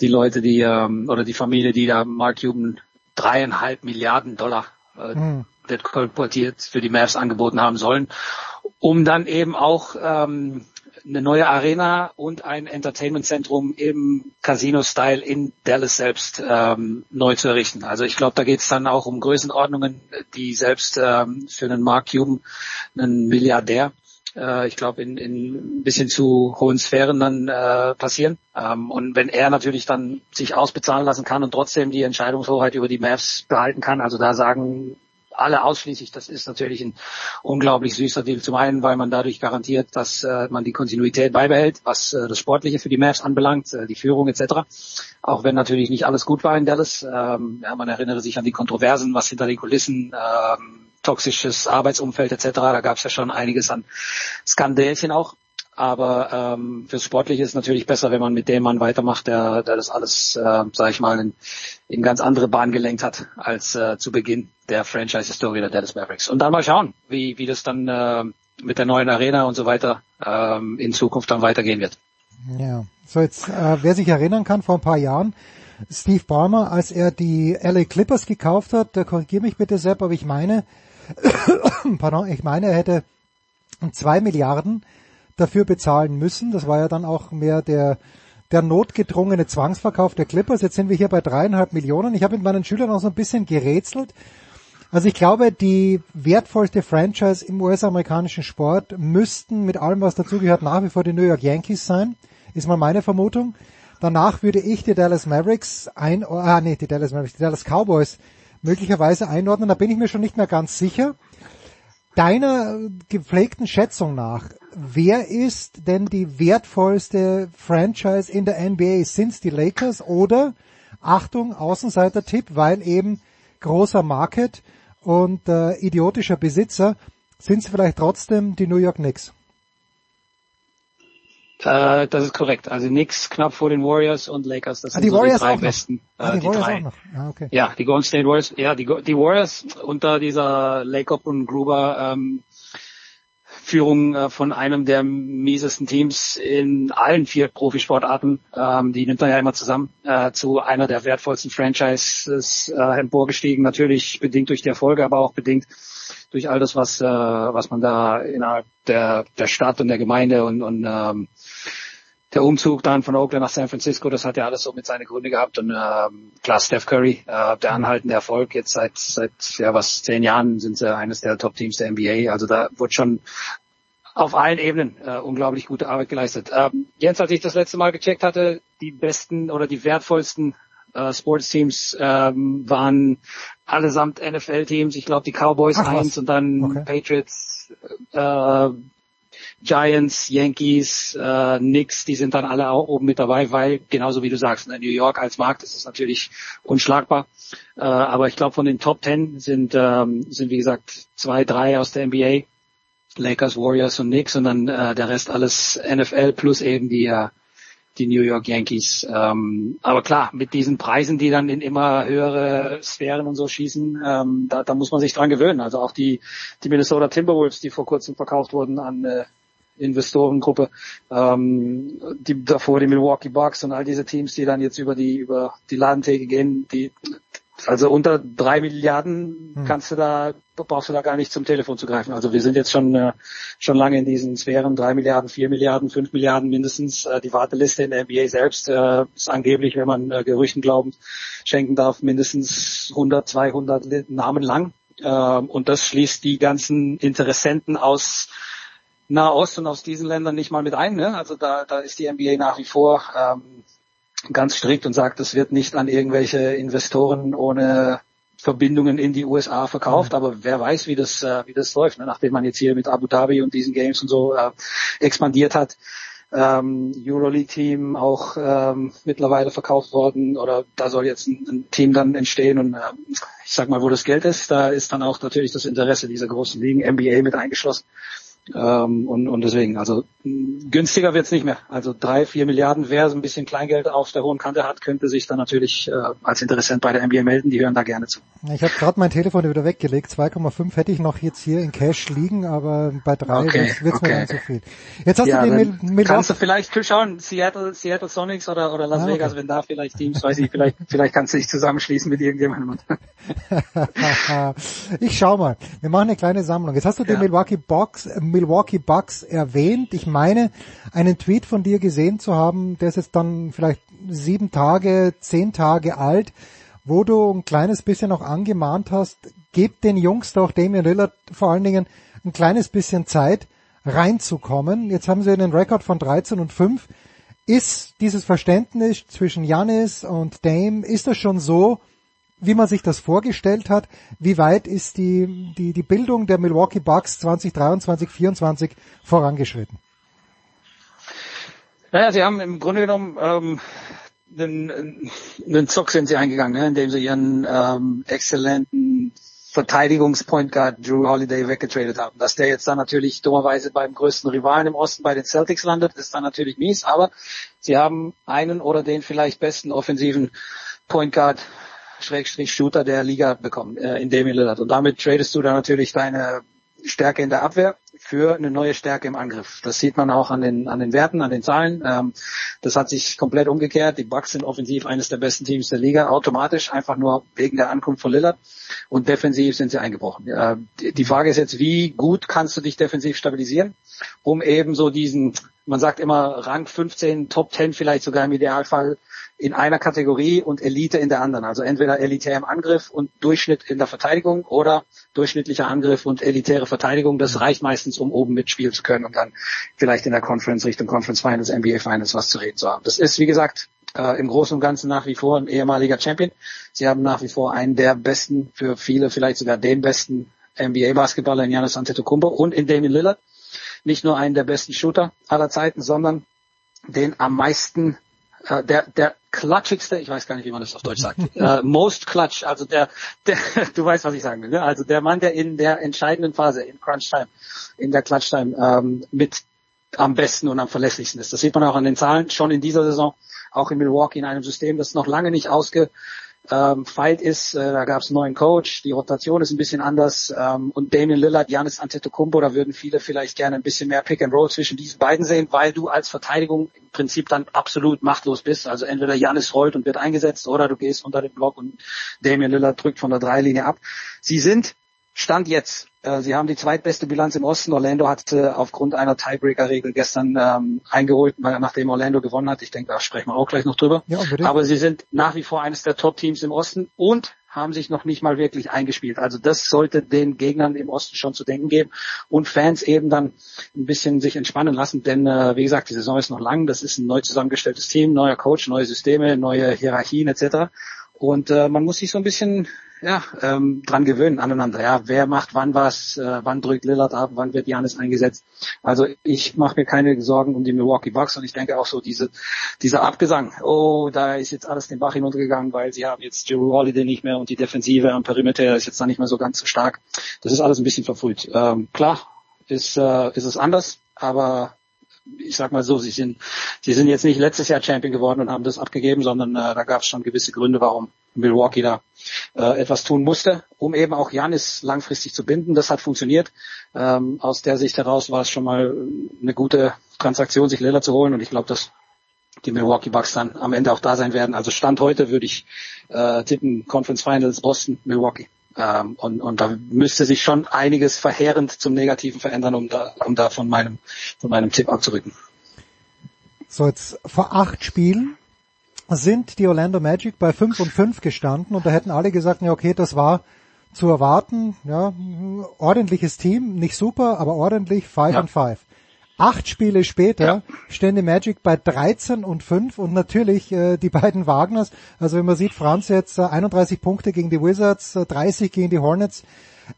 die Leute, die ähm, oder die Familie, die da Mark Cuban dreieinhalb Milliarden Dollar äh, hm. kolportiert für die Mavs angeboten haben sollen, um dann eben auch ähm, eine neue Arena und ein Entertainment-Zentrum im Casino-Style in Dallas selbst ähm, neu zu errichten. Also ich glaube, da geht es dann auch um Größenordnungen, die selbst ähm, für einen Mark Cuban, einen Milliardär, äh, ich glaube, in, in ein bisschen zu hohen Sphären dann äh, passieren. Ähm, und wenn er natürlich dann sich ausbezahlen lassen kann und trotzdem die Entscheidungshoheit über die Mavs behalten kann, also da sagen alle ausschließlich. Das ist natürlich ein unglaublich süßer Deal. Zum einen, weil man dadurch garantiert, dass äh, man die Kontinuität beibehält, was äh, das Sportliche für die Mavs anbelangt, äh, die Führung etc. Auch wenn natürlich nicht alles gut war in Dallas. Ähm, ja, man erinnere sich an die Kontroversen, was hinter den Kulissen ähm, toxisches Arbeitsumfeld etc. Da gab es ja schon einiges an Skandälchen auch. Aber ähm, fürs Sportliche ist es natürlich besser, wenn man mit dem Mann weitermacht, der, der das alles, äh, sage ich mal, in, in ganz andere Bahn gelenkt hat als äh, zu Beginn der Franchise-Historie der Dallas Mavericks. Und dann mal schauen, wie, wie das dann äh, mit der neuen Arena und so weiter ähm, in Zukunft dann weitergehen wird. Ja, so jetzt, äh, wer sich erinnern kann, vor ein paar Jahren, Steve Ballmer, als er die LA Clippers gekauft hat, da korrigiere mich bitte Sepp, aber ich meine, pardon, ich meine, er hätte zwei Milliarden dafür bezahlen müssen. Das war ja dann auch mehr der, der notgedrungene Zwangsverkauf der Clippers. Jetzt sind wir hier bei dreieinhalb Millionen. Ich habe mit meinen Schülern auch so ein bisschen gerätselt. Also ich glaube, die wertvollste Franchise im US-amerikanischen Sport müssten mit allem, was dazugehört, nach wie vor die New York Yankees sein. Ist mal meine Vermutung. Danach würde ich die Dallas Mavericks ein, ah nee, die Dallas Mavericks, die Dallas Cowboys möglicherweise einordnen. Da bin ich mir schon nicht mehr ganz sicher. Deiner gepflegten Schätzung nach, wer ist denn die wertvollste Franchise in der NBA? Sind es die Lakers oder, Achtung, Außenseiter-Tipp, weil eben großer Market und äh, idiotischer Besitzer, sind es vielleicht trotzdem die New York Knicks? Äh, das ist korrekt. Also Knicks knapp vor den Warriors und Lakers. Das ah, sind die so Warriors die drei auch besten. Ah, äh, die, Warriors drei. auch noch. Ah, okay. Ja, die Golden State Warriors. Ja, die, die Warriors unter dieser Lacob und Gruber ähm, Führung äh, von einem der miesesten Teams in allen vier Profisportarten, ähm, die nimmt man ja immer zusammen, äh, zu einer der wertvollsten Franchises äh, emporgestiegen. Natürlich bedingt durch die Erfolge, aber auch bedingt durch all das, was, äh, was man da innerhalb der, der Stadt und der Gemeinde und, und ähm, der Umzug dann von Oakland nach San Francisco, das hat ja alles so mit seine Gründe gehabt und ähm, klar Steph Curry, äh, der anhaltende Erfolg jetzt seit seit ja was zehn Jahren sind sie eines der Top-Teams der NBA, also da wird schon auf allen Ebenen äh, unglaublich gute Arbeit geleistet. Ähm, Jens, als ich das letzte Mal gecheckt hatte, die besten oder die wertvollsten äh, Sportsteams ähm, waren allesamt NFL-Teams. Ich glaube die Cowboys Ach, eins und dann Okay. Patriots, äh, Giants, Yankees, äh, Knicks, die sind dann alle auch oben mit dabei, weil genauso wie du sagst, in New York als Markt ist es natürlich unschlagbar. Äh, aber ich glaube von den Top Ten sind ähm, sind wie gesagt zwei, drei aus der NBA, Lakers, Warriors und Knicks und dann äh, der Rest alles NFL plus eben die äh, die New York Yankees. Ähm, aber klar, mit diesen Preisen, die dann in immer höhere Sphären und so schießen, ähm, da, da muss man sich dran gewöhnen. Also auch die, die Minnesota Timberwolves, die vor kurzem verkauft wurden an äh, Investorengruppe, ähm, die davor die Milwaukee Bucks und all diese Teams, die dann jetzt über die über die Ladentheke gehen, die also unter drei Milliarden kannst du da brauchst du da gar nicht zum Telefon zu greifen. Also wir sind jetzt schon äh, schon lange in diesen Sphären drei Milliarden, vier Milliarden, fünf Milliarden mindestens. Äh, die Warteliste in der NBA selbst äh, ist angeblich, wenn man äh, Gerüchten glauben schenken darf, mindestens 100, 200 Namen lang. Ähm, und das schließt die ganzen Interessenten aus Nahost und aus diesen Ländern nicht mal mit ein. Ne? Also da, da ist die NBA nach wie vor ähm, ganz strikt und sagt, es wird nicht an irgendwelche Investoren ohne Verbindungen in die USA verkauft, mhm. aber wer weiß, wie das, äh, wie das läuft, ne? nachdem man jetzt hier mit Abu Dhabi und diesen Games und so äh, expandiert hat. Ähm, Euroleague-Team auch ähm, mittlerweile verkauft worden oder da soll jetzt ein, ein Team dann entstehen und äh, ich sag mal, wo das Geld ist, da ist dann auch natürlich das Interesse dieser großen Ligen, NBA mit eingeschlossen. Ähm, und, und deswegen, also günstiger wird's nicht mehr. Also drei, vier Milliarden, wer so ein bisschen Kleingeld auf der hohen Kante hat, könnte sich dann natürlich äh, als Interessent bei der NBA melden. Die hören da gerne zu. Ich habe gerade mein Telefon wieder weggelegt. 2,5 hätte ich noch jetzt hier in Cash liegen, aber bei drei okay, wird's okay. mir dann zu viel. Jetzt hast ja, du den Mil Mil Kannst du vielleicht schauen, Seattle, Seattle Sonics oder, oder Las ah, okay. Vegas, wenn da vielleicht Teams, weiß ich, vielleicht, vielleicht kannst du dich zusammenschließen mit irgendjemandem. ich schau mal. Wir machen eine kleine Sammlung. Jetzt hast du ja. den Milwaukee Box Milwaukee Bucks erwähnt. Ich meine, einen Tweet von dir gesehen zu haben, der ist jetzt dann vielleicht sieben Tage, zehn Tage alt, wo du ein kleines bisschen auch angemahnt hast, gebt den Jungs doch, Damian Lillard vor allen Dingen, ein kleines bisschen Zeit reinzukommen. Jetzt haben sie einen Rekord von 13 und 5. Ist dieses Verständnis zwischen Janis und Dame, ist das schon so, wie man sich das vorgestellt hat. Wie weit ist die, die, die Bildung der Milwaukee Bucks 2023, 2024 vorangeschritten? Naja, sie haben im Grunde genommen ähm, einen, einen Zock sind sie eingegangen, ne, indem sie ihren ähm, exzellenten Verteidigungspoint Guard Drew Holiday weggetradet haben. Dass der jetzt dann natürlich dummerweise beim größten Rivalen im Osten bei den Celtics landet, ist dann natürlich mies, aber sie haben einen oder den vielleicht besten offensiven Point Guard Schrägstrich Shooter der Liga bekommen, äh, in Damian Lillard. Und damit tradest du dann natürlich deine Stärke in der Abwehr für eine neue Stärke im Angriff. Das sieht man auch an den, an den Werten, an den Zahlen. Ähm, das hat sich komplett umgekehrt. Die Bucks sind offensiv eines der besten Teams der Liga, automatisch, einfach nur wegen der Ankunft von Lillard. Und defensiv sind sie eingebrochen. Äh, die Frage ist jetzt, wie gut kannst du dich defensiv stabilisieren, um eben so diesen, man sagt immer Rang 15, Top 10 vielleicht sogar im Idealfall in einer Kategorie und Elite in der anderen. Also entweder elitär im Angriff und Durchschnitt in der Verteidigung oder durchschnittlicher Angriff und elitäre Verteidigung. Das reicht meistens, um oben mitspielen zu können und dann vielleicht in der Conference Richtung Conference Finals, NBA Finals was zu reden zu haben. Das ist, wie gesagt, äh, im Großen und Ganzen nach wie vor ein ehemaliger Champion. Sie haben nach wie vor einen der besten, für viele vielleicht sogar den besten NBA-Basketballer in Giannis Antetokounmpo und in Damian Lillard. Nicht nur einen der besten Shooter aller Zeiten, sondern den am meisten äh, der, der klatschigste, ich weiß gar nicht, wie man das auf Deutsch sagt, äh, most clutch, also der, der, du weißt, was ich sagen will, ne? also der Mann, der in der entscheidenden Phase, in Crunch Time, in der Clutch Time ähm, mit am besten und am verlässlichsten ist. Das sieht man auch an den Zahlen, schon in dieser Saison, auch in Milwaukee in einem System, das noch lange nicht ausge, ähm, Fight ist, äh, da gab es einen neuen Coach, die Rotation ist ein bisschen anders ähm, und Damian Lillard, Janis Antetokounmpo, da würden viele vielleicht gerne ein bisschen mehr Pick and Roll zwischen diesen beiden sehen, weil du als Verteidigung im Prinzip dann absolut machtlos bist. Also entweder Janis rollt und wird eingesetzt oder du gehst unter den Block und Damian Lillard drückt von der Dreilinie ab. Sie sind Stand jetzt. Äh, sie haben die zweitbeste Bilanz im Osten. Orlando hat äh, aufgrund einer Tiebreaker-Regel gestern ähm, eingeholt, nachdem Orlando gewonnen hat. Ich denke, da sprechen wir auch gleich noch drüber. Ja, Aber sie sind nach wie vor eines der Top-Teams im Osten und haben sich noch nicht mal wirklich eingespielt. Also das sollte den Gegnern im Osten schon zu denken geben und Fans eben dann ein bisschen sich entspannen lassen, denn äh, wie gesagt, die Saison ist noch lang, das ist ein neu zusammengestelltes Team, neuer Coach, neue Systeme, neue Hierarchien etc. Und äh, man muss sich so ein bisschen ja, ähm, dran gewöhnen aneinander. Ja, wer macht wann was, äh, wann drückt Lillard ab, wann wird Janis eingesetzt. Also ich mache mir keine Sorgen um die Milwaukee Bucks und ich denke auch so diese dieser Abgesang. Oh, da ist jetzt alles den Bach hinuntergegangen, weil sie haben jetzt Drew Holiday nicht mehr und die Defensive am Perimeter ist jetzt da nicht mehr so ganz so stark. Das ist alles ein bisschen verfrüht. Ähm, klar ist äh, ist es anders, aber ich sag mal so, sie sind, sie sind jetzt nicht letztes Jahr Champion geworden und haben das abgegeben, sondern äh, da gab es schon gewisse Gründe, warum Milwaukee da äh, etwas tun musste, um eben auch Janis langfristig zu binden. Das hat funktioniert. Ähm, aus der Sicht heraus war es schon mal eine gute Transaktion, sich Lillard zu holen und ich glaube, dass die Milwaukee Bucks dann am Ende auch da sein werden. Also Stand heute würde ich äh, tippen Conference Finals Boston, Milwaukee. Ähm, und, und da müsste sich schon einiges verheerend zum Negativen verändern, um da, um da von meinem, von meinem Tipp abzurücken. So, jetzt vor acht Spielen sind die Orlando Magic bei 5 und 5 gestanden und da hätten alle gesagt, ja okay, das war zu erwarten, ja, ordentliches Team, nicht super, aber ordentlich, 5 ja. und 5. Acht Spiele später ja. stehen die Magic bei 13 und 5 und natürlich äh, die beiden Wagners. Also wenn man sieht, Franz jetzt äh, 31 Punkte gegen die Wizards, äh, 30 gegen die Hornets.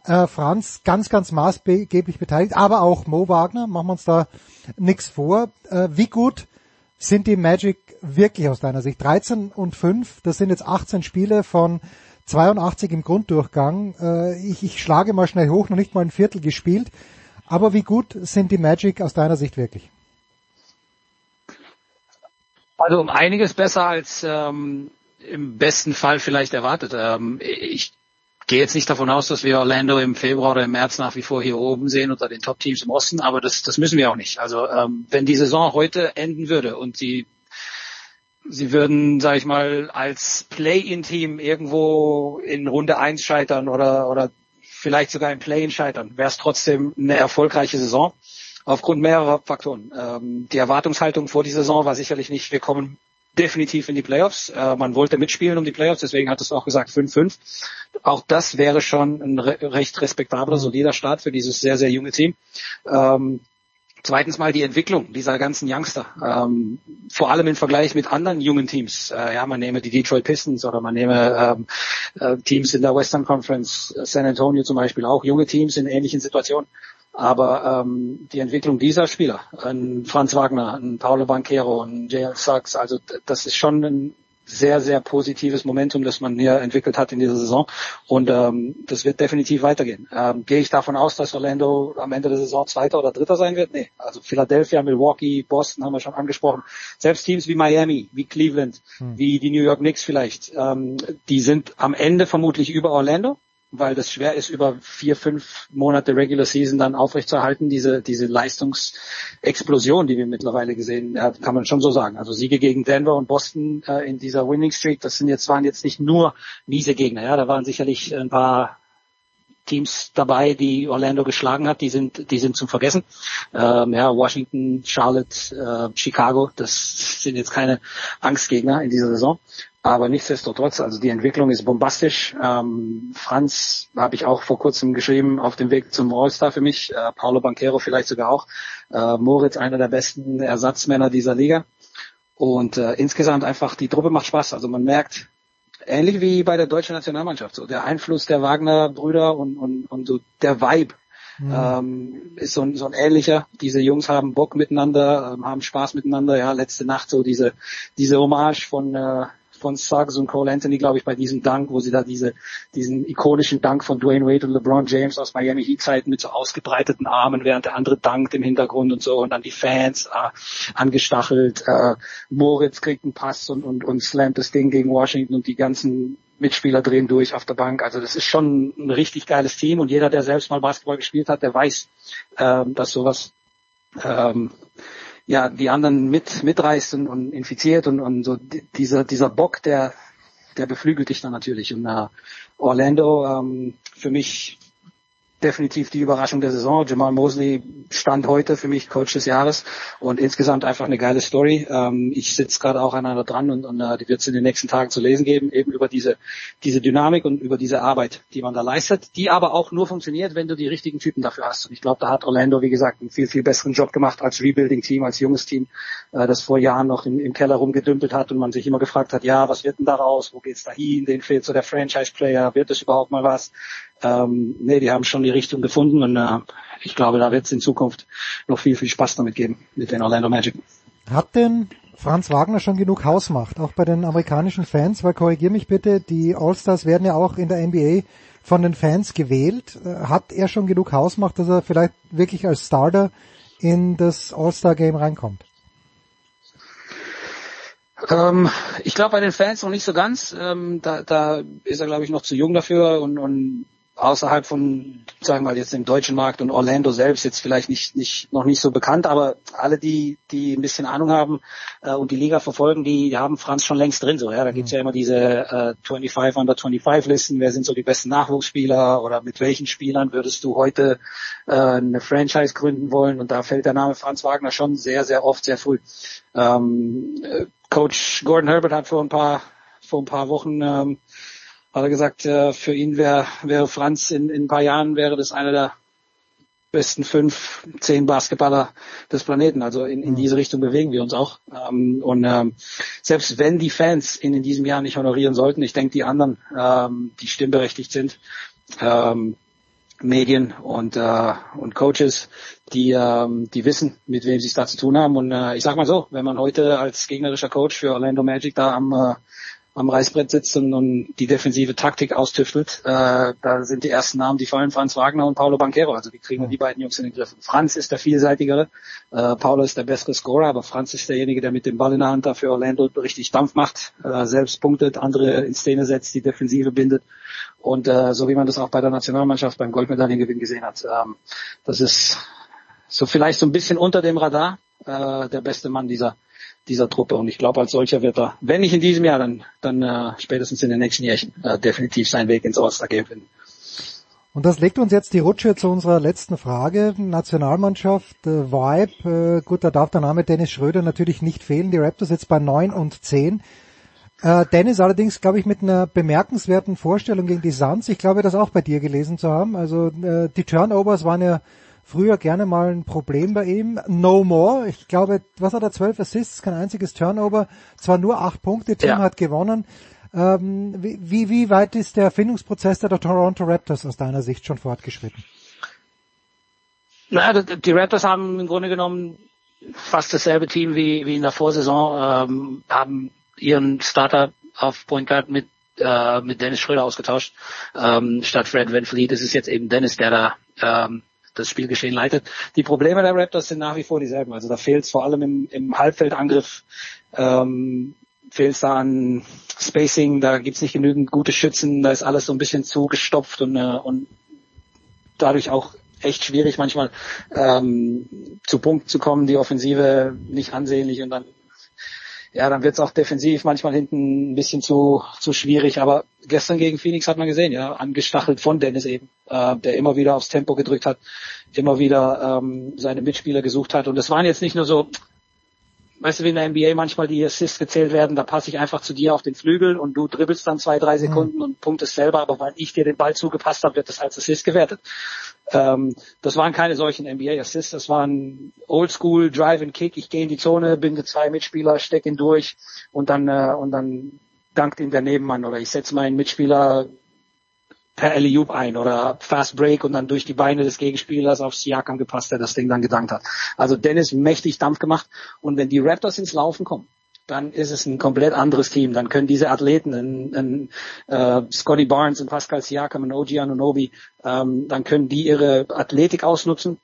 Äh, Franz ganz, ganz maßgeblich beteiligt, aber auch Mo Wagner, machen wir uns da nichts vor. Äh, wie gut sind die Magic wirklich aus deiner Sicht? 13 und 5, das sind jetzt 18 Spiele von 82 im Grunddurchgang. Äh, ich, ich schlage mal schnell hoch, noch nicht mal ein Viertel gespielt. Aber wie gut sind die Magic aus deiner Sicht wirklich? Also um einiges besser als ähm, im besten Fall vielleicht erwartet. Ähm, ich gehe jetzt nicht davon aus, dass wir Orlando im Februar oder im März nach wie vor hier oben sehen unter den Top-Teams im Osten, aber das, das müssen wir auch nicht. Also ähm, wenn die Saison heute enden würde und sie sie würden, sage ich mal, als Play-in-Team irgendwo in Runde 1 scheitern oder oder vielleicht sogar im Play-in scheitern, wäre es trotzdem eine erfolgreiche Saison aufgrund mehrerer Faktoren. Ähm, die Erwartungshaltung vor die Saison war sicherlich nicht, wir kommen definitiv in die Playoffs. Äh, man wollte mitspielen um die Playoffs, deswegen hat es auch gesagt 5-5. Auch das wäre schon ein re recht respektabler, solider Start für dieses sehr, sehr junge Team. Ähm, Zweitens mal die Entwicklung dieser ganzen Youngster, ähm, vor allem im Vergleich mit anderen jungen Teams. Äh, ja, man nehme die Detroit Pistons oder man nehme ähm, äh, Teams in der Western Conference, San Antonio zum Beispiel, auch junge Teams in ähnlichen Situationen. Aber ähm, die Entwicklung dieser Spieler, ein Franz Wagner, ein Paulo Banquero, ein J.L. Sachs, also das ist schon ein sehr, sehr positives Momentum, das man hier entwickelt hat in dieser Saison. Und ähm, das wird definitiv weitergehen. Ähm, Gehe ich davon aus, dass Orlando am Ende der Saison Zweiter oder Dritter sein wird? Nee. Also Philadelphia, Milwaukee, Boston haben wir schon angesprochen. Selbst Teams wie Miami, wie Cleveland, hm. wie die New York Knicks vielleicht, ähm, die sind am Ende vermutlich über Orlando weil das schwer ist, über vier, fünf Monate Regular Season dann aufrechtzuerhalten, diese, diese Leistungsexplosion, die wir mittlerweile gesehen haben, kann man schon so sagen. Also Siege gegen Denver und Boston äh, in dieser Winning Streak, das sind jetzt, waren jetzt nicht nur miese Gegner, ja, da waren sicherlich ein paar Teams dabei, die Orlando geschlagen hat, die sind, die sind zum Vergessen. Ähm, ja, Washington, Charlotte, äh, Chicago, das sind jetzt keine Angstgegner in dieser Saison. Aber nichtsdestotrotz, also die Entwicklung ist bombastisch. Ähm, Franz habe ich auch vor kurzem geschrieben, auf dem Weg zum All-Star für mich. Äh, Paulo Banquero vielleicht sogar auch. Äh, Moritz, einer der besten Ersatzmänner dieser Liga. Und äh, insgesamt einfach, die Truppe macht Spaß. Also man merkt, ähnlich wie bei der deutschen Nationalmannschaft, so der Einfluss der Wagner-Brüder und, und, und so der Vibe Mhm. Ähm, ist so ein, so ein ähnlicher. Diese Jungs haben Bock miteinander, ähm, haben Spaß miteinander. Ja, letzte Nacht so diese diese Hommage von äh, von Suggs und Cole Anthony, glaube ich, bei diesem Dank, wo sie da diese, diesen ikonischen Dank von Dwayne Wade und LeBron James aus Miami Heat Zeiten mit so ausgebreiteten Armen, während der andere dankt im Hintergrund und so und dann die Fans äh, angestachelt. Äh, Moritz kriegt einen Pass und, und, und slammt das Ding gegen Washington und die ganzen Mitspieler drehen durch auf der Bank. Also das ist schon ein richtig geiles Team und jeder, der selbst mal Basketball gespielt hat, der weiß, ähm, dass sowas ähm, ja die anderen mit mitreißt und, und infiziert und, und so dieser dieser Bock, der der beflügelt dich dann natürlich. Und uh, Orlando ähm, für mich definitiv die Überraschung der Saison. Jamal Mosley stand heute für mich Coach des Jahres und insgesamt einfach eine geile Story. Ähm, ich sitze gerade auch an einer dran und, und uh, die wird es in den nächsten Tagen zu lesen geben, eben über diese, diese Dynamik und über diese Arbeit, die man da leistet, die aber auch nur funktioniert, wenn du die richtigen Typen dafür hast. Und ich glaube, da hat Orlando, wie gesagt, einen viel, viel besseren Job gemacht als Rebuilding-Team, als junges Team, äh, das vor Jahren noch im, im Keller rumgedümpelt hat und man sich immer gefragt hat, ja, was wird denn daraus, wo geht's da hin, den fehlt so der Franchise-Player, wird es überhaupt mal was? Ähm, nee, die haben schon die Richtung gefunden und äh, ich glaube, da wird es in Zukunft noch viel, viel Spaß damit geben mit den Orlando Magic. Hat denn Franz Wagner schon genug Hausmacht, auch bei den amerikanischen Fans? Weil korrigier mich bitte, die All-Stars werden ja auch in der NBA von den Fans gewählt. Äh, hat er schon genug Hausmacht, dass er vielleicht wirklich als Starter in das All-Star-Game reinkommt? Ähm, ich glaube bei den Fans noch nicht so ganz. Ähm, da, da ist er, glaube ich, noch zu jung dafür und, und außerhalb von, sagen wir mal, jetzt dem deutschen Markt und Orlando selbst jetzt vielleicht nicht, nicht, noch nicht so bekannt, aber alle, die, die ein bisschen Ahnung haben äh, und die Liga verfolgen, die, die haben Franz schon längst drin. So, ja, da gibt's ja immer diese äh, 25 under 25 Listen, wer sind so die besten Nachwuchsspieler oder mit welchen Spielern würdest du heute äh, eine Franchise gründen wollen? Und da fällt der Name Franz Wagner schon sehr, sehr oft, sehr früh. Ähm, äh, Coach Gordon Herbert hat vor ein paar vor ein paar Wochen ähm, hat er gesagt, äh, für ihn wäre wäre Franz in, in ein paar Jahren wäre das einer der besten fünf, zehn Basketballer des Planeten. Also in, in diese Richtung bewegen wir uns auch. Ähm, und ähm, selbst wenn die Fans ihn in diesem Jahr nicht honorieren sollten, ich denke, die anderen, ähm, die stimmberechtigt sind, ähm, Medien und, äh, und Coaches, die, ähm, die wissen, mit wem sie es da zu tun haben. Und äh, ich sag mal so, wenn man heute als gegnerischer Coach für Orlando Magic da am, äh, am Reißbrett sitzt und, und die defensive Taktik austüftelt, äh, da sind die ersten Namen, die fallen Franz Wagner und Paulo Banquero. Also wie kriegen wir die beiden Jungs in den Griff? Franz ist der vielseitigere, äh, Paulo ist der bessere Scorer, aber Franz ist derjenige, der mit dem Ball in der Hand da für Orlando richtig Dampf macht, äh, selbst punktet, andere in Szene setzt, die Defensive bindet. Und äh, so wie man das auch bei der Nationalmannschaft beim Goldmedaillengewinn gesehen hat, ähm, das ist so vielleicht so ein bisschen unter dem Radar äh, der beste Mann dieser dieser Truppe. Und ich glaube, als solcher wird er, wenn nicht in diesem Jahr, dann, dann äh, spätestens in den nächsten Jährchen äh, definitiv seinen Weg ins All-Star-Game finden. Und das legt uns jetzt die Rutsche zu unserer letzten Frage. Nationalmannschaft, äh, Vibe, äh, gut, da darf der Name Dennis Schröder natürlich nicht fehlen. Die Raptors jetzt bei 9 und 10. Äh, Dennis allerdings, glaube ich, mit einer bemerkenswerten Vorstellung gegen die Suns. Ich glaube, das auch bei dir gelesen zu haben. Also äh, die Turnovers waren ja früher gerne mal ein Problem bei ihm. No more. Ich glaube, was hat er? Zwölf Assists, kein einziges Turnover. Zwar nur acht Punkte, Team ja. hat gewonnen. Ähm, wie, wie weit ist der Erfindungsprozess der Toronto Raptors aus deiner Sicht schon fortgeschritten? Naja, die Raptors haben im Grunde genommen fast dasselbe Team wie, wie in der Vorsaison, ähm, haben ihren Starter auf Point Guard mit äh, mit Dennis Schröder ausgetauscht ähm, statt Fred Van Fleet. Es ist jetzt eben Dennis, der da ähm, das Spielgeschehen leitet. Die Probleme der Raptors sind nach wie vor dieselben. Also da fehlt es vor allem im, im Halbfeldangriff, ähm, fehlt es da an Spacing, da gibt's nicht genügend gute Schützen, da ist alles so ein bisschen zugestopft und, äh, und dadurch auch echt schwierig manchmal ähm, zu Punkt zu kommen, die Offensive nicht ansehnlich und dann ja, dann wird es auch defensiv manchmal hinten ein bisschen zu, zu schwierig. Aber gestern gegen Phoenix hat man gesehen, ja, angestachelt von Dennis eben, äh, der immer wieder aufs Tempo gedrückt hat, immer wieder ähm, seine Mitspieler gesucht hat. Und es waren jetzt nicht nur so, weißt du, wie in der NBA manchmal die Assists gezählt werden, da passe ich einfach zu dir auf den Flügel und du dribbelst dann zwei, drei Sekunden mhm. und punktest selber, aber weil ich dir den Ball zugepasst habe, wird das als Assist gewertet. Ähm, das waren keine solchen NBA-Assists, das waren Oldschool Drive and Kick, ich gehe in die Zone, binde zwei Mitspieler, steck ihn durch und dann äh, und dann dankt ihn der Nebenmann oder ich setze meinen Mitspieler per alley ein oder Fast Break und dann durch die Beine des Gegenspielers auf Siakam gepasst, der das Ding dann gedankt hat. Also Dennis mächtig Dampf gemacht und wenn die Raptors ins Laufen kommen, dann ist es ein komplett anderes Team. Dann können diese Athleten, ein, ein, äh, Scotty Barnes und Pascal Siakam und OG Anunobi, ähm, dann können die ihre Athletik ausnutzen.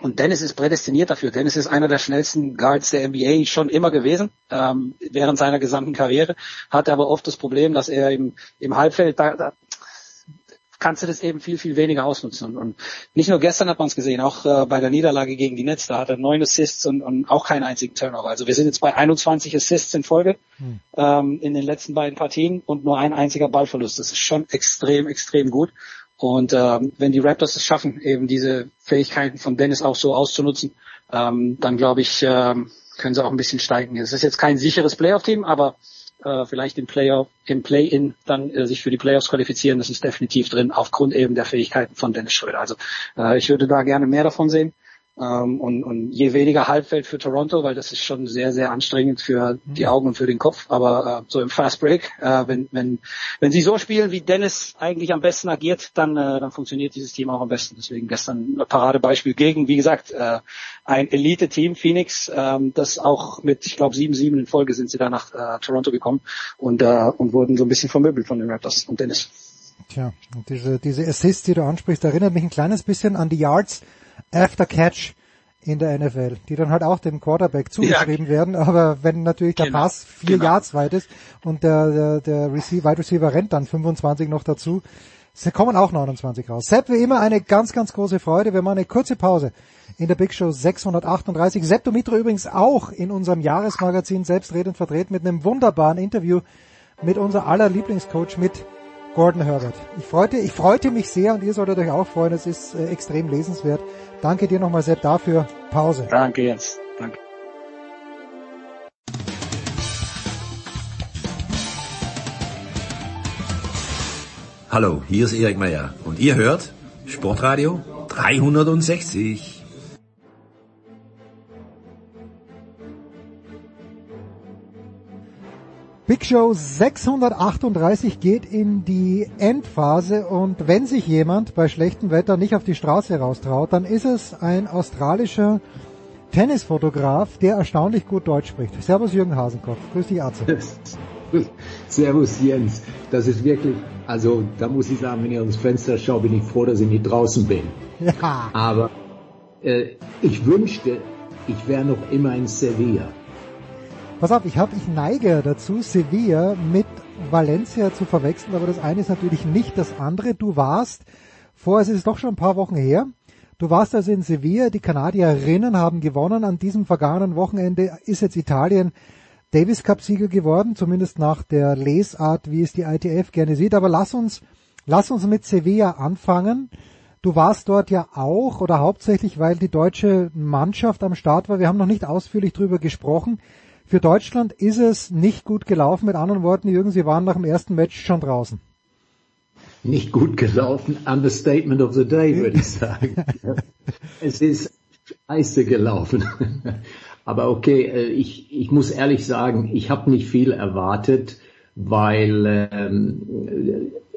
Und Dennis ist prädestiniert dafür. Dennis ist einer der schnellsten Guards der NBA schon immer gewesen, ähm, während seiner gesamten Karriere, hatte aber oft das Problem, dass er im, im Halbfeld, da, da, kannst du das eben viel, viel weniger ausnutzen. Und, und nicht nur gestern hat man es gesehen, auch äh, bei der Niederlage gegen die Nets, da hat er neun Assists und, und auch keinen einzigen Turnover. Also wir sind jetzt bei 21 Assists in Folge hm. ähm, in den letzten beiden Partien und nur ein einziger Ballverlust. Das ist schon extrem, extrem gut. Und ähm, wenn die Raptors es schaffen, eben diese Fähigkeiten von Dennis auch so auszunutzen, ähm, dann glaube ich, ähm, können sie auch ein bisschen steigen. Es ist jetzt kein sicheres Playoff-Team, aber äh, vielleicht im Playoff, im Play-in dann äh, sich für die Playoffs qualifizieren. Das ist definitiv drin, aufgrund eben der Fähigkeiten von Dennis Schröder. Also äh, ich würde da gerne mehr davon sehen. Ähm, und, und je weniger Halbfeld für Toronto, weil das ist schon sehr, sehr anstrengend für die mhm. Augen und für den Kopf. Aber äh, so im Fast Break, äh, wenn, wenn, wenn sie so spielen, wie Dennis eigentlich am besten agiert, dann, äh, dann funktioniert dieses Team auch am besten. Deswegen gestern ein Paradebeispiel gegen, wie gesagt, äh, ein Elite-Team, Phoenix, äh, das auch mit, ich glaube, 7-7 in Folge sind sie da nach äh, Toronto gekommen und, äh, und wurden so ein bisschen vermöbelt von den Raptors und Dennis. Tja, und diese, diese Assists, die du ansprichst, erinnert mich ein kleines bisschen an die Yards, After Catch in der NFL, die dann halt auch dem Quarterback zugeschrieben ja. werden, aber wenn natürlich der genau. Pass vier genau. Yards weit ist und der, der, der Receiver, Wide Receiver rennt dann 25 noch dazu, es kommen auch 29 raus. Sepp, wie immer eine ganz, ganz große Freude. Wir machen eine kurze Pause in der Big Show 638. Sepp Dumitro übrigens auch in unserem Jahresmagazin selbstredend vertreten mit einem wunderbaren Interview mit unser aller Lieblingscoach, mit Gordon Herbert. Ich freute, ich freute mich sehr und ihr solltet euch auch freuen. Es ist äh, extrem lesenswert. Danke dir nochmal, Sepp, dafür. Pause. Danke jetzt. Danke. Hallo, hier ist Erik Meyer und ihr hört Sportradio 360. Big Show 638 geht in die Endphase und wenn sich jemand bei schlechtem Wetter nicht auf die Straße raustraut, dann ist es ein australischer Tennisfotograf, der erstaunlich gut Deutsch spricht. Servus Jürgen Hasenkopf. Grüß dich Arze. Servus Jens. Das ist wirklich, also da muss ich sagen, wenn ich ans Fenster schaue, bin ich froh, dass ich nicht draußen bin. Ja. Aber äh, ich wünschte, ich wäre noch immer in Sevilla. Pass auf, ich, hab, ich neige dazu, Sevilla mit Valencia zu verwechseln, aber das eine ist natürlich nicht das andere. Du warst, vor, es ist doch schon ein paar Wochen her, du warst also in Sevilla, die Kanadierinnen haben gewonnen. An diesem vergangenen Wochenende ist jetzt Italien Davis Cup Sieger geworden, zumindest nach der Lesart, wie es die ITF gerne sieht. Aber lass uns, lass uns mit Sevilla anfangen. Du warst dort ja auch oder hauptsächlich, weil die deutsche Mannschaft am Start war. Wir haben noch nicht ausführlich drüber gesprochen. Für Deutschland ist es nicht gut gelaufen. Mit anderen Worten, Jürgen, Sie waren nach dem ersten Match schon draußen. Nicht gut gelaufen, Understatement of the Day, würde ich sagen. es ist scheiße gelaufen. Aber okay, ich, ich muss ehrlich sagen, ich habe nicht viel erwartet, weil ähm,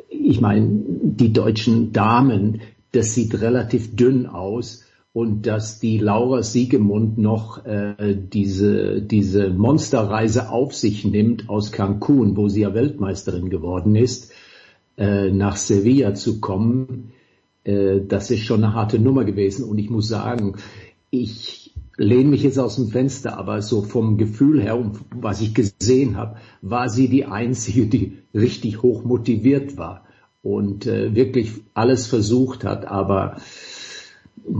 ich meine, die deutschen Damen, das sieht relativ dünn aus und dass die Laura Siegemund noch äh, diese, diese Monsterreise auf sich nimmt aus Cancun, wo sie ja Weltmeisterin geworden ist, äh, nach Sevilla zu kommen, äh, das ist schon eine harte Nummer gewesen. Und ich muss sagen, ich lehne mich jetzt aus dem Fenster, aber so vom Gefühl her, was ich gesehen habe, war sie die Einzige, die richtig hoch motiviert war und äh, wirklich alles versucht hat, aber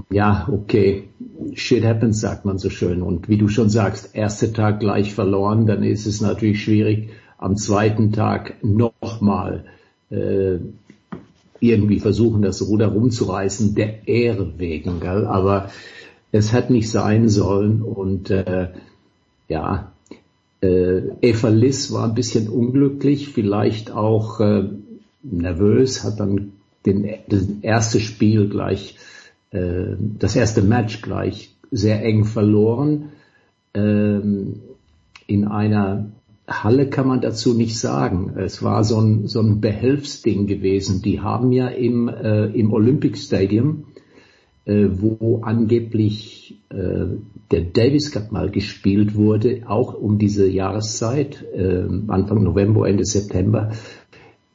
ja, okay, shit happens, sagt man so schön. Und wie du schon sagst, erster Tag gleich verloren, dann ist es natürlich schwierig, am zweiten Tag nochmal äh, irgendwie versuchen, das Ruder rumzureißen, der Ehre wegen. Gell? Aber es hat nicht sein sollen. Und äh, ja, äh, Eva Liss war ein bisschen unglücklich, vielleicht auch äh, nervös, hat dann den, das erste Spiel gleich äh, das erste Match gleich sehr eng verloren. Ähm, in einer Halle kann man dazu nicht sagen. Es war so ein, so ein Behelfsding gewesen. Die haben ja im, äh, im Olympic Stadium, äh, wo angeblich äh, der Davis Cup mal gespielt wurde, auch um diese Jahreszeit, äh, Anfang November, Ende September,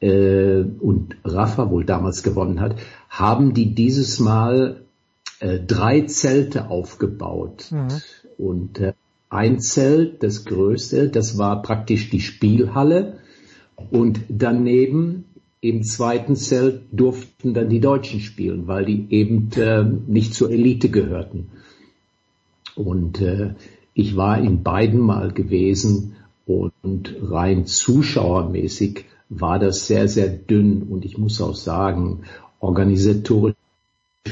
äh, und Rafa wohl damals gewonnen hat, haben die dieses Mal äh, drei Zelte aufgebaut. Mhm. Und äh, ein Zelt, das größte, das war praktisch die Spielhalle. Und daneben im zweiten Zelt durften dann die Deutschen spielen, weil die eben äh, nicht zur Elite gehörten. Und äh, ich war in beiden mal gewesen und rein zuschauermäßig war das sehr, sehr dünn. Und ich muss auch sagen, organisatorisch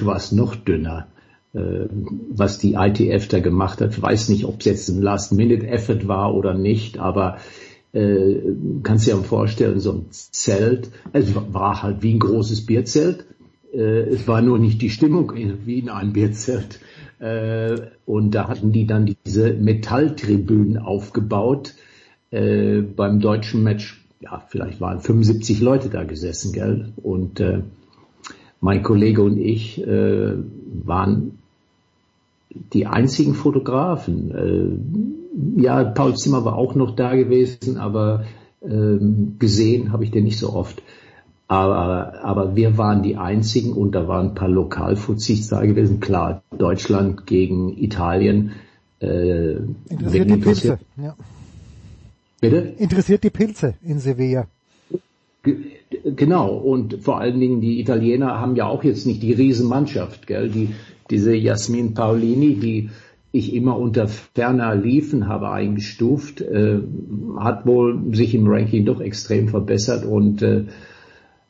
war es noch dünner, äh, was die ITF da gemacht hat. Ich weiß nicht, ob es jetzt ein Last-Minute-Effort war oder nicht, aber äh, kannst dir ja vorstellen, so ein Zelt, es war halt wie ein großes Bierzelt. Äh, es war nur nicht die Stimmung wie in einem Bierzelt. Äh, und da hatten die dann diese Metalltribünen aufgebaut. Beim deutschen Match, ja, vielleicht waren 75 Leute da gesessen, gell? Und äh, mein Kollege und ich äh, waren die einzigen Fotografen. Äh, ja, Paul Zimmer war auch noch da gewesen, aber äh, gesehen habe ich den nicht so oft. Aber, aber wir waren die einzigen und da waren ein paar Lokalfuzis da gewesen. Klar, Deutschland gegen Italien. Äh, interessiert die Pilze. Ja. Bitte? Interessiert die Pilze in Sevilla. Genau, und vor allen Dingen die Italiener haben ja auch jetzt nicht die Riesenmannschaft, gell? Die, diese Jasmin Paolini, die ich immer unter ferner Liefen habe eingestuft, äh, hat wohl sich im Ranking doch extrem verbessert und äh,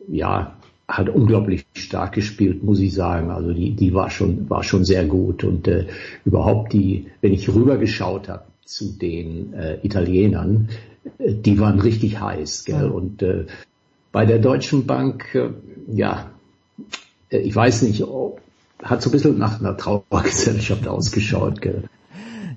ja, hat unglaublich stark gespielt, muss ich sagen. Also die, die war schon, war schon sehr gut und äh, überhaupt die, wenn ich rübergeschaut habe zu den äh, Italienern, äh, die waren richtig heiß, gell? Und äh, bei der Deutschen Bank, äh, ja, äh, ich weiß nicht, hat so ein bisschen nach einer Trauergesellschaft ausgeschaut. Gell?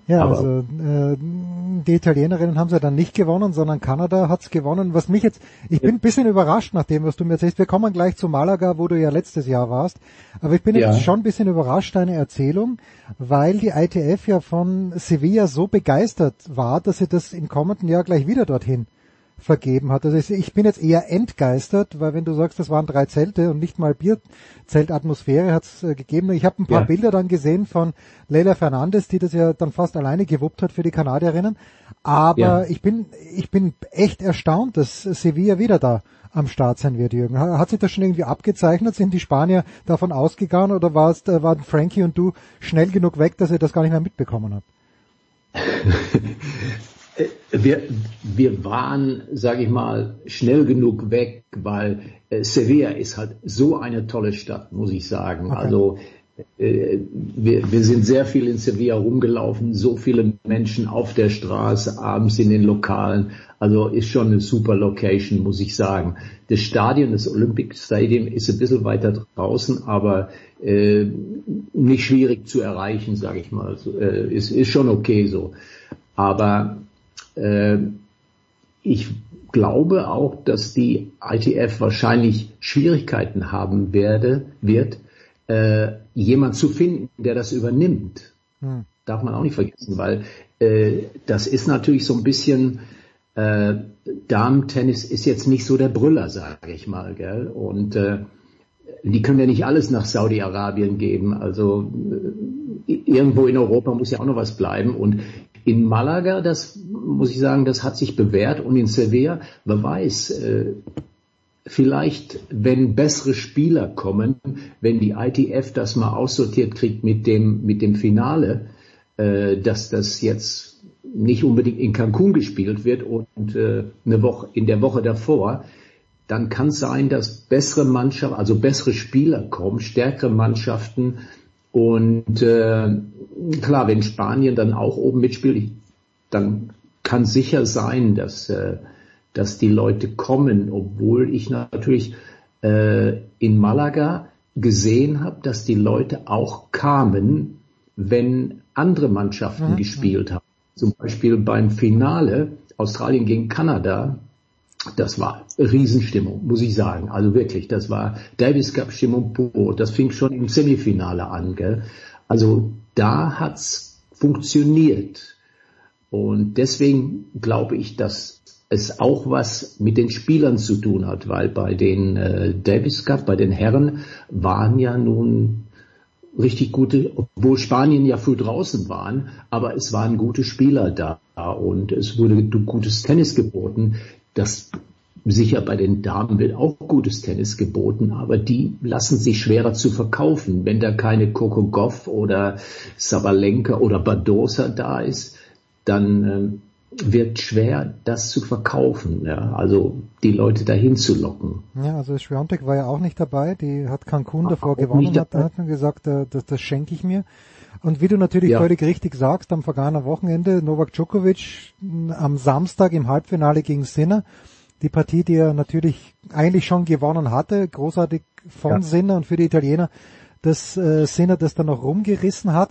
Ja, Aber, also äh, die Italienerinnen haben sie dann nicht gewonnen, sondern Kanada hat's gewonnen. Was mich jetzt, ich bin ein bisschen überrascht nach dem, was du mir erzählst. Wir kommen gleich zu Malaga, wo du ja letztes Jahr warst. Aber ich bin ja. jetzt schon ein bisschen überrascht, deine Erzählung, weil die ITF ja von Sevilla so begeistert war, dass sie das im kommenden Jahr gleich wieder dorthin vergeben hat. Also ich bin jetzt eher entgeistert, weil wenn du sagst, das waren drei Zelte und nicht mal Bierzeltatmosphäre hat es äh, gegeben. Ich habe ein paar ja. Bilder dann gesehen von Leila Fernandes, die das ja dann fast alleine gewuppt hat für die Kanadierinnen. Aber ja. ich bin ich bin echt erstaunt, dass Sevilla wieder da am Start sein wird, Jürgen. Hat sich das schon irgendwie abgezeichnet? Sind die Spanier davon ausgegangen oder warst, äh, waren Frankie und du schnell genug weg, dass ihr das gar nicht mehr mitbekommen habt? wir, wir waren, sage ich mal, schnell genug weg, weil äh, Sevilla ist halt so eine tolle Stadt, muss ich sagen. Okay. Also äh, wir, wir sind sehr viel in Sevilla rumgelaufen, so viele Menschen auf der Straße, abends in den Lokalen. Also ist schon eine super Location, muss ich sagen. Das Stadion, das Olympic Stadium, ist ein bisschen weiter draußen, aber äh, nicht schwierig zu erreichen, sage ich mal. Äh, ist, ist schon okay so. Aber äh, ich glaube auch, dass die ITF wahrscheinlich Schwierigkeiten haben werde, wird, äh, jemand zu finden, der das übernimmt. Hm. Darf man auch nicht vergessen, weil äh, das ist natürlich so ein bisschen äh, Damen-Tennis ist jetzt nicht so der Brüller, sage ich mal, gell? Und äh, die können ja nicht alles nach Saudi-Arabien geben. Also äh, irgendwo in Europa muss ja auch noch was bleiben. Und in Malaga, das muss ich sagen, das hat sich bewährt. Und in Sevilla, wer weiß, äh, vielleicht, wenn bessere Spieler kommen, wenn die ITF das mal aussortiert kriegt mit dem, mit dem Finale, äh, dass das jetzt nicht unbedingt in Cancun gespielt wird und äh, eine Woche, in der Woche davor, dann kann es sein, dass bessere Mannschaften, also bessere Spieler kommen, stärkere Mannschaften und äh, klar, wenn Spanien dann auch oben mitspielt, dann kann sicher sein, dass, äh, dass die Leute kommen, obwohl ich natürlich äh, in Malaga gesehen habe, dass die Leute auch kamen, wenn andere Mannschaften mhm. gespielt haben. Zum Beispiel beim Finale Australien gegen Kanada, das war Riesenstimmung, muss ich sagen. Also wirklich, das war Davis Cup Stimmung pur. Das fing schon im Semifinale an. Gell? Also da hat's funktioniert. Und deswegen glaube ich, dass es auch was mit den Spielern zu tun hat, weil bei den äh, Davis Cup, bei den Herren waren ja nun richtig gute, obwohl Spanien ja früh draußen waren, aber es waren gute Spieler da und es wurde gutes Tennis geboten. Das Sicher bei den Damen wird auch gutes Tennis geboten, aber die lassen sich schwerer zu verkaufen. Wenn da keine Coco Goff oder Sabalenka oder Badosa da ist, dann äh, wird schwer, das zu verkaufen. Ja? Also die Leute dahin zu locken. Ja, also Schwiontek war ja auch nicht dabei. Die hat Cancun davor gewonnen, hat, hat man gesagt, äh, das, das schenke ich mir. Und wie du natürlich ja. völlig richtig sagst, am vergangenen Wochenende Novak Djokovic am Samstag im Halbfinale gegen Sinner die Partie, die er natürlich eigentlich schon gewonnen hatte, großartig von ja. Sinner und für die Italiener, dass äh, Sinner das dann noch rumgerissen hat.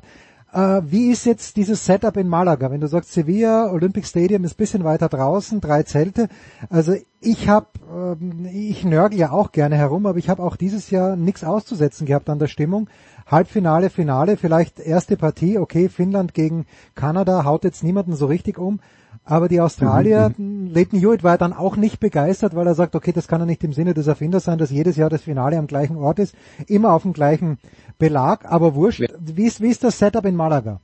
Äh, wie ist jetzt dieses Setup in Malaga? Wenn du sagst, Sevilla, Olympic Stadium ist bisschen weiter draußen, drei Zelte. Also ich habe, ähm, ich nörgel ja auch gerne herum, aber ich habe auch dieses Jahr nichts auszusetzen gehabt an der Stimmung. Halbfinale, Finale, vielleicht erste Partie, okay, Finnland gegen Kanada haut jetzt niemanden so richtig um. Aber die Australier, mhm. Leighton Hewitt war dann auch nicht begeistert, weil er sagt, okay, das kann ja nicht im Sinne des Erfinders sein, dass jedes Jahr das Finale am gleichen Ort ist, immer auf dem gleichen Belag, aber wurscht. Wie ist, wie ist das Setup in Malaga?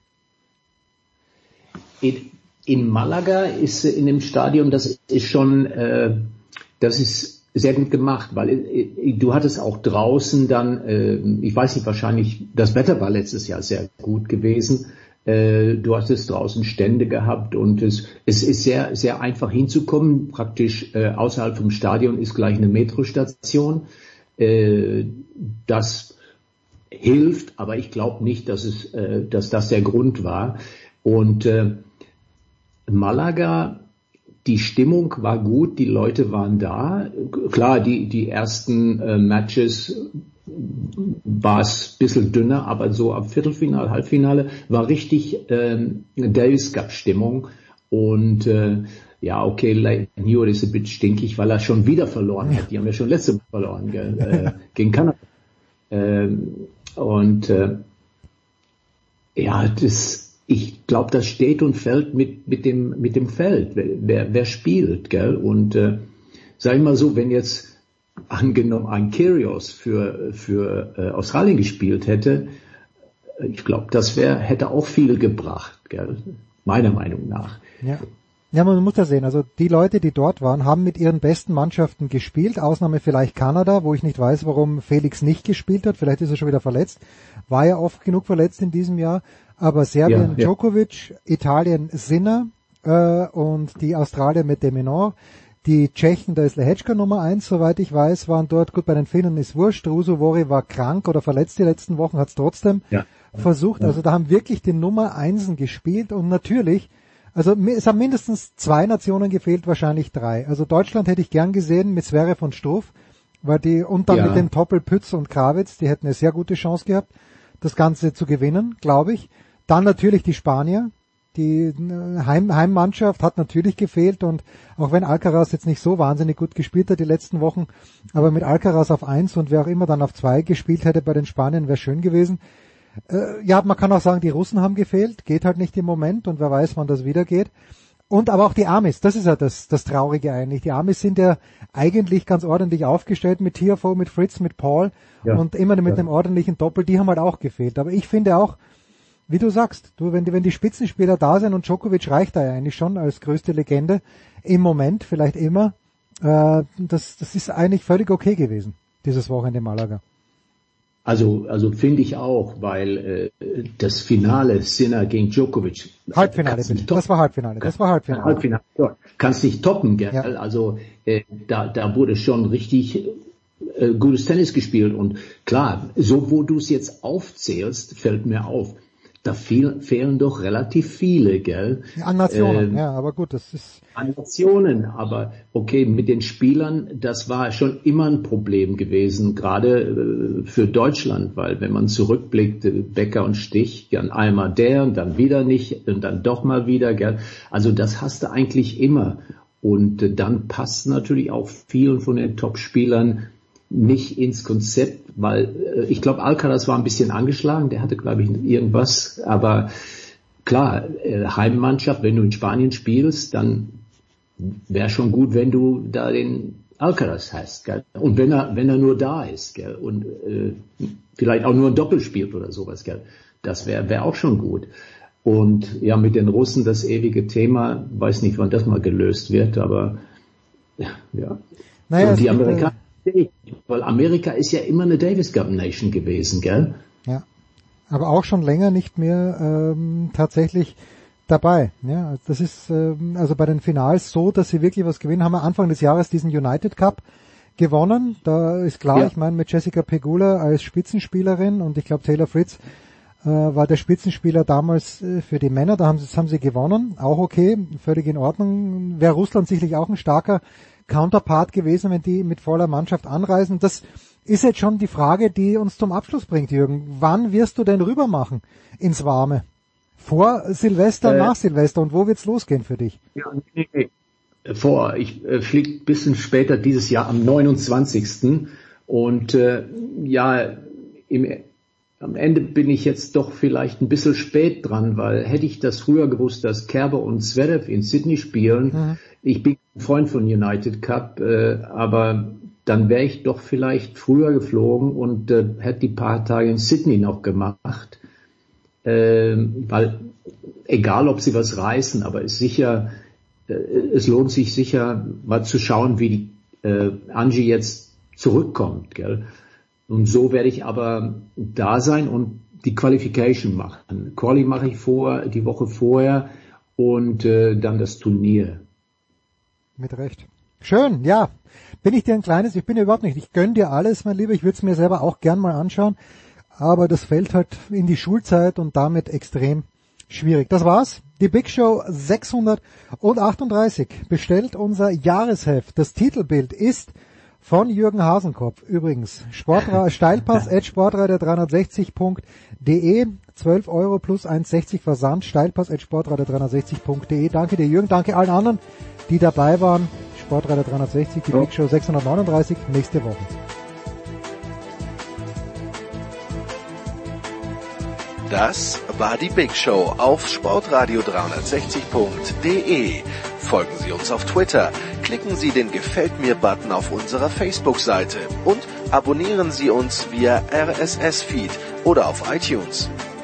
In, in Malaga ist in dem Stadion, das ist schon, äh, das ist sehr gut gemacht, weil äh, du hattest auch draußen dann, äh, ich weiß nicht, wahrscheinlich, das Wetter war letztes Jahr sehr gut gewesen äh, du hast es draußen Stände gehabt und es, es ist sehr, sehr einfach hinzukommen. Praktisch äh, außerhalb vom Stadion ist gleich eine Metrostation. Äh, das hilft, aber ich glaube nicht, dass, es, äh, dass das der Grund war. Und äh, Malaga die Stimmung war gut, die Leute waren da. Klar, die, die ersten äh, Matches war es ein bisschen dünner, aber so ab Viertelfinale, Halbfinale war richtig ähm, Davis Cup Stimmung und äh, ja, okay, Leighton Hewitt ist ein bisschen stinkig, weil er schon wieder verloren hat. Die haben ja schon letzte Mal verloren gell, äh, gegen Kanada. Ähm, und äh, ja, das, ich glaube, das steht und fällt mit mit dem mit dem Feld, wer wer spielt, gell? Und äh, sag ich mal so, wenn jetzt angenommen ein Kyrgios für für äh, Australien gespielt hätte, ich glaube, das wäre hätte auch viel gebracht, gell? Meiner Meinung nach. Ja. Ja, man muss ja sehen, also die Leute, die dort waren, haben mit ihren besten Mannschaften gespielt, Ausnahme vielleicht Kanada, wo ich nicht weiß, warum Felix nicht gespielt hat, vielleicht ist er schon wieder verletzt, war ja oft genug verletzt in diesem Jahr, aber Serbien ja, Djokovic, Italien Sinner äh, und die Australier mit Deminor, die Tschechen, da ist Lehečka Nummer eins, soweit ich weiß, waren dort, gut, bei den Finnen ist wurscht, Rusovori war krank oder verletzt die letzten Wochen, hat es trotzdem ja. versucht, also da haben wirklich die Nummer Einsen gespielt und natürlich also es haben mindestens zwei Nationen gefehlt, wahrscheinlich drei. Also Deutschland hätte ich gern gesehen mit Sverre von Struff, weil die und dann ja. mit dem Toppel Pütz und Krawitz, die hätten eine sehr gute Chance gehabt, das Ganze zu gewinnen, glaube ich. Dann natürlich die Spanier, die äh, Heim, Heimmannschaft hat natürlich gefehlt und auch wenn Alcaraz jetzt nicht so wahnsinnig gut gespielt hat die letzten Wochen, aber mit Alcaraz auf eins und wer auch immer dann auf zwei gespielt hätte bei den Spaniern, wäre schön gewesen. Äh, ja, man kann auch sagen, die Russen haben gefehlt, geht halt nicht im Moment und wer weiß, wann das wieder geht. Und aber auch die Amis, das ist ja das, das Traurige eigentlich. Die Amis sind ja eigentlich ganz ordentlich aufgestellt mit TFO, mit Fritz, mit Paul ja, und immer mit ja. einem ordentlichen Doppel, die haben halt auch gefehlt. Aber ich finde auch, wie du sagst, du, wenn die, wenn die Spitzenspieler da sind und Djokovic reicht da ja eigentlich schon als größte Legende, im Moment, vielleicht immer, äh, das, das ist eigentlich völlig okay gewesen, dieses Wochenende in Malaga. Also, also finde ich auch, weil äh, das Finale Sinner gegen Djokovic. Halbfinale, bitte. Das war Halbfinale. Das war Halbfinale. Halbfinale. Ja. Kannst nicht toppen, gell? Ja. Also äh, da, da wurde schon richtig äh, gutes Tennis gespielt und klar, so wo du es jetzt aufzählst, fällt mir auf da fehl, fehlen doch relativ viele, gell? An Nationen, äh, ja, aber gut, das ist. An Nationen, aber okay, mit den Spielern, das war schon immer ein Problem gewesen, gerade äh, für Deutschland, weil wenn man zurückblickt, äh, Becker und Stich, dann einmal der und dann wieder nicht und dann doch mal wieder, gell? Also das hast du eigentlich immer. Und äh, dann passt natürlich auch vielen von den Top-Spielern nicht ins Konzept, weil äh, ich glaube, Alcaraz war ein bisschen angeschlagen, der hatte, glaube ich, irgendwas, aber klar, äh, Heimmannschaft, wenn du in Spanien spielst, dann wäre schon gut, wenn du da den Alcaraz hast, gell? und wenn er, wenn er nur da ist, gell? und äh, vielleicht auch nur ein Doppel spielt oder sowas, gell? das wäre wär auch schon gut. Und ja, mit den Russen das ewige Thema, weiß nicht, wann das mal gelöst wird, aber ja. Naja, und die Amerikaner weil Amerika ist ja immer eine Davis Cup Nation gewesen, gell? Ja. Aber auch schon länger nicht mehr ähm, tatsächlich dabei. Ja, das ist ähm, also bei den Finals so, dass sie wirklich was gewinnen. Haben wir Anfang des Jahres diesen United Cup gewonnen. Da ist klar, ja. ich meine mit Jessica Pegula als Spitzenspielerin und ich glaube Taylor Fritz äh, war der Spitzenspieler damals äh, für die Männer. Da haben sie, das haben sie gewonnen. Auch okay, völlig in Ordnung. Wäre Russland sicherlich auch ein starker Counterpart gewesen, wenn die mit voller Mannschaft anreisen. Das ist jetzt schon die Frage, die uns zum Abschluss bringt, Jürgen. Wann wirst du denn rüber machen ins Warme? Vor Silvester, äh, nach Silvester und wo wird's losgehen für dich? Ja, nee, nee. Vor, ich äh, fliege bisschen später dieses Jahr am 29. Und äh, ja, im, am Ende bin ich jetzt doch vielleicht ein bisschen spät dran, weil hätte ich das früher gewusst, dass Kerber und Zverev in Sydney spielen, mhm. Ich bin Freund von United Cup, äh, aber dann wäre ich doch vielleicht früher geflogen und äh, hätte die paar Tage in Sydney noch gemacht. Äh, weil egal, ob sie was reißen, aber ist sicher, äh, es lohnt sich sicher mal zu schauen, wie die äh, Angie jetzt zurückkommt. Gell? Und so werde ich aber da sein und die Qualification machen. Quali mache ich vor, die Woche vorher und äh, dann das Turnier. Mit Recht. Schön, ja. Bin ich dir ein kleines, ich bin ja überhaupt nicht, ich gönn dir alles, mein Lieber, ich würde es mir selber auch gern mal anschauen, aber das fällt halt in die Schulzeit und damit extrem schwierig. Das war's, Die Big Show 638 bestellt unser Jahresheft. Das Titelbild ist von Jürgen Hasenkopf. Übrigens, Sportra Steilpass at sportreiter360.de 12 Euro plus 1,60 Versand. Steilpass at sportreiter360.de. Danke dir Jürgen, danke allen anderen, die dabei waren. Sportreiter 360, die Big Show 639, nächste Woche. Das war die Big Show auf sportradio360.de. Folgen Sie uns auf Twitter, klicken Sie den Gefällt mir-Button auf unserer Facebook-Seite und abonnieren Sie uns via RSS-Feed oder auf iTunes.